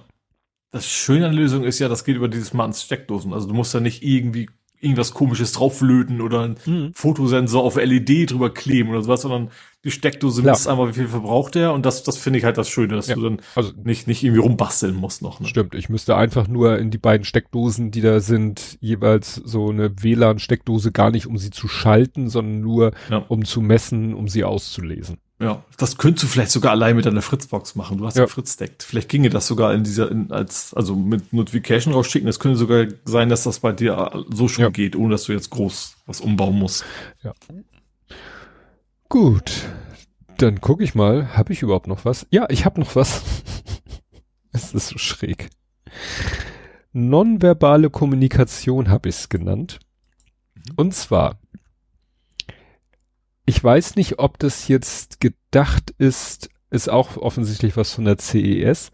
Das Schöne an der Lösung ist ja, das geht über dieses smarten Steckdosen. Also du musst ja nicht irgendwie irgendwas komisches drauflöten oder ein mhm. Fotosensor auf LED drüber kleben oder sowas, sondern die Steckdose misst einmal, wie viel verbraucht der und das, das finde ich halt das Schöne, dass ja. du dann also, nicht, nicht irgendwie rumbasteln musst noch. Ne? Stimmt, ich müsste einfach nur in die beiden Steckdosen, die da sind, jeweils so eine WLAN-Steckdose gar nicht, um sie zu schalten, sondern nur ja. um zu messen, um sie auszulesen. Ja, das könntest du vielleicht sogar allein mit deiner Fritzbox machen. Du hast ja, Fritz deckt. Vielleicht ginge das sogar in dieser, in, als, also mit Notification rausschicken. Es könnte sogar sein, dass das bei dir so schon ja. geht, ohne dass du jetzt groß was umbauen musst. Ja. Gut. Dann gucke ich mal, habe ich überhaupt noch was? Ja, ich habe noch was. es ist so schräg. Nonverbale Kommunikation habe ich es genannt. Mhm. Und zwar ich weiß nicht, ob das jetzt gedacht ist, ist auch offensichtlich was von der CES,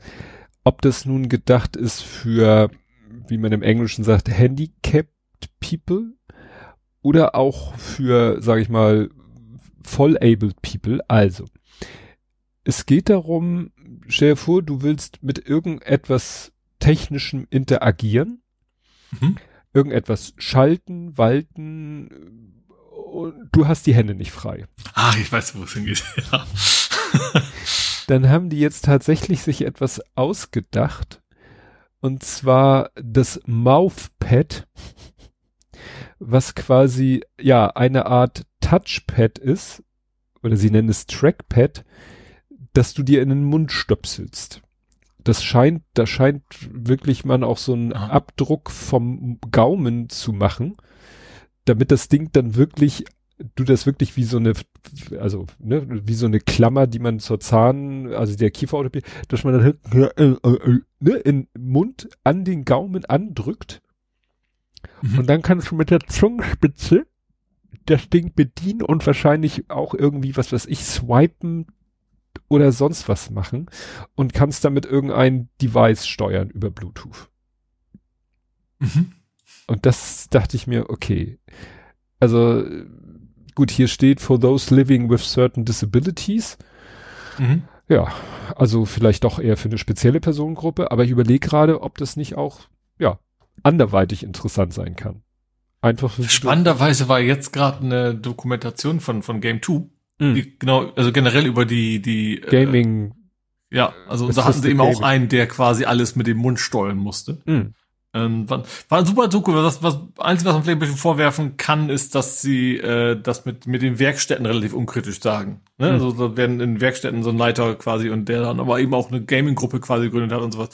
ob das nun gedacht ist für, wie man im Englischen sagt, handicapped people oder auch für, sage ich mal, voll-abled people. Also, es geht darum, stell dir vor, du willst mit irgendetwas Technischem interagieren, mhm. irgendetwas schalten, walten, und du hast die Hände nicht frei. Ach, ich weiß, wo es hingeht. Ja. Dann haben die jetzt tatsächlich sich etwas ausgedacht. Und zwar das Mouthpad, was quasi, ja, eine Art Touchpad ist, oder sie nennen es Trackpad, dass du dir in den Mund stöpselst. Das scheint, da scheint wirklich man auch so einen. Abdruck vom Gaumen zu machen damit das Ding dann wirklich, du das wirklich wie so eine, also, ne, wie so eine Klammer, die man zur Zahn, also der Kieferorthopädie, dass man dann äh, äh, äh, ne, in Mund an den Gaumen andrückt. Mhm. Und dann kannst du mit der Zungenspitze das Ding bedienen und wahrscheinlich auch irgendwie, was weiß ich, swipen oder sonst was machen und kannst damit irgendein Device steuern über Bluetooth. Mhm. Und das dachte ich mir, okay. Also, gut, hier steht for those living with certain disabilities. Mhm. Ja, also vielleicht doch eher für eine spezielle Personengruppe, aber ich überlege gerade, ob das nicht auch, ja, anderweitig interessant sein kann. Einfach Spannenderweise war jetzt gerade eine Dokumentation von, von Game 2, mhm. genau, also generell über die, die äh, Gaming. Äh, ja, also da hatten sie eben auch einen, der quasi alles mit dem Mund steuern musste. Mhm. Ähm, war, war ein super Doku. Was, was, einzige, was man vielleicht ein bisschen vorwerfen kann, ist, dass sie äh, das mit, mit den Werkstätten relativ unkritisch sagen. Ne? Mhm. Also da werden in Werkstätten so ein Leiter quasi und der dann aber eben auch eine Gaming-Gruppe quasi gegründet hat und sowas.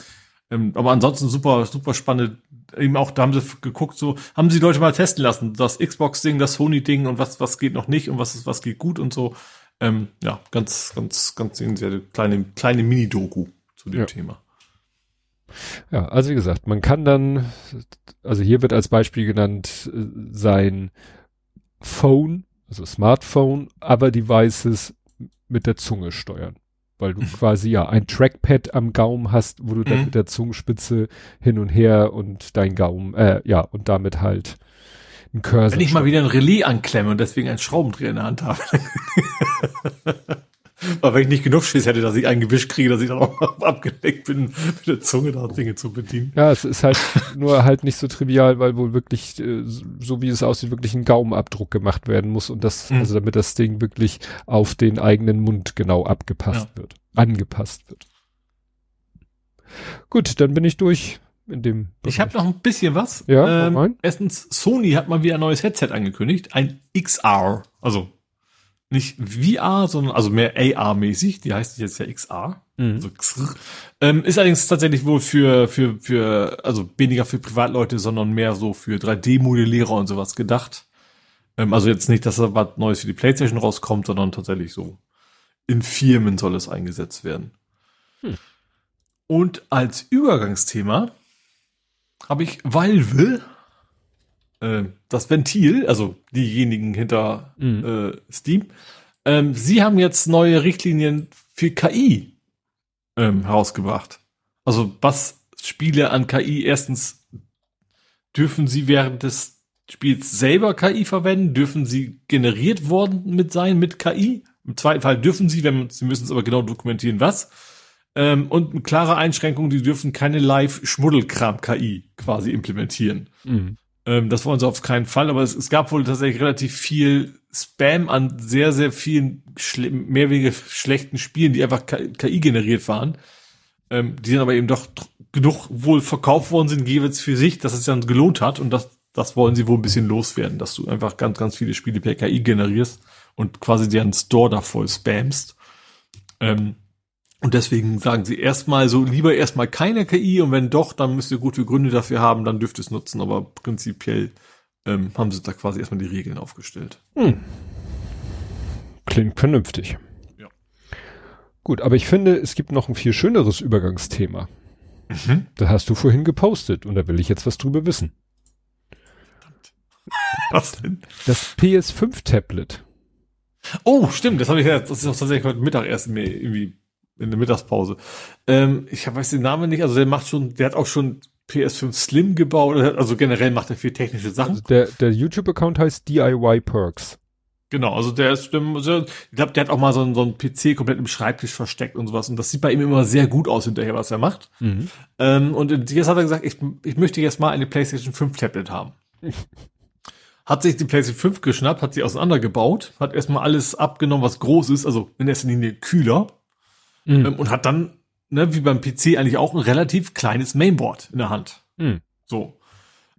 Ähm, aber ansonsten super, super spannend. Eben auch, da haben sie geguckt, so, haben sie die Leute mal testen lassen. Das Xbox-Ding, das Sony-Ding und was, was geht noch nicht und was, was geht gut und so. Ähm, ja, ganz, ganz, ganz sehr kleine, kleine Mini-Doku zu dem ja. Thema. Ja, also wie gesagt, man kann dann, also hier wird als Beispiel genannt äh, sein Phone, also Smartphone, aber Devices mit der Zunge steuern. Weil du mhm. quasi ja ein Trackpad am Gaumen hast, wo du dann mhm. mit der Zungenspitze hin und her und dein Gaumen, äh, ja, und damit halt ein Cursor. Wenn ich mal wieder ein Relais anklemme und deswegen einen Schraubendreher in der Hand habe. Weil wenn ich nicht genug Schiss hätte, dass ich ein Gewisch kriege, dass ich dann auch abgedeckt bin, mit der Zunge da Dinge zu bedienen. Ja, es ist halt nur halt nicht so trivial, weil wohl wirklich, äh, so wie es aussieht, wirklich ein Gaumenabdruck gemacht werden muss und das, mhm. also damit das Ding wirklich auf den eigenen Mund genau abgepasst ja. wird, angepasst wird. Gut, dann bin ich durch in dem. Ich habe noch ein bisschen was. Ja, ähm, erstens, Sony hat mal wieder ein neues Headset angekündigt, ein XR. Also nicht VR, sondern also mehr AR-mäßig. Die heißt jetzt ja XR. Mhm. Also XR. Ähm, ist allerdings tatsächlich wohl für, für, für, also weniger für Privatleute, sondern mehr so für 3D-Modellierer und sowas gedacht. Ähm, also jetzt nicht, dass da was Neues für die Playstation rauskommt, sondern tatsächlich so in Firmen soll es eingesetzt werden. Hm. Und als Übergangsthema habe ich Valve, äh, das Ventil, also diejenigen hinter mhm. äh, Steam, ähm, sie haben jetzt neue Richtlinien für KI ähm, herausgebracht. Also was Spiele an KI erstens dürfen sie während des Spiels selber KI verwenden, dürfen sie generiert worden mit sein mit KI. Im zweiten Fall dürfen sie, wenn sie müssen es aber genau dokumentieren, was. Ähm, und eine klare Einschränkung, die dürfen keine Live-Schmuddelkram-KI quasi implementieren. Mhm. Ähm, das wollen sie auf keinen Fall, aber es, es, gab wohl tatsächlich relativ viel Spam an sehr, sehr vielen schle mehrwege schlechten Spielen, die einfach KI generiert waren, ähm, die dann aber eben doch genug wohl verkauft worden sind, jeweils für sich, dass es dann gelohnt hat und das, das wollen sie wohl ein bisschen loswerden, dass du einfach ganz, ganz viele Spiele per KI generierst und quasi deren Store da voll spamst. Ähm, und deswegen sagen sie erstmal so, lieber erstmal keine KI und wenn doch, dann müsst ihr gute Gründe dafür haben, dann dürft ihr es nutzen, aber prinzipiell ähm, haben sie da quasi erstmal die Regeln aufgestellt. Hm. Klingt vernünftig. Ja. Gut, aber ich finde, es gibt noch ein viel schöneres Übergangsthema. Mhm. Da hast du vorhin gepostet und da will ich jetzt was drüber wissen. Was denn? Das PS5-Tablet. Oh, stimmt, das habe ich ja, das ist auch tatsächlich heute Mittag erst mir irgendwie in der Mittagspause. Ähm, ich weiß den Namen nicht, also der macht schon, der hat auch schon PS5 Slim gebaut, also generell macht er viel technische Sachen. Also der, der YouTube-Account heißt DIY Perks. Genau, also der ist, ich glaube, der hat auch mal so einen, so einen PC komplett im Schreibtisch versteckt und sowas. Und das sieht bei ihm immer sehr gut aus hinterher, was er macht. Mhm. Ähm, und jetzt hat er gesagt, ich, ich möchte jetzt mal eine PlayStation 5 Tablet haben. hat sich die PlayStation 5 geschnappt, hat sie auseinandergebaut, hat erstmal alles abgenommen, was groß ist, also in erster Linie Kühler, mhm. ähm, und hat dann, ne, wie beim PC eigentlich auch ein relativ kleines Mainboard in der Hand. Mhm. So.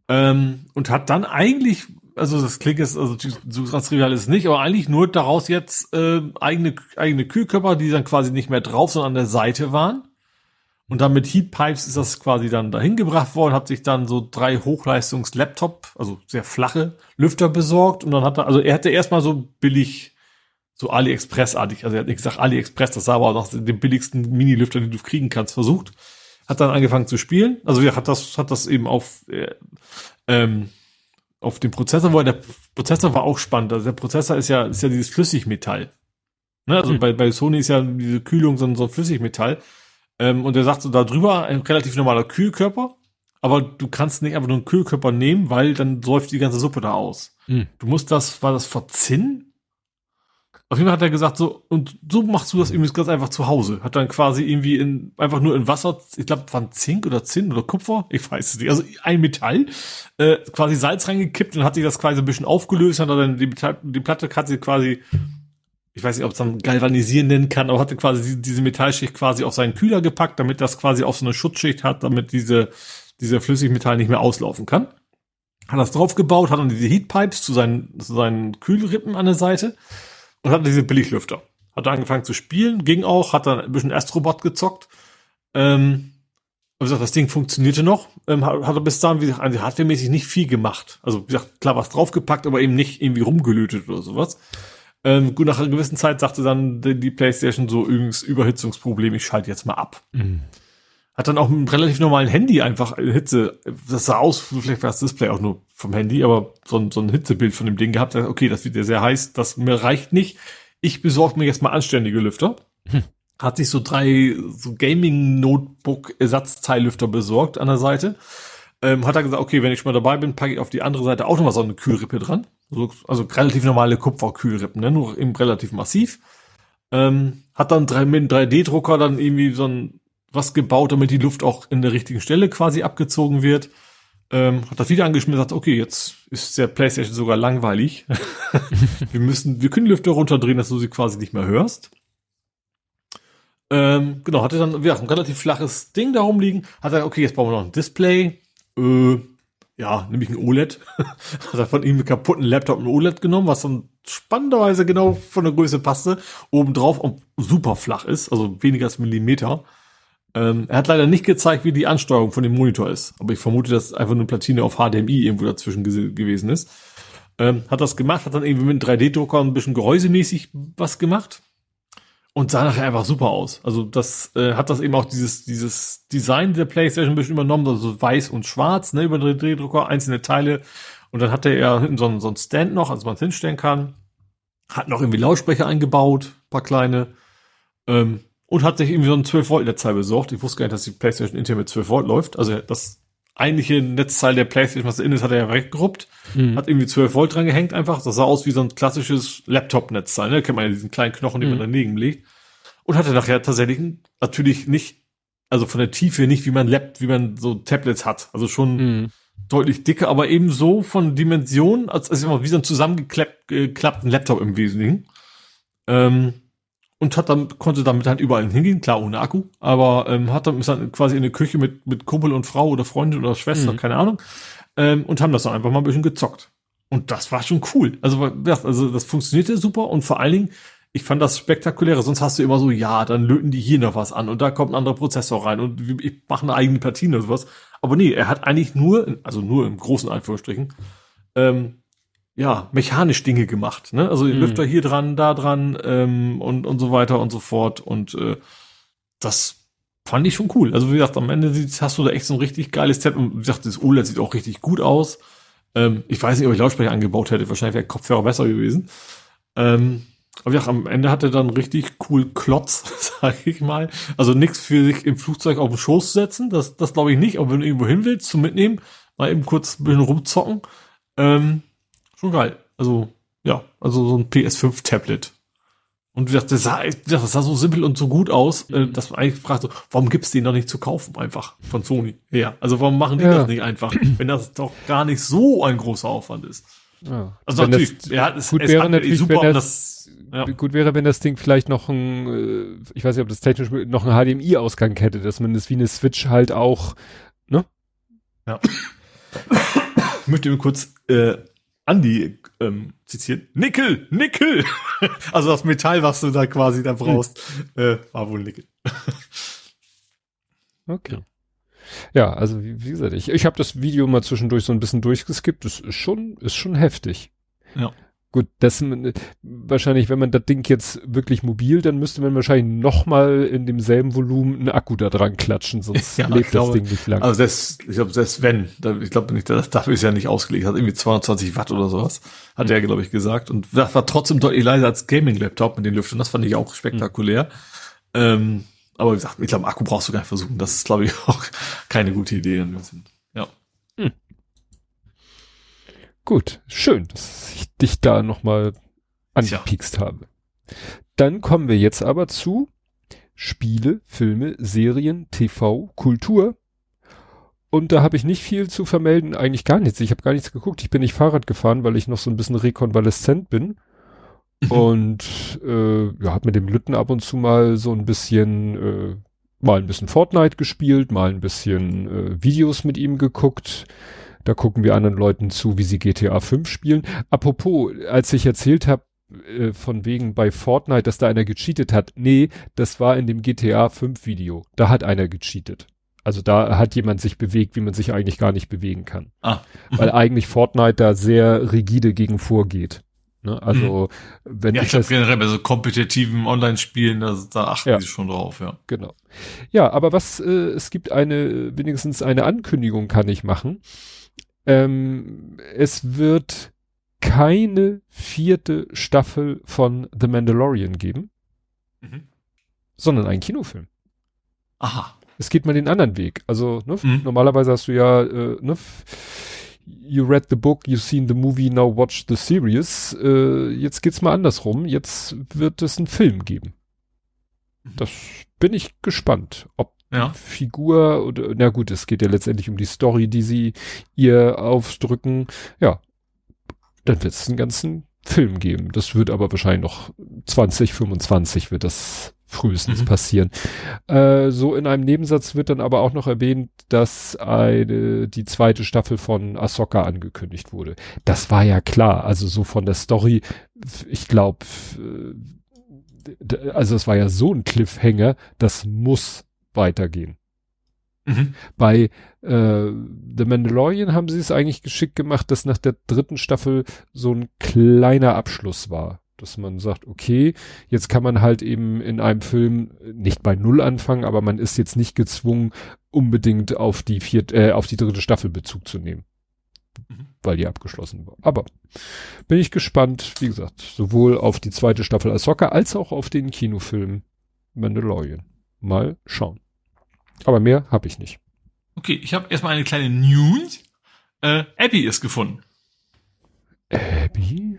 Ähm, und hat dann eigentlich, also das klingt jetzt, also so ganz trivial ist es nicht, aber eigentlich nur daraus jetzt äh, eigene, eigene Kühlkörper, die dann quasi nicht mehr drauf, sondern an der Seite waren. Und dann mit Heatpipes ist das quasi dann dahin gebracht worden, hat sich dann so drei Hochleistungs-Laptop, also sehr flache Lüfter besorgt und dann hat er, also er hatte erstmal so billig, so AliExpress-artig, also er hat nicht gesagt AliExpress, das sah aber auch nach dem billigsten Mini-Lüfter, den du kriegen kannst, versucht. Hat dann angefangen zu spielen, also er hat das, hat das eben auf, äh, ähm, auf dem Prozessor, wo der Prozessor war auch spannend. Also der Prozessor ist ja, ist ja dieses Flüssigmetall. Ne? Also mhm. bei, bei Sony ist ja diese Kühlung so ein, so ein Flüssigmetall. Ähm, und er sagt so da drüber ein relativ normaler Kühlkörper, aber du kannst nicht einfach nur einen Kühlkörper nehmen, weil dann läuft die ganze Suppe da aus. Mhm. Du musst das, war das verzinnen? Auf jeden Fall hat er gesagt, so, und so machst du das übrigens ganz einfach zu Hause. Hat dann quasi irgendwie in, einfach nur in Wasser, ich glaube, waren Zink oder Zinn oder Kupfer, ich weiß es nicht, also ein Metall, äh, quasi Salz reingekippt und hat sich das quasi ein bisschen aufgelöst, hat dann die, die Platte hat sie quasi ich weiß nicht, ob es dann galvanisieren nennen kann, aber hatte quasi diese Metallschicht quasi auf seinen Kühler gepackt, damit das quasi auf so eine Schutzschicht hat, damit diese, diese Flüssigmetall nicht mehr auslaufen kann. Hat das draufgebaut, hat dann diese Heatpipes zu seinen, zu seinen Kühlrippen an der Seite und hat diese Billiglüfter. Hat angefangen zu spielen, ging auch, hat dann ein bisschen Astrobot gezockt. Ähm, wie gesagt, das Ding funktionierte noch. Ähm, hat, hat er bis dahin, wie gesagt, hardwaremäßig nicht viel gemacht. Also, wie gesagt, klar was draufgepackt, aber eben nicht irgendwie rumgelötet oder sowas. Ähm, gut, nach einer gewissen Zeit sagte dann die, die PlayStation so übrigens Überhitzungsproblem, ich schalte jetzt mal ab. Mhm. Hat dann auch mit einem relativ normalen Handy einfach Hitze, das sah aus, vielleicht war das Display auch nur vom Handy, aber so ein, so ein Hitzebild von dem Ding gehabt, okay, das wird ja sehr heiß, das mir reicht nicht. Ich besorge mir jetzt mal anständige Lüfter. Hm. Hat sich so drei so Gaming-Notebook-Ersatzteillüfter besorgt an der Seite. Ähm, hat er gesagt, okay, wenn ich schon mal dabei bin, packe ich auf die andere Seite auch noch mal so eine Kühlrippe dran. So, also relativ normale Kupferkühlrippen, ne? nur eben relativ massiv. Ähm, hat dann drei, mit einem 3D-Drucker dann irgendwie so ein was gebaut, damit die Luft auch in der richtigen Stelle quasi abgezogen wird. Ähm, hat das wieder angeschmissen und sagt, okay, jetzt ist der Playstation sogar langweilig. wir müssen, wir können Lüfter runterdrehen, dass du sie quasi nicht mehr hörst. Ähm, genau, hatte dann ja, ein relativ flaches Ding da rumliegen. Hat er, okay, jetzt brauchen wir noch ein Display. Äh, ja, nämlich ein OLED. hat er von ihm einen kaputten Laptop ein OLED genommen, was dann spannenderweise genau von der Größe passte. Obendrauf und super flach ist, also weniger als Millimeter. Ähm, er hat leider nicht gezeigt, wie die Ansteuerung von dem Monitor ist. Aber ich vermute, dass einfach eine Platine auf HDMI irgendwo dazwischen gewesen ist. Ähm, hat das gemacht, hat dann irgendwie mit einem 3D-Drucker ein bisschen gehäusemäßig was gemacht und sah nachher einfach super aus. Also das äh, hat das eben auch dieses dieses Design der PlayStation ein bisschen übernommen, also weiß und schwarz, ne, über den 3D-Drucker, einzelne Teile. Und dann hatte er hinten so, einen, so einen Stand noch, also man es hinstellen kann. Hat noch irgendwie Lautsprecher eingebaut, paar kleine. Ähm, und hat sich irgendwie so ein 12 Volt Netzteil besorgt. Ich wusste gar nicht, dass die PlayStation intern mit 12 Volt läuft. Also das eigentliche Netzteil der PlayStation, was innen ist, hat er ja weggeruppt. Mhm. Hat irgendwie 12 Volt dran gehängt einfach. Das sah aus wie so ein klassisches Laptop-Netzteil. Ne? Kennt man ja diesen kleinen Knochen, den mhm. man daneben legt. Und hatte nachher tatsächlich natürlich nicht, also von der Tiefe nicht, wie man Lap, wie man so Tablets hat. Also schon mhm. deutlich dicker, aber eben so von Dimensionen, als, als immer wie so ein zusammengeklappten Laptop im Wesentlichen. Ähm, und hat dann konnte damit halt überall hingehen, klar ohne Akku, aber ähm, hat dann ist dann quasi in der Küche mit mit Kumpel und Frau oder Freundin oder Schwester, mhm. keine Ahnung, ähm, und haben das dann einfach mal ein bisschen gezockt. Und das war schon cool. Also also das funktionierte super und vor allen Dingen ich fand das spektakuläre. Sonst hast du immer so, ja, dann löten die hier noch was an und da kommt ein anderer Prozessor rein und ich mache eine eigene Platine oder sowas. Aber nee, er hat eigentlich nur, also nur im großen Anführungsstrichen, ähm, ja, mechanisch Dinge gemacht. Ne? Also den mhm. Lüfter hier dran, da dran ähm, und, und so weiter und so fort. Und äh, das fand ich schon cool. Also wie gesagt, am Ende hast du da echt so ein richtig geiles Set. Und wie gesagt, das OLED sieht auch richtig gut aus. Ähm, ich weiß nicht, ob ich Lautsprecher angebaut hätte. Wahrscheinlich wäre Kopfhörer besser gewesen. Ähm, aber ja, am Ende hat er dann richtig cool Klotz, sag ich mal. Also nichts für sich im Flugzeug auf den Schoß setzen. Das, das glaube ich nicht. Aber wenn du irgendwo hin willst, zum Mitnehmen, mal eben kurz ein bisschen rumzocken. Ähm, schon geil. Also, ja, also so ein PS5-Tablet. Und das sah, das sah so simpel und so gut aus, äh, dass man eigentlich fragt so, warum gibt's den noch nicht zu kaufen einfach von Sony? Ja, also warum machen die ja. das nicht einfach, wenn das doch gar nicht so ein großer Aufwand ist? Ja. Also wenn natürlich, das ja, es, gut es wäre natürlich, super, wenn das, das ja. gut wäre, wenn das Ding vielleicht noch ein, äh, ich weiß nicht, ob das technisch noch einen HDMI-Ausgang hätte, dass man das wie eine Switch halt auch, ne? Ja. ich möchte mir kurz äh, Andi ähm, zitiert. Nickel, Nickel. also das Metall, was du da quasi da brauchst, äh, war wohl Nickel. okay. Ja, also wie, wie gesagt, ich, ich habe das Video mal zwischendurch so ein bisschen durchgeskippt. Das ist schon, ist schon heftig. Ja. Gut, das wahrscheinlich, wenn man das Ding jetzt wirklich mobil, dann müsste man wahrscheinlich noch mal in demselben Volumen einen Akku da dran klatschen, sonst ja, lebt glaube, das Ding nicht lang. Also das, ich glaube, selbst wenn, ich glaube nicht, das, dafür ist ja nicht ausgelegt, hat irgendwie 220 Watt oder sowas, hat mhm. er, glaube ich, gesagt. Und das war trotzdem deutlich leiser als Gaming-Laptop mit den Lüftern. Das fand ich auch spektakulär. Mhm. Ähm, aber wie gesagt, ich glaube, Akku brauchst du gar nicht versuchen. Das ist, glaube ich, auch keine gute Idee. Ja. Hm. Gut, schön, dass ich dich da nochmal angepiekst habe. Dann kommen wir jetzt aber zu Spiele, Filme, Serien, TV, Kultur. Und da habe ich nicht viel zu vermelden, eigentlich gar nichts. Ich habe gar nichts geguckt. Ich bin nicht Fahrrad gefahren, weil ich noch so ein bisschen rekonvaleszent bin. Mhm. Und äh, ja, hab mit dem Lütten ab und zu mal so ein bisschen, äh, mal ein bisschen Fortnite gespielt, mal ein bisschen äh, Videos mit ihm geguckt. Da gucken wir anderen Leuten zu, wie sie GTA 5 spielen. Apropos, als ich erzählt habe, äh, von wegen bei Fortnite, dass da einer gecheatet hat. Nee, das war in dem GTA 5 Video. Da hat einer gecheatet. Also da hat jemand sich bewegt, wie man sich eigentlich gar nicht bewegen kann. Ah. Weil eigentlich Fortnite da sehr rigide gegen vorgeht. Ne? Also mhm. wenn ja, ich, ich glaube generell bei so kompetitiven Online-Spielen, da, da achten ja. die schon drauf, ja. Genau. Ja, aber was, äh, es gibt eine, wenigstens eine Ankündigung kann ich machen. Ähm, es wird keine vierte Staffel von The Mandalorian geben, mhm. sondern einen Kinofilm. Aha. Es geht mal den anderen Weg. Also ne, mhm. normalerweise hast du ja äh, ne, you read the book, you seen the movie, now watch the series. Äh, jetzt geht's mal andersrum. Jetzt wird es einen Film geben. Mhm. Das bin ich gespannt, ob ja. Figur oder, na gut, es geht ja letztendlich um die Story, die sie ihr aufdrücken. Ja, dann wird es einen ganzen Film geben. Das wird aber wahrscheinlich noch 2025 wird das frühestens mhm. passieren. Äh, so in einem Nebensatz wird dann aber auch noch erwähnt, dass eine, die zweite Staffel von Ahsoka angekündigt wurde. Das war ja klar, also so von der Story, ich glaube, äh, also es war ja so ein Cliffhanger, das muss weitergehen. Mhm. Bei äh, The Mandalorian haben sie es eigentlich geschickt gemacht, dass nach der dritten Staffel so ein kleiner Abschluss war dass man sagt, okay, jetzt kann man halt eben in einem Film nicht bei Null anfangen, aber man ist jetzt nicht gezwungen, unbedingt auf die vierte, äh, auf die dritte Staffel Bezug zu nehmen. Mhm. Weil die abgeschlossen war. Aber bin ich gespannt, wie gesagt, sowohl auf die zweite Staffel Ahsoka als auch auf den Kinofilm Mandalorian. Mal schauen. Aber mehr habe ich nicht. Okay, ich habe erstmal eine kleine News. Äh, Abby ist gefunden. Abby?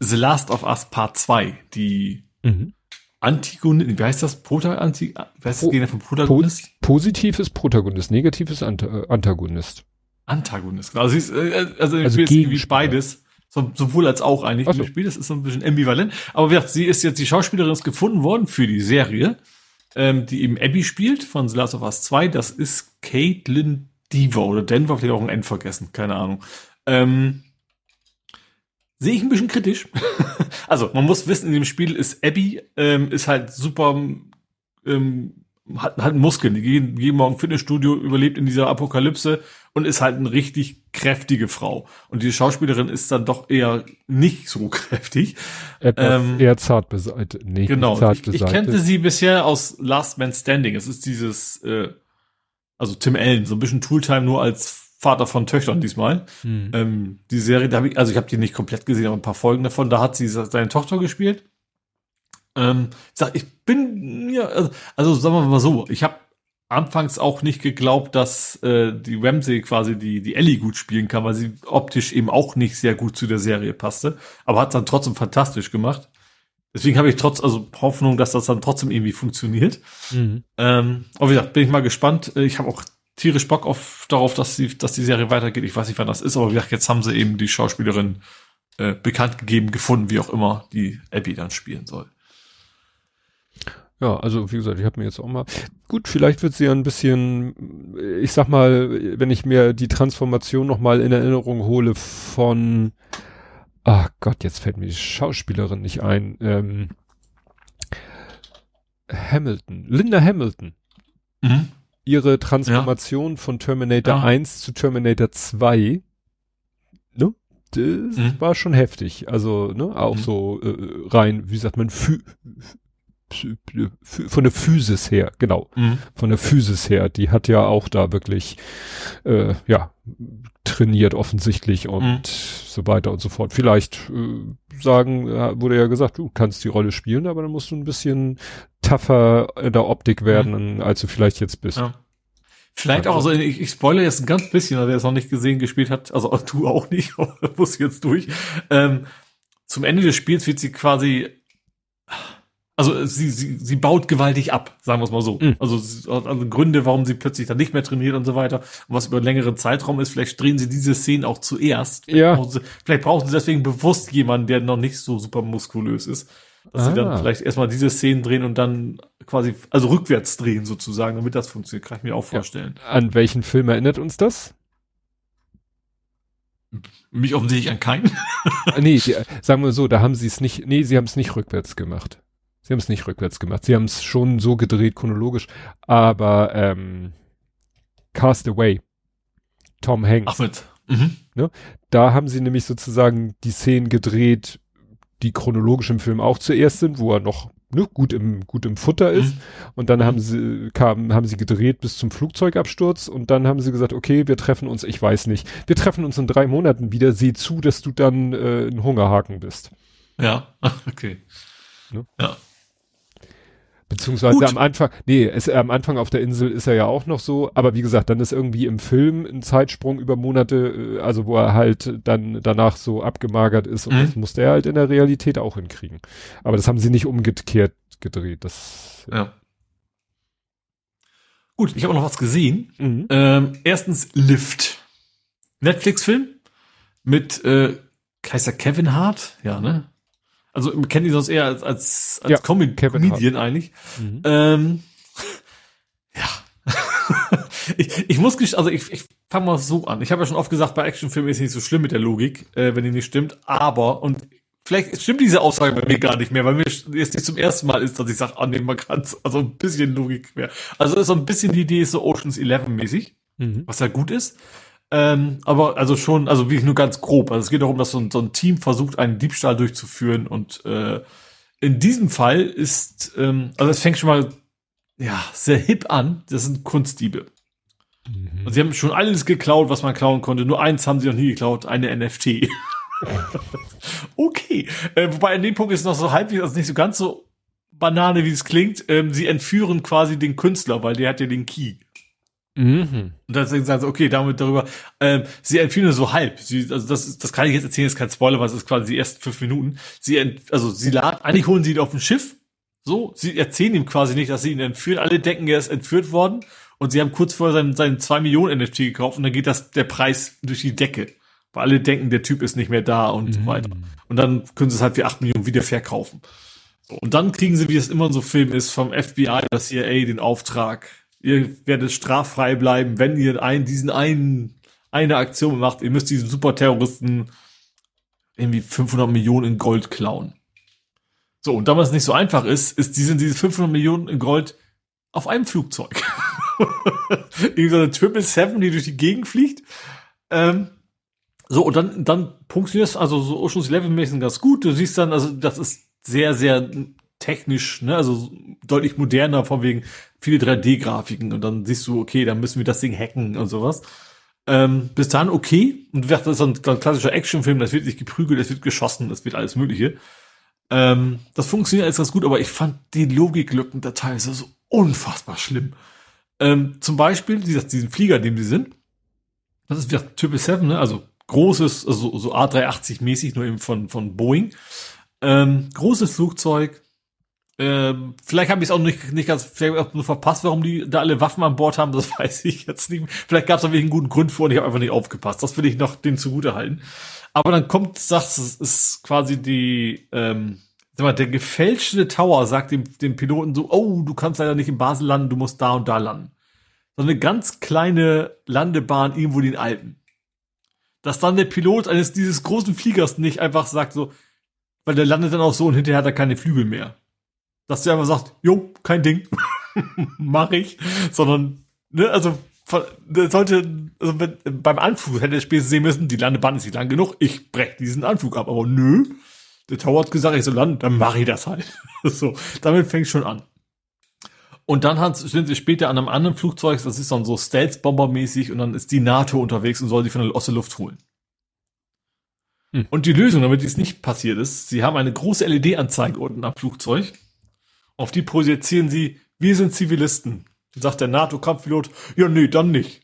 The Last of Us Part 2, die mhm. Antigonist, wie heißt das? Prota Anti, wie heißt das Gegner Protagonist? positiv ist Protagonist, negativ ist Ant äh, Antagonist. Antagonist, genau. Also, ist, äh, also, also wie beides. So, sowohl als auch eigentlich. So. Spiel, das ist so ein bisschen ambivalent. Aber wie gesagt, sie ist jetzt, die Schauspielerin ist gefunden worden für die Serie, ähm, die eben Abby spielt von The Last of Us 2. Das ist Caitlin Dever oder Denver, vielleicht auch ein N vergessen, keine Ahnung. Ähm, sehe ich ein bisschen kritisch. also man muss wissen, in dem Spiel ist Abby ähm, ist halt super ähm, hat, hat Muskeln, die gehen jeden Morgen Fitnessstudio, überlebt in dieser Apokalypse und ist halt eine richtig kräftige Frau. Und die Schauspielerin ist dann doch eher nicht so kräftig. ähm, eher zart beseitigt. Nee, genau. Zart ich, ich kannte sie bisher aus Last Man Standing. Es ist dieses, äh, also Tim Allen, so ein bisschen Tooltime nur als Vater von Töchtern diesmal. Hm. Ähm, die Serie, da habe ich, also ich habe die nicht komplett gesehen, aber ein paar Folgen davon, da hat sie seine Tochter gespielt. Ähm, ich, sag, ich bin mir, also, also sagen wir mal so, ich habe anfangs auch nicht geglaubt, dass äh, die Ramsey quasi die, die Ellie gut spielen kann, weil sie optisch eben auch nicht sehr gut zu der Serie passte, aber hat dann trotzdem fantastisch gemacht. Deswegen habe ich trotz, also Hoffnung, dass das dann trotzdem irgendwie funktioniert. Mhm. Ähm, aber wie gesagt, bin ich mal gespannt. Ich habe auch tierisch Bock auf, darauf, dass, die, dass die Serie weitergeht. Ich weiß nicht, wann das ist, aber wie gesagt, jetzt haben sie eben die Schauspielerin äh, bekannt gegeben, gefunden, wie auch immer die Abby dann spielen soll. Ja, also wie gesagt, ich habe mir jetzt auch mal gut, vielleicht wird sie ja ein bisschen, ich sag mal, wenn ich mir die Transformation noch mal in Erinnerung hole von, ach Gott, jetzt fällt mir die Schauspielerin nicht ein, ähm, Hamilton, Linda Hamilton. Mhm ihre Transformation ja. von Terminator ja. 1 zu Terminator 2, ne? Das mhm. war schon heftig. Also, ne, auch mhm. so äh, rein, wie sagt man, phü von der Physis her, genau. Mhm. Von der Physis her. Die hat ja auch da wirklich, äh, ja, trainiert offensichtlich und mhm. so weiter und so fort. Vielleicht äh, sagen, äh, wurde ja gesagt, du kannst die Rolle spielen, aber dann musst du ein bisschen tougher in der Optik werden, mhm. als du vielleicht jetzt bist. Ja. Vielleicht auch, also ich, ich spoilere jetzt ein ganz bisschen, wer es noch nicht gesehen, gespielt hat, also du auch nicht, muss jetzt durch. Ähm, zum Ende des Spiels wird sie quasi, also sie, sie, sie baut gewaltig ab, sagen wir es mal so. Mhm. Also, also Gründe, warum sie plötzlich dann nicht mehr trainiert und so weiter, und was über einen längeren Zeitraum ist, vielleicht drehen sie diese Szenen auch zuerst. Ja. Brauchen sie, vielleicht brauchen sie deswegen bewusst jemanden, der noch nicht so super muskulös ist. Dass ah. sie dann ah. vielleicht erstmal diese Szenen drehen und dann quasi, also rückwärts drehen sozusagen, damit das funktioniert, kann ich mir auch vorstellen. Ja. An welchen Film erinnert uns das? Mich offensichtlich an keinen. Ah, nee, die, sagen wir so, da haben sie es nicht, nee, sie haben es nicht rückwärts gemacht. Sie haben es nicht rückwärts gemacht. Sie haben es schon so gedreht, chronologisch, aber ähm, Cast Away, Tom Hanks. Ach mit. Mhm. Ne? Da haben sie nämlich sozusagen die Szenen gedreht, die chronologisch im Film auch zuerst sind, wo er noch ne, gut im gut im Futter ist. Mhm. Und dann haben sie kam, haben sie gedreht bis zum Flugzeugabsturz und dann haben sie gesagt, okay, wir treffen uns, ich weiß nicht, wir treffen uns in drei Monaten wieder. Sieh zu, dass du dann äh, ein Hungerhaken bist. Ja, okay. Ne? Ja. Beziehungsweise Gut. am Anfang, nee, es, am Anfang auf der Insel ist er ja auch noch so, aber wie gesagt, dann ist irgendwie im Film ein Zeitsprung über Monate, äh, also wo er halt dann danach so abgemagert ist und mhm. das musste er halt in der Realität auch hinkriegen. Aber das haben sie nicht umgekehrt gedreht, das. Ja. ja. Gut, ich habe noch was gesehen. Mhm. Ähm, erstens Lift. Netflix-Film mit äh, heißt er Kevin Hart? Ja, ne? Also wir kennen ihn sonst eher als, als, als Ja, Comic Kevin Comedian eigentlich. Mhm. Ähm, ja. ich, ich muss also ich, ich fange mal so an. Ich habe ja schon oft gesagt, bei Actionfilmen ist nicht so schlimm mit der Logik, äh, wenn die nicht stimmt. Aber, und vielleicht stimmt diese Aussage bei mir gar nicht mehr, weil mir jetzt nicht zum ersten Mal ist, dass ich sage, annehmen man kann also ein bisschen Logik mehr. Also ist so ein bisschen die Idee ist so Oceans 11 mäßig, Mhm. was ja gut ist. Ähm, aber also schon, also wirklich nur ganz grob. Also es geht darum, dass so ein, so ein Team versucht, einen Diebstahl durchzuführen und äh, in diesem Fall ist, ähm, also es fängt schon mal ja sehr hip an. Das sind Kunstdiebe. Mhm. Und sie haben schon alles geklaut, was man klauen konnte. Nur eins haben sie noch nie geklaut, eine NFT. okay. Äh, wobei an dem Punkt ist es noch so halbwegs, also nicht so ganz so Banane, wie es klingt. Ähm, sie entführen quasi den Künstler, weil der hat ja den Key. Mhm. Und deswegen sagen sie, okay, damit darüber, ähm, sie entführen nur so halb. Sie, also das, ist- das kann ich jetzt erzählen, ist kein Spoiler, weil es ist quasi die ersten fünf Minuten. Sie, ent, also sie laden, eigentlich holen sie ihn auf ein Schiff. So, sie erzählen ihm quasi nicht, dass sie ihn entführen. Alle denken, er ist entführt worden. Und sie haben kurz vorher seinen, seinen 2 Millionen NFT gekauft und dann geht das, der Preis durch die Decke. Weil alle denken, der Typ ist nicht mehr da und so weiter. Und dann können sie es halt für 8 Millionen wieder verkaufen. So, und dann kriegen sie, wie es immer in so Film ist, vom FBI, das CIA den Auftrag, ihr werdet straffrei bleiben, wenn ihr einen, diesen einen, eine Aktion macht, ihr müsst diesen Superterroristen irgendwie 500 Millionen in Gold klauen. So, und da es nicht so einfach ist, ist die, sind diese 500 Millionen in Gold auf einem Flugzeug. Irgendwie so eine Triple Seven, die durch die Gegend fliegt. Ähm, so, und dann, dann funktioniert es, also so Ocean's Eleven mäßig ganz gut. Du siehst dann, also das ist sehr, sehr technisch, ne, also deutlich moderner, von wegen viele 3D-Grafiken. Und dann siehst du, okay, dann müssen wir das Ding hacken und sowas. Ähm, bis dann okay. Und das ist so ein, klassischer Actionfilm, das wird sich geprügelt, es wird geschossen, es wird alles Mögliche. Ähm, das funktioniert alles ganz gut, aber ich fand die Logiklücken da teilweise so unfassbar schlimm. Ähm, zum Beispiel dieser, diesen Flieger, in dem sie sind. Das ist wieder Triple Seven, ne? also großes, also so A380-mäßig, nur eben von, von Boeing. Ähm, großes Flugzeug. Ähm, vielleicht habe ich es auch nicht, nicht ganz vielleicht auch nur verpasst, warum die da alle Waffen an Bord haben, das weiß ich jetzt nicht. Vielleicht gab es da wirklich einen guten Grund vor und ich habe einfach nicht aufgepasst. Das will ich noch denen zugute halten. Aber dann kommt, sagst es ist quasi die, ähm, sag mal, der gefälschte Tower sagt dem, dem Piloten so, oh, du kannst leider nicht in Basel landen, du musst da und da landen. So eine ganz kleine Landebahn irgendwo in den Alpen. Dass dann der Pilot eines dieses großen Fliegers nicht einfach sagt so, weil der landet dann auch so und hinterher hat er keine Flügel mehr. Dass der einfach sagt, jo, kein Ding, mach ich, sondern, ne, also, der sollte, also beim Anflug hätte er spätestens sehen müssen, die Landebahn ist nicht lang genug, ich brech diesen Anflug ab, aber nö, der Tower hat gesagt, ich soll landen, dann mache ich das halt. so, damit fängt schon an. Und dann hat, sind sie später an einem anderen Flugzeug, das ist dann so Stealth-Bomber-mäßig und dann ist die NATO unterwegs und soll sie von der, aus der Luft holen. Hm. Und die Lösung, damit dies nicht passiert ist, sie haben eine große LED-Anzeige unten am Flugzeug. Auf die projizieren sie, wir sind Zivilisten. Dann sagt der NATO-Kampfpilot, ja, nee, dann nicht.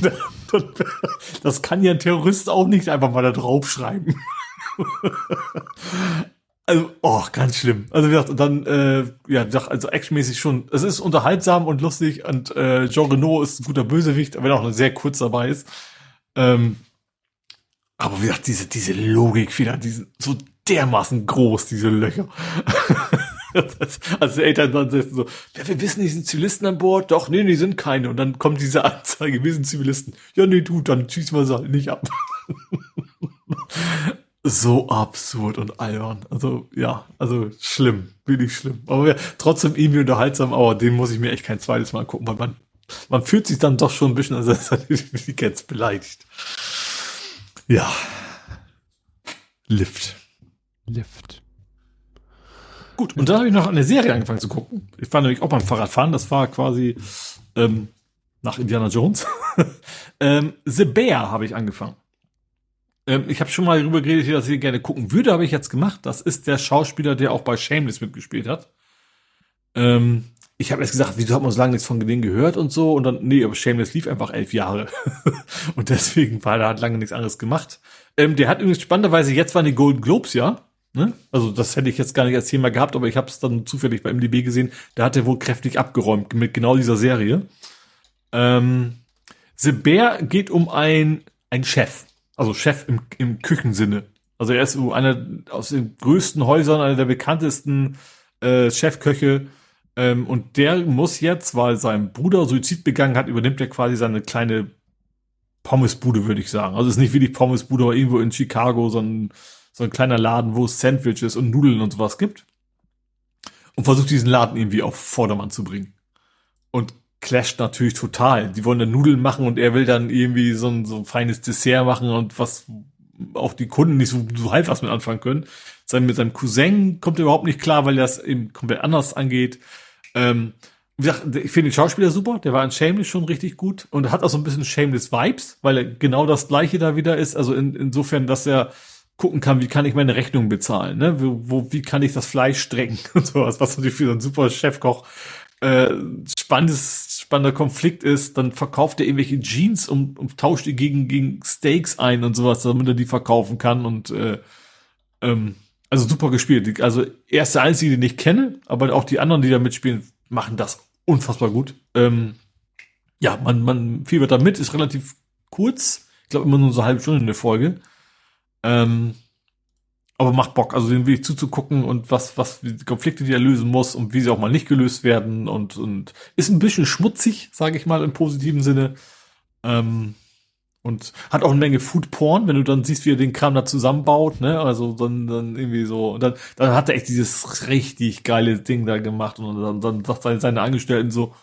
das kann ja ein Terrorist auch nicht einfach mal da draufschreiben. Also, oh, ganz schlimm. Also, wie gesagt, dann, äh, ja, also actionmäßig schon, es ist unterhaltsam und lustig und äh, Jean Renault ist ein guter Bösewicht, wenn auch sehr kurz dabei ist. Ähm, aber wie gesagt, diese, diese Logikfehler, die sind so dermaßen groß, diese Löcher. Also Eltern dann sitzen so, ja, wir wissen, die sind Zivilisten an Bord. Doch, nee, die sind keine. Und dann kommt diese Anzeige, wir sind Zivilisten. Ja, nee, du, dann schießen wir sie halt nicht ab. so absurd und albern. Also, ja, also schlimm, wirklich schlimm. Aber ja, trotzdem irgendwie unterhaltsam, aber den muss ich mir echt kein zweites Mal gucken, weil man, man fühlt sich dann doch schon ein bisschen, als ich jetzt beleidigt. Ja. Lift. Lift. Gut, und dann habe ich noch eine Serie angefangen zu gucken. Ich war nämlich auch beim Fahrradfahren, das war quasi ähm, nach Indiana Jones. ähm, The Bear habe ich angefangen. Ähm, ich habe schon mal darüber geredet, dass ich gerne gucken würde, habe ich jetzt gemacht. Das ist der Schauspieler, der auch bei Shameless mitgespielt hat. Ähm, ich habe erst gesagt, wieso hat man so lange nichts von denen gehört und so. Und dann, nee, aber Shameless lief einfach elf Jahre. und deswegen war er hat lange nichts anderes gemacht. Ähm, der hat übrigens spannenderweise, jetzt waren die Golden Globes, ja. Ne? Also das hätte ich jetzt gar nicht als Thema gehabt, aber ich habe es dann zufällig bei MDB gesehen. Da hat er wohl kräftig abgeräumt mit genau dieser Serie. Ähm, The Bear geht um ein, ein Chef. Also Chef im, im Küchensinne. Also er ist einer aus den größten Häusern, einer der bekanntesten äh, Chefköche. Ähm, und der muss jetzt, weil sein Bruder Suizid begangen hat, übernimmt er quasi seine kleine Pommesbude, würde ich sagen. Also es ist nicht wirklich Pommesbude, aber irgendwo in Chicago so ein, so ein kleiner Laden, wo es Sandwiches und Nudeln und sowas gibt. Und versucht diesen Laden irgendwie auf Vordermann zu bringen. Und clasht natürlich total. Die wollen dann Nudeln machen und er will dann irgendwie so ein, so ein feines Dessert machen und was auch die Kunden nicht so, so halb was mit anfangen können. Sein, mit seinem Cousin kommt er überhaupt nicht klar, weil er das eben komplett anders angeht. Ähm, wie gesagt, ich finde den Schauspieler super, der war in Shameless schon richtig gut und hat auch so ein bisschen Shameless Vibes, weil er genau das gleiche da wieder ist. Also in, insofern, dass er gucken kann, wie kann ich meine Rechnung bezahlen, ne? Wo, wo, wie kann ich das Fleisch strecken und sowas, was natürlich für so einen super Chefkoch äh, spannendes, spannender Konflikt ist, dann verkauft er irgendwelche Jeans und, und tauscht die gegen, gegen Steaks ein und sowas, damit er die verkaufen kann und äh, ähm, also super gespielt. Also er ist der Einzige, den ich kenne, aber auch die anderen, die da mitspielen, machen das unfassbar gut. Ähm, ja, man, man fiebert da mit, ist relativ kurz. Ich glaube immer nur so eine halbe Stunde in der Folge. Ähm, aber macht Bock, also den Weg zuzugucken und was, was, die Konflikte, die er lösen muss und wie sie auch mal nicht gelöst werden und, und ist ein bisschen schmutzig, sage ich mal, im positiven Sinne. Ähm, und hat auch eine Menge Food Porn, wenn du dann siehst, wie er den Kram da zusammenbaut, ne? Also dann, dann irgendwie so. Und dann, dann hat er echt dieses richtig geile Ding da gemacht und dann, dann sagt seine, seine Angestellten so,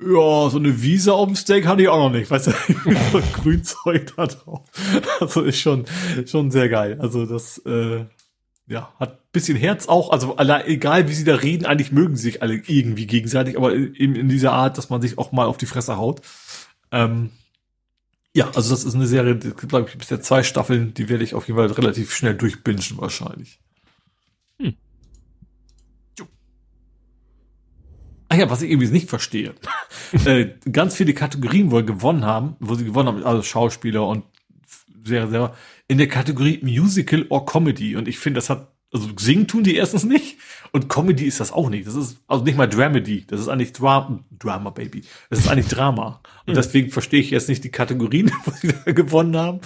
ja, so eine Wiese auf dem Steak hatte ich auch noch nicht, weißt du, so Grünzeug da drauf. Also ist schon, schon sehr geil. Also das, äh, ja, hat bisschen Herz auch, also alle, egal wie sie da reden, eigentlich mögen sie sich alle irgendwie gegenseitig, aber eben in dieser Art, dass man sich auch mal auf die Fresse haut. Ähm, ja, also das ist eine Serie, die gibt, glaube ich, bisher zwei Staffeln, die werde ich auf jeden Fall relativ schnell durchbingen wahrscheinlich. Ach ja, was ich irgendwie nicht verstehe. äh, ganz viele Kategorien, wo wir gewonnen haben, wo sie gewonnen haben, also Schauspieler und Serie selber, in der Kategorie Musical or Comedy. Und ich finde, das hat also singen tun die erstens nicht und Comedy ist das auch nicht. Das ist also nicht mal Dramedy. Das ist eigentlich Drama, Drama Baby. Das ist eigentlich Drama. Und mhm. deswegen verstehe ich jetzt nicht die Kategorien, wo sie da gewonnen haben.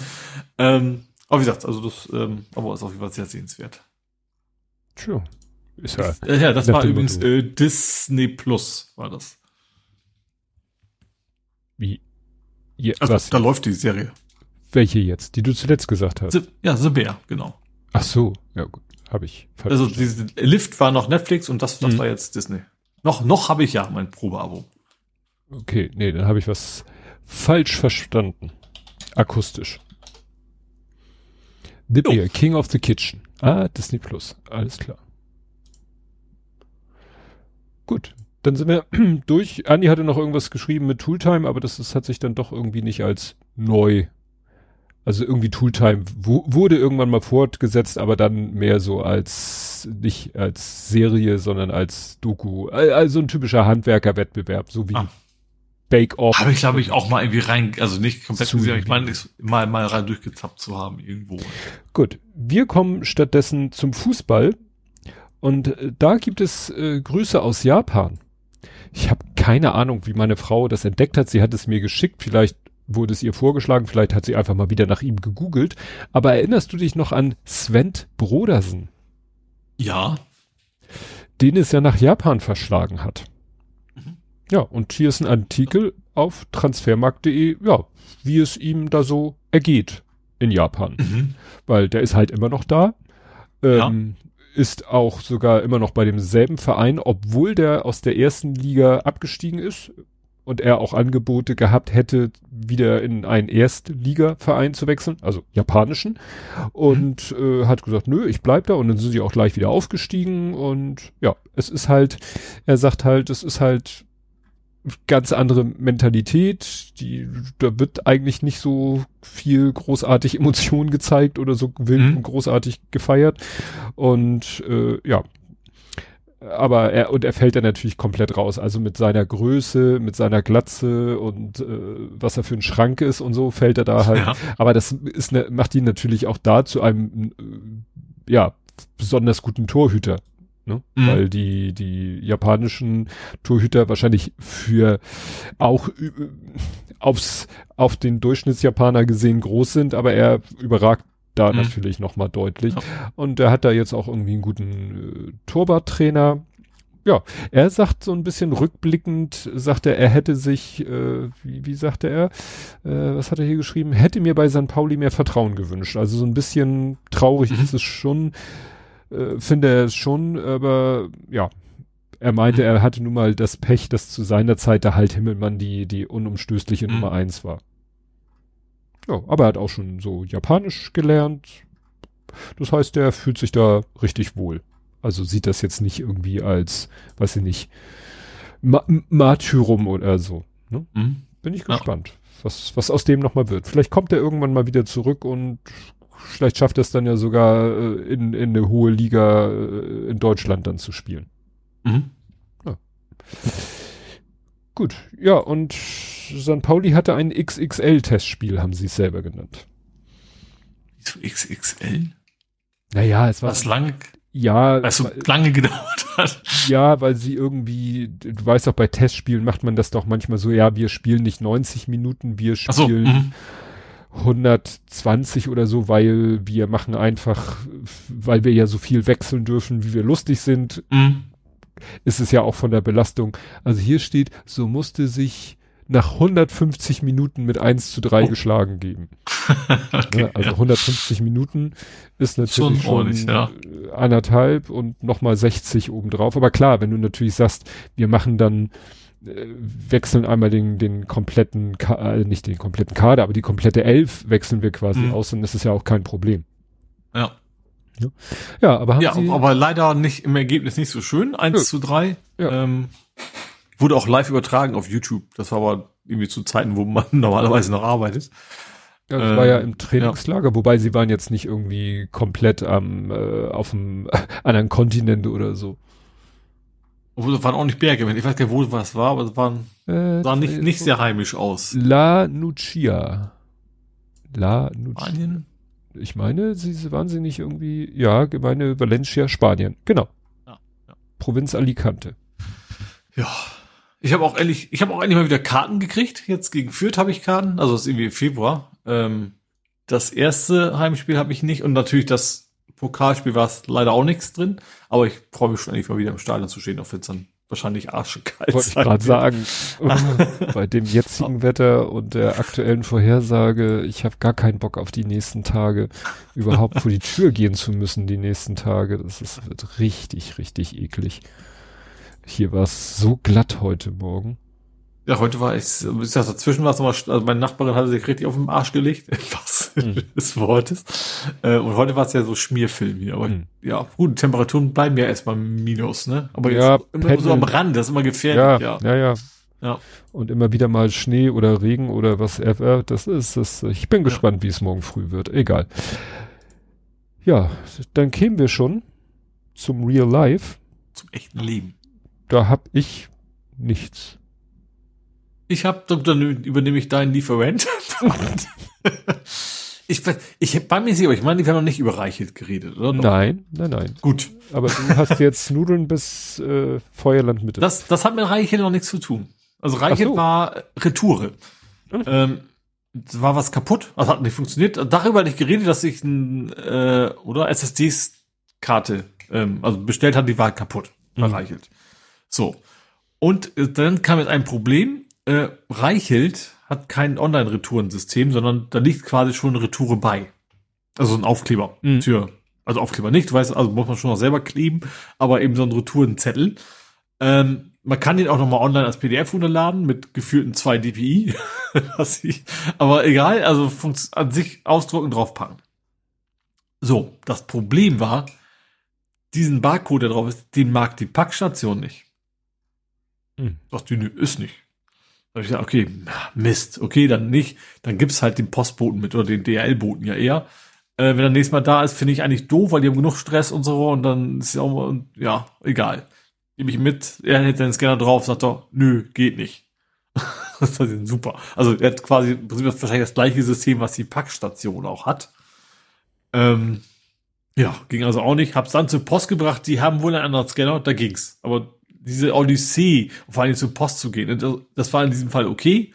Ähm, aber wie gesagt, also das, ähm, aber ist auf jeden Fall sehr sehenswert. True. Ist ja, äh, ja, das war übrigens äh, Disney Plus, war das. Wie? Ja, also, was? Da läuft die Serie. Welche jetzt? Die du zuletzt gesagt hast? The, ja, The Bear, genau. Ach so, ja gut. Habe ich. Also diese Lift war noch Netflix und das, das mhm. war jetzt Disney. Noch, noch habe ich ja mein Probeabo. Okay, nee, dann habe ich was falsch verstanden. Akustisch. The oh. Bear, King of the Kitchen. Ah, Disney Plus. Alles klar. Gut, dann sind wir durch. Andi hatte noch irgendwas geschrieben mit Tooltime, aber das, das hat sich dann doch irgendwie nicht als neu also irgendwie Tooltime wurde irgendwann mal fortgesetzt, aber dann mehr so als, nicht als Serie, sondern als Doku. Also ein typischer Handwerkerwettbewerb, so wie ah. Bake Off. Habe ich, glaube ich, auch mal irgendwie rein, also nicht komplett gesehen, ich meine, mal, mal rein durchgezappt zu haben irgendwo. Gut. Wir kommen stattdessen zum Fußball. Und äh, da gibt es äh, Grüße aus Japan. Ich habe keine Ahnung, wie meine Frau das entdeckt hat. Sie hat es mir geschickt. Vielleicht wurde es ihr vorgeschlagen, vielleicht hat sie einfach mal wieder nach ihm gegoogelt. Aber erinnerst du dich noch an Sven Brodersen? Ja. Den es ja nach Japan verschlagen hat. Mhm. Ja, und hier ist ein Artikel auf transfermarkt.de, ja, wie es ihm da so ergeht in Japan. Mhm. Weil der ist halt immer noch da. Ähm, ja. Ist auch sogar immer noch bei demselben Verein, obwohl der aus der ersten Liga abgestiegen ist und er auch Angebote gehabt hätte, wieder in einen Erstligaverein zu wechseln, also japanischen, und äh, hat gesagt, nö, ich bleib da und dann sind sie auch gleich wieder aufgestiegen und ja, es ist halt, er sagt halt, es ist halt ganz andere Mentalität, die, da wird eigentlich nicht so viel großartig Emotionen gezeigt oder so wild mhm. und großartig gefeiert und äh, ja, aber er und er fällt dann natürlich komplett raus. Also mit seiner Größe, mit seiner Glatze und äh, was er für ein Schrank ist und so fällt er da halt. Ja. Aber das ist ne, macht ihn natürlich auch da zu einem äh, ja besonders guten Torhüter. Ne? Mhm. Weil die die japanischen Torhüter wahrscheinlich für auch aufs auf den Durchschnittsjapaner gesehen groß sind, aber er überragt da mhm. natürlich nochmal deutlich. Ja. Und er hat da jetzt auch irgendwie einen guten äh, Torwarttrainer. Ja, er sagt so ein bisschen rückblickend, sagt er, er hätte sich, äh, wie, wie sagte er, äh, was hat er hier geschrieben, hätte mir bei St. Pauli mehr Vertrauen gewünscht. Also so ein bisschen traurig mhm. ist es schon, äh, finde er es schon, aber ja, er meinte, er hatte nun mal das Pech, dass zu seiner Zeit der Halt Himmelmann die, die unumstößliche mhm. Nummer eins war. Ja, aber er hat auch schon so Japanisch gelernt. Das heißt, er fühlt sich da richtig wohl. Also sieht das jetzt nicht irgendwie als, weiß ich nicht, Ma Martyrum oder so. Ne? Mhm. Bin ich gespannt, ja. was, was aus dem nochmal wird. Vielleicht kommt er irgendwann mal wieder zurück und vielleicht schafft er es dann ja sogar äh, in, in eine hohe Liga äh, in Deutschland dann zu spielen. Mhm. Ja. Gut, ja, und St. Pauli hatte ein XXL-Testspiel, haben sie es selber genannt. Wieso XXL? Naja, es war. Was lang, ja. Weil es so lange gedauert hat. Ja, weil sie irgendwie, du weißt auch, bei Testspielen macht man das doch manchmal so, ja, wir spielen nicht 90 Minuten, wir spielen so, 120 oder so, weil wir machen einfach, weil wir ja so viel wechseln dürfen, wie wir lustig sind. Mhm ist es ja auch von der Belastung. Also hier steht, so musste sich nach 150 Minuten mit 1 zu 3 oh. geschlagen geben. okay, ja, also ja. 150 Minuten ist natürlich schon, schon ja. anderthalb und nochmal 60 obendrauf. Aber klar, wenn du natürlich sagst, wir machen dann, wechseln einmal den, den kompletten, Ka äh, nicht den kompletten Kader, aber die komplette Elf wechseln wir quasi mhm. aus, dann ist es ja auch kein Problem. Ja. Ja, ja aber haben ja, Sie aber leider nicht im Ergebnis nicht so schön. 1 ja. zu 3. Ja. Ähm, wurde auch live übertragen auf YouTube. Das war aber irgendwie zu Zeiten, wo man normalerweise noch arbeitet. Ja, das ähm, war ja im Trainingslager, ja. wobei sie waren jetzt nicht irgendwie komplett am äh, auf einem anderen Kontinent oder so. Obwohl, das waren auch nicht Berge. Ich weiß gar nicht, wo was war, aber es waren, äh, sah nicht, nicht sehr heimisch aus. La Nucia. La Nucia ich meine, sie waren sie nicht irgendwie, ja, Gemeinde Valencia, Spanien. Genau. Ja, ja. Provinz Alicante. Ja. Ich habe auch ehrlich, ich habe auch endlich mal wieder Karten gekriegt. Jetzt gegen Fürth habe ich Karten, also das ist irgendwie Februar. Ähm, das erste Heimspiel habe ich nicht und natürlich das Pokalspiel war es leider auch nichts drin. Aber ich freue mich schon endlich mal wieder im Stadion zu stehen, auch wenn es dann wahrscheinlich arschkalt Wollte ich gerade sagen, bei dem jetzigen Wetter und der aktuellen Vorhersage, ich habe gar keinen Bock auf die nächsten Tage, überhaupt vor die Tür gehen zu müssen die nächsten Tage. Das ist, wird richtig, richtig eklig. Hier war es so glatt heute Morgen. Ja, heute war ich, ich sag, dazwischen war es nochmal, also meine Nachbarin hatte sich richtig auf den Arsch gelegt, was hm. des Wortes. Äh, und heute war es ja so Schmierfilm hier. Aber hm. ja, gut, Temperaturen bleiben ja erstmal minus, ne? Aber ja, jetzt immer so am Rand, das ist immer gefährlich, ja. Ja, ja. ja. ja. Und immer wieder mal Schnee oder Regen oder was ever. Das ist das. Ich bin gespannt, ja. wie es morgen früh wird. Egal. Ja, dann kämen wir schon zum Real Life. Zum echten Leben. Da hab ich nichts. Ich habe, dann übernehme ich deinen Lieferant. ich, ich bei mir sie, aber ich meine, wir haben noch nicht über Reichelt geredet, oder? Nein, nein, nein. Gut. Aber du hast jetzt Nudeln bis äh, Feuerland Mitte. Das, das hat mit Reichelt noch nichts zu tun. Also Reichelt so. war Retoure. Mhm. Ähm, war was kaputt, also hat nicht funktioniert. Darüber hatte ich geredet, dass ich ein, äh, oder SSDs-Karte, ähm, also bestellt hat, die war kaputt, bei mhm. Reichelt. So. Und äh, dann kam jetzt ein Problem, äh, Reichelt hat kein Online-Retourensystem, sondern da liegt quasi schon eine Retoure bei. Also ein Aufkleber. Mhm. Tür. Also Aufkleber nicht, du weißt, also muss man schon noch selber kleben, aber eben so ein Retourenzettel. Ähm, man kann den auch nochmal online als PDF runterladen mit gefühlten 2 dpi. aber egal, also an sich ausdrucken, draufpacken. So, das Problem war, diesen Barcode, der drauf ist, den mag die Packstation nicht. Hm. Das die ist nicht. Habe ich gesagt, okay, Mist, okay, dann nicht. Dann gibt's halt den Postboten mit oder den DRL-Boten ja eher. Äh, wenn er nächstes Mal da ist, finde ich eigentlich doof, weil die haben genug Stress und so und dann ist ja auch mal, ja, egal. Nehme ich mit, er hält den Scanner drauf, sagt doch, nö, geht nicht. das ist super. Also er hat quasi wahrscheinlich das gleiche System, was die Packstation auch hat. Ähm, ja, ging also auch nicht. Hab's dann zur Post gebracht, die haben wohl einen anderen Scanner, da ging's. Aber diese Odyssee, vor allem zur Post zu gehen. Das war in diesem Fall okay,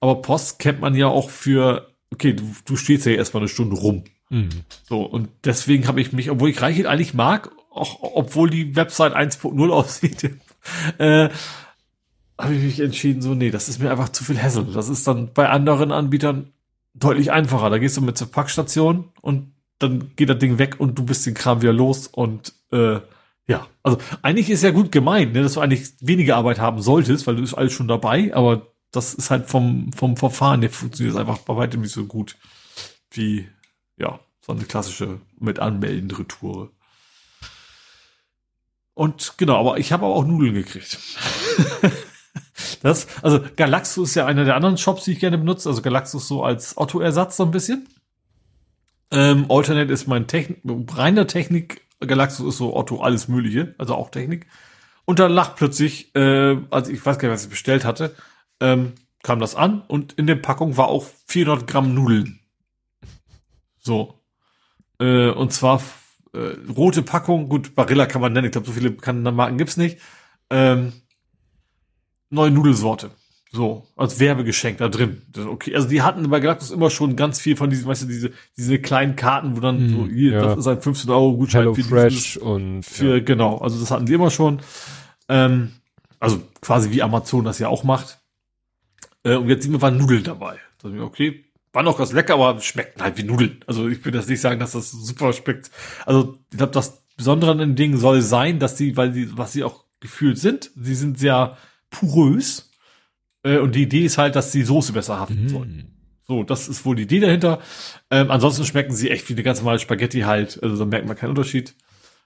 aber Post kennt man ja auch für, okay, du, du stehst ja erstmal eine Stunde rum. Mhm. So, und deswegen habe ich mich, obwohl ich Reichelt eigentlich mag, auch obwohl die Website 1.0 aussieht, äh, habe ich mich entschieden, so, nee, das ist mir einfach zu viel Hassel. Das ist dann bei anderen Anbietern deutlich einfacher. Da gehst du mit zur Packstation und dann geht das Ding weg und du bist den Kram wieder los und äh, ja, also eigentlich ist ja gut gemeint, ne, dass du eigentlich weniger Arbeit haben solltest, weil du ist alles schon dabei, aber das ist halt vom, vom Verfahren, der funktioniert einfach bei weitem nicht so gut wie, ja, so eine klassische mit Anmelden Retour. Und genau, aber ich habe auch Nudeln gekriegt. das, also Galaxus ist ja einer der anderen Shops, die ich gerne benutze. Also Galaxus so als Otto-Ersatz so ein bisschen. Ähm, Alternate ist mein Technik, reiner Technik. Galaxus ist so Otto alles Mögliche, also auch Technik. Und dann lacht plötzlich, äh, also ich weiß gar nicht, was ich bestellt hatte, ähm, kam das an und in der Packung war auch 400 Gramm Nudeln. So. Äh, und zwar äh, rote Packung, gut, Barilla kann man nennen, ich glaube, so viele Marken gibt's nicht. Ähm, neue Nudelsorte. So, als Werbegeschenk da drin. Okay, also die hatten bei Galactus immer schon ganz viel von diesen, weißt du, diese, diese kleinen Karten, wo dann mm, so, hier, ja. das ist ein 15 Euro Gutschein Hello für Fresh und für, ja. genau, also das hatten die immer schon. Ähm, also quasi wie Amazon das ja auch macht. Äh, und jetzt sind wir waren Nudeln dabei. Da ich, okay, war noch ganz lecker, aber schmeckten halt wie Nudeln. Also ich will das nicht sagen, dass das super schmeckt. Also ich glaube, das Besondere an den Dingen soll sein, dass die, weil sie, was sie auch gefühlt sind, sie sind sehr porös. Äh, und die Idee ist halt, dass die Soße besser haften mm. soll. So, das ist wohl die Idee dahinter. Ähm, ansonsten schmecken sie echt wie eine ganz normale Spaghetti halt. Also da merkt man keinen Unterschied.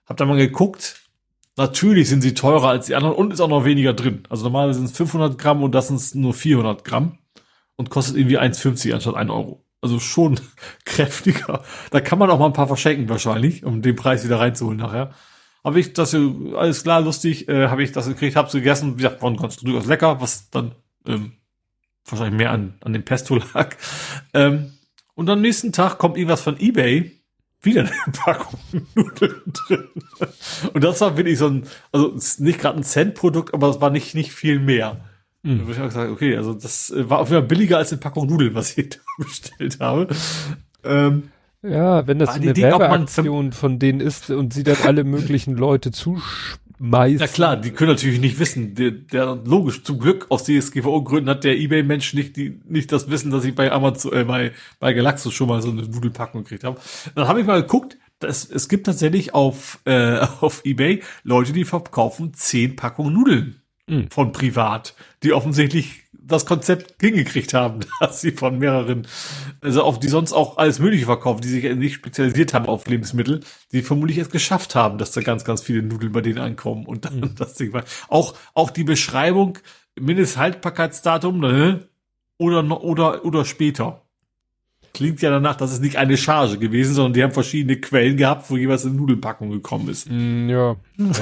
Hab da mal geguckt. Natürlich sind sie teurer als die anderen und ist auch noch weniger drin. Also normalerweise sind es 500 Gramm und das sind nur 400 Gramm und kostet irgendwie 1,50 anstatt 1 Euro. Also schon kräftiger. Da kann man auch mal ein paar verschenken wahrscheinlich, um den Preis wieder reinzuholen nachher. Habe ich das alles klar, lustig, äh, habe ich das gekriegt, habe gegessen, wie gesagt, war ganz durchaus lecker, was dann ähm, wahrscheinlich mehr an, an dem Pesto lag. Ähm, und am nächsten Tag kommt irgendwas von Ebay, wieder eine Packung Nudeln drin. Und das war wirklich so ein, also nicht gerade ein Cent-Produkt, aber es war nicht, nicht viel mehr. Mhm. Da würde ich auch sagen, okay, also das äh, war auf jeden Fall billiger als eine Packung Nudeln, was ich da bestellt habe. Ähm, ja, wenn das eine Idee, Werbeaktion von denen ist und sie dann alle möglichen Leute zuschmeißen. Na klar, die können natürlich nicht wissen. Der, der logisch, zum Glück aus DSGVO-Gründen hat der Ebay-Mensch nicht die, nicht das Wissen, dass ich bei Amazon, äh, bei, bei Galaxus schon mal so eine Nudelpackung gekriegt habe. Dann habe ich mal geguckt, das, es gibt tatsächlich auf, äh, auf Ebay Leute, die verkaufen zehn Packungen Nudeln mhm. von privat, die offensichtlich das Konzept hingekriegt haben, dass sie von mehreren, also auf die sonst auch alles Mögliche verkaufen, die sich nicht spezialisiert haben auf Lebensmittel, die vermutlich es geschafft haben, dass da ganz, ganz viele Nudeln bei denen ankommen und dann mhm. das Ding war. Auch, auch die Beschreibung, Mindesthaltbarkeitsdatum, ne? Oder, oder, oder später. Klingt ja danach, dass es nicht eine Charge gewesen, sondern die haben verschiedene Quellen gehabt, wo jeweils eine Nudelpackung gekommen ist. Mm, ja. ja.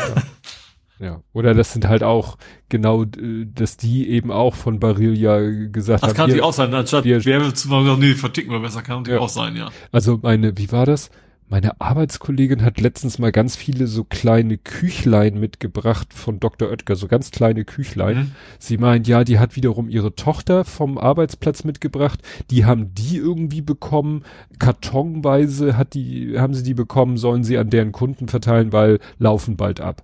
Ja, oder das sind halt auch genau, äh, dass die eben auch von Barilla gesagt das haben. Das kann natürlich auch sein, anstatt wir, wir zu sagen, nee, verticken wir besser, kann natürlich ja. auch sein, ja. Also meine, wie war das? Meine Arbeitskollegin hat letztens mal ganz viele so kleine Küchlein mitgebracht von Dr. Oetker, so ganz kleine Küchlein. Mhm. Sie meint, ja, die hat wiederum ihre Tochter vom Arbeitsplatz mitgebracht. Die haben die irgendwie bekommen. Kartonweise hat die, haben sie die bekommen, sollen sie an deren Kunden verteilen, weil laufen bald ab.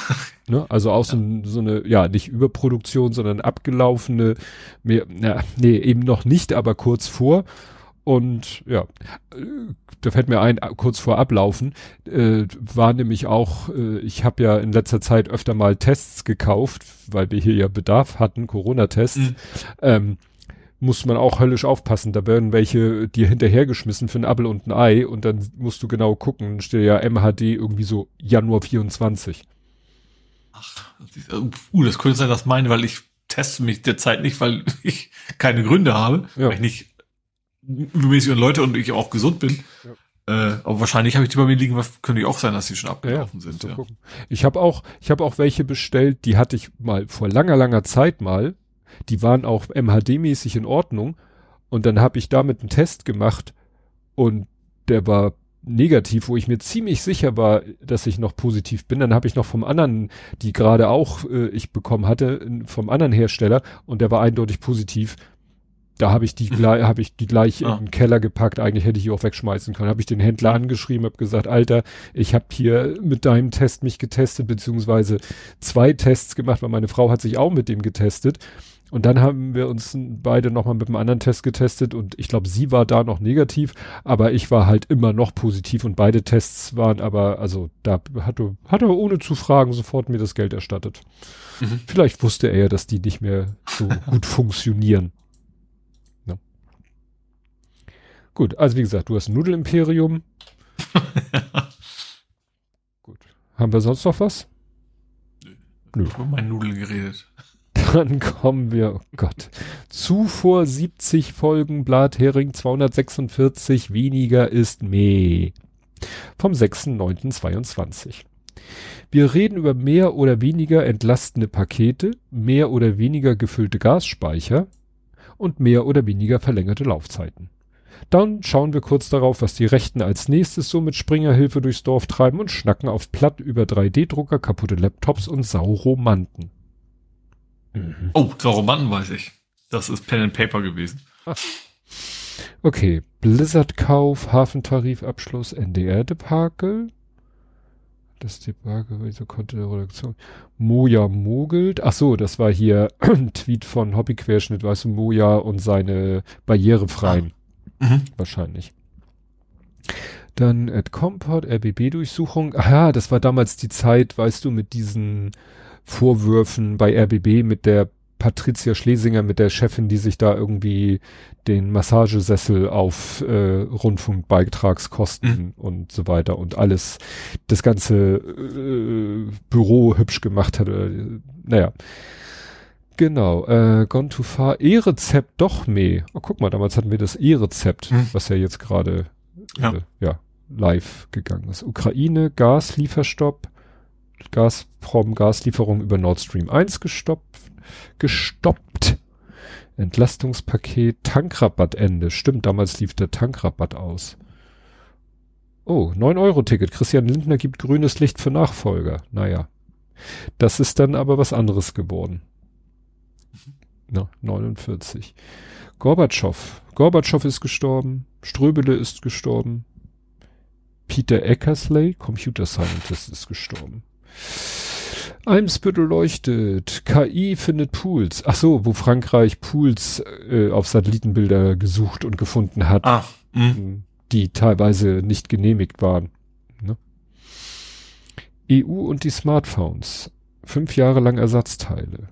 ne? Also auch so, so, eine, ja, nicht Überproduktion, sondern abgelaufene, mehr, na, nee, eben noch nicht, aber kurz vor. Und ja, da fällt mir ein, kurz vor Ablaufen, äh, war nämlich auch, äh, ich habe ja in letzter Zeit öfter mal Tests gekauft, weil wir hier ja Bedarf hatten, Corona-Tests. Mhm. Ähm, muss man auch höllisch aufpassen. Da werden welche dir hinterhergeschmissen für ein Apfel und ein Ei und dann musst du genau gucken. Steht ja MHD irgendwie so Januar 24. Ach, uh, das könnte sein, dass meine, weil ich teste mich derzeit nicht, weil ich keine Gründe habe, ja. weil ich nicht übermäßig und Leute und ich auch gesund bin. Ja. Äh, aber wahrscheinlich habe ich die bei mir liegen, könnte ich auch sein, dass die schon abgelaufen ja, sind. Ja. Ich habe auch, ich habe auch welche bestellt, die hatte ich mal vor langer, langer Zeit mal. Die waren auch MHD-mäßig in Ordnung. Und dann habe ich damit einen Test gemacht und der war negativ, wo ich mir ziemlich sicher war, dass ich noch positiv bin. Dann habe ich noch vom anderen, die gerade auch äh, ich bekommen hatte, vom anderen Hersteller und der war eindeutig positiv. Da habe ich die gleich, habe ich die gleich Ah. in den Keller gepackt. Eigentlich hätte ich die auch wegschmeißen können. Habe ich den Händler angeschrieben, habe gesagt, Alter, ich habe hier mit deinem Test mich getestet, beziehungsweise zwei Tests gemacht, weil meine Frau hat sich auch mit dem getestet. Und dann haben wir uns beide nochmal mit einem anderen Test getestet und ich glaube, sie war da noch negativ, aber ich war halt immer noch positiv und beide Tests waren aber, also da hat er, hat er ohne zu fragen sofort mir das Geld erstattet. Mhm. Vielleicht wusste er ja, dass die nicht mehr so gut funktionieren. Ja. Gut, also wie gesagt, du hast ein Nudelimperium. Gut. Haben wir sonst noch was? Nö. Über meine Nudeln geredet. Dann kommen wir, oh Gott, zuvor 70 Folgen Blathering 246 weniger ist mehr. Vom 6.9.22. Wir reden über mehr oder weniger entlastende Pakete, mehr oder weniger gefüllte Gasspeicher und mehr oder weniger verlängerte Laufzeiten. Dann schauen wir kurz darauf, was die Rechten als nächstes so mit Springerhilfe durchs Dorf treiben und schnacken auf Platt über 3D-Drucker, kaputte Laptops und Sauromanten. Mhm. Oh, Sauromanten weiß ich. Das ist Pen and Paper gewesen. Okay, Blizzard-Kauf, Hafentarifabschluss, NDR-Debakel. Das Debakel, wieso konnte der Redaktion. Moja mogelt. Ach so, das war hier ein Tweet von Hobbyquerschnitt, weißt du, Moja und seine barrierefreien. Mhm. Wahrscheinlich. Dann at Comport, RBB-Durchsuchung. Ah ja, das war damals die Zeit, weißt du, mit diesen Vorwürfen bei RBB mit der Patricia Schlesinger, mit der Chefin, die sich da irgendwie den Massagesessel auf äh, Rundfunkbeitragskosten und so weiter und alles, das ganze äh, Büro hübsch gemacht hat. Äh, naja. Genau, äh, Gone Too Far, E-Rezept doch mehr. Oh, guck mal, damals hatten wir das E-Rezept, Hm. was ja jetzt gerade Ja. äh, ja, live gegangen ist. Ukraine, Gaslieferstopp, Gazprom, Gaslieferung über Nord Stream 1 gestoppt, gestoppt. Entlastungspaket, Tankrabattende. Stimmt, damals lief der Tankrabatt aus. Oh, 9-Euro-Ticket. Christian Lindner gibt grünes Licht für Nachfolger. Naja. Das ist dann aber was anderes geworden. Na, 49. Gorbatschow. Gorbatschow ist gestorben. Ströbele ist gestorben. Peter Eckersley, Computer Scientist, ist gestorben. Eimsbüttel leuchtet. KI findet Pools. Ach so, wo Frankreich Pools äh, auf Satellitenbilder gesucht und gefunden hat Ah, mhm. die teilweise nicht genehmigt waren. Ne? EU und die Smartphones. Fünf Jahre lang Ersatzteile.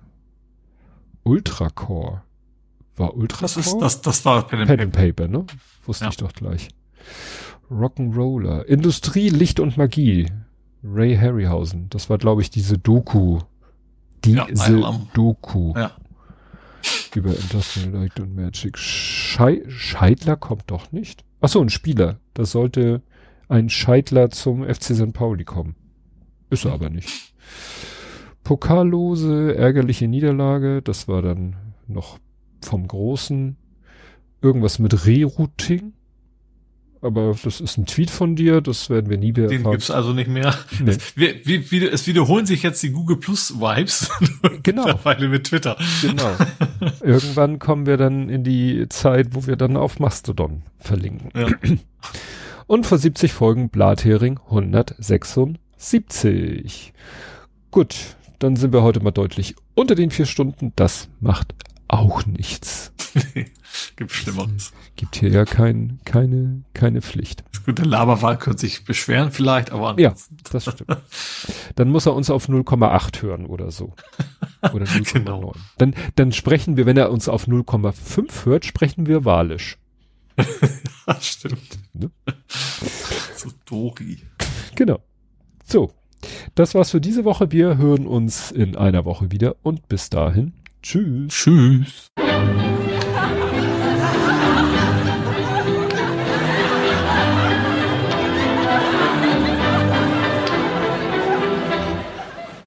Ultracore. War Ultracore? das ist, das, das war Pen and Pen Paper. and Paper, ne? Wusste Ja. ich doch gleich. Rock'n'Roller. Industrie, Licht und Magie. Ray Harryhausen. Das war, glaube ich, diese Doku. Ja, Diese Alarm. Doku Ja. über Industrial Light und Magic. Schei Scheidler kommt doch nicht. Ach so, ein Spieler. Da sollte ein Scheidler zum FC St. Pauli kommen. Ist er aber nicht. Pokallose, ärgerliche Niederlage. Das war dann noch vom Großen. Irgendwas mit Rerouting. Aber das ist ein Tweet von dir, das werden wir nie wieder Den erfahren. gibt's also nicht mehr. Nee. Wir, wir, wir, es wiederholen sich jetzt die Google Plus Vibes. Genau. Mittlerweile mit Twitter. Genau. Irgendwann kommen wir dann in die Zeit, wo wir dann auf Mastodon verlinken. Ja. Und vor 70 Folgen Blathering 176. Gut, dann sind wir heute mal deutlich unter den vier Stunden. Das macht auch nichts. Gibt Schlimmeres. Gibt hier ja kein, keine, keine Pflicht. Ist gut, der Laberwahl könnte sich beschweren vielleicht, aber Ja, ansonsten- das stimmt. Dann muss er uns auf 0,8 hören oder so. Oder 0,9. Genau. Dann, dann sprechen wir, wenn er uns auf 0,5 hört, sprechen wir walisch. Ja, stimmt. Ne? So Dori. Genau. So. Das war's für diese Woche. Wir hören uns in einer Woche wieder und bis dahin. Tschüss. Tschüss.